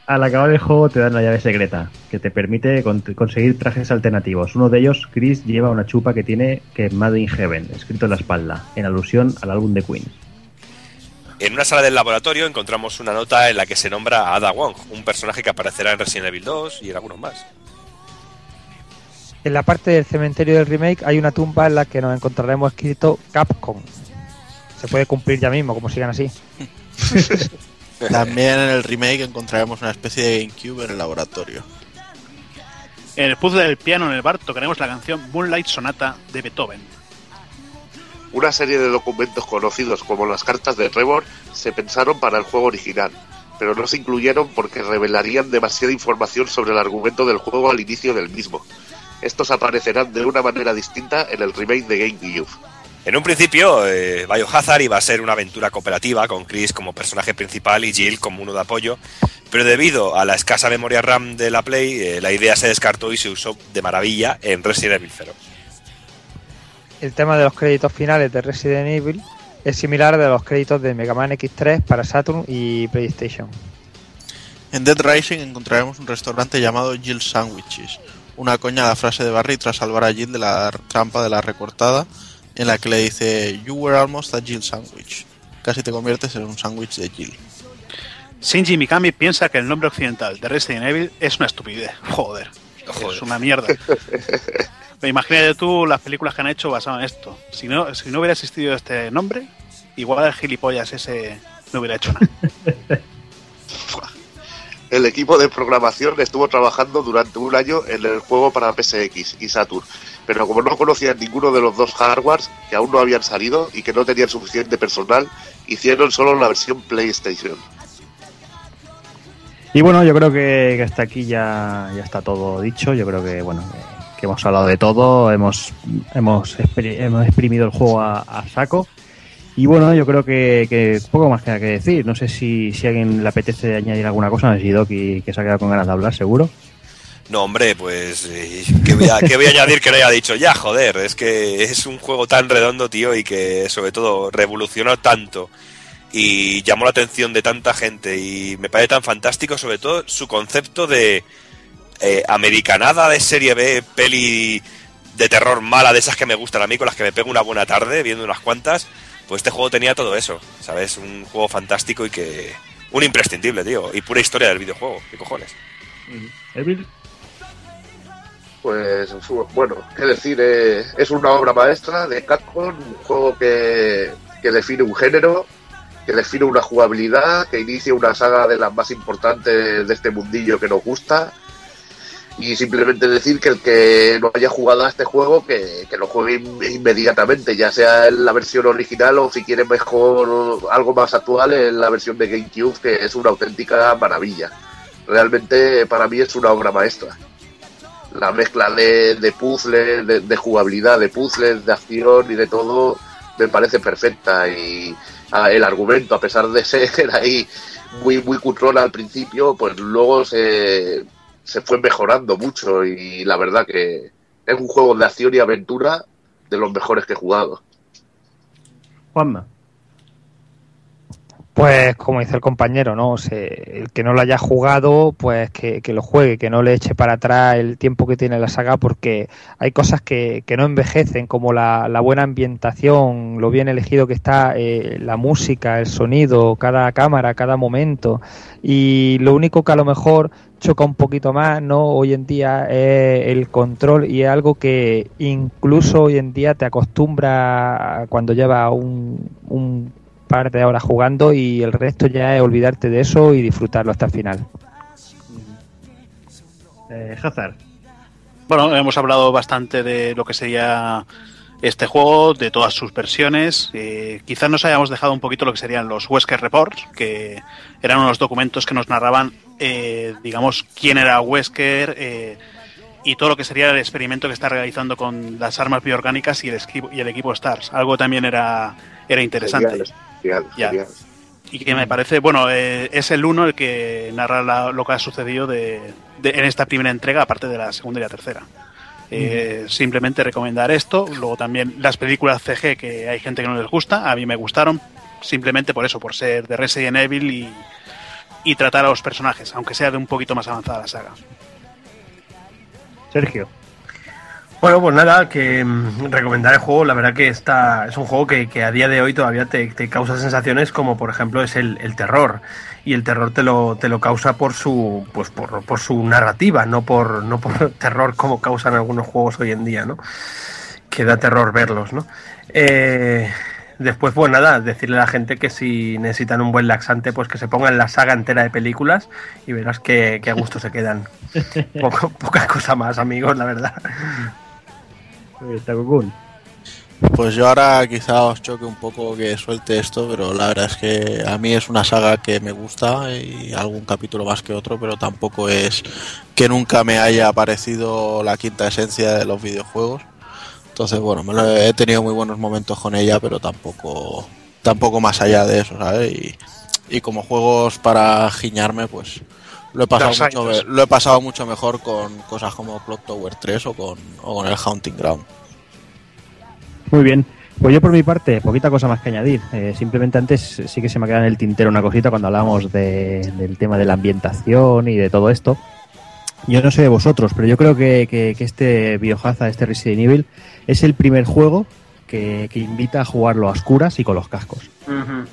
Al acabar el juego te dan la llave secreta, que te permite con- conseguir trajes alternativos. Uno de ellos, Chris, lleva una chupa que tiene que Made in Heaven, escrito en la espalda, en alusión al álbum de Queen. En una sala del laboratorio encontramos una nota en la que se nombra a Ada Wong, un personaje que aparecerá en Resident Evil 2 y en algunos más. En la parte del cementerio del remake hay una tumba en la que nos encontraremos escrito Capcom. Se puede cumplir ya mismo, como sigan así. <laughs> También en el remake encontraremos una especie de GameCube en el laboratorio. En el puzzle del piano en el bar tocaremos la canción Moonlight Sonata de Beethoven. Una serie de documentos conocidos como las cartas de Trevor se pensaron para el juego original, pero no se incluyeron porque revelarían demasiada información sobre el argumento del juego al inicio del mismo. Estos aparecerán de una manera distinta en el remake de GameCube. En un principio, eh, Biohazard iba a ser una aventura cooperativa con Chris como personaje principal y Jill como uno de apoyo, pero debido a la escasa memoria RAM de la Play, eh, la idea se descartó y se usó de maravilla en Resident Evil 0. El tema de los créditos finales de Resident Evil es similar al de los créditos de Mega Man X3 para Saturn y PlayStation. En Dead Rising encontraremos un restaurante llamado Jill Sandwiches, una coña a la frase de Barry tras salvar a Jill de la trampa de la recortada, en la que le dice You were almost a Jill sandwich. Casi te conviertes en un sándwich de Jill. Shinji Mikami piensa que el nombre occidental de Resident Evil es una estupidez. Joder, es una mierda. <laughs> Me Imagínate tú las películas que han hecho basado en esto. Si no, si no hubiera existido este nombre, igual el gilipollas ese no hubiera hecho nada. <laughs> El equipo de programación estuvo trabajando durante un año en el juego para PSX y Saturn, pero como no conocían ninguno de los dos hardwares que aún no habían salido y que no tenían suficiente personal, hicieron solo la versión PlayStation. Y bueno, yo creo que, hasta aquí ya, ya está todo dicho. Yo creo que bueno que, hemos hablado de todo, hemos hemos, hemos exprimido el juego a saco. Y bueno, yo creo que, poco más queda que decir. No sé si, si alguien le apetece añadir alguna cosa. No sé si Doki, que se ha quedado con ganas de hablar, seguro. No, hombre, pues. eh, ¿qué, voy a, qué voy a añadir que no haya dicho ya? Joder, es que es un juego tan redondo, tío, y que sobre todo revolucionó tanto y llamó la atención de tanta gente y me parece tan fantástico, sobre todo su concepto de eh, americanada de serie B, peli de terror mala, de esas que me gustan a mí, con las que me pego una buena tarde viendo unas cuantas. Pues este juego tenía todo eso, ¿sabes? Un juego fantástico y que. Un imprescindible, tío. Y pura historia del videojuego. ¿Qué cojones? Evil. Pues bueno, qué decir, eh, es una obra maestra de Capcom, un juego que, que define un género, que define una jugabilidad, que inicia una saga de las más importantes de este mundillo que nos gusta. Y simplemente decir que el que no haya jugado a este juego, que, que lo juegue in- inmediatamente, ya sea en la versión original o si quiere mejor algo más actual en la versión de GameCube, que es una auténtica maravilla. Realmente para mí es una obra maestra la mezcla de, de puzzles, de, de jugabilidad, de puzzles, de acción y de todo, me parece perfecta y el argumento, a pesar de <laughs> ser ahí muy, muy cutrona al principio, pues luego se, se fue mejorando mucho y la verdad que es un juego de acción y aventura de los mejores que he jugado. Juanma. Pues como dice el compañero, ¿no? O sea, el que no lo haya jugado, pues que, que lo juegue, que no le eche para atrás el tiempo que tiene la saga, porque hay cosas que, que no envejecen, como la, la buena ambientación, lo bien elegido que está, eh, la música, el sonido, cada cámara, cada momento. Y lo único que a lo mejor choca un poquito más, ¿no? Hoy en día es el control y es algo que incluso hoy en día te acostumbra cuando llevas un, un par de horas jugando y el resto ya es olvidarte de eso y disfrutarlo hasta el final. Eh, Hazard. Bueno, hemos hablado bastante de lo que sería este juego, de todas sus versiones. Eh, quizás nos hayamos dejado un poquito lo que serían los Wesker Reports, que eran unos documentos que nos narraban, eh, digamos, quién era Wesker eh, y todo lo que sería el experimento que está realizando con las armas bioorgánicas y el, equipo, y el equipo STARS. Algo también era, era interesante. Genial, Ya. genial. Y que me parece, bueno, eh, es el uno el que narra la- lo que ha sucedido de, de- en esta primera entrega, aparte de la segunda y la tercera. Eh, Simplemente recomendar esto. Luego también las películas CG, que hay gente que no les gusta, a mí me gustaron, simplemente por eso, por ser de Resident Evil y, y tratar a los personajes, aunque sea de un poquito más avanzada la saga. Sergio. Bueno, pues nada, que mm, recomendar el juego, la verdad que está, es un juego que, que a día de hoy todavía te, te causa sensaciones como por ejemplo es el, el terror. Y el terror te lo, te lo causa por su, pues por, por su narrativa, no por, no por <laughs> terror como causan algunos juegos hoy en día, ¿no? Que da terror verlos, ¿no? Eh, después, pues nada, decirle a la gente que si necesitan un buen laxante, pues que se pongan la saga entera de películas y verás que, que a gusto se quedan. <laughs> Poco- poca cosa más, amigos, la verdad. Takokun. Pues yo ahora quizá os choque un poco que suelte esto, pero la verdad es que a mí es una saga que me gusta y algún capítulo más que otro, pero tampoco es que nunca me haya parecido la quinta esencia de los videojuegos. Entonces, bueno, me lo he he tenido muy buenos momentos con ella, pero tampoco tampoco más allá de eso, ¿sabes? Y, y como juegos para giñarme, pues lo he pasado mucho, lo he pasado mucho mejor con cosas como Clock Tower 3 o con, o con el Haunting Ground. Muy bien. Pues yo por mi parte, poquita cosa más que añadir. Eh, simplemente antes sí que se me queda en el tintero una cosita cuando hablábamos de- del tema de la ambientación y de todo esto. Yo no sé de vosotros, pero yo creo que, que- que este Biohazard, este Resident Evil, es el primer juego que, que invita a jugarlo a oscuras y con los cascos.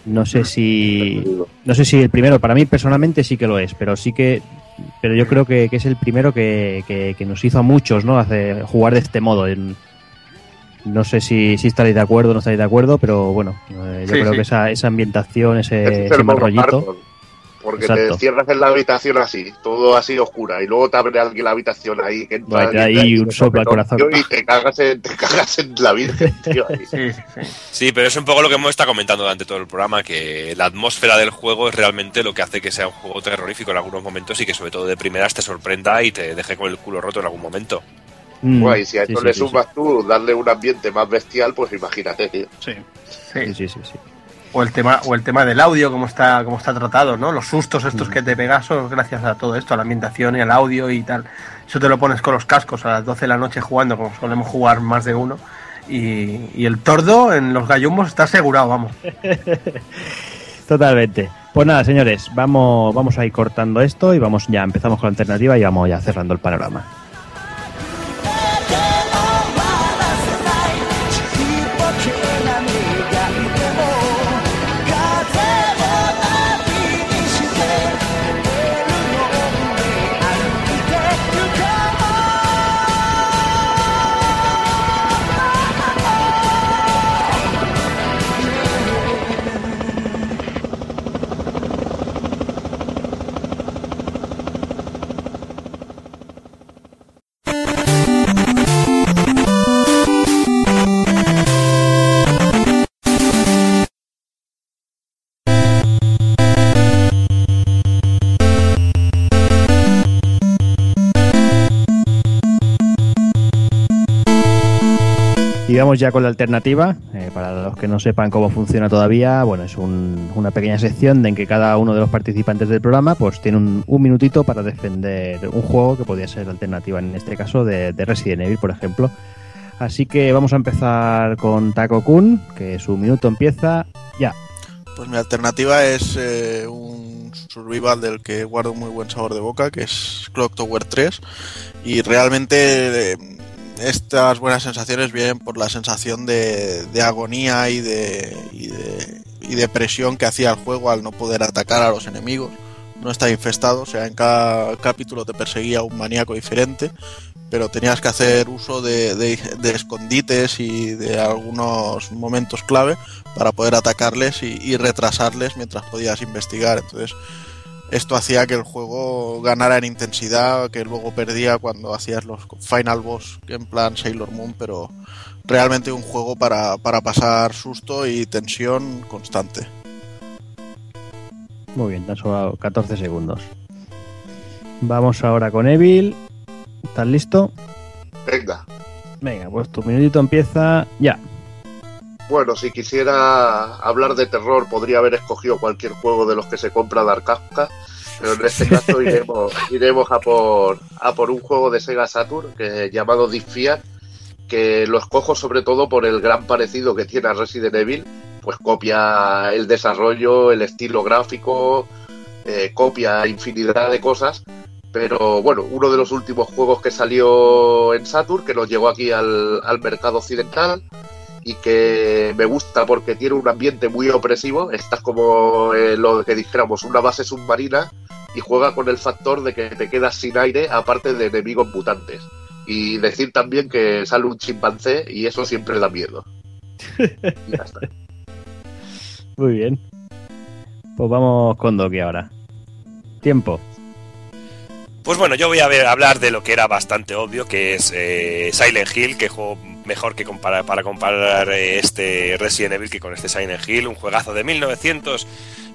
No sé si no sé si el primero, para mí personalmente sí que lo es, pero sí que pero yo creo que, que es el primero que, que- que nos hizo a muchos, ¿no? Hace, jugar de este modo. En- no sé si, si estaréis de acuerdo o no estaréis de acuerdo, pero bueno, eh, yo Sí, creo sí. que esa, esa ambientación, ese, es ese el mal modo rollito. hardcore, Porque Exacto. te cierras en la habitación así, todo así oscura, y luego te abre alguien la habitación ahí, que entra Vaya, alguien ahí ahí, un corazón. Y te cagas en, te cagas en la virgen, tío. ahí. Sí, pero es un poco lo que hemos estado comentando durante todo el programa, que la atmósfera del juego es realmente lo que hace que sea un juego terrorífico en algunos momentos y que sobre todo de primeras te sorprenda y te deje con el culo roto en algún momento. Mm, Guay, si a sí, le sí, sumas tú darle un ambiente más bestial, pues imagínate, tío. Sí. Sí, sí, sí, sí. O el tema, o el tema del audio, cómo está, cómo está tratado, ¿no? Los sustos estos que te pegas son gracias a todo esto, a la ambientación y al audio y tal. Eso te lo pones con los cascos a las 12 de la noche jugando, como solemos jugar más de uno. Y, y el tordo en los gallumbos está asegurado, vamos. <laughs> Totalmente. Pues nada, señores, vamos, vamos a ir cortando esto y vamos ya empezamos con la alternativa y vamos ya cerrando el panorama. Y vamos ya con la alternativa. Eh, para los que no sepan cómo funciona todavía, bueno, es un- una pequeña sección en que cada uno de los participantes del programa pues tiene un, un minutito para defender un juego que podría ser alternativa, en este caso de, de Resident Evil, por ejemplo. Así que vamos a empezar con Taco Kun, que su minuto empieza ya. Pues mi alternativa es eh, un survival del que guardo muy buen sabor de boca, que es Clock Tower 3. Y realmente eh, estas buenas sensaciones vienen por la sensación de, agonía y de, y, de, presión que hacía el juego al no poder atacar a los enemigos. No está infestado, o sea, en cada capítulo te perseguía un maníaco diferente, pero tenías que hacer uso de, de- de escondites y de algunos momentos clave para poder atacarles y, y retrasarles mientras podías investigar. Entonces, esto hacía que el juego ganara en intensidad, que luego perdía cuando hacías los final boss en plan Sailor Moon, pero realmente un juego para, para pasar susto y tensión constante. Muy bien, te han sobrado 14 segundos. Vamos ahora con Evil. ¿Estás listo? Venga. Venga, pues tu minutito empieza ya. Bueno, si quisiera hablar de terror, podría haber escogido cualquier juego de los que se compra Dark Kafka, pero en este caso <laughs> iremos, iremos a, por, a por un juego de Sega Saturn que, llamado Fear, que lo escojo sobre todo por el gran parecido que tiene a Resident Evil, pues copia el desarrollo, el estilo gráfico, eh, copia infinidad de cosas, pero bueno, uno de los últimos juegos que salió en Saturn, que nos llegó aquí al, al mercado occidental, y que me gusta porque tiene un ambiente muy opresivo. Estás como eh, lo que dijéramos, una base submarina y juega con el factor de que te quedas sin aire aparte de enemigos mutantes. Y decir también que sale un chimpancé y eso siempre da miedo. <laughs> Y ya está. Muy bien. Pues vamos con Doki ahora. Tiempo. Pues bueno, yo voy a ver- hablar de lo que era bastante obvio, que es eh, Silent Hill, que juego mejor que comparar, para comparar eh, este Resident Evil que con este Silent Hill, un juegazo de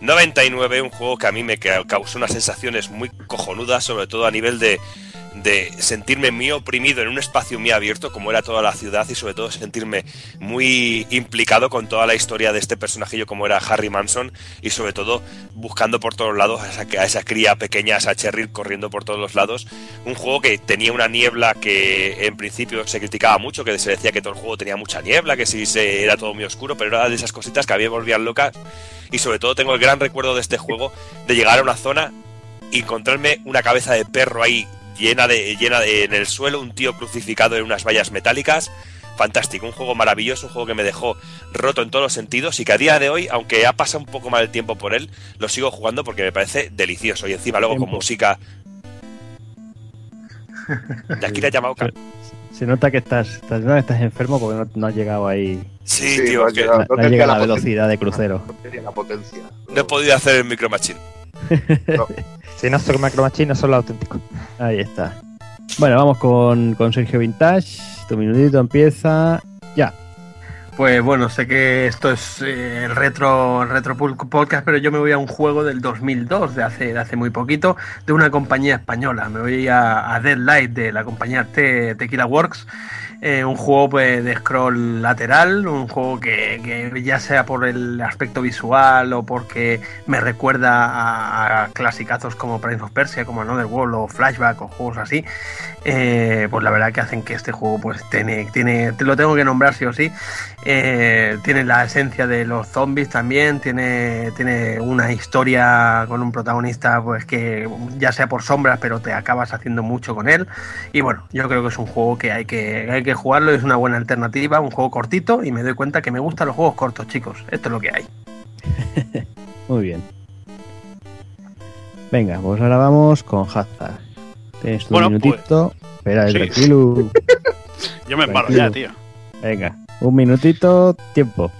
1999, un juego que a mí me ca- causó unas sensaciones muy cojonudas, sobre todo a nivel de, de sentirme muy oprimido en un espacio muy abierto, como era toda la ciudad, y sobre todo sentirme muy implicado con toda la historia de este personajillo, como era Harry Manson, y sobre todo buscando por todos lados a esa, a esa cría pequeña, a esa corriendo por todos los lados. Un juego que tenía una niebla que en principio se criticaba mucho, que se decía que todo el juego tenía mucha niebla, que sí se, era todo muy oscuro, pero era de esas cositas que a mí volvían locas. Y sobre todo tengo el gran recuerdo de este juego de llegar a una zona y encontrarme una cabeza de perro ahí llena de llena de, en el suelo, un tío crucificado en unas vallas metálicas. Fantástico, un juego maravilloso, un juego que me dejó roto en todos los sentidos y que a día de hoy, aunque ha pasado un poco mal el tiempo por él, lo sigo jugando porque me parece delicioso y encima luego con música. <laughs> De aquí le ha llamado Se nota que estás, estás, no, estás enfermo porque no, no has llegado ahí. Sí, Sí, tío, no ha es que llegado. No, no has tenía llegado a la la velocidad de crucero. No tenía la potencia. no he podido hacer el Micro Si no son Macro Machine, no son los auténticos. Ahí está. Bueno, vamos con, con Sergio Vintage. Tu minutito empieza ya. Pues bueno, sé que esto es eh, el retro, el retro podcast, pero yo me voy a un juego del 2002, de hace, de hace muy poquito, de una compañía española. Me voy a, a Deadlight de la compañía Te- Tequila Works. Eh, un juego pues, de scroll lateral, un juego que, que ya sea por el aspecto visual o porque me recuerda a, a clasicazos como Prince of Persia, como Another World o Flashback o juegos así, eh, pues la verdad que hacen que este juego pues tiene, tiene, lo tengo que nombrar sí o sí, eh, tiene la esencia de los zombies también, tiene, tiene una historia con un protagonista pues que ya sea por sombras pero te acabas haciendo mucho con él. Y bueno, yo creo que es un juego que hay que, que jugarlo, es una buena alternativa, un juego cortito y me doy cuenta que me gustan los juegos cortos chicos, esto es lo que hay. <laughs> Muy bien. Venga, pues ahora vamos con Hazard. Tienes tu Bueno, minutito. Espera, sí. tranquilo. <laughs> Yo me Tranquilo. ya, tío. Venga, un minutito, tiempo.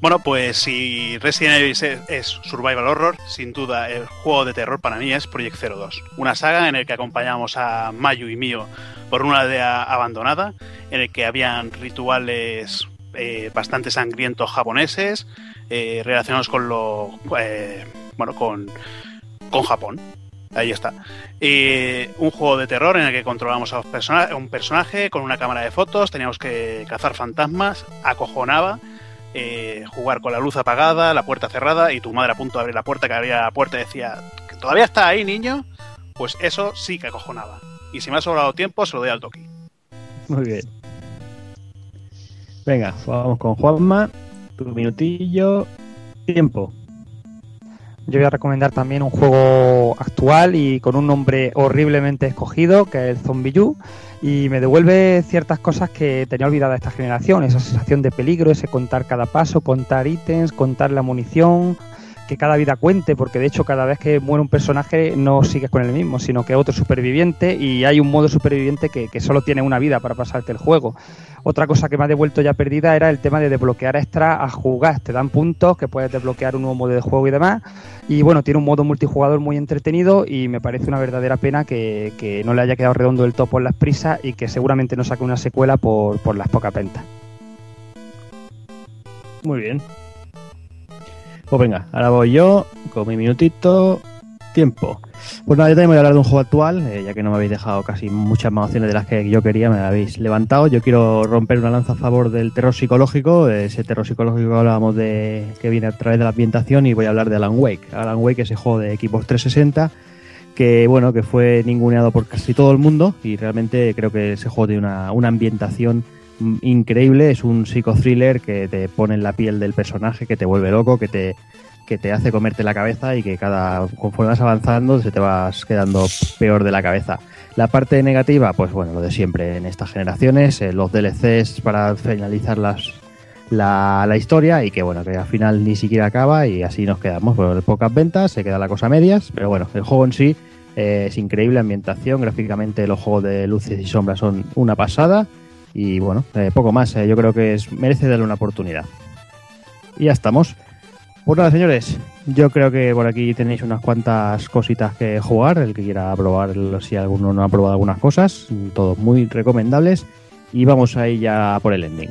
Bueno, pues si Resident Evil es, Survival Horror, sin duda el juego de terror para mí es Project 02. Una saga en el que acompañamos a Mayu y Mio por una aldea abandonada, en el que habían rituales eh, bastante sangrientos japoneses eh, relacionados con lo... eh, bueno, con, con Japón. Ahí está. Y un juego de terror en el que controlamos a un personaje con una cámara de fotos, teníamos que cazar fantasmas, acojonaba, eh, jugar con la luz apagada, la puerta cerrada y tu madre a punto de abrir la puerta, que abría la puerta y decía, "¿Que ¿todavía está ahí, niño? Pues eso sí que acojonaba. Y si me ha sobrado tiempo, se lo doy al toque. Muy bien. Venga, vamos con Juanma. Tu minutillo. Tiempo. Yo voy a recomendar también un juego actual y con un nombre horriblemente escogido, que es el Zombie U, y me devuelve ciertas cosas que tenía olvidada esta generación, esa sensación de peligro, ese contar cada paso, contar ítems, contar la munición, que cada vida cuente, porque de hecho cada vez que muere un personaje no sigues con el mismo, sino que otro superviviente y hay un modo superviviente que, que solo tiene una vida para pasarte el juego. Otra cosa que me ha devuelto ya perdida era el tema de desbloquear extra a jugar. Te dan puntos que puedes desbloquear un nuevo modo de juego y demás. Y bueno, tiene un modo multijugador muy entretenido y me parece una verdadera pena que, que no le haya quedado redondo del todo por las prisas y que seguramente no saque una secuela por, por las pocas ventas. Muy bien. Pues venga, ahora voy yo con mi minutito. Tiempo. Pues nada, yo también voy a hablar de un juego actual, eh, ya que no me habéis dejado casi muchas más opciones de las que yo quería, me habéis levantado. Yo quiero romper una lanza a favor del terror psicológico, ese terror psicológico que hablábamos de que viene a través de la ambientación y voy a hablar de Alan Wake. Alan Wake, ese juego de equipos 360 que bueno, que fue ninguneado por casi todo el mundo y realmente creo que ese juego tiene una, una ambientación increíble, es un psicothriller que te pone en la piel del personaje, que te vuelve loco, que te, que te hace comerte la cabeza y que cada conforme vas avanzando se te vas quedando peor de la cabeza. La parte negativa, pues bueno, lo de siempre en estas generaciones, eh, los DLCs para finalizar las, la, la historia y que bueno, que al final ni siquiera acaba y así nos quedamos. Bueno, pocas ventas, se queda la cosa a medias, pero bueno, el juego en sí eh, es increíble, ambientación, gráficamente los juegos de luces y sombras son una pasada y bueno, eh, poco más, eh, yo creo que es, merece darle una oportunidad. Y ya estamos. Pues nada, señores, yo creo que por aquí tenéis unas cuantas cositas que jugar, el que quiera probar, si alguno no ha probado algunas cosas, todos muy recomendables y vamos ahí ya por el ending.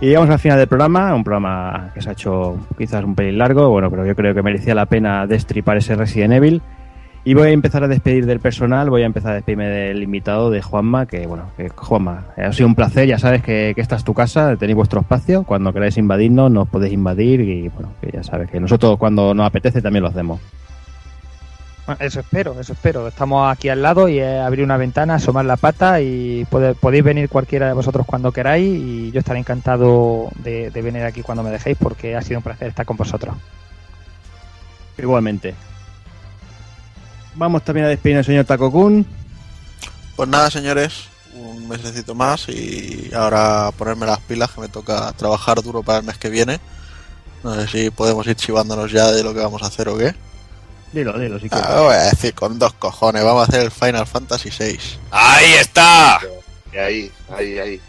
Y llegamos al final del programa, un programa que se ha hecho quizás un pelín largo, bueno, pero yo creo que merecía la pena destripar ese Resident Evil. Y voy a empezar a despedir del personal, voy a empezar a despedirme del invitado de Juanma, que bueno, que Juanma, ha sido un placer, ya sabes que, que esta es tu casa, tenéis vuestro espacio, cuando queráis invadirnos nos podéis invadir y bueno, que ya sabes que nosotros cuando nos apetece también lo hacemos. Bueno, Eso espero, eso espero. Estamos aquí al lado y es abrir una ventana, asomar la pata y pode- podéis venir cualquiera de vosotros cuando queráis y yo estaré encantado de, de venir aquí cuando me dejéis porque ha sido un placer estar con vosotros. Igualmente. Vamos también a despedir al señor Takokun. Pues nada, señores, un mesecito más y ahora ponerme las pilas que me toca trabajar duro para el mes que viene. No sé si podemos ir chivándonos ya de lo que vamos a hacer o qué. Dilo, dilo, si quieres. Ah, voy a decir con dos cojones, vamos a hacer el Final Fantasy VI. ¡Ahí está! Y ahí, ahí, ahí.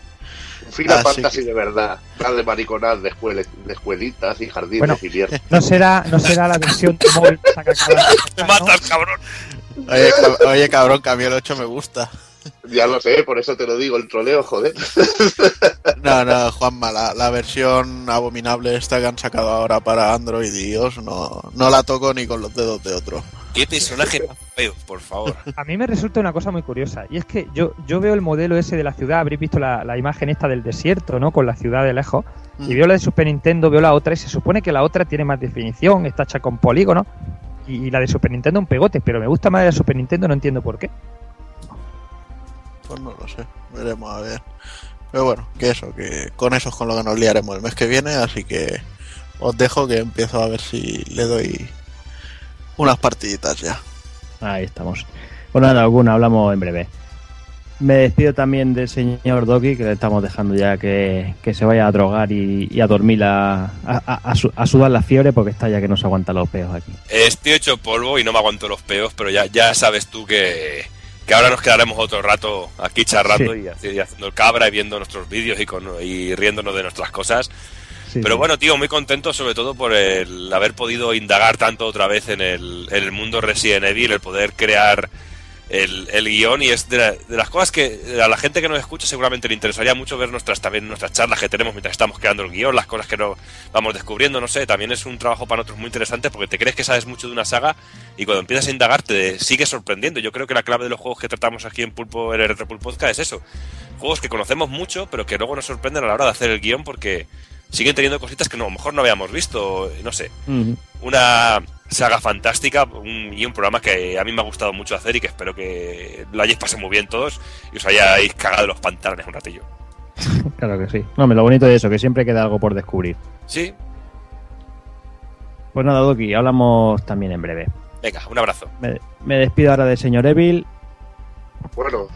Un Final Así Fantasy de verdad. Nada de mariconas de, escuele- de escuelitas y jardines Bueno. y mierda. No será, no será la versión de móvil que saca cada <laughs> ¡Te mata el cabrón! Oye, cab- oye, cabrón, que a mí el 8 me gusta. Ya lo sé, por eso te lo digo, el troleo, joder. <laughs> No, no, Juanma, la, la versión abominable esta que han sacado ahora para Android y iOS no, no la toco ni con los dedos de otro. ¡Qué personaje más feo, por favor! A mí me resulta una cosa muy curiosa y es que yo, yo veo el modelo ese de la ciudad, habréis visto la, la imagen esta del desierto, ¿no? Con la ciudad de lejos. Y veo la de Super Nintendo, veo la otra y se supone que la otra tiene más definición, está hecha con polígonos. Y, y la de Super Nintendo un pegote, pero me gusta más la de Super Nintendo, no entiendo por qué. Pues no lo sé, veremos a ver. Pero bueno, que eso, que con eso es con lo que nos liaremos el mes que viene, así que os dejo que empiezo a ver si le doy unas partiditas ya. Ahí estamos. Bueno, nada, alguna hablamos en breve. Me despido también del señor Doki, que le estamos dejando ya que, que se vaya a drogar y, y a dormir, la- a, a- a su- a sudar la fiebre, porque está ya que no se aguanta los peos aquí. Estoy hecho polvo y no me aguanto los peos, pero ya, ya sabes tú que, que ahora nos quedaremos otro rato aquí charlando Sí. y, y haciendo el cabra y viendo nuestros vídeos y, con, y riéndonos de nuestras cosas. Sí, Pero bueno, tío, muy contento sobre todo por el haber podido indagar tanto otra vez en el, en el mundo Resident Evil, el poder crear el, el guion y es de, la- de las cosas que a la gente que nos escucha seguramente le interesaría mucho ver nuestras también nuestras charlas que tenemos mientras estamos creando el guion, las cosas que no vamos descubriendo, no sé, también es un trabajo para nosotros muy interesante porque te crees que sabes mucho de una saga y cuando empiezas a indagar te sigue sorprendiendo. Yo creo que la clave de los juegos que tratamos aquí en Pulpo en el Podcast es eso. Juegos que conocemos mucho, pero que luego nos sorprenden a la hora de hacer el guion porque siguen teniendo cositas que no, a lo mejor no habíamos visto, no sé una saga fantástica un- y un programa que a mí me ha gustado mucho hacer y que espero que lo hayáis pasado muy bien todos y os hayáis cagado de los pantalones un ratillo. <laughs> Claro que sí. No, me lo bonito de eso, que siempre queda algo por descubrir. Sí, Pues nada, Doki, hablamos también en breve. venga, un abrazo. Me, me despido ahora del señor Evil. Bueno,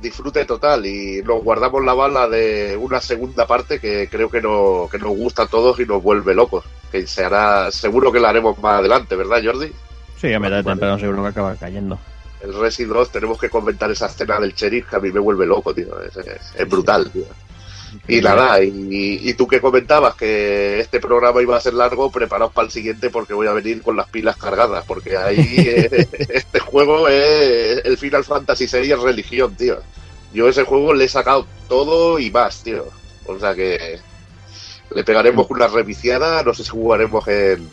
disfrute total y nos guardamos la bala de una segunda parte que creo que, no, que nos gusta a todos y nos vuelve locos. Que se hará, seguro que la haremos más adelante, ¿verdad, Jordi? Sí, a mitad de temprano seguro que acaba cayendo. El Resident 2 tenemos que comentar esa escena del sheriff que a mí me vuelve loco, tío. Es, es- es brutal, tío. Y nada, y, y tú que comentabas que este programa iba a ser largo, preparaos para el siguiente porque voy a venir con las pilas cargadas, porque ahí <laughs> eh, este juego es el Final Fantasy VI es religión, tío. Yo ese juego le he sacado todo y más, tío. O sea que le pegaremos una reviciada, no sé si jugaremos en,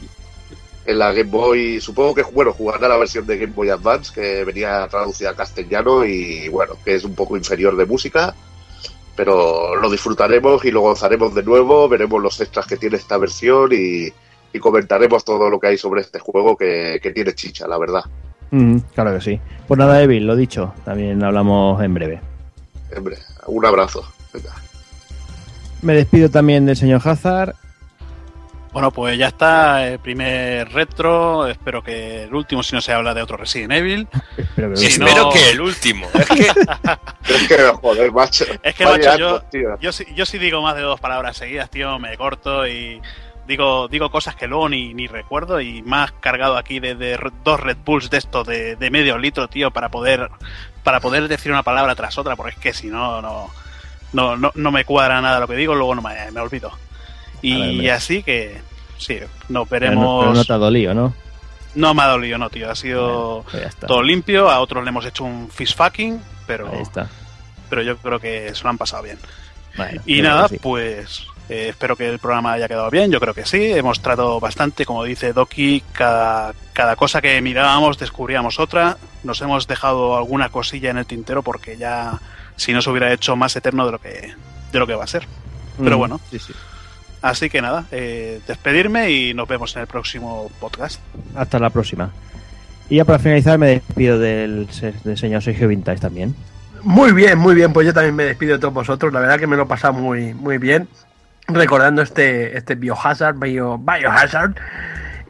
en la Game Boy, supongo que bueno, jugará la versión de Game Boy Advance que venía traducida a castellano y bueno, que es un poco inferior de música, pero lo disfrutaremos y lo gozaremos de nuevo, veremos los extras que tiene esta versión y, y comentaremos todo lo que hay sobre este juego que, que tiene chicha, la verdad. Mm, claro que sí. Pues nada, Evil, lo dicho, también hablamos en breve. Hombre, un abrazo. Venga. Me despido también del señor Hazard. Bueno, pues ya está el primer retro. Espero que el último, si no se habla de otro Resident Evil. <laughs> Espero que Si Espero no- que el último. Es que <laughs> Es que, joder, macho. Es que, macho, yo, yo, sí, yo sí digo más de dos palabras seguidas, tío. Me corto y digo digo cosas que luego ni, ni recuerdo. Y más cargado aquí de, dos Red Bulls de esto de, de medio litro, tío, para poder para poder decir una palabra tras otra. Porque es que si no, no, no, no, no me cuadra nada lo que digo, luego no me, me olvido. Ver, Y así que sí, nos Pero no, veremos. pero no te ha dolido, ¿no? No me ha dolido, no, tío. Ha sido Pues todo limpio. A otros le hemos hecho un fish fucking, pero, Ahí está. pero yo creo que se lo han pasado bien. Bueno, Y nada, sí. pues eh, espero que el programa haya quedado bien. Yo creo que sí. Hemos tratado bastante, como dice Doki, cada, cada cosa que mirábamos descubríamos otra. Nos hemos dejado alguna cosilla en el tintero porque ya si no se hubiera hecho más eterno de lo que de lo que va a ser. Pero Mm, bueno, Sí, sí. así que nada, eh, despedirme y nos vemos en el próximo podcast. Hasta la próxima. Y ya para finalizar me despido del, se- del señor Sergio Vintage también. Muy bien, muy bien. Pues yo también me despido de todos vosotros. La verdad que me lo he pasado muy, muy bien. Recordando este, este Biohazard, Bio, Biohazard.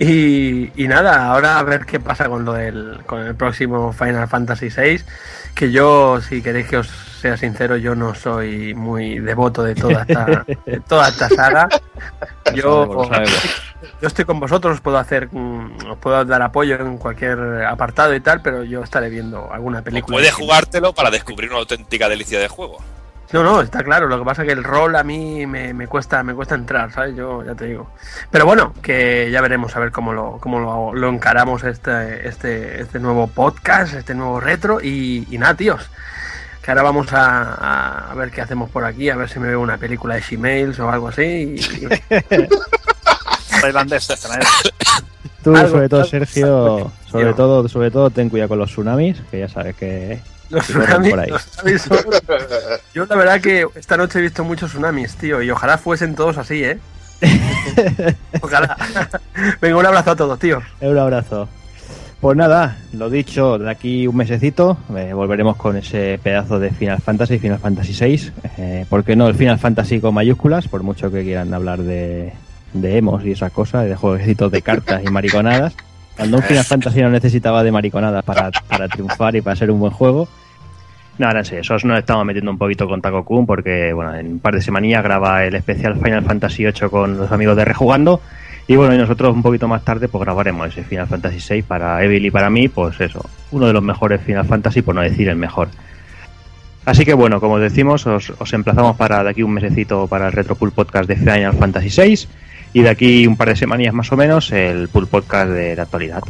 Y, y nada, ahora a ver qué pasa con lo del con el próximo Final Fantasy VI. Que yo, si queréis que os sea sincero, yo no soy muy devoto de toda esta, de <laughs> toda esta saga. Yo, yo estoy con vosotros, os puedo hacer, mm, os puedo dar apoyo en cualquier apartado y tal, pero yo estaré viendo alguna o película. puedes jugártelo para descubrir una auténtica delicia de juego. No, no, está claro. Lo que pasa es que el rol a mí me, me cuesta me cuesta entrar, ¿sabes? Yo ya te digo. Pero bueno, que ya veremos a ver cómo lo, cómo lo, lo encaramos este, este, este nuevo podcast, este nuevo retro. Y, y nada, tíos. Que ahora vamos a, a- a ver qué hacemos por aquí, a ver si me veo una película de Gmails o algo así. y- y- <laughs> Tailandés, tailandés. Tú, sobre todo, Sergio, sobre todo, sobre todo, ten cuidado con los tsunamis, que ya sabes que, los tsunamis, por ahí. los tsunamis son- Yo la verdad que esta noche he visto muchos tsunamis, tío, y ojalá fuesen todos así, ¿eh? <laughs> Ojalá. Venga, un abrazo a todos, tío. Un abrazo. Pues nada, lo dicho, de aquí un mesecito eh, volveremos con ese pedazo de Final Fantasy, Final Fantasy VI. Eh, ¿Por qué no el Final Fantasy con mayúsculas? Por mucho que quieran hablar de, de emos y esas cosas, de jueguecitos de cartas y mariconadas. Cuando un Final Fantasy no necesitaba de mariconadas para, para triunfar y para ser un buen juego. No, ahora sí, eso nos estamos metiendo un poquito con Taco Kun porque, bueno, en un par de semanillas graba el especial Final Fantasy VIII con los amigos de Rejugando. Y bueno, y nosotros un poquito más tarde pues grabaremos ese Final Fantasy VI para Evil y para mí, pues eso, uno de los mejores Final Fantasy, por no decir el mejor. Así que bueno, como os decimos, os, os emplazamos para de aquí un mesecito para el Retro Pool Podcast de Final Fantasy VI y de aquí un par de semanas más o menos el Pool Podcast de la actualidad.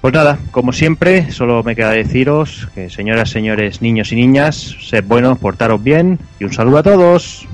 Pues nada, como siempre, solo me queda deciros que señoras, señores, niños y niñas, sed buenos, portaros bien y un saludo a todos.